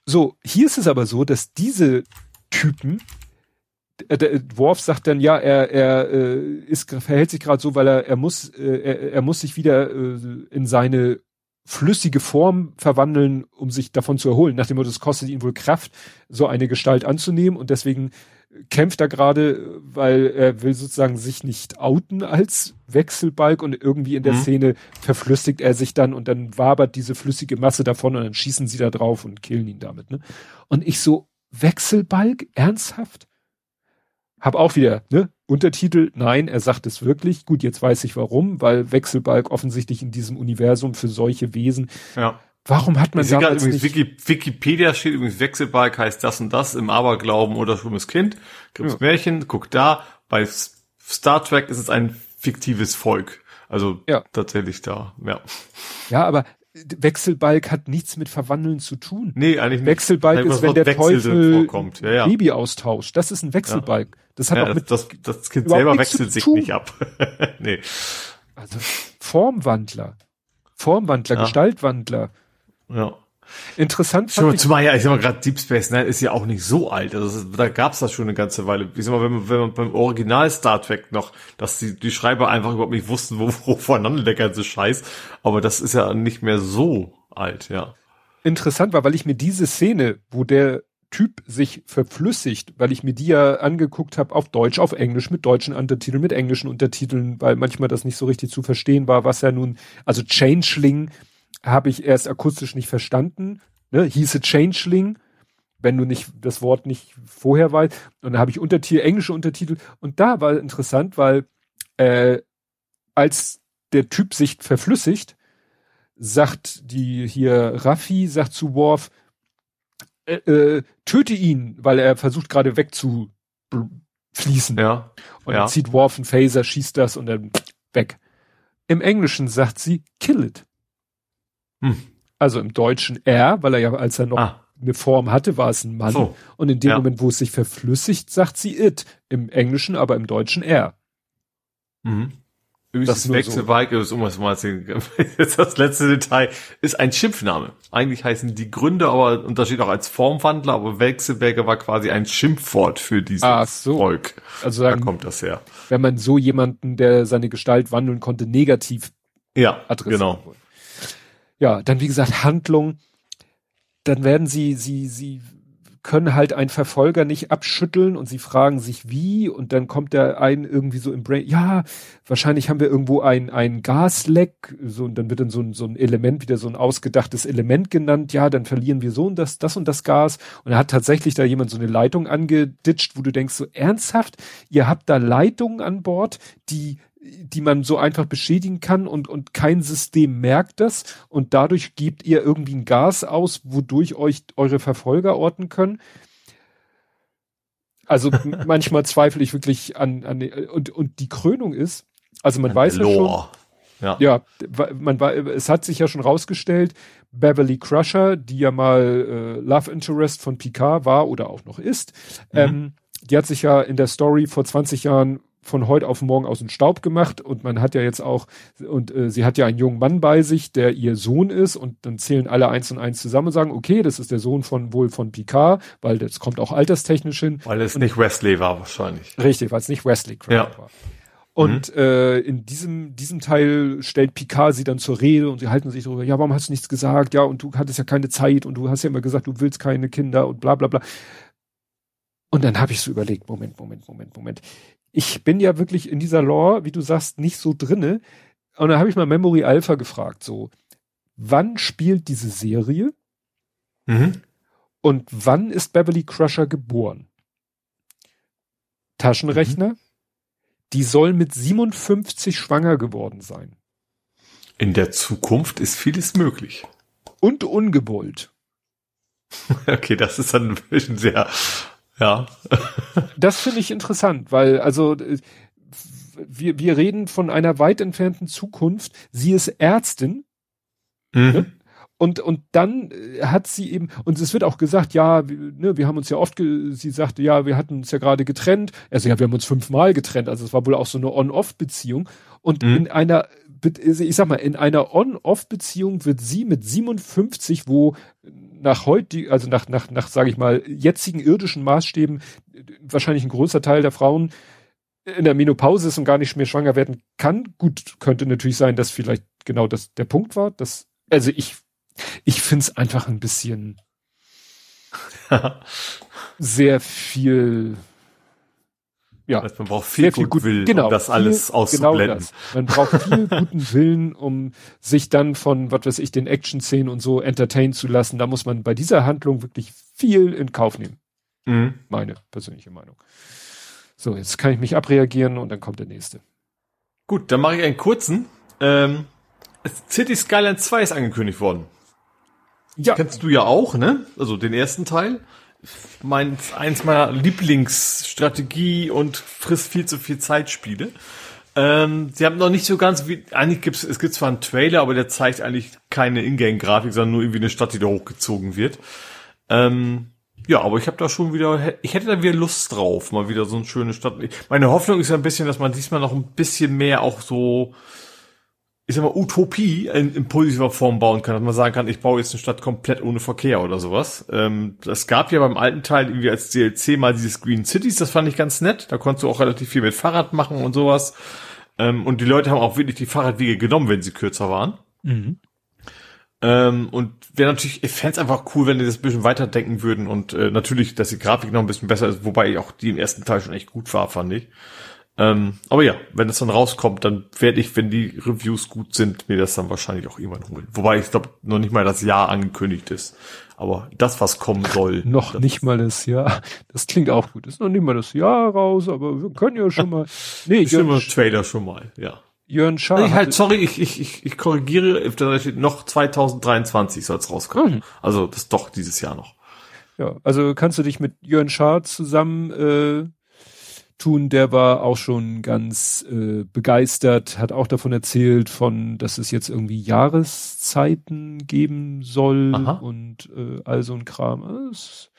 So, hier ist es aber so, dass diese Typen äh, der Worf sagt dann ja, er er äh, ist verhält sich gerade so, weil er er muss äh, er, er muss sich wieder äh, in seine flüssige Form verwandeln, um sich davon zu erholen. Nach dem Motto, es kostet ihn wohl Kraft, so eine Gestalt anzunehmen und deswegen kämpft er gerade, weil er will sozusagen sich nicht outen als Wechselbalg und irgendwie in der Mhm. Szene verflüssigt er sich dann und dann wabert diese flüssige Masse davon und dann schießen sie da drauf und killen ihn damit. Ne? Und ich so, Wechselbalg? Ernsthaft? Hab auch wieder, ne? Untertitel, nein, er sagt es wirklich. Gut, jetzt weiß ich warum, weil Wechselbalg offensichtlich in diesem Universum für solche Wesen. ja. Warum hat man Ich damals übrigens, nicht... Wiki, Wikipedia steht übrigens Wechselbalg heißt das und das, im Aberglauben oder schlimmes Kind. Gibt's Ja. Märchen, guck da. Bei Star Trek ist es ein fiktives Volk. Also Ja. tatsächlich da, ja. Ja, aber Wechselbalg hat nichts mit Verwandeln zu tun. Nee, eigentlich nicht. Wechselbalg ist, das wenn der Wechsel Teufel vorkommt. Ja, ja. Baby austauscht. Das ist ein Wechselbalg. Das hat ja auch das, mit, das, das Kind überhaupt selber wechselt sich nicht ab. nee. also Formwandler. Formwandler. Gestaltwandler. Ja. Interessant Schon zumal ja, ich sag mal gerade Deep Space Nine ist ja auch nicht so alt. Also da gab's das schon eine ganze Weile. Ich sag mal, wenn man, wenn man beim Original Star Trek noch, dass die, die Schreiber einfach überhaupt nicht wussten, wo, wo voneinander der ganze Scheiß. Aber das ist ja nicht mehr so alt, ja. interessant war, weil ich mir diese Szene, wo der Typ sich verflüssigt, weil ich mir die ja angeguckt habe auf Deutsch, auf Englisch, mit deutschen Untertiteln, mit englischen Untertiteln, weil manchmal das nicht so richtig zu verstehen war, was ja nun, also Changeling habe ich erst akustisch nicht verstanden, ne, hieße Changeling, wenn du nicht das Wort nicht vorher weißt. Und da habe ich Untertitel, englische Untertitel und da war interessant, weil äh, als der Typ sich verflüssigt, sagt die hier Raffi, sagt zu Worf, äh, äh, töte ihn, weil er versucht gerade wegzufließen. Ja. Und ja. dann zieht Worf einen Phaser, schießt das und dann weg. Im Englischen sagt sie kill it. Hm. Also im Deutschen er, weil er ja, als er noch Ah, eine Form hatte, war es ein Mann. so. Und in dem Ja. Moment, wo es sich verflüssigt, sagt sie it. Im Englischen, aber im Deutschen er. Mhm. Übrigens, Das nur Wechselbalg, ist, um es mal zu jetzt das letzte Detail, ist ein Schimpfname. Eigentlich heißen die Gründe, aber, und da steht auch als Formwandler, aber Wechselberger war quasi ein Schimpfwort für dieses Ach so. Volk. Also Da sagen, kommt das her. wenn man so jemanden, der seine Gestalt wandeln konnte, negativ Ja, adressieren genau. wollte. Ja, dann wie gesagt Handlung. Dann werden sie, sie, sie können halt einen Verfolger nicht abschütteln und sie fragen sich wie und dann kommt der ein irgendwie so im Brain, ja, wahrscheinlich haben wir irgendwo ein, ein Gasleck, so und dann wird dann so ein, so ein Element, wieder so ein ausgedachtes Element genannt, ja, dann verlieren wir so und das, das und das Gas und er hat tatsächlich da jemand so eine Leitung angeditscht, wo du denkst so ernsthaft, ihr habt da Leitungen an Bord, die die man so einfach beschädigen kann und, und kein System merkt das und dadurch gebt ihr irgendwie ein Gas aus, wodurch euch eure Verfolger orten können. Also manchmal zweifle ich wirklich an, an und, und die Krönung ist, also man weiß ja schon, Lore. Ja. ja, man war, es hat sich ja schon rausgestellt, Beverly Crusher, die ja mal äh, Love Interest von Picard war oder auch noch ist, Mhm. ähm, die hat sich ja in der Story vor 20 Jahren von heute auf morgen aus dem Staub gemacht und man hat ja jetzt auch und äh, sie hat ja einen jungen Mann bei sich, der ihr Sohn ist und dann zählen alle eins und eins zusammen und sagen, okay, das ist der Sohn von wohl von Picard, weil das kommt auch alterstechnisch hin. Weil es nicht Wesley war wahrscheinlich. Richtig, weil es nicht Wesley Ja. war. Und äh, in diesem, diesem Teil stellt Picard sie dann zur Rede und sie halten sich darüber, ja, warum hast du nichts gesagt? Ja, und du hattest ja keine Zeit und du hast ja immer gesagt, du willst keine Kinder und bla bla bla. Und dann habe ich so überlegt, Moment, Moment, Moment, Moment. Ich bin ja wirklich in dieser Lore, wie du sagst, nicht so drinne. Und dann habe ich mal Memory Alpha gefragt, so, wann spielt diese Serie Mhm. und wann ist Beverly Crusher geboren? Taschenrechner? Die soll mit 57 schwanger geworden sein. In der Zukunft ist vieles möglich. Und ungewollt. Okay, das ist dann ein bisschen sehr, ja. Das finde ich interessant, weil also wir, wir reden von einer weit entfernten Zukunft. Sie ist Ärztin Mhm. und und dann äh, hat sie eben und es wird auch gesagt, ja, wir, ne, wir haben uns ja oft, sie sagte, ja, wir hatten uns ja gerade getrennt. Also ja, wir haben uns fünfmal getrennt. Also es war wohl auch so eine On-Off-Beziehung und Mhm. in einer ich sag mal, in einer On-Off-Beziehung wird sie mit 57, wo nach heute, also nach, nach, nach, sage ich mal, jetzigen irdischen Maßstäben wahrscheinlich ein großer Teil der Frauen in der Menopause ist und gar nicht mehr schwanger werden kann. Gut, könnte natürlich sein, dass vielleicht genau das der Punkt war. Dass, also ich, ich find's einfach ein bisschen sehr viel, ja, Also man braucht viel, viel gut gut, Willen, genau, um das viel- alles auszublenden. Genau das. Man braucht viel guten Willen, um sich dann von, was weiß ich, den Action-Szenen und so entertainen zu lassen. Da muss man bei dieser Handlung wirklich viel in Kauf nehmen. Mhm. Meine persönliche Meinung. So, jetzt kann ich mich abreagieren und dann kommt der nächste. Gut, dann mache ich einen kurzen. Ähm, City Skyline 2 ist angekündigt worden. Ja, Kennst du ja auch, ne? Also den ersten Teil. Mein, eins meiner Lieblingsstrategie und frisst viel zu viel Zeitspiele. Ähm, sie haben noch nicht so ganz wie, eigentlich gibt's, es gibt zwar einen Trailer, aber der zeigt eigentlich keine Ingame-Grafik, sondern nur irgendwie eine Stadt, die da hochgezogen wird. Ähm, ja, aber ich habe da schon wieder, ich hätte da wieder Lust drauf, mal wieder so eine schöne Stadt. Meine Hoffnung ist ja ein bisschen, dass man diesmal noch ein bisschen mehr auch so, ich sag mal, Utopie in, in positiver Form bauen kann, dass man sagen kann, ich baue jetzt eine Stadt komplett ohne Verkehr oder sowas. Ähm, das gab ja beim alten Teil irgendwie als DLC mal dieses Green Cities, das fand ich ganz nett. Da konntest du auch relativ viel mit Fahrrad machen und sowas. Ähm, und die Leute haben auch wirklich die Fahrradwege genommen, wenn sie kürzer waren. Ähm, und wäre natürlich, ich fände einfach cool, wenn die das ein bisschen weiterdenken würden und äh, natürlich, dass die Grafik noch ein bisschen besser ist, wobei auch die im ersten Teil schon echt gut war, fand ich. Ähm, aber ja, wenn es dann rauskommt, dann werde ich, wenn die Reviews gut sind, mir das dann wahrscheinlich auch irgendwann holen. Wobei ich glaube, noch nicht mal das Jahr angekündigt ist. Aber das, was kommen soll. noch das, nicht mal das Jahr. Das klingt auch gut. Ist noch nicht mal das Jahr raus, aber wir können ja schon mal. Nee, immer Jörn, Trailer schon mal, ja. Jörn Schaar. Ich halt, sorry, ich, ich, ich, ich korrigiere, da steht noch 2023 soll es rauskommen. Mhm. Also das ist doch dieses Jahr noch. Ja, also kannst du dich mit Jörn Schaar zusammen äh, tun, der war auch schon ganz äh, begeistert, hat auch davon erzählt, von, dass es jetzt irgendwie Jahreszeiten geben soll Aha. und äh, all so ein Kram. Es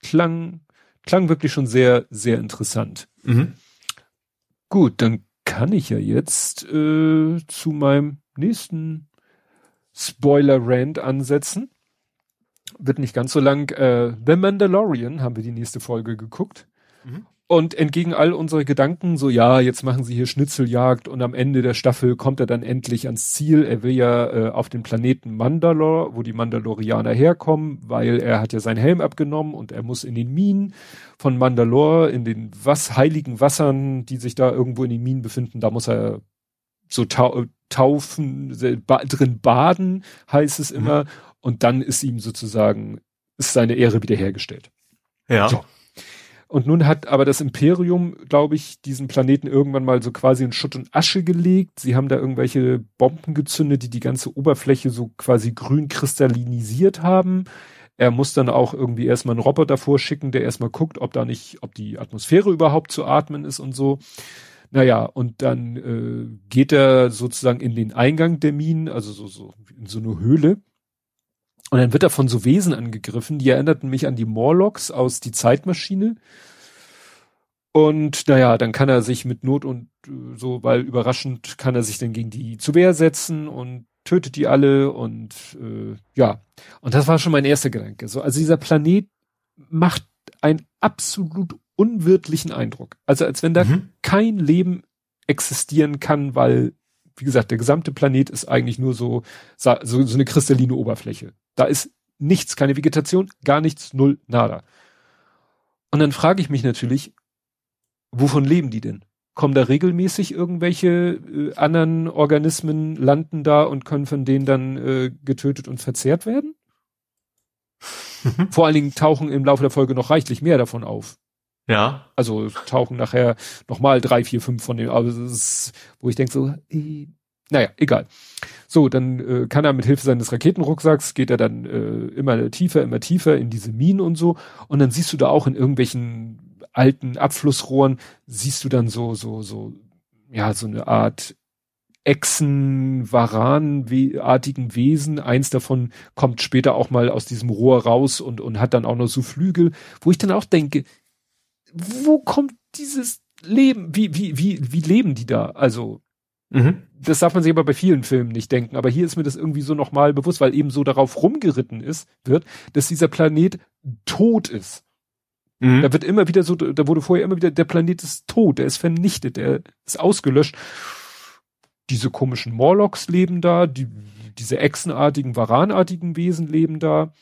klang, klang wirklich schon sehr, sehr interessant. Mhm. Gut, dann kann ich ja jetzt äh, zu meinem nächsten Spoiler-Rant ansetzen. Wird nicht ganz so lang. Äh, The Mandalorian haben wir die nächste Folge geguckt. Mhm. Und entgegen all unsere Gedanken, so ja, jetzt machen sie hier Schnitzeljagd und am Ende der Staffel kommt er dann endlich ans Ziel. Er will ja äh, auf den Planeten Mandalore, wo die Mandalorianer herkommen, weil er hat ja seinen Helm abgenommen und er muss in den Minen von Mandalore, in den was heiligen Wassern, die sich da irgendwo in den Minen befinden, da muss er so tau taufen, ba drin baden, heißt es immer. Und dann ist ihm sozusagen, ist seine Ehre wiederhergestellt. Ja. So. Und nun hat aber das Imperium, glaube ich, diesen Planeten irgendwann mal so quasi in Schutt und Asche gelegt. Sie haben da irgendwelche Bomben gezündet, die die ganze Oberfläche so quasi grün kristallinisiert haben. Er muss dann auch irgendwie erstmal einen Roboter vorschicken, der erstmal guckt, ob da nicht, ob die Atmosphäre überhaupt zu atmen ist und so. Naja, und dann äh, geht er sozusagen in den Eingang der Minen, also so, so in so eine Höhle. Und dann wird er von so Wesen angegriffen, die erinnerten mich an die Morlocks aus Die Zeitmaschine. Und naja, dann kann er sich mit Not und äh, so, weil überraschend kann er sich dann gegen die zu Wehr setzen und tötet die alle und äh, ja. Und das war schon mein erster Gedanke. So, also dieser Planet macht einen absolut unwirtlichen Eindruck. Also als wenn da Mhm. kein Leben existieren kann, weil, wie gesagt, der gesamte Planet ist eigentlich nur so, so, so eine kristalline Oberfläche. Da ist nichts, keine Vegetation, gar nichts, null, nada. Und dann frage ich mich natürlich, wovon leben die denn? Kommen da regelmäßig irgendwelche äh, anderen Organismen, landen da und können von denen dann äh, getötet und verzehrt werden? Mhm. Vor allen Dingen tauchen im Laufe der Folge noch reichlich mehr davon auf. Ja. Also tauchen nachher nochmal drei, vier, fünf von dem, aber ist, wo ich denke so, äh, naja, egal. So, dann äh, kann er mit Hilfe seines Raketenrucksacks, geht er dann äh, immer tiefer, immer tiefer in diese Minen und so. Und dann siehst du da auch in irgendwelchen alten Abflussrohren, siehst du dann so, so, so, ja, so eine Art Echsen, Varan-artigen Wesen. Eins davon kommt später auch mal aus diesem Rohr raus und, und hat dann auch noch so Flügel, wo ich dann auch denke, wo kommt dieses Leben? Wie, wie, wie, wie leben die da? Also, Mhm. das darf man sich aber bei vielen Filmen nicht denken. Aber hier ist mir das irgendwie so nochmal bewusst, weil eben so darauf rumgeritten ist, wird, dass dieser Planet tot ist. Mhm. Da wird immer wieder so, da wurde vorher immer wieder, der Planet ist tot, der ist vernichtet, der ist ausgelöscht. Diese komischen Morlocks leben da, die, diese echsenartigen, varanartigen Wesen leben da.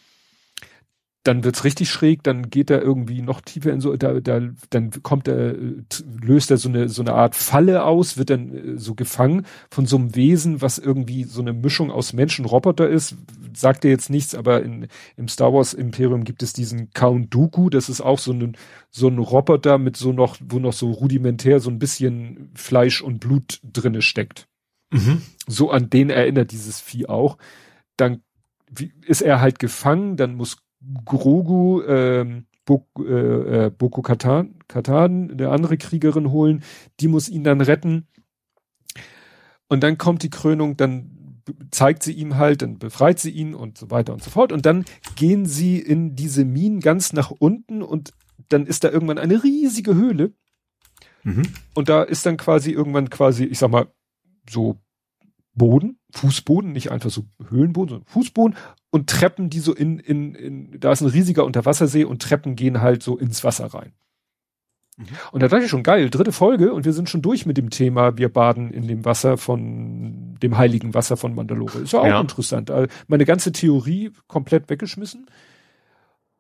Dann wird's richtig schräg, dann geht er irgendwie noch tiefer in so, da, da, dann kommt er, äh, löst er so eine, so eine Art Falle aus, wird dann äh, so gefangen von so einem Wesen, was irgendwie so eine Mischung aus Mensch und Roboter ist. Sagt er jetzt nichts, aber in, im Star Wars Imperium gibt es diesen Count Dooku, das ist auch so ein, so ein Roboter mit so noch, wo noch so rudimentär so ein bisschen Fleisch und Blut drinne steckt. Mhm. So an den erinnert dieses Vieh auch. Dann wie, ist er halt gefangen, dann muss Grogu ähm, Bo, äh, äh, Boko Katan, Katan, eine andere Kriegerin holen, die muss ihn dann retten. Und dann kommt die Krönung, dann zeigt sie ihm halt, dann befreit sie ihn und so weiter und so fort. Und dann gehen sie in diese Minen ganz nach unten und dann ist da irgendwann eine riesige Höhle. Mhm. Und da ist dann quasi irgendwann quasi, ich sag mal, so Boden, Fußboden, nicht einfach so Höhlenboden, sondern Fußboden und Treppen, die so in, in, in, da ist ein riesiger Unterwassersee und Treppen gehen halt so ins Wasser rein. Mhm. Und da dachte ich schon, geil, dritte Folge und wir sind schon durch mit dem Thema, wir baden in dem Wasser von, dem heiligen Wasser von Mandalore. Ist ja auch Ja. interessant. Also Meine ganze Theorie komplett weggeschmissen.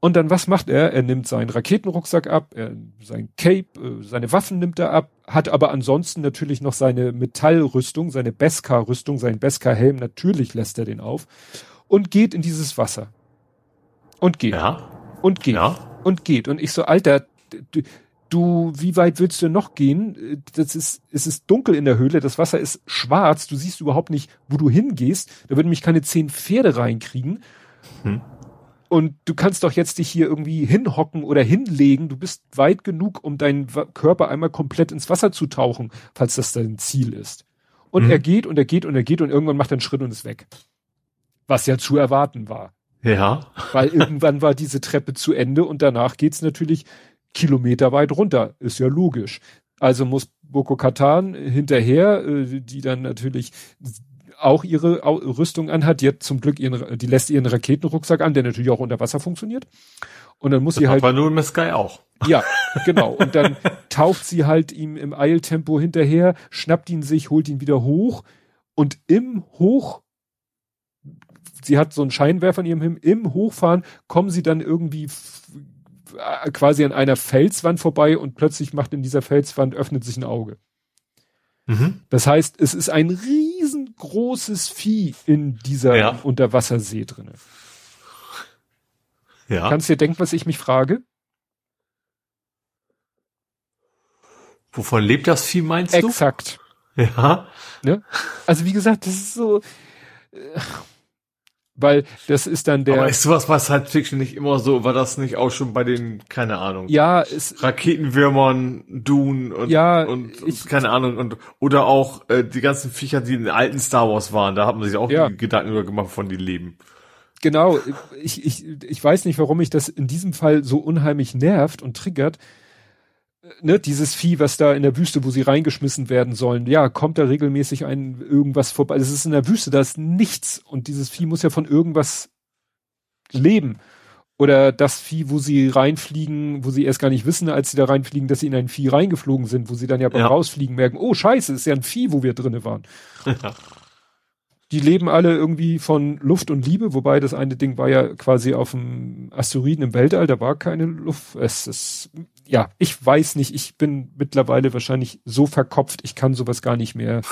Und dann, was macht er? Er nimmt seinen Raketenrucksack ab, er, sein Cape, äh, seine Waffen nimmt er ab, hat aber ansonsten natürlich noch seine Metallrüstung, seine Beskar-Rüstung, seinen Beskar-Helm, natürlich lässt er den auf und geht in dieses Wasser. Und geht. Ja. Und geht. Ja. Und geht. Und ich so, Alter, du, du, wie weit willst du noch gehen? Das ist, es ist dunkel in der Höhle, das Wasser ist schwarz, du siehst überhaupt nicht, wo du hingehst. Da würden mich keine zehn Pferde reinkriegen. Hm. Und du kannst doch jetzt dich hier irgendwie hinhocken oder hinlegen. Du bist weit genug, um deinen Körper einmal komplett ins Wasser zu tauchen, falls das dein Ziel ist. Und mhm. er geht und er geht und er geht und irgendwann macht er einen Schritt und ist weg. Was ja zu erwarten war. Ja. Weil irgendwann war diese Treppe zu Ende und danach geht's natürlich Kilometer weit runter. Ist ja logisch. Also muss Boko Katan hinterher, äh, die dann natürlich auch ihre Rüstung anhat. Die hat zum Glück ihren, die lässt ihren Raketenrucksack an, der natürlich auch unter Wasser funktioniert. Und dann muss das sie halt. Aber nur im Sky auch. Ja, genau. Und dann taucht sie halt ihm im Eiltempo hinterher, schnappt ihn sich, holt ihn wieder hoch und im Hoch, sie hat so einen Scheinwerfer in ihrem Himmel, im Hochfahren kommen sie dann irgendwie quasi an einer Felswand vorbei und plötzlich macht in dieser Felswand öffnet sich ein Auge. Mhm. Das heißt, es ist ein riesengroßes Vieh in dieser ja. Unterwassersee drinne. Ja. Kannst du dir denken, was ich mich frage? Wovon lebt das Vieh, meinst du? Exakt. Ja. Ne? Also wie gesagt, das ist so. Äh, weil das ist dann der. Aber ist sowas bei Science Fiction nicht immer so? War das nicht auch schon bei den, keine Ahnung, ja, es, Raketenwürmern, Dune und, ja, und, und ich, keine Ahnung und oder auch äh, die ganzen Viecher, die in den alten Star Wars waren, da hat man sich auch ja. Gedanken über gemacht, von die leben. Genau, ich, ich, ich weiß nicht, warum mich das in diesem Fall so unheimlich nervt und triggert, ne, dieses Vieh, was da in der Wüste, wo sie reingeschmissen werden sollen, ja, kommt da regelmäßig ein irgendwas vorbei. Es ist in der Wüste, da ist nichts und dieses Vieh muss ja von irgendwas leben. Oder das Vieh, wo sie reinfliegen, wo sie erst gar nicht wissen, als sie da reinfliegen, dass sie in ein Vieh reingeflogen sind, wo sie dann ja beim ja. Rausfliegen merken, oh scheiße, ist ja ein Vieh, wo wir drinnen waren. Ja. Die leben alle irgendwie von Luft und Liebe, wobei das eine Ding war ja quasi auf dem Asteroiden im Weltall, da war keine Luft. Es ist, ja, ich weiß nicht, ich bin mittlerweile wahrscheinlich so verkopft, ich kann sowas gar nicht mehr.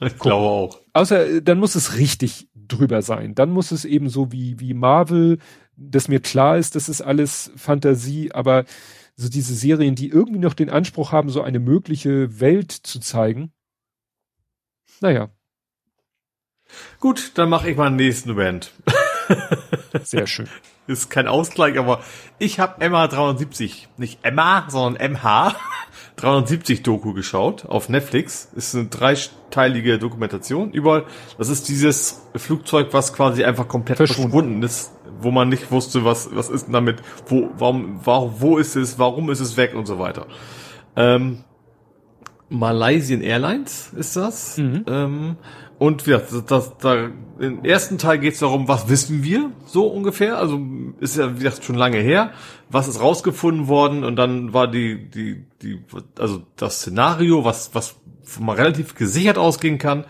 Ja, ich glaube auch. Außer, dann muss es richtig drüber sein. Dann muss es eben so wie, wie Marvel, dass mir klar ist, das ist alles Fantasie, aber so diese Serien, die irgendwie noch den Anspruch haben, so eine mögliche Welt zu zeigen. Naja, Gut, dann mache ich mal einen nächsten Event. Sehr schön. Ist kein Ausgleich, aber ich habe Emma 370, nicht Emma, sondern MH 370 Doku geschaut auf Netflix. Ist eine dreiteilige Dokumentation über, das ist dieses Flugzeug, was quasi einfach komplett verschwunden, verschwunden ist, wo man nicht wusste, was, was ist damit, wo, warum, warum, wo ist es, warum ist es weg und so weiter. Ähm, Malaysian Airlines ist das. Mhm. Ähm, und ja, das, das, da, im ersten Teil geht es darum, was wissen wir so ungefähr. Also ist ja, wie gesagt, schon lange her. Was ist rausgefunden worden? Und dann war die, die, die, also das Szenario, was, was mal relativ gesichert ausgehen kann.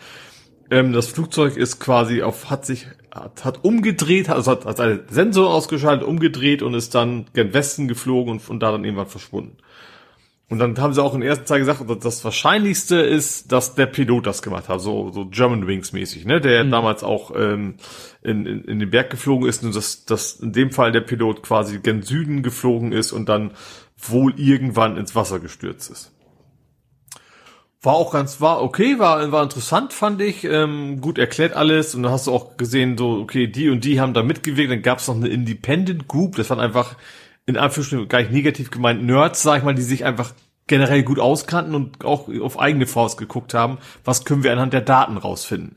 Ähm, das Flugzeug ist quasi auf, hat sich, hat, hat umgedreht, also hat, hat einen Sensor ausgeschaltet, umgedreht und ist dann gen Westen geflogen und von da dann irgendwann verschwunden. Und dann haben sie auch in der ersten Zeit gesagt, das Wahrscheinlichste ist, dass der Pilot das gemacht hat, so, so German Wings mäßig, ne? Der mhm. damals auch ähm, in, in, in den Berg geflogen ist und dass, dass in dem Fall der Pilot quasi gen Süden geflogen ist und dann wohl irgendwann ins Wasser gestürzt ist. War auch ganz, war okay, war, war interessant, fand ich. Ähm, gut erklärt alles. Und dann hast du auch gesehen, so, okay, die und die haben da mitgewirkt. Dann gab es noch eine Independent Group. Das waren einfach in Anführungsstrichen gar nicht negativ gemeint, Nerds, sag ich mal, die sich einfach generell gut auskannten und auch auf eigene Faust geguckt haben, was können wir anhand der Daten rausfinden.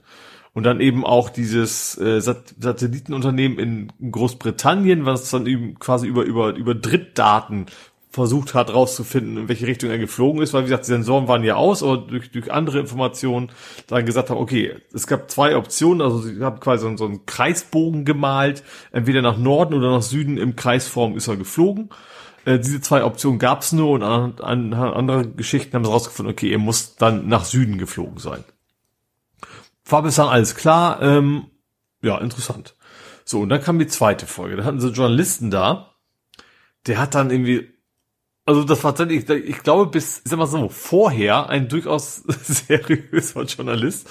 Und dann eben auch dieses äh, Sat Satellitenunternehmen in Großbritannien, was dann eben quasi über, über, über Drittdaten versucht hat rauszufinden, in welche Richtung er geflogen ist, weil wie gesagt, die Sensoren waren ja aus, aber durch, durch andere Informationen dann gesagt haben, okay, es gab zwei Optionen, also sie haben quasi so, einen Kreisbogen gemalt, entweder nach Norden oder nach Süden im Kreisform ist er geflogen. Äh, diese zwei Optionen gab es nur und an, an andere Geschichten haben sie rausgefunden, okay, er muss dann nach Süden geflogen sein. War bis dann alles klar, ähm, ja, interessant. So, und dann kam die zweite Folge. Da hatten sie Journalisten da, der hat dann irgendwie also das war tatsächlich, ich glaube, bis, ich sag mal so, vorher ein durchaus seriöser Journalist,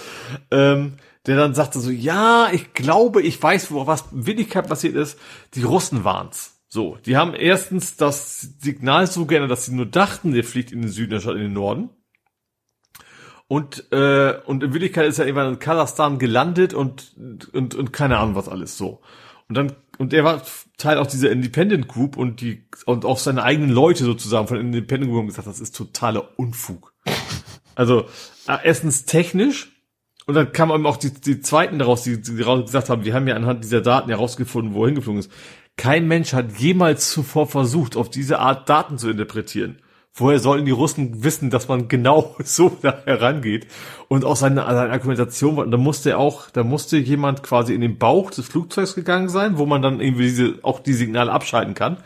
ähm, der dann sagte so, ja, ich glaube, ich weiß, wo was in Wirklichkeit passiert ist. Die Russen waren's. So, die haben erstens das Signal so gerne, dass sie nur dachten, der fliegt in den Süden anstatt in den Norden. Und, äh, und in Wirklichkeit ist er irgendwann in Kasachstan gelandet und, und, und keine Ahnung was alles so. Und dann, und er war Teil auch dieser Independent Group und die, und auch seine eigenen Leute sozusagen von Independent Group haben gesagt, das ist totaler Unfug. Also, äh, erstens technisch, und dann kamen eben auch die, die zweiten daraus, die, die gesagt haben, wir haben ja anhand dieser Daten herausgefunden, wo er hingeflogen ist. Kein Mensch hat jemals zuvor versucht, auf diese Art Daten zu interpretieren. Woher sollen die Russen wissen, dass man genau so da herangeht? Und auch seine, seine Argumentation, da musste auch, da musste jemand quasi in den Bauch des Flugzeugs gegangen sein, wo man dann irgendwie diese, auch die Signale abschalten kann.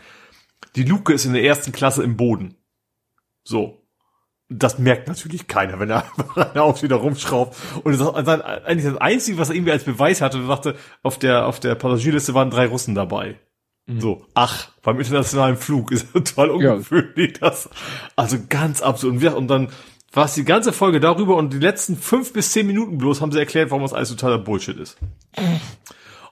Die Luke ist in der ersten Klasse im Boden. So. Das merkt natürlich keiner, wenn er auf wieder rumschraubt. Und das ist eigentlich das Einzige, was er irgendwie als Beweis hatte, er sagte, auf der, auf der Passagierliste waren drei Russen dabei. Mhm. So, ach, beim internationalen Flug ist total ungewöhnlich. Ja. Das, also ganz absurd. Und dann war es die ganze Folge darüber und die letzten fünf bis zehn Minuten bloß haben sie erklärt, warum das alles totaler Bullshit ist.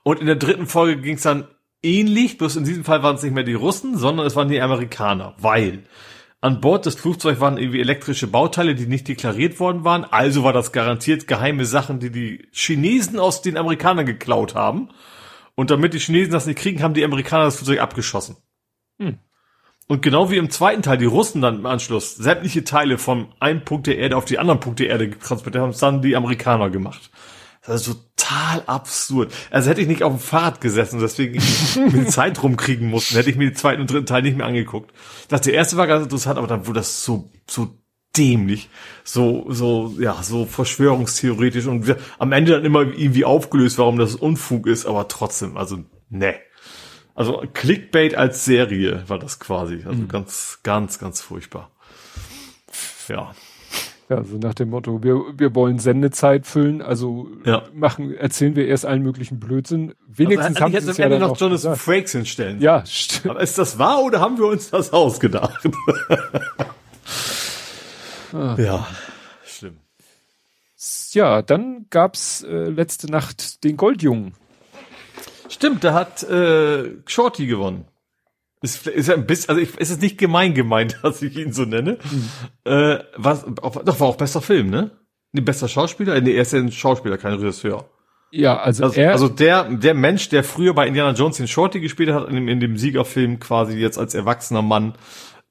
Und in der dritten Folge ging es dann ähnlich, bloß in diesem Fall waren es nicht mehr die Russen, sondern es waren die Amerikaner, weil an Bord des Flugzeugs waren irgendwie elektrische Bauteile, die nicht deklariert worden waren. Also war das garantiert geheime Sachen, die die Chinesen aus den Amerikanern geklaut haben. Und damit die Chinesen das nicht kriegen, haben die Amerikaner das Flugzeug abgeschossen. Hm. Und genau wie im zweiten Teil die Russen dann im Anschluss sämtliche Teile von einem Punkt der Erde auf die anderen Punkte der Erde transportiert haben, es dann die Amerikaner gemacht. Das ist total absurd. Also hätte ich nicht auf dem Fahrrad gesessen, deswegen mir Zeit rumkriegen mussten, hätte ich mir den zweiten und dritten Teil nicht mehr angeguckt. Das der erste war ganz interessant, aber dann wurde das so, so dämlich, so, so, ja, so verschwörungstheoretisch und wir, am Ende dann immer irgendwie aufgelöst, warum das Unfug ist, aber trotzdem, also, ne. Also Clickbait als Serie war das quasi. Also mhm. ganz, ganz, ganz furchtbar. Ja. Ja, so nach dem Motto, wir, wir wollen Sendezeit füllen, also ja. machen, erzählen wir erst allen möglichen Blödsinn. Wenigstens also, haben sie es ja noch Jonathan Frakes hinstellen. Ja, stimmt. Aber ist das wahr oder haben wir uns das ausgedacht? ah. Ja, schlimm. Ja, dann gab's äh, letzte Nacht den Goldjungen. Stimmt, da hat äh, Shorty gewonnen. Ist, ist ja ein bisschen, also ich, ist es nicht gemein gemeint, dass ich ihn so nenne. Mhm. Äh, was, auch, doch, war auch bester Film, ne? Nee, bester Schauspieler? Nee, er ist ja ein Schauspieler, kein Regisseur. Ja, also, also, er, also der, der Mensch, der früher bei Indiana Jones den Shorty gespielt hat, in dem, in dem Siegerfilm quasi jetzt als erwachsener Mann.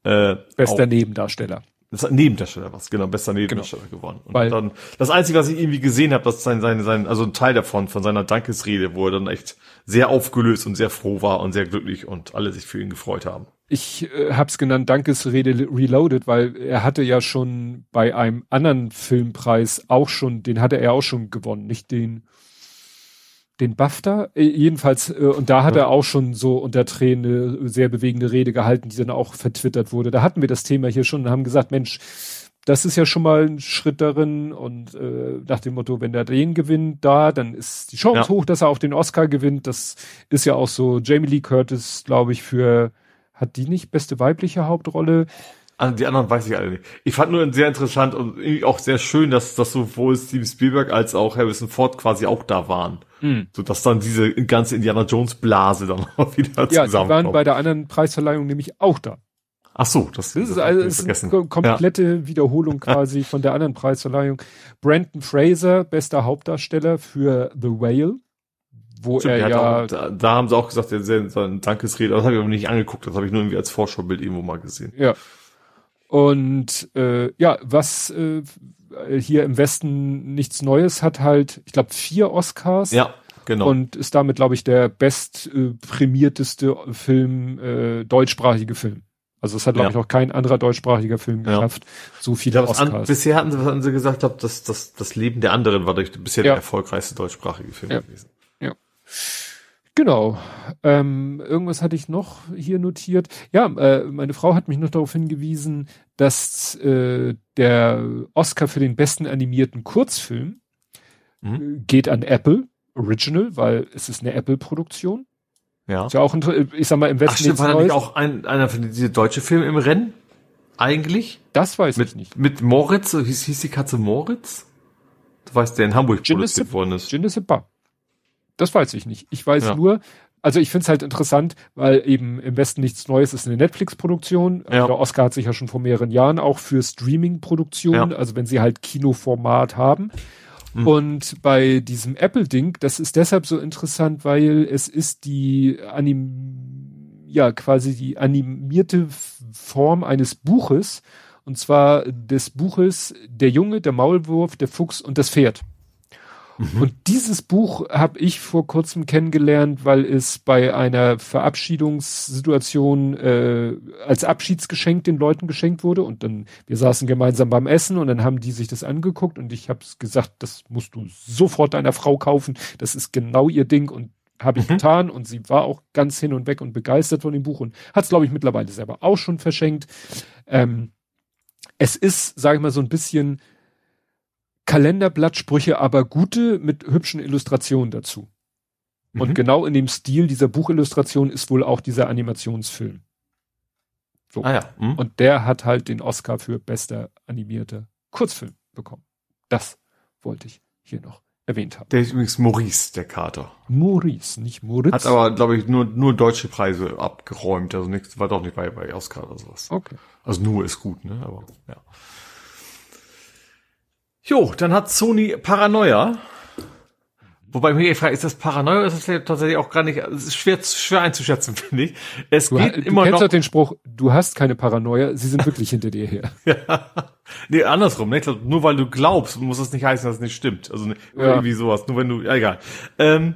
Äh, Bester auch, Nebendarsteller. Das Nebendarsteller was, genau, bester. Nebendarsteller genau. geworden. Und Weil, dann, das Einzige, was ich irgendwie gesehen habe, das ist sein, sein, sein, also ein Teil davon, von seiner Dankesrede, wo er dann echt sehr aufgelöst und sehr froh war und sehr glücklich und alle sich für ihn gefreut haben. Ich äh, habe es genannt Dankesrede Reloaded, weil er hatte ja schon bei einem anderen Filmpreis auch schon, den hatte er auch schon gewonnen, nicht den den BAFTA, äh, jedenfalls, äh, und da hat ja. er auch schon so unter Tränen eine sehr bewegende Rede gehalten, die dann auch vertwittert wurde. Da hatten wir das Thema hier schon und haben gesagt, Mensch, das ist ja schon mal ein Schritt darin und äh, nach dem Motto, wenn der den gewinnt da, dann ist die Chance ja. hoch, dass er auch den Oscar gewinnt. Das ist ja auch so. Jamie Lee Curtis, glaube ich, für hat die nicht beste weibliche Hauptrolle? Also die anderen weiß ich alle nicht. Ich fand nur sehr interessant und irgendwie auch sehr schön, dass, dass sowohl Steven Spielberg als auch Harrison Ford quasi auch da waren. Mhm. So dass dann diese ganze Indiana Jones Blase dann auch wieder ja, zusammenkommt. Ja, die waren bei der anderen Preisverleihung nämlich auch da. Ach so, das, das ist also ist eine komplette ja. Wiederholung quasi von der anderen Preisverleihung. Brandon Fraser, bester Hauptdarsteller für The Whale, wo Stimmt, er ja auch, da, da, haben sie auch gesagt, er sein Dankesrede, das habe ich aber nicht angeguckt, das habe ich nur irgendwie als Vorschaubild irgendwo mal gesehen. Ja. Und äh, ja, was äh, hier im Westen nichts Neues hat halt, ich glaube, vier Oscars. Ja. Genau. Und ist damit, glaube ich, der best äh, prämierteste Film, äh, deutschsprachige Film. Also es hat, glaube ja. ich, noch kein anderer deutschsprachiger Film geschafft. Ja. So viele ja, Oscars. An, bisher hatten sie, was hatten sie gesagt, hab, dass das, das Leben der anderen war durch, bisher der erfolgreichste deutschsprachige Film gewesen. Ja. Genau. Ähm, irgendwas hatte ich noch hier notiert. Ja, äh, meine Frau hat mich noch darauf hingewiesen, dass äh, der Oscar für den besten animierten Kurzfilm mhm. Äh, geht an Apple Original, weil es ist eine Apple-Produktion. Ja. Ist ja auch, ein, ich sag mal, im Westen. Ach, stimmt, war da nicht auch ein, einer von diese deutsche Filme im Rennen? Eigentlich? Das weiß mit, ich nicht. Mit Moritz, hieß, hieß die Katze Moritz? Du weißt, der in Hamburg produziert worden ist. Genesepa. Das weiß ich nicht. Ich weiß ja. nur, also ich finde es halt interessant, weil eben im Westen nichts Neues ist eine Netflix-Produktion. Ja. Der Oscar hat sich ja schon vor mehreren Jahren auch für Streaming-Produktionen, ja. also wenn sie halt Kinoformat haben. Mhm. Und bei diesem Apple-Ding, das ist deshalb so interessant, weil es ist die anim, ja, quasi die animierte Form eines Buches. Und zwar des Buches Der Junge, der Maulwurf, der Fuchs und das Pferd. Mhm. Und dieses Buch habe ich vor kurzem kennengelernt, weil es bei einer Verabschiedungssituation äh, als Abschiedsgeschenk den Leuten geschenkt wurde. Und dann, wir saßen gemeinsam beim Essen und dann haben die sich das angeguckt und ich habe gesagt, das musst du sofort deiner Frau kaufen. Das ist genau ihr Ding und habe ich mhm. getan und sie war auch ganz hin und weg und begeistert von dem Buch und hat es, glaube ich, mittlerweile selber auch schon verschenkt. Ähm, es ist, sage ich mal, so ein bisschen Kalenderblattsprüche, aber gute mit hübschen Illustrationen dazu. Mhm. Und genau in dem Stil dieser Buchillustration ist wohl auch dieser Animationsfilm. So. Ah ja. Mhm. Und der hat halt den Oscar für bester animierter Kurzfilm bekommen. Das wollte ich hier noch erwähnt haben. Der ist übrigens Maurice, der Kater. Maurice, nicht Moritz. Hat aber, glaube ich, nur, nur deutsche Preise abgeräumt. Also nichts, war doch nicht bei, bei Oscar oder sowas. Okay. Also nur ist gut, ne? Aber ja. Jo, dann hat Sony Paranoia. Wobei ich mich frage, ist das Paranoia oder ist das tatsächlich auch gar nicht, es ist schwer, schwer einzuschätzen, finde ich. Es du, geht du immer kennst noch. den Spruch, du hast keine Paranoia, sie sind wirklich hinter dir her. ja. Nee, andersrum, ne? Glaub, nur weil du glaubst, muss das nicht heißen, dass es nicht stimmt. Also ne, ja. irgendwie sowas, nur wenn du, ja, egal. Ähm,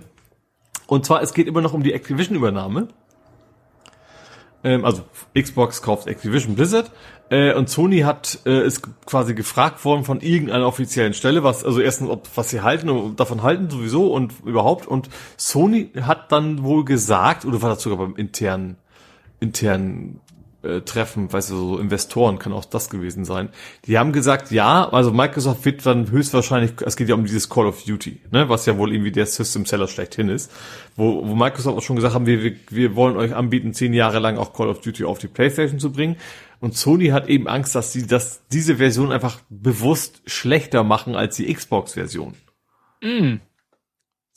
und zwar, es geht immer noch um die Activision-Übernahme. Ähm, also Xbox kauft Activision Blizzard äh, und Sony hat äh, ist quasi gefragt worden von irgendeiner offiziellen Stelle, was also erstens ob was sie halten und davon halten sowieso und überhaupt und Sony hat dann wohl gesagt oder war das sogar beim internen internen äh, Treffen, weißt du, so Investoren kann auch das gewesen sein. Die haben gesagt, ja, also Microsoft wird dann höchstwahrscheinlich, es geht ja um dieses Call of Duty, ne, was ja wohl irgendwie der System Seller schlechthin ist, wo, wo Microsoft auch schon gesagt haben, wir, wir, wir wollen euch anbieten, zehn Jahre lang auch Call of Duty auf die Playstation zu bringen. Und Sony hat eben Angst, dass sie dass diese Version einfach bewusst schlechter machen als die Xbox-Version. Mm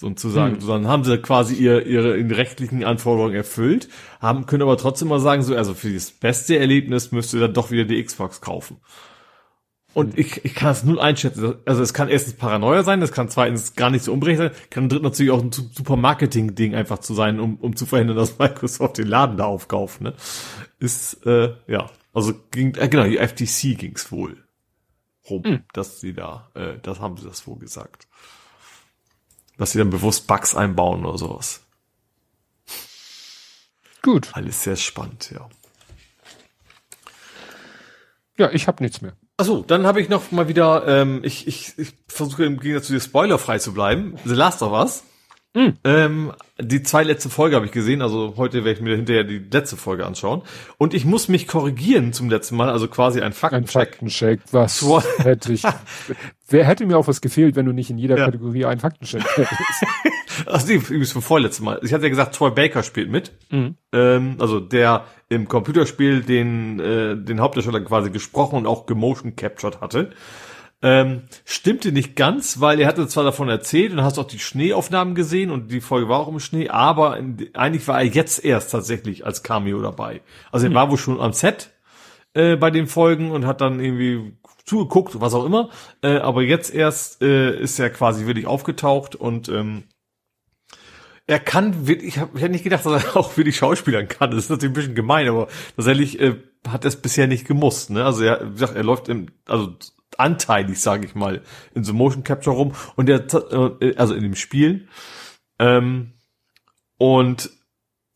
sozusagen. Hm. Dann haben sie quasi ihr, ihre rechtlichen Anforderungen erfüllt, haben, können aber trotzdem mal sagen, so, also für das beste Erlebnis müsst ihr dann doch wieder die Xbox kaufen. Und hm. ich, ich kann es null einschätzen. Also es kann erstens Paranoia sein, das kann zweitens gar nicht so unberechtigt sein, kann drittens natürlich auch ein super Marketing-Ding einfach zu sein, um, um zu verhindern, dass Microsoft den Laden da aufkauft. Ne? Ist, äh, ja, also ging, äh, genau, die FTC ging's wohl rum, mhm. dass sie da, äh, das haben sie das wohl gesagt dass sie dann bewusst Bugs einbauen oder sowas. Gut. Alles sehr spannend, ja. Ja, ich habe nichts mehr. Achso, dann habe ich noch mal wieder, ähm, ich, ich, ich versuche im Gegensatz zu dir spoilerfrei zu bleiben. The Last of Us. Mhm. Ähm, die zwei letzte Folge habe ich gesehen, also heute werde ich mir hinterher die letzte Folge anschauen. Und ich muss mich korrigieren zum letzten Mal, also quasi ein Faktencheck. Ein Faktencheck, was hätte ich. Wer hätte mir auch was gefehlt, wenn du nicht in jeder ja. Kategorie einen Faktencheck hättest? Ach nee, übrigens vom vorletzten Mal. Ich hatte ja gesagt, Troy Baker spielt mit. Mhm. Ähm, also der im Computerspiel den, äh, den Hauptdarsteller quasi gesprochen und auch gemotion captured hatte. Ähm, stimmte nicht ganz, weil er hatte zwar davon erzählt und hast auch die Schneeaufnahmen gesehen und die Folge war auch im Schnee, aber in, eigentlich war er jetzt erst tatsächlich als Cameo dabei. Also er hm. war wohl schon am Set äh, bei den Folgen und hat dann irgendwie zugeguckt, was auch immer. Äh, aber jetzt erst äh, ist er quasi wirklich aufgetaucht und ähm, er kann wirklich, ich, hab, hätte nicht gedacht, dass er auch wirklich Schauspielern kann. Das ist natürlich ein bisschen gemein, aber tatsächlich äh, hat er es bisher nicht gemusst. Ne? Also er, wie gesagt, er läuft im, also anteilig, sage ich mal, in so Motion Capture rum und der, äh, also in dem Spiel. Ähm, und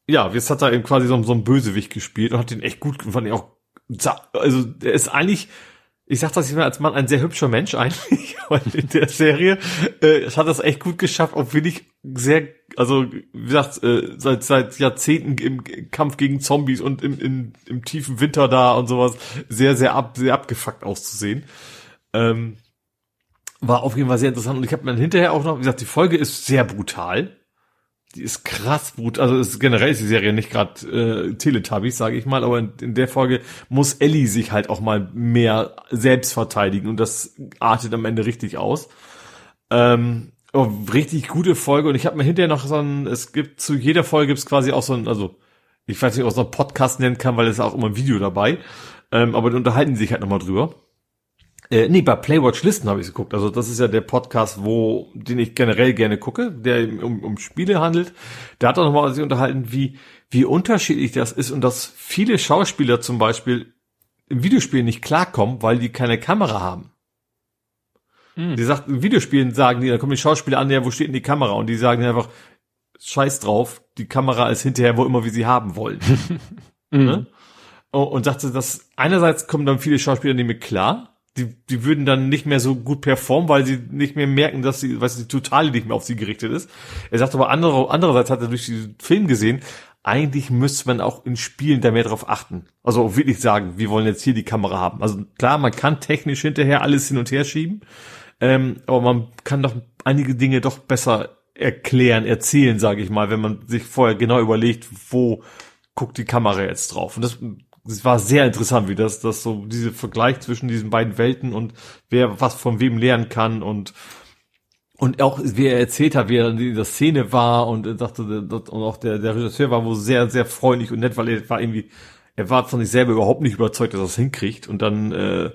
ja, jetzt hat er eben quasi so, so einen Bösewicht gespielt und hat den echt gut, fand ich auch, also der ist eigentlich, ich sag das immer als Mann, ein sehr hübscher Mensch eigentlich, aber in der Serie äh, hat das echt gut geschafft, auch wirklich sehr, also wie gesagt, äh, seit seit Jahrzehnten im Kampf gegen Zombies und im, im, im tiefen Winter da und sowas sehr, sehr ab, sehr abgefuckt auszusehen. Ähm, war auf jeden Fall sehr interessant und ich habe dann hinterher auch noch, wie gesagt, die Folge ist sehr brutal. Die ist krass brutal. Also ist generell ist die Serie nicht gerade äh, Teletubbies, sage ich mal, aber in, in, der Folge muss Ellie sich halt auch mal mehr selbst verteidigen und das artet am Ende richtig aus. Ähm, oh, richtig gute Folge und ich habe mir hinterher noch so ein, es gibt zu jeder Folge gibt's quasi auch so ein, also ich weiß nicht, ob es noch Podcast nennen kann, weil es auch immer ein Video dabei, ähm, aber die unterhalten sich halt nochmal drüber. Äh, nee, bei Playwatch Listen habe ich geguckt. Also das ist ja der Podcast, wo den ich generell gerne gucke, der um, um Spiele handelt. Da hat er nochmal sich unterhalten, wie wie unterschiedlich das ist und dass viele Schauspieler zum Beispiel im Videospiel nicht klarkommen, weil die keine Kamera haben. Hm. Die sagt, in Videospielen sagen die, da kommen die Schauspieler an, ja, wo steht denn die Kamera? Und die sagen einfach, scheiß drauf, die Kamera ist hinterher wo immer, wie sie haben wollen. mhm. ne? Und sagte, dass einerseits kommen dann viele Schauspieler nicht mehr klar, die, die würden dann nicht mehr so gut performen, weil sie nicht mehr merken, dass sie, was die Totale nicht mehr auf sie gerichtet ist. Er sagt aber andere, andererseits hat er durch den Film gesehen, eigentlich müsste man auch in Spielen da mehr drauf achten. Also wirklich sagen, wir wollen jetzt hier die Kamera haben. Also klar, man kann technisch hinterher alles hin und her schieben, ähm, aber man kann doch einige Dinge doch besser erklären, erzählen, sage ich mal, wenn man sich vorher genau überlegt, wo guckt die Kamera jetzt drauf. Und das es war sehr interessant, wie das, das so, diese Vergleich zwischen diesen beiden Welten und wer was von wem lernen kann und, und auch, wie er erzählt hat, wie er in der Szene war und dachte, und auch der, der Regisseur war wohl sehr, sehr freundlich und nett, weil er war irgendwie, er war von sich selber überhaupt nicht überzeugt, dass er es hinkriegt und dann, äh,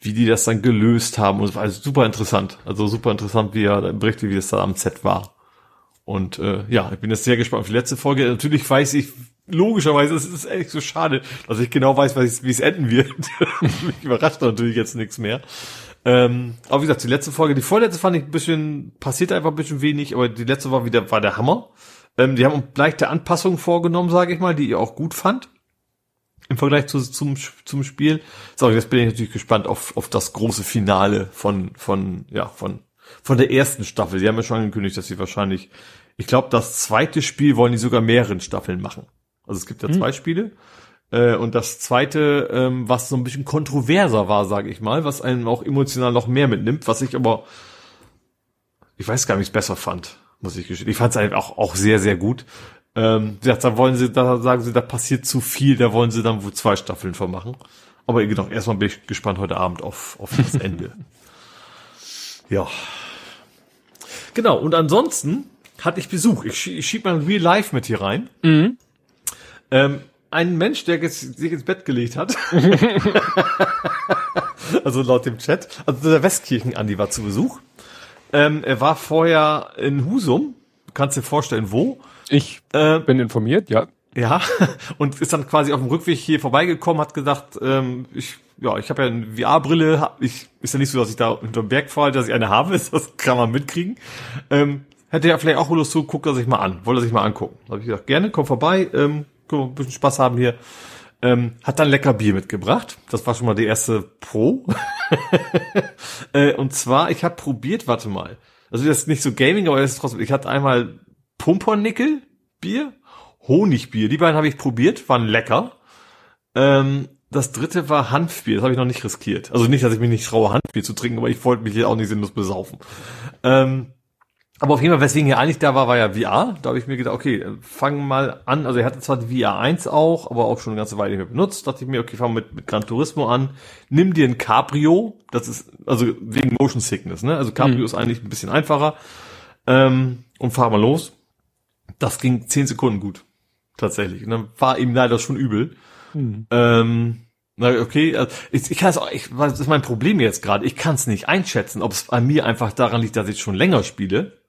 wie die das dann gelöst haben und es war also super interessant, also super interessant, wie er berichtet, wie es da am Set war. Und äh, ja, ich bin jetzt sehr gespannt auf die letzte Folge. Natürlich weiß ich, logischerweise, es ist echt so schade, dass ich genau weiß, wie es enden wird. Mich überrascht natürlich jetzt nichts mehr. Ähm, aber wie gesagt, die letzte Folge, die vorletzte fand ich ein bisschen, passiert einfach ein bisschen wenig, aber die letzte war wieder, war der Hammer. Ähm, die haben leichte Anpassungen vorgenommen, sage ich mal, die ihr auch gut fand. Im Vergleich zu, zum, zum Spiel. So, jetzt bin ich natürlich gespannt auf, auf das große Finale von, von, ja, von, von der ersten Staffel. Sie haben ja schon angekündigt, dass sie wahrscheinlich, ich glaube, das zweite Spiel wollen die sogar mehreren Staffeln machen. Also es gibt ja hm. zwei Spiele. Äh, und das zweite, ähm, was so ein bisschen kontroverser war, sage ich mal, was einen auch emotional noch mehr mitnimmt, was ich aber, ich weiß gar nicht, besser fand, muss ich gestehen. Ich fand es einfach auch, auch sehr, sehr gut. Ähm, da wollen sie, da sagen sie, da passiert zu viel, da wollen sie dann wohl zwei Staffeln vermachen. Aber genau, erstmal bin ich gespannt heute Abend auf, auf das Ende. ja. Genau, und ansonsten hatte ich Besuch. Ich, ich schieb mal ein Real Life mit hier rein. Mhm. Ähm, ein Mensch, der sich ins Bett gelegt hat. also laut dem Chat. Also der Westkirchen-Andi war zu Besuch. Ähm, er war vorher in Husum. Kannst dir vorstellen, wo? Ich äh, bin informiert, ja. Ja, und ist dann quasi auf dem Rückweg hier vorbeigekommen, hat gesagt, ähm, ich, ja, ich habe ja eine VR-Brille, ich, ist ja nicht so, dass ich da hinterm Berg fahre, dass ich eine habe, das kann man mitkriegen. Ähm, hätte ja vielleicht auch Lust zu, guckt er sich mal an, wollte er sich mal angucken. Da habe ich gesagt, gerne, komm vorbei, ähm, ein bisschen Spaß haben hier. Ähm, hat dann lecker Bier mitgebracht. Das war schon mal die erste Pro. äh, und zwar, ich habe probiert, warte mal. Also das ist nicht so Gaming, aber das ist trotzdem. Ich hatte einmal Pumpernickel Bier, Honigbier. Die beiden habe ich probiert, waren lecker. Ähm, das dritte war Hanfbier, das habe ich noch nicht riskiert. Also nicht, dass ich mich nicht traue, Hanfbier zu trinken, aber ich wollte mich hier auch nicht sinnlos besaufen. Ähm, aber auf jeden Fall, weswegen er eigentlich da war, war ja VR. Da habe ich mir gedacht, okay, fang mal an. Also er hatte zwar die VR 1 auch, aber auch schon eine ganze Weile nicht mehr benutzt. Da dachte ich mir, okay, fang mit, mit Gran Turismo an. Nimm dir ein Cabrio. Das ist, also wegen Motion Sickness, ne? Also Cabrio mhm. ist eigentlich ein bisschen einfacher. Ähm, und fahr mal los. Das ging zehn Sekunden gut. Tatsächlich. Und dann war ihm leider schon übel. Mhm. Ähm, na, okay, also ich, ich kann es auch, ich, was ist mein Problem jetzt gerade? Ich kann es nicht einschätzen, ob es an mir einfach daran liegt, dass ich schon länger spiele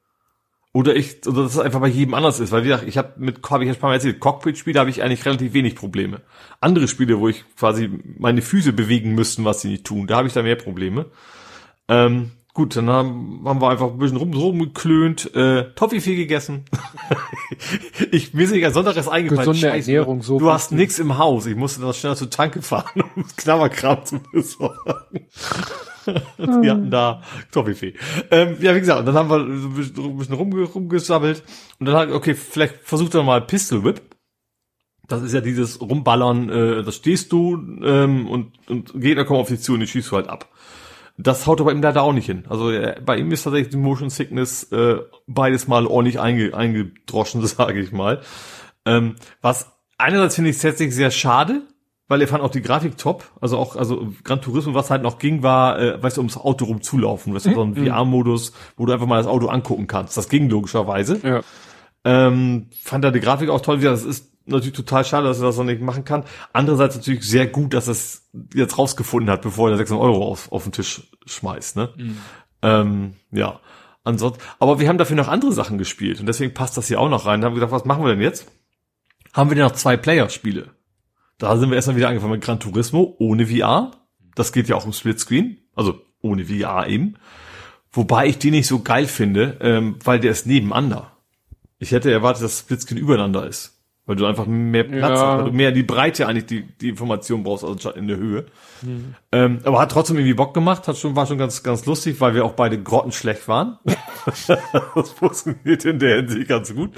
oder ich, oder dass es einfach bei jedem anders ist, weil wie gesagt, ich habe mit, habe ich ja schon mal erzählt, Cockpit-Spiele habe ich eigentlich relativ wenig Probleme. Andere Spiele, wo ich quasi meine Füße bewegen müssten, was sie nicht tun, da habe ich da mehr Probleme. Ähm, gut, dann haben, haben wir einfach ein bisschen rum, rumgeklönt, äh, Toffifee gegessen. ich mir ist nicht ein Sonntag eingefallen. Gesunde Scheiße, Ernährung, so du hast nichts im Haus. Ich musste dann schnell zur Tanke fahren, um Knabberkram zu besorgen. die hatten da Toffifee. Ähm, ja, wie gesagt, und dann haben wir ein bisschen rum, rumgesammelt und dann hat, okay, vielleicht versucht er mal Pistol Whip. Das ist ja dieses Rumballern, äh, das stehst du ähm, und, und Gegner kommen auf dich zu und die schießt du halt ab. Das haut aber ihm leider auch nicht hin. Also äh, bei ihm ist tatsächlich die Motion Sickness äh, beides mal ordentlich einge, eingedroschen, sage ich mal. Ähm, was einerseits finde ich tatsächlich sehr schade, weil er fand auch die Grafik top. Also auch, also Gran Turismo, was halt noch ging, war, äh, weißt du, ums Auto rumzulaufen. Weißt du, so ein mhm. VR-Modus, wo du einfach mal das Auto angucken kannst. Das ging logischerweise. Ja. Ähm, fand er die Grafik auch toll. Wie das ist natürlich total schade, dass er das noch nicht machen kann. Andererseits natürlich sehr gut, dass er es jetzt rausgefunden hat, bevor er 600 Euro auf, auf den Tisch schmeißt. Ne? Mhm. Ähm, ja, ansonsten. Aber wir haben dafür noch andere Sachen gespielt und deswegen passt das hier auch noch rein. Da haben wir gedacht, was machen wir denn jetzt? Haben wir denn noch zwei Player-Spiele? Da sind wir erstmal wieder angefangen mit Gran Turismo ohne VR. Das geht ja auch im Splitscreen, also ohne VR eben. Wobei ich den nicht so geil finde, ähm, weil der ist nebeneinander. Ich hätte erwartet, dass Splitscreen übereinander ist. Weil du einfach mehr Platz ja. hast, weil du mehr in die Breite eigentlich die, die Information brauchst, also in der Höhe. Mhm. Ähm, aber hat trotzdem irgendwie Bock gemacht, hat schon, war schon ganz, ganz lustig, weil wir auch beide grottenschlecht waren. das funktioniert in der Hinsicht ganz gut.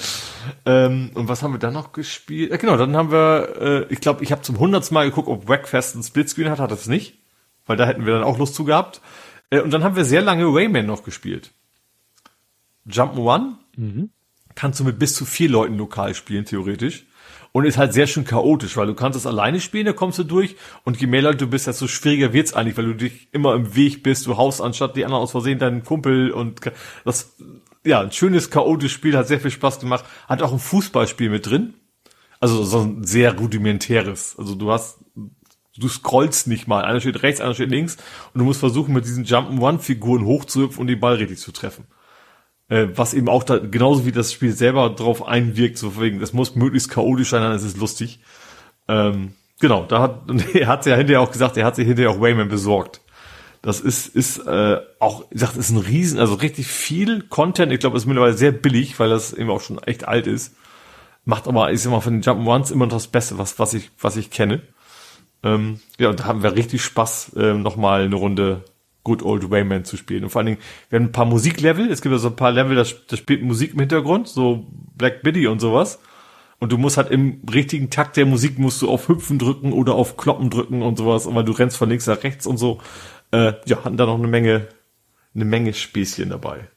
Ähm, und was haben wir dann noch gespielt? Ja, genau, dann haben wir, äh, ich glaube, ich habe zum hundertsten Mal geguckt, ob Wackfest ein Splitscreen hat, hat es nicht. Weil da hätten wir dann auch Lust zu gehabt. Äh, und dann haben wir sehr lange Rayman noch gespielt. Jump'n'One. Mhm kannst du mit bis zu vier Leuten lokal spielen, theoretisch. Und ist halt sehr schön chaotisch, weil du kannst es alleine spielen, da kommst du durch. Und je mehr Leute du bist, desto schwieriger wird's eigentlich, weil du dich immer im Weg bist. Du haust anstatt die anderen aus Versehen deinen Kumpel und das, ja, ein schönes chaotisches Spiel, hat sehr viel Spaß gemacht. Hat auch ein Fußballspiel mit drin. Also so ein sehr rudimentäres. Also du hast, du scrollst nicht mal. Einer steht rechts, einer steht links. Und du musst versuchen, mit diesen Jump'n'One-Figuren hochzuhüpfen und den Ball richtig zu treffen äh, was eben auch da, genauso wie das Spiel selber drauf einwirkt, so wegen, es muss möglichst chaotisch sein, dann ist es lustig. Ähm, genau, da hat, er hat ja hinterher auch gesagt, er hat sich hinterher auch Wayman besorgt. Das ist, ist äh, auch, ich sag, ist ein Riesen, also richtig viel Content. Ich glaube, ist mittlerweile sehr billig, weil das eben auch schon echt alt ist. Macht aber, sag mal, von den Jump'n'Ones immer noch das Beste, was, was ich, was ich kenne. Ähm, ja, und da haben wir richtig Spaß, äh, nochmal eine Runde Good Old Wayman zu spielen. Und vor allen Dingen, wir haben ein paar Musiklevel. Es gibt ja so ein paar Level, das, das spielt Musik im Hintergrund, so Black Biddy und sowas. Und du musst halt im richtigen Takt der Musik musst du auf Hüpfen drücken oder auf Kloppen drücken und sowas, weil du rennst von links nach rechts und so. Äh, ja, hatten da noch eine Menge, eine Menge Späßchen dabei.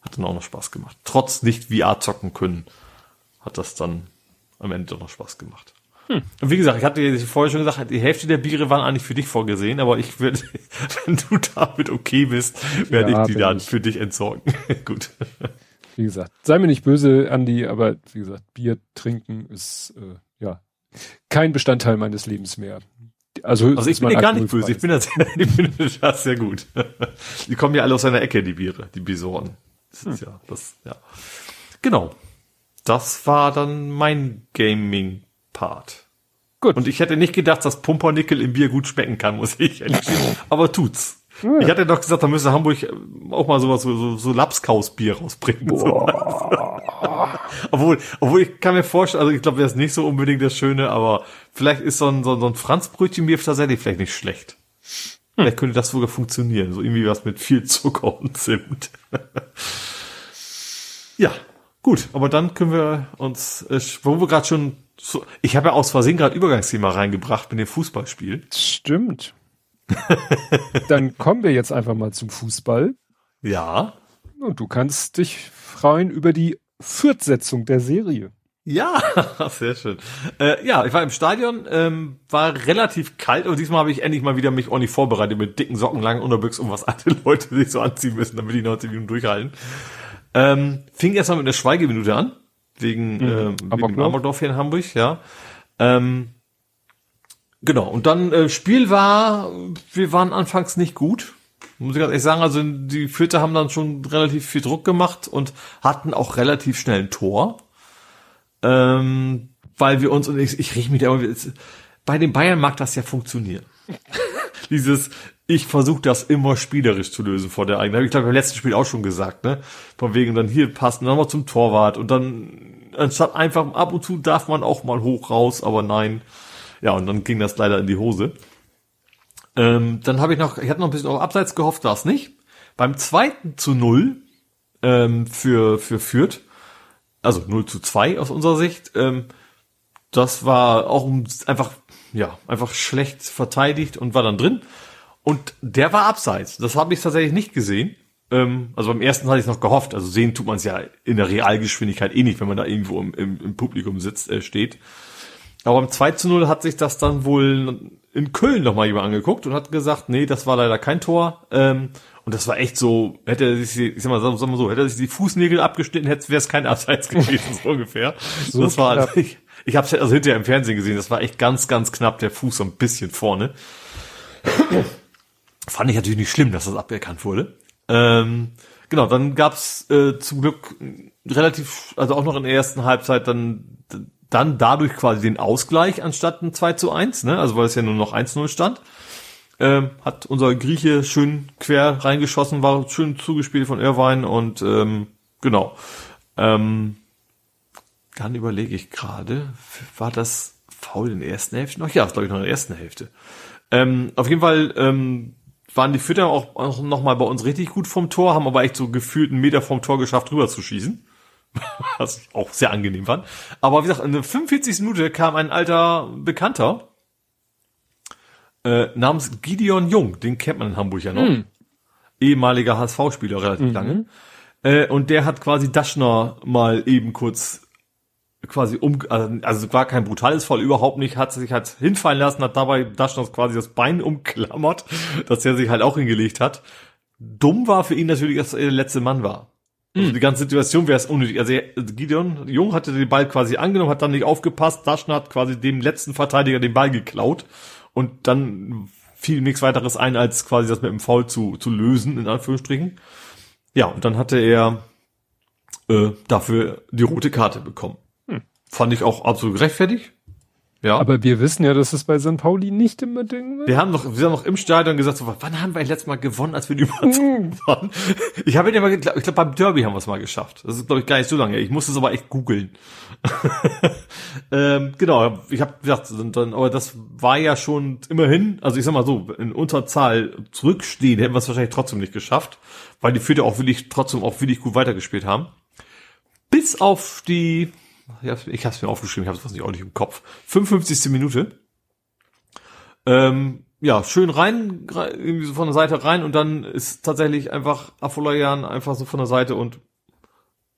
Hat dann auch noch Spaß gemacht. Trotz nicht VR zocken können, hat das dann am Ende doch noch Spaß gemacht. Hm. Und wie gesagt, ich hatte vorher schon gesagt, die Hälfte der Biere waren eigentlich für dich vorgesehen, aber ich würde, wenn du damit okay bist, werde ja, ich die dann ich. für dich entsorgen. Gut. Wie gesagt, sei mir nicht böse, Andi, aber wie gesagt, Bier trinken ist äh, ja kein Bestandteil meines Lebens mehr. Also, also ich bin dir gar nicht böse, ich bin das, ich finde das sehr gut. Die kommen ja alle aus einer Ecke, die Biere, die Bisoren. Das ist hm. ja, das, ja. Genau. Das war dann mein Gaming Part. Gut. Und ich hätte nicht gedacht, dass Pumpernickel im Bier gut schmecken kann, muss ich ehrlich sagen. Aber tut's. Ja. Ich hatte doch gesagt, da müsste Hamburg auch mal sowas, so, so, so Lapskausbier rausbringen. So. obwohl, obwohl ich kann mir vorstellen, also ich glaube, wäre es nicht so unbedingt das Schöne, aber vielleicht ist so ein, so, so ein Franzbrötchenbier tatsächlich vielleicht nicht schlecht. Hm. Vielleicht könnte das sogar funktionieren. So irgendwie was mit viel Zucker und Zimt. ja, gut. Aber dann können wir uns, äh, wo wir gerade schon so, ich habe ja aus Versehen gerade Übergangsthema reingebracht mit dem Fußballspiel. Stimmt. Dann kommen wir jetzt einfach mal zum Fußball. Ja. Und du kannst dich freuen über die Fortsetzung der Serie. Ja, sehr schön. Äh, ja, ich war im Stadion, ähm, war relativ kalt und diesmal habe ich endlich mal wieder mich ordentlich vorbereitet mit dicken Socken, langen Unterbüchs und was alte Leute sich so anziehen müssen, damit die 90 Minuten durchhalten. Ähm, fing erstmal mit einer Schweigeminute an wegen, mhm. äh, wegen Amokdorf hier in Hamburg, ja. Ähm, genau, und dann äh, Spiel war, wir waren anfangs nicht gut. Muss ich ganz ehrlich sagen, also die Fürther haben dann schon relativ viel Druck gemacht und hatten auch relativ schnell ein Tor. Ähm, weil wir uns, und ich, ich rieche mich da immer, bei den Bayern mag das ja funktionieren. Dieses, ich versuche das immer spielerisch zu lösen vor der eigenen. Habe ich glaube beim letzten Spiel auch schon gesagt, ne? Von wegen dann hier passen, dann mal zum Torwart und dann anstatt einfach ab und zu darf man auch mal hoch raus, aber nein. Ja, und dann ging das leider in die Hose. Ähm, dann habe ich noch, ich hatte noch ein bisschen auf Abseits gehofft, war es nicht. Beim zweiten zu null ähm, für für Fürth, also 0 zu 2 aus unserer Sicht, ähm, das war auch einfach ja einfach schlecht verteidigt und war dann drin. Und der war abseits. Das habe ich tatsächlich nicht gesehen. Ähm, also beim ersten hatte ich noch gehofft. Also sehen tut man es ja in der Realgeschwindigkeit eh nicht, wenn man da irgendwo im, im, im Publikum sitzt, äh, steht. Aber beim 2 zu 0 hat sich das dann wohl in Köln nochmal jemand angeguckt und hat gesagt, nee, das war leider kein Tor. Ähm, und das war echt so, hätte er sich, ich sag mal, sag mal so, hätte er sich die Fußnägel abgeschnitten, hätte wäre es kein Abseits gewesen, so ungefähr. So das war, ich, Ich habe es also hinterher im Fernsehen gesehen, das war echt ganz, ganz knapp, der Fuß so ein bisschen vorne. Fand ich natürlich nicht schlimm, dass das aberkannt wurde. Ähm, genau, dann gab's äh, zum Glück relativ, also auch noch in der ersten Halbzeit dann, dann dadurch quasi den Ausgleich anstatt ein 2 zu 1, ne? Also weil es ja nur noch 1-0 stand. Ähm, hat unser Grieche schön quer reingeschossen, war schön zugespielt von Irvine und ähm, genau. Ähm, dann überlege ich gerade, war das faul in der ersten Hälfte noch? Ja, glaube ich noch in der ersten Hälfte. Ähm, auf jeden Fall ähm, waren die Fütter auch, auch noch mal bei uns richtig gut vom Tor, haben aber echt so gefühlt einen Meter vom Tor geschafft, rüber zu schießen. Was ich auch sehr angenehm fand. Aber wie gesagt, in der 45. Minute kam ein alter Bekannter äh, namens Gideon Jung, den kennt man in Hamburg ja noch. Mhm. Ehemaliger HSV-Spieler relativ mhm. lange. Äh, und der hat quasi Daschner mal eben kurz quasi um, also, also war kein brutales Fall, überhaupt nicht, hat sich halt hinfallen lassen, hat dabei Daschner quasi das Bein umklammert, dass er sich halt auch hingelegt hat. Dumm war für ihn natürlich, dass er der letzte Mann war. Also mhm. die ganze Situation wäre es unnötig. Also Gideon Jung hatte den Ball quasi angenommen, hat dann nicht aufgepasst. Daschner hat quasi dem letzten Verteidiger den Ball geklaut und dann fiel nichts weiteres ein, als quasi das mit dem Foul zu, zu lösen, in Anführungsstrichen. Ja, und dann hatte er äh, dafür die rote Karte bekommen. Fand ich auch absolut gerechtfertigt. Ja. Aber wir wissen ja, dass es bei St. Pauli nicht immer Ding wird. Wir haben noch, wir haben noch im Stadion gesagt, so, wann haben wir letztes Mal gewonnen, als wir die Überzeugung mm. waren? Ich habe ja mal, ich glaube, beim Derby haben wir es mal geschafft. Das ist, glaube ich, gar nicht so lange. Ich musste es aber echt googeln. ähm, genau, ich habe gesagt, dann, aber das war ja schon immerhin, also ich sag mal so, in Unterzahl zurückstehen, hätten wir es wahrscheinlich trotzdem nicht geschafft, weil die Fürther auch wirklich trotzdem auch wirklich gut weitergespielt haben. Bis auf die ich ich hab's mir aufgeschrieben, ich nicht auch nicht im Kopf. 55. Minute. Ähm, ja, schön rein, irgendwie so von der Seite rein und dann ist tatsächlich einfach Afolayan einfach so von der Seite und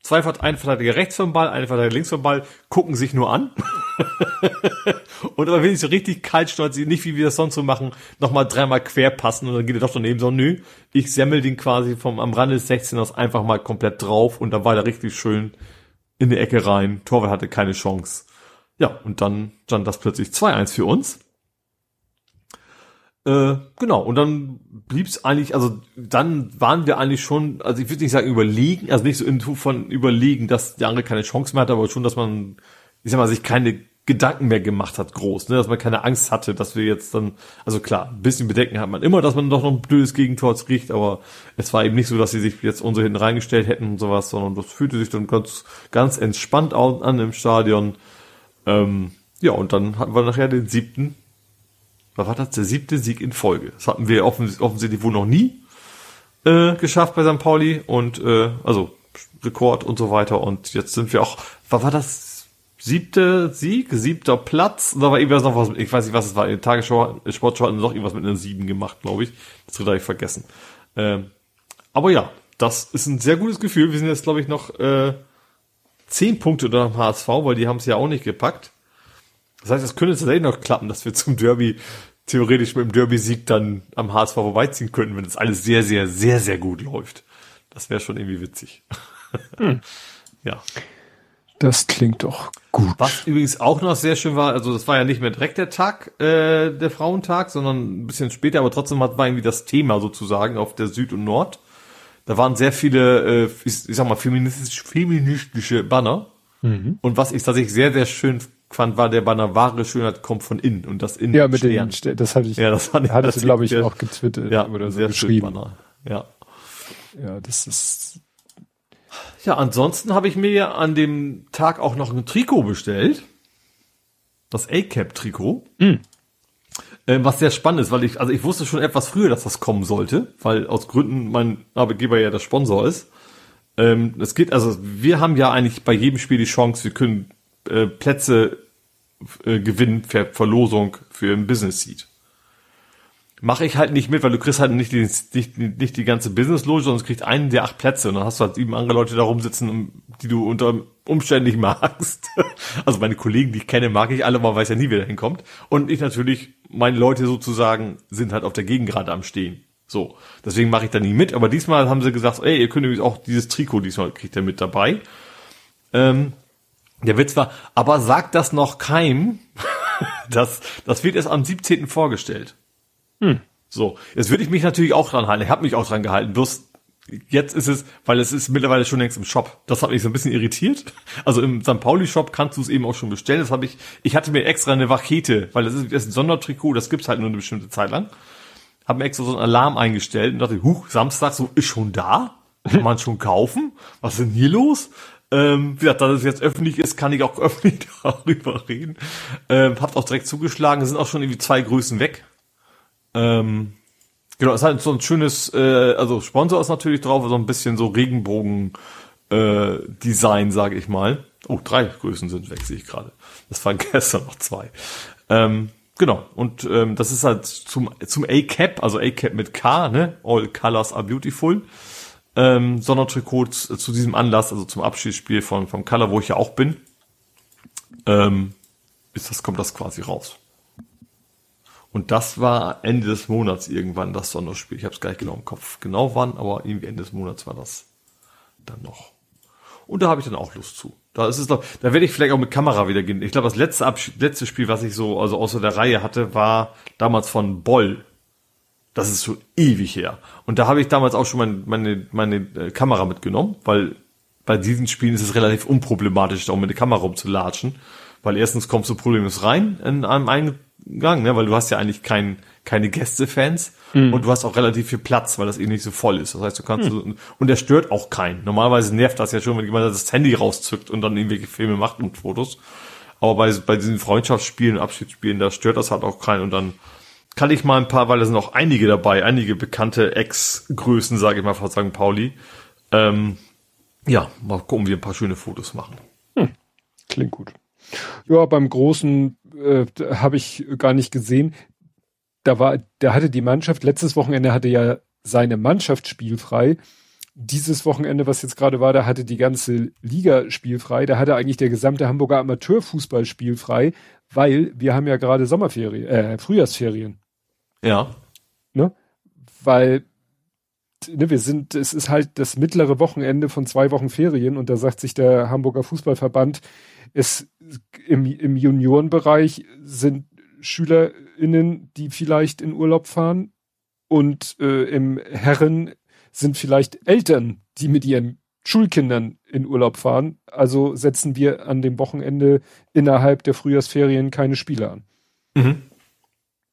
zwei ein Verteidiger rechts vom Ball, ein Verteidiger links vom Ball, gucken sich nur an. und aber wenn ich so richtig kalt stolz, nicht wie wir das sonst so machen, nochmal dreimal quer passen und dann geht er doch daneben so, nö, ich semmel den quasi vom am Rande des 16 ers einfach mal komplett drauf und dann war der richtig schön in die Ecke rein. Torwart hatte keine Chance. Ja, und dann stand das plötzlich 2-1 für uns. Äh, genau, und dann blieb's eigentlich, also dann waren wir eigentlich schon, also ich würde nicht sagen überlegen, also nicht so in von überlegen, dass der andere keine Chance mehr hat, aber schon, dass man, ich sag mal, sich keine Gedanken mehr gemacht hat, groß, ne? dass man keine Angst hatte, dass wir jetzt dann, also klar, ein bisschen Bedenken hat man immer, dass man doch noch ein blödes Gegentor kriegt, aber es war eben nicht so, dass sie sich jetzt unser hinten reingestellt hätten und sowas, sondern das fühlte sich dann ganz, ganz entspannt an im Stadion. Ähm, ja, und dann hatten wir nachher den siebten, was war das, der siebte Sieg in Folge. Das hatten wir offens offensichtlich wohl noch nie äh, geschafft bei St. Pauli und äh, also Rekord und so weiter und jetzt sind wir auch, was war das, siebte Sieg, siebter Platz. Da war irgendwas noch was, ich weiß nicht, was es war. In Tagesschau, Sportschau hatten noch irgendwas mit einer sieben gemacht, glaube ich. Das wird ich vergessen. Ähm, aber ja, das ist ein sehr gutes Gefühl. Wir sind jetzt, glaube ich, noch äh, zehn Punkte unter dem HSV, weil die haben es ja auch nicht gepackt. Das heißt, es könnte tatsächlich noch klappen, dass wir zum Derby theoretisch mit dem Derby-Sieg dann am HSV vorbeiziehen könnten, wenn das alles sehr, sehr, sehr, sehr gut läuft. Das wäre schon irgendwie witzig. Hm. Ja. Das klingt doch gut. Was übrigens auch noch sehr schön war, also das war ja nicht mehr direkt der Tag, äh, der Frauentag, sondern ein bisschen später, aber trotzdem hat, war irgendwie das Thema sozusagen auf der Süd und Nord. Da waren sehr viele, äh, ich, ich sag mal, feministisch, feministische Banner. Mhm. Und was ich tatsächlich sehr, sehr schön fand, war der Banner wahre Schönheit kommt von innen und das innen. Ja, mit Stern. den, das hatte ich, ja, das hattest du, glaube ich, auch getwittert ja, oder so sehr geschrieben. Banner. Ja. Ja, das ist ja, ansonsten habe ich mir an dem Tag auch noch ein Trikot bestellt. Das A-Cap-Trikot. Mhm. Ähm, was sehr spannend ist, weil ich, also ich wusste schon etwas früher, dass das kommen sollte, weil aus Gründen mein Arbeitgeber ja der Sponsor ist. Ähm, es geht, also wir haben ja eigentlich bei jedem Spiel die Chance, wir können äh, Plätze äh, gewinnen für Verlosung für ein Business Seat mache ich halt nicht mit, weil du kriegst halt nicht die, nicht, nicht die ganze Business-Loge, sondern kriegst einen der acht Plätze und dann hast du halt sieben andere Leute da rumsitzen, die du unter Umständen nicht magst. Also meine Kollegen, die ich kenne, mag ich alle, man weiß ja nie, wer da hinkommt. Und ich natürlich, meine Leute sozusagen sind halt auf der Gegend gerade am Stehen. So, deswegen mache ich da nie mit, aber diesmal haben sie gesagt, ey, ihr könnt übrigens auch dieses Trikot diesmal kriegt ihr mit dabei. Ähm, Der Witz war, aber sagt das noch keinem, das, das wird erst am 17. vorgestellt. Hm. So, jetzt würde ich mich natürlich auch dran halten. Ich habe mich auch dran gehalten. Bloß jetzt ist es, weil es ist mittlerweile schon längst im Shop. Das hat mich so ein bisschen irritiert. Also im St. Pauli Shop kannst du es eben auch schon bestellen. Das habe ich, ich hatte mir extra eine Wachete, weil das ist, das ist ein Sondertrikot, das gibt's halt nur eine bestimmte Zeit lang. Habe mir extra so einen Alarm eingestellt und dachte, huch, Samstag, so ist schon da? Kann man schon kaufen? Was ist denn hier los? Ähm, wie gesagt, da es jetzt öffentlich ist, kann ich auch öffentlich darüber reden. Ähm, habt auch direkt zugeschlagen, es sind auch schon irgendwie zwei Größen weg. Ähm, genau, es ist halt so ein schönes, äh, also Sponsor ist natürlich drauf, so ein bisschen so Regenbogen äh, sage ich mal. Oh, drei Größen sind weg, sehe ich gerade. Das waren gestern noch zwei. Ähm, genau, und ähm, das ist halt zum, zum A-Cap, also A-Cap mit K, ne? All Colors are beautiful ähm, Sondertrikots zu diesem Anlass, also zum Abschiedsspiel von vom Color, wo ich ja auch bin, ähm, ist das kommt das quasi raus. Und das war Ende des Monats irgendwann das Sonderspiel. Ich habe es gar nicht genau im Kopf, genau wann, aber irgendwie Ende des Monats war das dann noch. Und da habe ich dann auch Lust zu. Da ist es doch, da werde ich vielleicht auch mit Kamera wieder gehen. Ich glaube, das letzte, letzte Spiel, was ich so, also außer der Reihe hatte, war damals von Boll das ist schon ewig her. Und da habe ich damals auch schon mein, meine, meine äh, Kamera mitgenommen, weil bei diesen Spielen ist es relativ unproblematisch, da auch mit der Kamera rumzulatschen. Weil erstens kommst du problemlos rein in einem Eingang, ne, weil du hast ja eigentlich kein, keine Gästefans mhm. und du hast auch relativ viel Platz, weil das eh nicht so voll ist. Das heißt, du kannst, mhm. und der stört auch keinen. Normalerweise nervt das ja schon, wenn jemand das Handy rauszückt und dann irgendwelche Filme macht und Fotos. Aber bei, bei diesen Freundschaftsspielen, Abschiedsspielen, da stört das halt auch keinen und dann kann ich mal ein paar, weil da sind auch einige dabei, einige bekannte Ex-Größen, sage ich mal, von St. Pauli. Ähm, ja, mal gucken, wie wir ein paar schöne Fotos machen. Hm, klingt gut. Ja, beim Großen äh, habe ich gar nicht gesehen. Da war, da hatte die Mannschaft, letztes Wochenende hatte ja seine Mannschaft spielfrei. Dieses Wochenende, was jetzt gerade war, da hatte die ganze Liga spielfrei. Da hatte eigentlich der gesamte Hamburger Amateurfußball spielfrei, weil wir haben ja gerade Sommerferien, äh, Frühjahrsferien. Ja. Ne? Weil ne, wir sind, es ist halt das mittlere Wochenende von zwei Wochen Ferien und da sagt sich der Hamburger Fußballverband, es im, im Juniorenbereich sind SchülerInnen, die vielleicht in Urlaub fahren und äh, im Herren sind vielleicht Eltern, die mit ihren Schulkindern in Urlaub fahren. Also setzen wir an dem Wochenende innerhalb der Frühjahrsferien keine Spiele an. Mhm.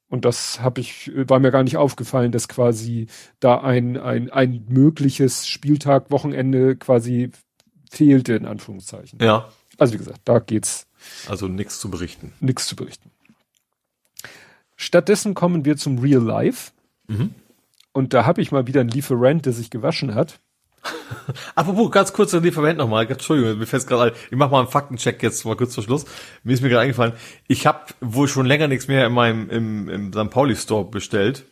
Und das habe ich, war mir gar nicht aufgefallen, dass quasi da ein, ein, ein mögliches Spieltag, Wochenende quasi fehlte, in Anführungszeichen. Ja. Also wie gesagt, da geht's. Also nichts zu berichten. Nichts zu berichten. Stattdessen kommen wir zum Real Life. Mhm. Und da habe ich mal wieder einen Lieferant, der sich gewaschen hat. Apropos, ganz kurz an Lieferant nochmal, Entschuldigung, mir fällt gerade ein, ich mach mal einen Faktencheck jetzt mal kurz vor Schluss. Mir ist mir gerade eingefallen, ich habe wohl schon länger nichts mehr in meinem im, im St. Pauli Store bestellt.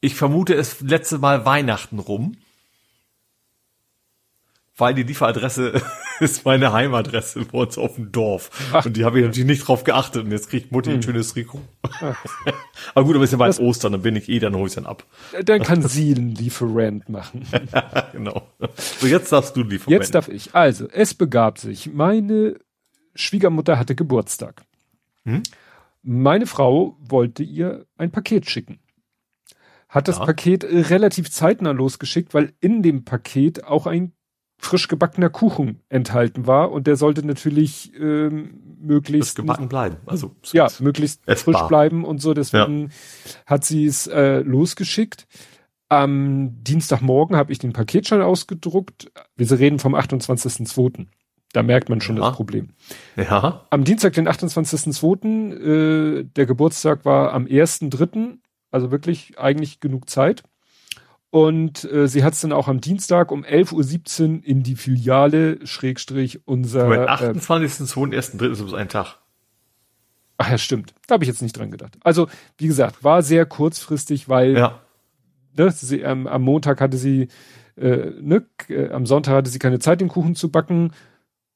Ich vermute es letzte Mal Weihnachten rum weil die Lieferadresse ist meine Heimadresse bei uns auf dem Dorf. Ach. Und die habe ich natürlich nicht drauf geachtet und jetzt kriegt Mutti hm. ein schönes Trikot. aber gut, aber ist ja bald Ostern, dann bin ich eh, dann hole ich dann ab. Dann kann sie einen Lieferant machen. genau. So, jetzt darfst du Lieferant. Jetzt darf ich. Also, es begab sich. Meine Schwiegermutter hatte Geburtstag. Hm? Meine Frau wollte ihr ein Paket schicken hat das ja. Paket relativ zeitnah losgeschickt, weil in dem Paket auch ein frisch gebackener Kuchen enthalten war und der sollte natürlich ähm, möglichst gebacken bleiben. Also ja, möglichst frisch bleiben und so. Deswegen ja. hat sie es äh, losgeschickt. Am Dienstagmorgen habe ich den Paketschein ausgedruckt. Wir reden vom 28.02. Da merkt man schon ja. das Problem. Ja. Am Dienstag, den 28.02., äh, der Geburtstag war am 1.03., also wirklich eigentlich genug Zeit. Und äh, sie hat es dann auch am Dienstag um 11.17 Uhr in die Filiale, Schrägstrich, unser... Am 28.02. Äh, 1.3. ist es ein Tag. Ach ja, stimmt. Da habe ich jetzt nicht dran gedacht. Also, wie gesagt, war sehr kurzfristig, weil ja. ne, sie, ähm, am Montag hatte sie, äh, ne, äh, am Sonntag hatte sie keine Zeit, den Kuchen zu backen.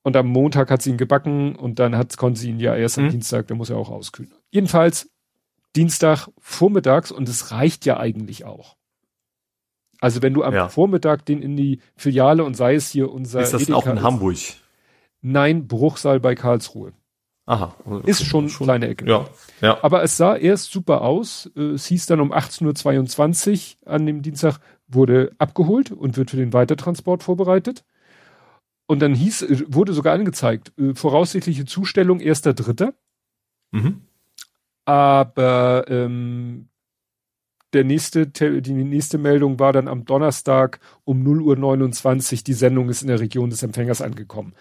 Und am Montag hat sie ihn gebacken und dann hat, konnte sie ihn ja erst am mhm. Dienstag, der muss ja auch auskühlen. Jedenfalls Dienstag vormittags und es reicht ja eigentlich auch. Also wenn du am ja. Vormittag den in die Filiale und sei es hier unser Ist das Edeka auch in ist, Hamburg? Nein, Bruchsal bei Karlsruhe. Aha. Ist schon, schon kleine Ecke. Ja, ja. Aber es sah erst super aus. Äh, es hieß dann um 18.22 Uhr an dem Dienstag, wurde abgeholt und wird für den Weitertransport vorbereitet. Und dann hieß, äh, wurde sogar angezeigt, äh, voraussichtliche Zustellung 1.3. Mhm. Aber ähm, der nächste, die nächste Meldung war dann am Donnerstag um 0.29 Uhr, die Sendung ist in der Region des Empfängers angekommen.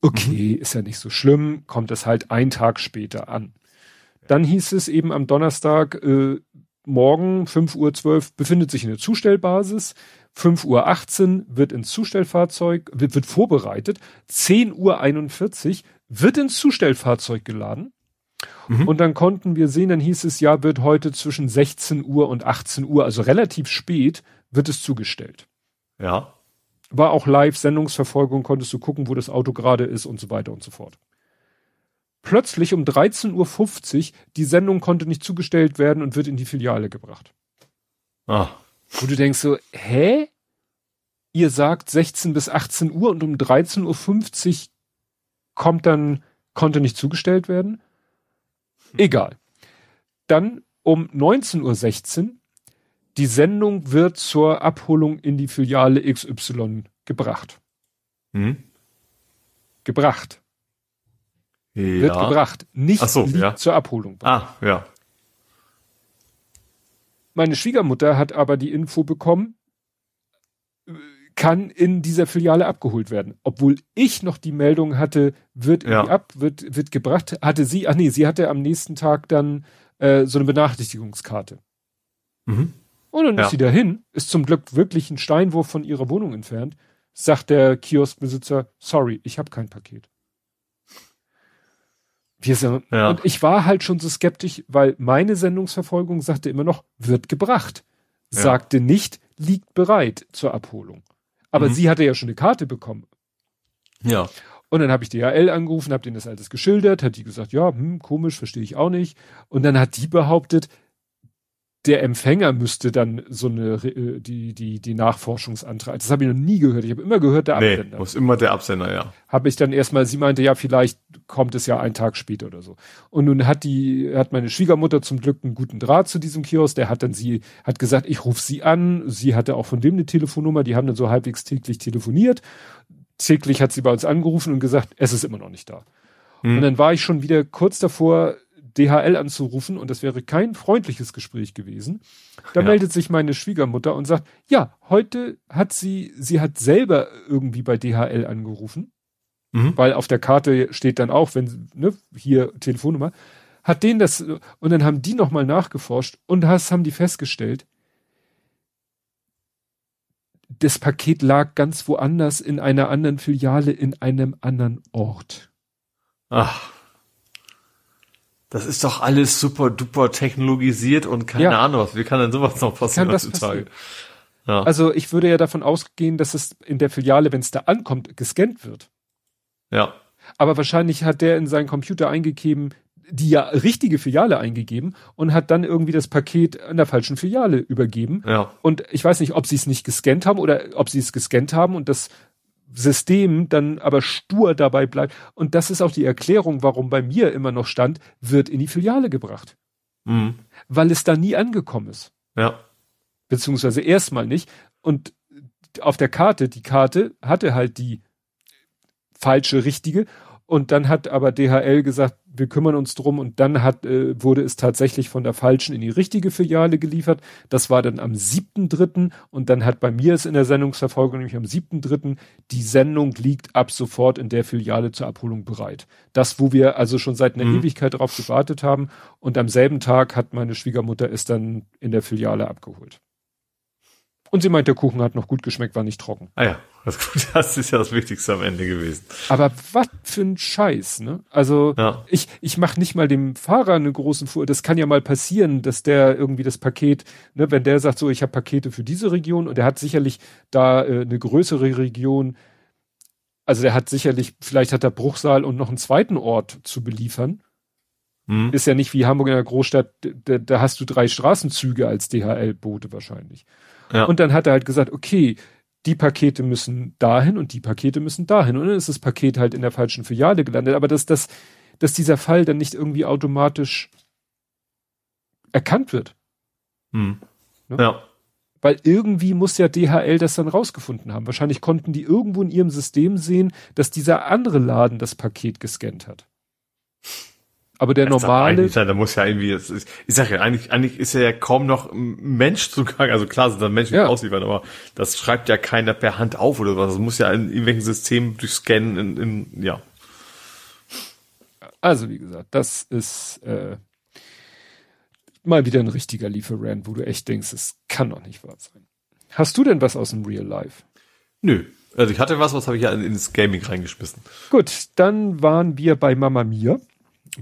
Okay, mhm. ist ja nicht so schlimm, kommt es halt ein Tag später an. Dann hieß es eben am Donnerstag, äh, morgen 5.12 Uhr befindet sich eine Zustellbasis. 5.18 Uhr wird ins Zustellfahrzeug, wird, wird vorbereitet. 10.41 Uhr wird ins Zustellfahrzeug geladen. Mhm. Und dann konnten wir sehen, dann hieß es, ja, wird heute zwischen 16 Uhr und 18 Uhr, also relativ spät, wird es zugestellt. Ja. War auch live Sendungsverfolgung, konntest du gucken, wo das Auto gerade ist und so weiter und so fort. Plötzlich um 13.50 Uhr, die Sendung konnte nicht zugestellt werden und wird in die Filiale gebracht. Ah. Wo du denkst so, hä? Ihr sagt 16 bis 18 Uhr und um 13.50 Uhr kommt dann, konnte nicht zugestellt werden? Egal. Dann um 19.16 Uhr, die Sendung wird zur Abholung in die Filiale XY gebracht. Hm? Gebracht. Ja. Wird gebracht. Nicht so, ja. zur Abholung. Ah, ja. Meine Schwiegermutter hat aber die Info bekommen, kann in dieser Filiale abgeholt werden. Obwohl ich noch die Meldung hatte, wird ja. ab, wird, wird gebracht, hatte sie, ach nee, sie hatte am nächsten Tag dann äh, so eine Benachrichtigungskarte. Mhm. Und dann Ja. ist sie dahin, ist zum Glück wirklich ein Steinwurf von ihrer Wohnung entfernt, sagt der Kioskbesitzer, sorry, ich habe kein Paket. Wir sind, Ja. Und ich war halt schon so skeptisch, weil meine Sendungsverfolgung sagte immer noch, wird gebracht. Sagte nicht, liegt bereit zur Abholung. Aber Mhm. sie hatte ja schon eine Karte bekommen. Ja. Und dann habe ich DHL angerufen, habe denen das alles geschildert, hat die gesagt, ja, hm, komisch, verstehe ich auch nicht. Und dann hat die behauptet, der Empfänger müsste dann so eine äh, die die die Nachforschungsantrag. Das habe ich noch nie gehört. Ich habe immer gehört der Nee, Absender. muss immer der Absender, ja. Habe ich dann erstmal, sie meinte, ja, vielleicht kommt es ja einen Tag später oder so. Und nun hat die hat meine Schwiegermutter zum Glück einen guten Draht zu diesem Kiosk. Der hat dann sie hat gesagt, ich rufe sie an. Sie hatte auch von dem eine Telefonnummer. Die haben dann so halbwegs täglich telefoniert. Täglich hat sie bei uns angerufen und gesagt, es ist immer noch nicht da. Hm. Und dann war ich schon wieder kurz davor, DHL anzurufen und das wäre kein freundliches Gespräch gewesen. Da Ja. meldet sich meine Schwiegermutter und sagt, ja, heute hat sie, sie hat selber irgendwie bei DHL angerufen, Mhm. weil auf der Karte steht dann auch, wenn, ne, hier Telefonnummer, hat denen das, und dann haben die nochmal nachgeforscht und das haben die festgestellt, das Paket lag ganz woanders in einer anderen Filiale in einem anderen Ort. Ach. Das ist doch alles super duper technologisiert und keine Ja. Ahnung was. Wie kann denn sowas noch passieren heutzutage? Ja. Also ich würde ja davon ausgehen, dass es in der Filiale, wenn es da ankommt, gescannt wird. ja. Aber wahrscheinlich hat der in seinen Computer eingegeben, die ja richtige Filiale eingegeben und hat dann irgendwie das Paket an der falschen Filiale übergeben. Ja. Und ich weiß nicht, ob sie es nicht gescannt haben oder ob sie es gescannt haben und das System dann aber stur dabei bleibt. Und das ist auch die Erklärung, warum bei mir immer noch stand, wird in die Filiale gebracht. Mhm. Weil es da nie angekommen ist. Ja. beziehungsweise erstmal nicht. Und auf der Karte, die Karte hatte halt die falsche, richtige. Und dann hat aber DHL gesagt, wir kümmern uns drum. Und dann hat, äh, wurde es tatsächlich von der falschen in die richtige Filiale geliefert. Das war dann am 7.3. Und dann hat bei mir es in der Sendungsverfolgung, nämlich am 7.3. die Sendung liegt ab sofort in der Filiale zur Abholung bereit. Das, wo wir also schon seit einer Mhm. Ewigkeit darauf gewartet haben. Und am selben Tag hat meine Schwiegermutter es dann in der Filiale abgeholt. Und sie meint, der Kuchen hat noch gut geschmeckt, war nicht trocken. Ah ja. Das, ist ja das Wichtigste am Ende gewesen. Aber was für ein Scheiß, ne? Also Ja. ich, ich mache nicht mal dem Fahrer eine großen Fuhr. Das kann ja mal passieren, dass der irgendwie das Paket, ne, wenn der sagt, so ich habe Pakete für diese Region und er hat sicherlich da äh, eine größere Region, also der hat sicherlich, vielleicht hat er Bruchsal und noch einen zweiten Ort zu beliefern. Mhm. Ist ja nicht wie Hamburg in der Großstadt, da, da hast du drei Straßenzüge als DHL-Bote wahrscheinlich. Ja. Und dann hat er halt gesagt, okay, die Pakete müssen dahin und die Pakete müssen dahin. Und dann ist das Paket halt in der falschen Filiale gelandet. Aber dass, dass, dass dieser Fall dann nicht irgendwie automatisch erkannt wird. Hm. Ne? Ja. Weil irgendwie muss ja DHL das dann rausgefunden haben. Wahrscheinlich konnten die irgendwo in ihrem System sehen, dass dieser andere Laden das Paket gescannt hat. Aber der das normale. Da muss ja irgendwie, ist, ich sag ja, eigentlich, eigentlich ist ja kaum noch Mensch zugang. Also klar sind da Menschen ja. ausliefern, aber das schreibt ja keiner per Hand auf oder was. Das muss ja in irgendwelchen Systemen durchscannen, in, in, ja. Also wie gesagt, das ist äh, mal wieder ein richtiger Lieferant, wo du echt denkst, es kann doch nicht wahr sein. Hast du denn was aus dem Real Life? Nö. Also ich hatte was, was habe ich ja ins Gaming reingeschmissen. Gut, dann waren wir bei Mama Mia,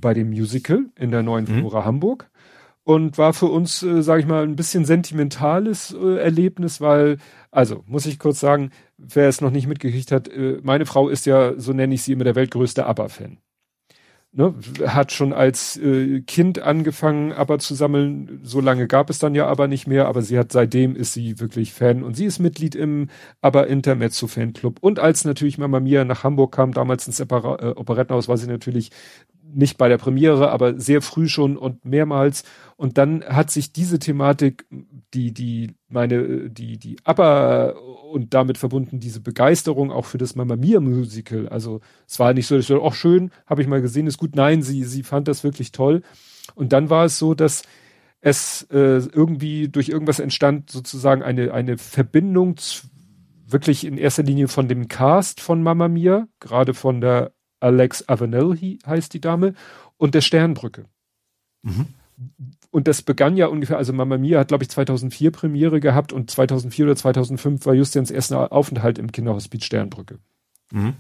bei dem Musical in der neuen mhm. Flora Hamburg und war für uns, äh, sage ich mal, ein bisschen sentimentales äh, Erlebnis, weil, also muss ich kurz sagen, wer es noch nicht mitgekriegt hat, äh, meine Frau ist ja, so nenne ich sie immer, der weltgrößte ABBA-Fan ne, hat schon als äh, Kind angefangen, aber zu sammeln. So lange gab es dann ja aber nicht mehr, aber sie hat seitdem ist sie wirklich Fan und sie ist Mitglied im aber Intermezzo Fanclub. Und als natürlich Mama Mia nach Hamburg kam, damals ins Opera äh, Operettenhaus, war sie natürlich nicht bei der Premiere, aber sehr früh schon und mehrmals. Und dann hat sich diese Thematik, die, die, meine, die, die Upper und damit verbunden diese Begeisterung auch für das Mamma Mia Musical. Also es war nicht so, ich so, auch schön, habe ich mal gesehen, ist gut. Nein, sie, sie fand das wirklich toll. Und dann war es so, dass es äh, irgendwie durch irgendwas entstand, sozusagen eine, eine Verbindung wirklich in erster Linie von dem Cast von Mamma Mia, gerade von der Alex Avenel heißt die Dame, und der Sternbrücke. Mhm. Und das begann ja ungefähr, also Mamma Mia hat, glaube ich, 2004 Premiere gehabt und 2004 oder 2005 war Justians erster Aufenthalt im Kinderhospiz Sternbrücke. Mhm.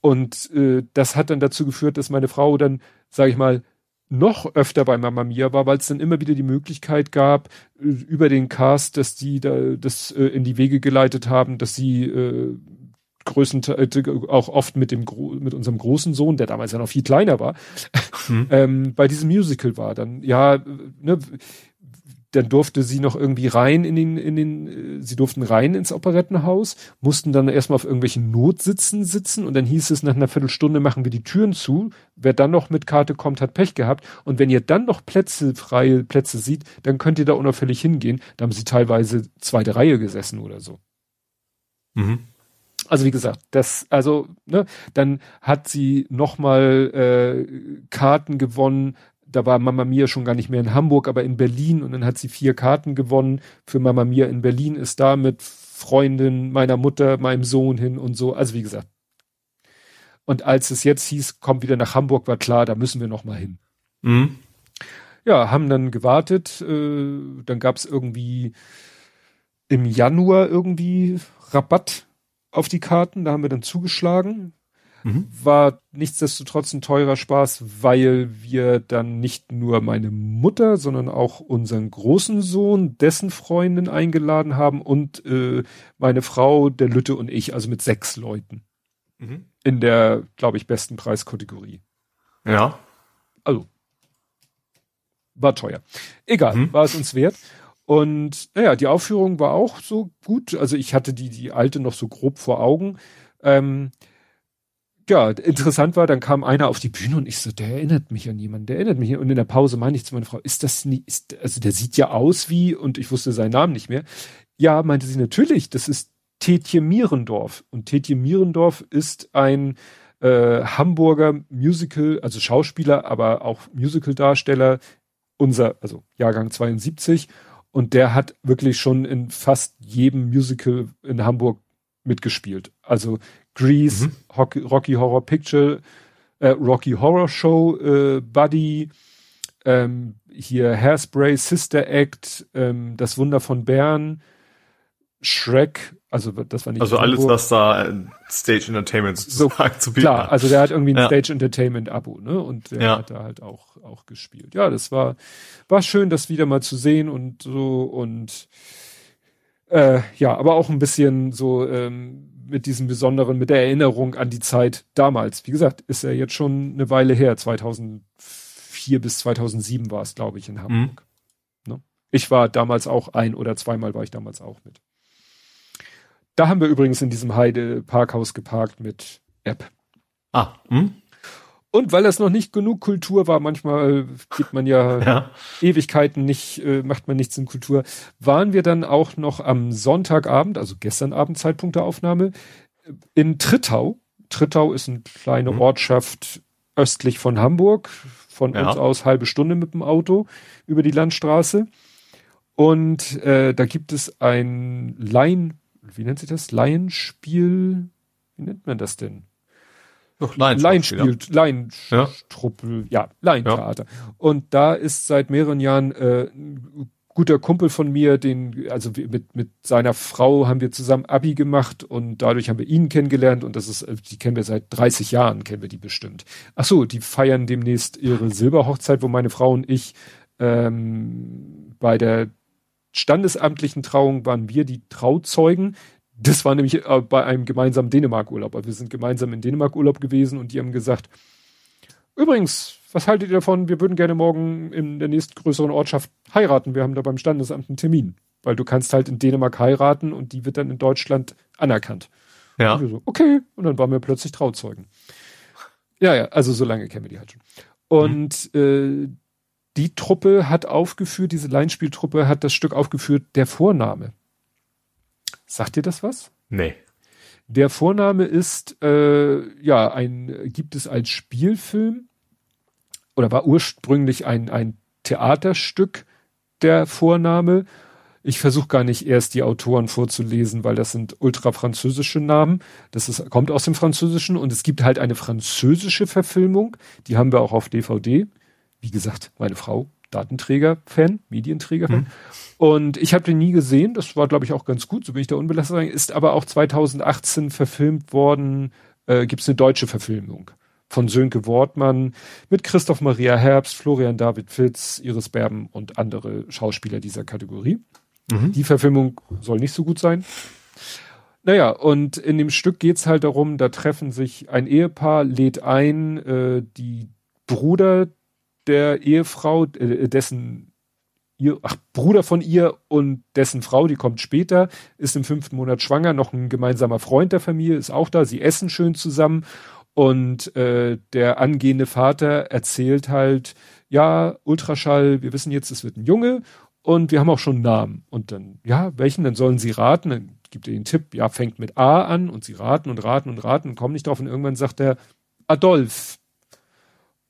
Und äh, das hat dann dazu geführt, dass meine Frau dann, sage ich mal, noch öfter bei Mamma Mia war, weil es dann immer wieder die Möglichkeit gab, äh, über den Cast, dass die da das äh, in die Wege geleitet haben, dass sie äh, größtenteils äh, auch oft mit dem mit unserem großen Sohn, der damals ja noch viel kleiner war, hm. ähm, bei diesem Musical war. Dann ja, ne, dann durfte sie noch irgendwie rein in den in den äh, sie durften rein ins Operettenhaus, mussten dann erstmal auf irgendwelchen Notsitzen sitzen und dann hieß es nach einer Viertelstunde machen wir die Türen zu. Wer dann noch mit Karte kommt, hat Pech gehabt und wenn ihr dann noch Plätze freie Plätze sieht, dann könnt ihr da unauffällig hingehen. Da haben sie teilweise zweite Reihe gesessen oder so. Mhm. Also wie gesagt, das, also, ne, dann hat sie nochmal äh, Karten gewonnen. Da war Mama Mia schon gar nicht mehr in Hamburg, aber in Berlin und dann hat sie vier Karten gewonnen für Mama Mia in Berlin, ist da mit Freundin meiner Mutter, meinem Sohn hin und so. Also wie gesagt. Und als es jetzt hieß, kommt wieder nach Hamburg, war klar, da müssen wir nochmal hin. Mhm. Ja, haben dann gewartet. Äh, dann gab es irgendwie im Januar irgendwie Rabatt auf die Karten, da haben wir dann zugeschlagen. Mhm. War nichtsdestotrotz ein teurer Spaß, weil wir dann nicht nur meine Mutter, sondern auch unseren großen Sohn, dessen Freundin eingeladen haben und äh, meine Frau, der Lütte und ich, also mit sechs Leuten. Mhm. In der, glaube ich, besten Preiskategorie. Ja. Also, war teuer. Egal, mhm. war es uns wert. Und naja, die Aufführung war auch so gut. Also ich hatte die, die alte noch so grob vor Augen. Ähm, ja, interessant war, dann kam einer auf die Bühne und ich so, der erinnert mich an jemanden, der erinnert mich. Und in der Pause meine ich zu meiner Frau, ist das nie, ist, also der sieht ja aus wie, und ich wusste seinen Namen nicht mehr. Ja, meinte sie natürlich, das ist Tetje Mierendorf. Und Tetje Mierendorf ist ein äh, Hamburger Musical, also Schauspieler, aber auch Musical-Darsteller, unser, also Jahrgang 72 und der hat wirklich schon in fast jedem Musical in Hamburg mitgespielt. Also Grease, mhm. Rocky, Rocky, Horror Picture, äh, Rocky Horror Show, äh, Buddy, ähm, hier Hairspray, Sister Act, ähm, Das Wunder von Bern, Shrek, also das war nicht. Also alles, was da äh, Stage Entertainment so zu bieten Klar, also der hat irgendwie ein ja. Stage Entertainment Abo, ne? Und der ja. hat da halt auch auch gespielt. Ja, das war war schön, das wieder mal zu sehen und so und äh, ja, aber auch ein bisschen so ähm, mit diesem besonderen, mit der Erinnerung an die Zeit damals. Wie gesagt, ist ja jetzt schon eine Weile her. 2004 bis 2007 war es, glaube ich, in Hamburg. Mhm. Ne? Ich war damals auch ein oder zweimal war ich damals auch mit. Da haben wir übrigens in diesem Heide Parkhaus geparkt mit App. Ah, hm? Und weil das noch nicht genug Kultur war, manchmal geht man ja, ja. Ewigkeiten nicht, äh, macht man nichts in Kultur, waren wir dann auch noch am Sonntagabend, also gestern Abend Zeitpunkt der Aufnahme, in Trittau. Trittau ist eine kleine Mhm. Ortschaft östlich von Hamburg, von Ja. uns aus halbe Stunde mit dem Auto über die Landstraße. Und äh, da gibt es ein Laien, wie nennt sich das? Laienspiel? Wie nennt man das denn? Doch, Laienspiel, Ja. Laienstruppel, ja, Laientheater. Und da ist seit mehreren Jahren äh, ein guter Kumpel von mir, den, also mit, mit seiner Frau haben wir zusammen Abi gemacht und dadurch haben wir ihn kennengelernt und das ist, äh, die kennen wir seit 30 Jahren, kennen wir die bestimmt. Ach so, die feiern demnächst ihre Silberhochzeit, wo meine Frau und ich ähm, bei der standesamtlichen Trauung waren wir die Trauzeugen. Das war nämlich äh, bei einem gemeinsamen Dänemark-Urlaub. Also wir sind gemeinsam in Dänemark-Urlaub gewesen und die haben gesagt, übrigens, was haltet ihr davon? Wir würden gerne morgen in der nächstgrößeren Ortschaft heiraten. Wir haben da beim Standesamt einen Termin. Weil du kannst halt in Dänemark heiraten und die wird dann in Deutschland anerkannt. Ja. Und so, okay. Und dann waren wir plötzlich Trauzeugen. Ja, ja, also so lange kennen wir die halt schon. Und äh, die Truppe hat aufgeführt, diese Laienspieltruppe hat das Stück aufgeführt, der Vorname. Sagt dir das was? Nee. Der Vorname ist, äh, ja, ein, gibt es als Spielfilm oder war ursprünglich ein, ein Theaterstück der Vorname. Ich versuche gar nicht erst die Autoren vorzulesen, weil das sind ultra französische Namen. Das ist, kommt aus dem Französischen und es gibt halt eine französische Verfilmung. Die haben wir auch auf DVD. Wie gesagt, meine Frau, Datenträger-Fan, Medienträger-Fan. Und ich habe den nie gesehen. Das war, glaube ich, auch ganz gut. So bin ich da unbelastet. rein. Ist aber auch 2018 verfilmt worden. Äh, Gibt es eine deutsche Verfilmung von Sönke Wortmann mit Christoph Maria Herbst, Florian David Fitz, Iris Berben und andere Schauspieler dieser Kategorie. Mhm. Die Verfilmung soll nicht so gut sein. Naja, und in dem Stück geht's halt darum, da treffen sich ein Ehepaar, lädt ein, äh, die Bruder der Ehefrau, äh, dessen ihr, ach, Bruder von ihr und dessen Frau, die kommt später, ist im fünften Monat schwanger, noch ein gemeinsamer Freund der Familie ist auch da, sie essen schön zusammen und äh, der angehende Vater erzählt halt, ja, Ultraschall, wir wissen jetzt, es wird ein Junge und wir haben auch schon einen Namen. Und dann, ja, welchen? Dann sollen sie raten. Dann gibt er den Tipp, ja, fängt mit A an und sie raten und raten und raten und kommen nicht drauf. Und irgendwann sagt er Adolf.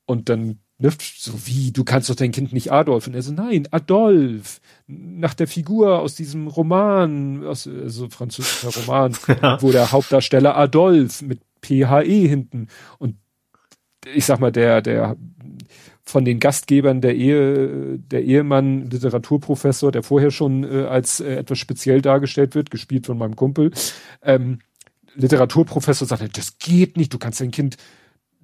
Und dann Nifft so wie, du kannst doch dein Kind nicht Adolf. Und er so, nein, Adolf. Nach der Figur aus diesem Roman, aus, also französischer Roman, Ja. wo der Hauptdarsteller Adolf mit PHE hinten. Und ich sag mal, der, der von den Gastgebern der Ehe, der Ehemann, Literaturprofessor, der vorher schon äh, als äh, etwas speziell dargestellt wird, gespielt von meinem Kumpel, ähm, Literaturprofessor sagt, das geht nicht, du kannst dein Kind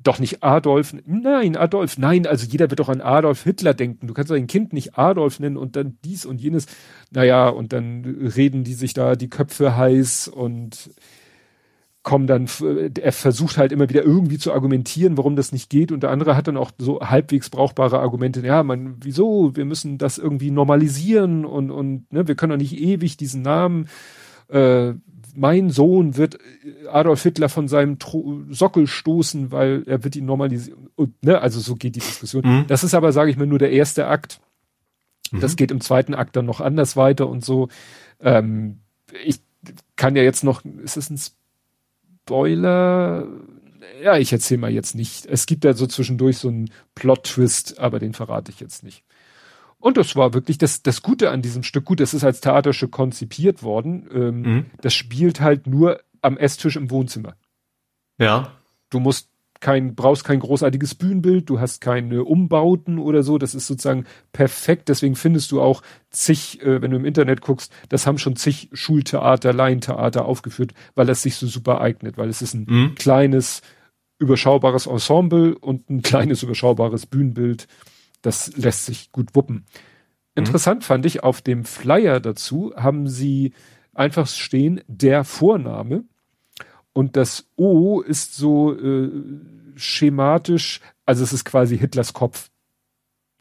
doch nicht Adolf, nein, Adolf, nein, also jeder wird doch an Adolf Hitler denken. Du kannst dein Kind nicht Adolf nennen und dann dies und jenes. Naja, und dann reden die sich da die Köpfe heiß und kommen dann, er versucht halt immer wieder irgendwie zu argumentieren, warum das nicht geht. Und der andere hat dann auch so halbwegs brauchbare Argumente. Ja, man, wieso? Wir müssen das irgendwie normalisieren und, und ne, wir können doch nicht ewig diesen Namen äh, mein Sohn wird Adolf Hitler von seinem Tro Sockel stoßen, weil er wird ihn normalisieren. Und, ne, also so geht die Diskussion. Mhm. Das ist aber, sage ich mal, nur der erste Akt. Mhm. Das geht im zweiten Akt dann noch anders weiter und so. Ähm, ich kann ja jetzt noch, ist es ein Spoiler? Ja, ich erzähle mal jetzt nicht. Es gibt ja so zwischendurch so einen Plot-Twist, aber den verrate ich jetzt nicht. Und das war wirklich das, das Gute an diesem Stück. Gut, das ist als Theaterstück konzipiert worden. Ähm, Mhm. Das spielt halt nur am Esstisch im Wohnzimmer. Ja. Du musst kein, brauchst kein großartiges Bühnenbild, du hast keine Umbauten oder so. Das ist sozusagen perfekt. Deswegen findest du auch zig, äh, wenn du im Internet guckst, das haben schon zig Schultheater, Laientheater aufgeführt, weil das sich so super eignet, weil es ist ein Mhm. kleines, überschaubares Ensemble und ein kleines, überschaubares Bühnenbild. Das lässt sich gut wuppen. Interessant fand ich, auf dem Flyer dazu haben sie einfach stehen, der Vorname. Und das O ist so äh, schematisch, also es ist quasi Hitlers Kopf.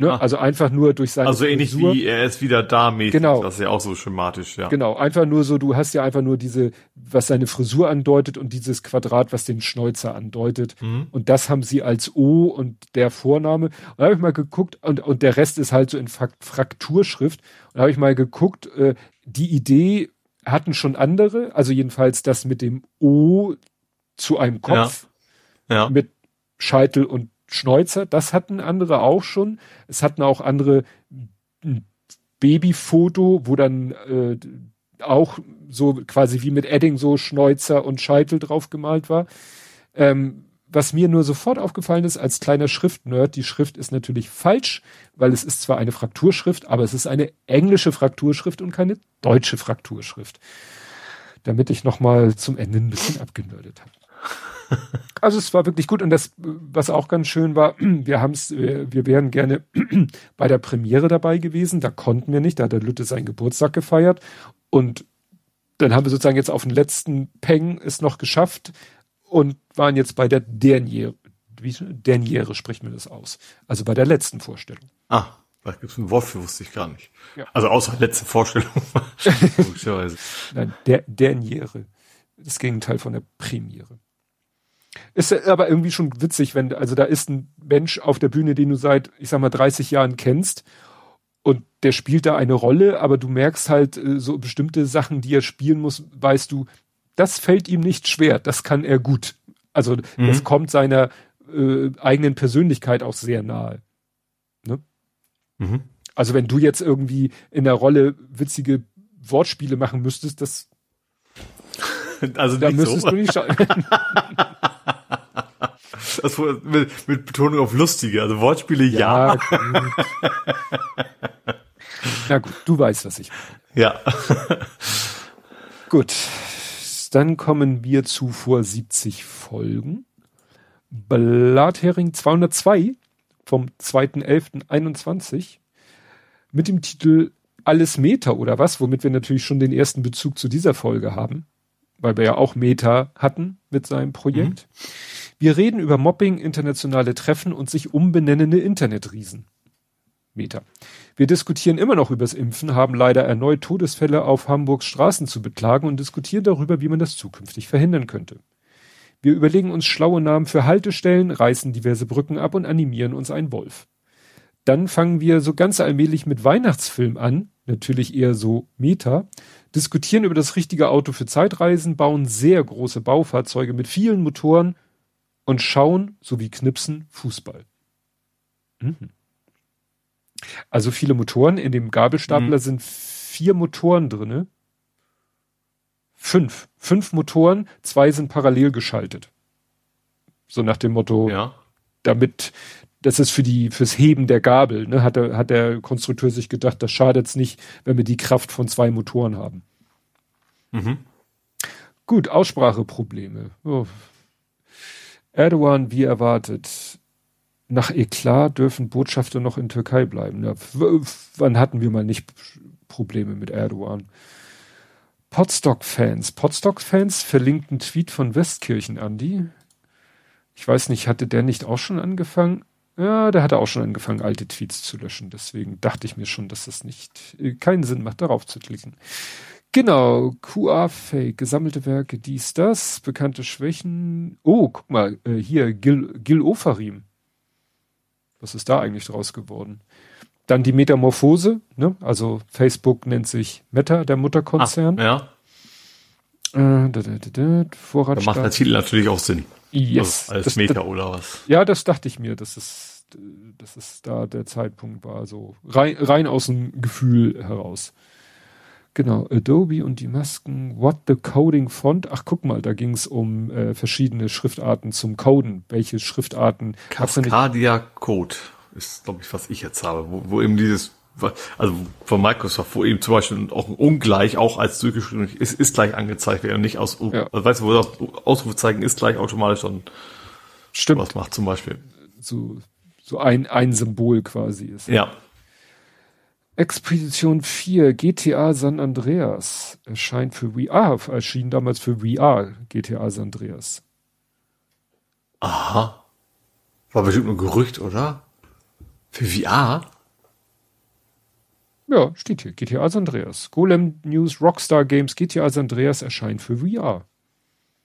Ne? Ah. Also einfach nur durch seine Also ähnlich Frisur. wie er ist wieder da mäßig. Genau. Das ist ja auch so schematisch, ja. Genau, einfach nur so, du hast ja einfach nur diese, was seine Frisur andeutet und dieses Quadrat, was den Schnäuzer andeutet. Mhm. Und das haben sie als O und der Vorname. Und da habe ich mal geguckt und, und der Rest ist halt so in Frakturschrift. Und da habe ich mal geguckt, äh, die Idee hatten schon andere, also jedenfalls das mit dem O zu einem Kopf. Ja. ja. Mit Scheitel und Schnäuzer, das hatten andere auch schon. Es hatten auch andere ein Babyfoto, wo dann äh, auch so quasi wie mit Edding so Schnäuzer und Scheitel drauf gemalt war. Ähm, was mir nur sofort aufgefallen ist als kleiner Schriftnerd, die Schrift ist natürlich falsch, weil es ist zwar eine Frakturschrift, aber es ist eine englische Frakturschrift und keine deutsche Frakturschrift. Damit ich nochmal zum Ende ein bisschen abgenördet habe. Also es war wirklich gut und das, was auch ganz schön war, wir haben es, wir wären gerne bei der Premiere dabei gewesen, da konnten wir nicht, da hat der Lütte seinen Geburtstag gefeiert und dann haben wir sozusagen jetzt auf den letzten Peng es noch geschafft und waren jetzt bei der Derniere, wie Derniere spricht mir das aus, also bei der letzten Vorstellung. Ah, da gibt es ein Wort für, wusste ich gar nicht. Ja. Also außer letzte Vorstellung. Nein, der Derniere, das Gegenteil von der Premiere. Ist aber irgendwie schon witzig, wenn, also da ist ein Mensch auf der Bühne, den du seit, ich sag mal, 30 Jahren kennst und der spielt da eine Rolle, aber du merkst halt äh, so bestimmte Sachen, die er spielen muss, weißt du, das fällt ihm nicht schwer, das kann er gut. Also mhm. das kommt seiner äh, eigenen Persönlichkeit auch sehr nahe. Ne? Mhm. Also wenn du jetzt irgendwie in der Rolle witzige Wortspiele machen müsstest, das also da müsstest so. du nicht schauen. Das mit, mit Betonung auf lustige, also Wortspiele ja. ja. Gut. Na gut, du weißt, was ich meine. Ja. gut. Dann kommen wir zu vor 70 Folgen. Blathering 202 vom 2.11.21 mit dem Titel Alles Meta oder was, womit wir natürlich schon den ersten Bezug zu dieser Folge haben, weil wir ja auch Meta hatten mit seinem Projekt. Mhm. Wir reden über Mobbing, internationale Treffen und sich umbenennende Internetriesen. Meter. Wir diskutieren immer noch übers Impfen, haben leider erneut Todesfälle auf Hamburgs Straßen zu beklagen und diskutieren darüber, wie man das zukünftig verhindern könnte. Wir überlegen uns schlaue Namen für Haltestellen, reißen diverse Brücken ab und animieren uns einen Wolf. Dann fangen wir so ganz allmählich mit Weihnachtsfilm an, natürlich eher so Meta, diskutieren über das richtige Auto für Zeitreisen, bauen sehr große Baufahrzeuge mit vielen Motoren und schauen, sowie knipsen, Fußball. Mhm. Also viele Motoren. In dem Gabelstapler mhm. sind vier Motoren drinne. Fünf. Fünf Motoren, zwei sind parallel geschaltet. So nach dem Motto, ja. damit, das ist für die, fürs Heben der Gabel, ne, hat der, hat der Konstrukteur sich gedacht, das schadet's nicht, wenn wir die Kraft von zwei Motoren haben. Mhm. Gut, Ausspracheprobleme. Oh, Erdogan wie erwartet. Nach Eklat dürfen Botschafter noch in Türkei bleiben. Ja, wann hatten wir mal nicht Probleme mit Erdogan? Potstock-Fans. Potstock-Fans verlinkt Tweet von Westkirchen, Andi. Ich weiß nicht, hatte der nicht auch schon angefangen? Ja, der hatte auch schon angefangen, alte Tweets zu löschen. Deswegen dachte ich mir schon, dass das nicht keinen Sinn macht, darauf zu klicken. Genau, QA-Fake, gesammelte Werke, dies, das, bekannte Schwächen. Oh, guck mal, äh, hier, Gil, Gil Ofarim. Was ist da eigentlich draus geworden? Dann die Metamorphose, ne? Also Facebook nennt sich Meta, der Mutterkonzern. Ah, ja. Äh, da, da, da, da, da macht der Titel natürlich auch Sinn. Yes. Also als das, Meta oder was? Ja, das dachte ich mir, dass es, dass es da der Zeitpunkt war, so rein, rein aus dem Gefühl heraus. Genau, Adobe und die Masken, What the Coding Font. Ach, guck mal, da ging es um äh, verschiedene Schriftarten zum Coden. Welche Schriftarten? Cascadia Code ist, glaube ich, was ich jetzt habe, wo, wo eben dieses, also von Microsoft, wo eben zum Beispiel auch ein Ungleich auch als durchgeschrieben ist, ist gleich angezeigt werden und nicht aus, ja. also weißt du, wo das Ausrufezeichen ist gleich automatisch dann Stimmt. was macht zum Beispiel. So, so ein, ein Symbol quasi ist. Ja. Expedition 4, GTA San Andreas erscheint für VR, erschien damals für VR, GTA San Andreas. Aha. War bestimmt nur Gerücht, oder? Für VR? Ja, steht hier. GTA San Andreas. Golem News Rockstar Games GTA San Andreas erscheint für VR.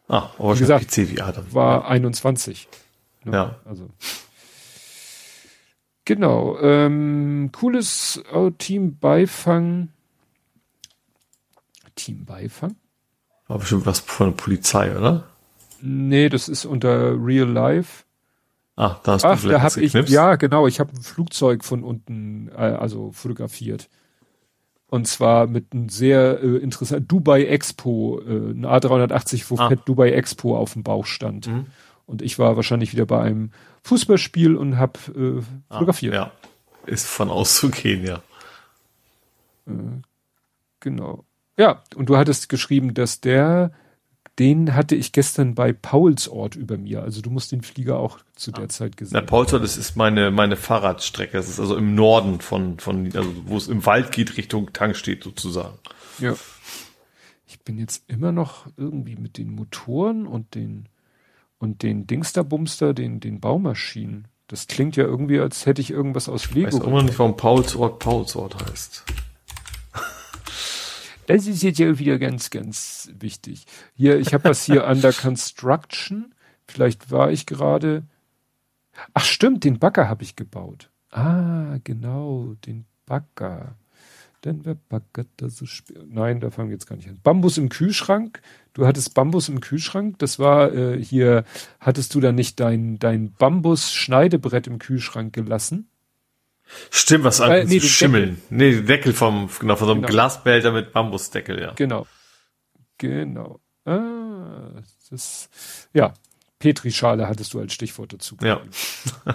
Ah, aber Wie gesagt, PC VR dann. War 21. Ne? Ja. Also. Genau. Ähm, cooles äh, Team Beifang. Team Beifang? War bestimmt was von der Polizei, oder? Nee, das ist unter Real Life. Ah, da hast Ach, du vielleicht da habe ich, geknipst. ja, genau, ich habe ein Flugzeug von unten, äh, also fotografiert. Und zwar mit einem sehr äh, interessanten Dubai Expo, äh, ein A380, wo Ah. fett Dubai Expo auf dem Bauch stand. Mhm. Und ich war wahrscheinlich wieder bei einem Fußballspiel und habe äh, Ah, fotografiert. Ja. Ist von auszugehen, ja. Genau. Ja, und du hattest geschrieben, dass der, den hatte ich gestern bei Paulsort über mir. Also du musst den Flieger auch zu der Zeit Na, gesehen. Paulsdorf, das ist meine, meine Fahrradstrecke. Das ist also im Norden von, von, also wo es im Wald geht, Richtung Tankstedt sozusagen. Ja. Ich bin jetzt immer noch irgendwie mit den Motoren und den und den Dingsterbumster, den, den Baumaschinen. Das klingt ja irgendwie, als hätte ich irgendwas aus Ich Lego. weiß auch immer nicht, warum Paulsort Paulsort heißt. Das ist jetzt ja wieder ganz, ganz wichtig. Hier, ich habe was hier under construction. Vielleicht war ich gerade. Ach stimmt, den Bagger habe ich gebaut. Ah, genau, den Bagger. Denn wer baggert da so spät? Nein, da fangen wir jetzt gar nicht an. Bambus im Kühlschrank. Du hattest Bambus im Kühlschrank. Das war äh, hier, hattest du da nicht dein, dein Bambus-Schneidebrett im Kühlschrank gelassen? Stimmt, was Äh, an nee, schimmeln. Nee, den Deckel vom, genau, von so einem Genau. Glasbehälter mit Bambusdeckel, ja. Genau. Genau. Ah, das, ja. Petrischale hattest du als Stichwort dazu. Ja.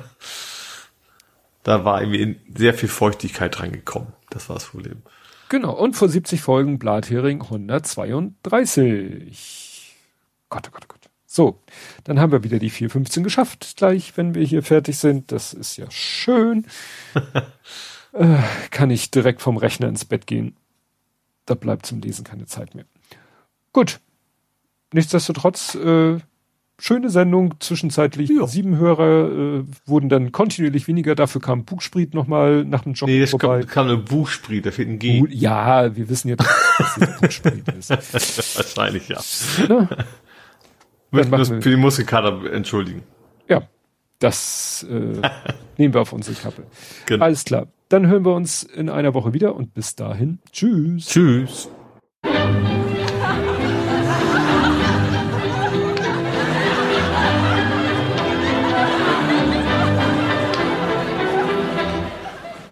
da war irgendwie in sehr viel Feuchtigkeit reingekommen. Das war das Problem. Genau. Und vor 70 Folgen Blathering 132. Gott, oh Gott, oh Gott. So, dann haben wir wieder die 415 geschafft, gleich, wenn wir hier fertig sind. Das ist ja schön. äh, kann ich direkt vom Rechner ins Bett gehen. Da bleibt zum Lesen keine Zeit mehr. Gut. Nichtsdestotrotz, äh, schöne Sendung. Zwischenzeitlich Ja. sieben Hörer äh, wurden dann kontinuierlich weniger. Dafür kam Bugspriet nochmal nach dem Job Nee, es vorbei. kam, kam eine Buchspriet, da fehlt ein G. Ja, wir wissen jetzt, dass es Bugspriet ist. Wahrscheinlich, ja. Ne? Möchten das wir- für die Muskelkater entschuldigen. Ja, das äh, nehmen wir auf unsere Kappe. Genau. Alles klar. Dann hören wir uns in einer Woche wieder und bis dahin. Tschüss. Tschüss.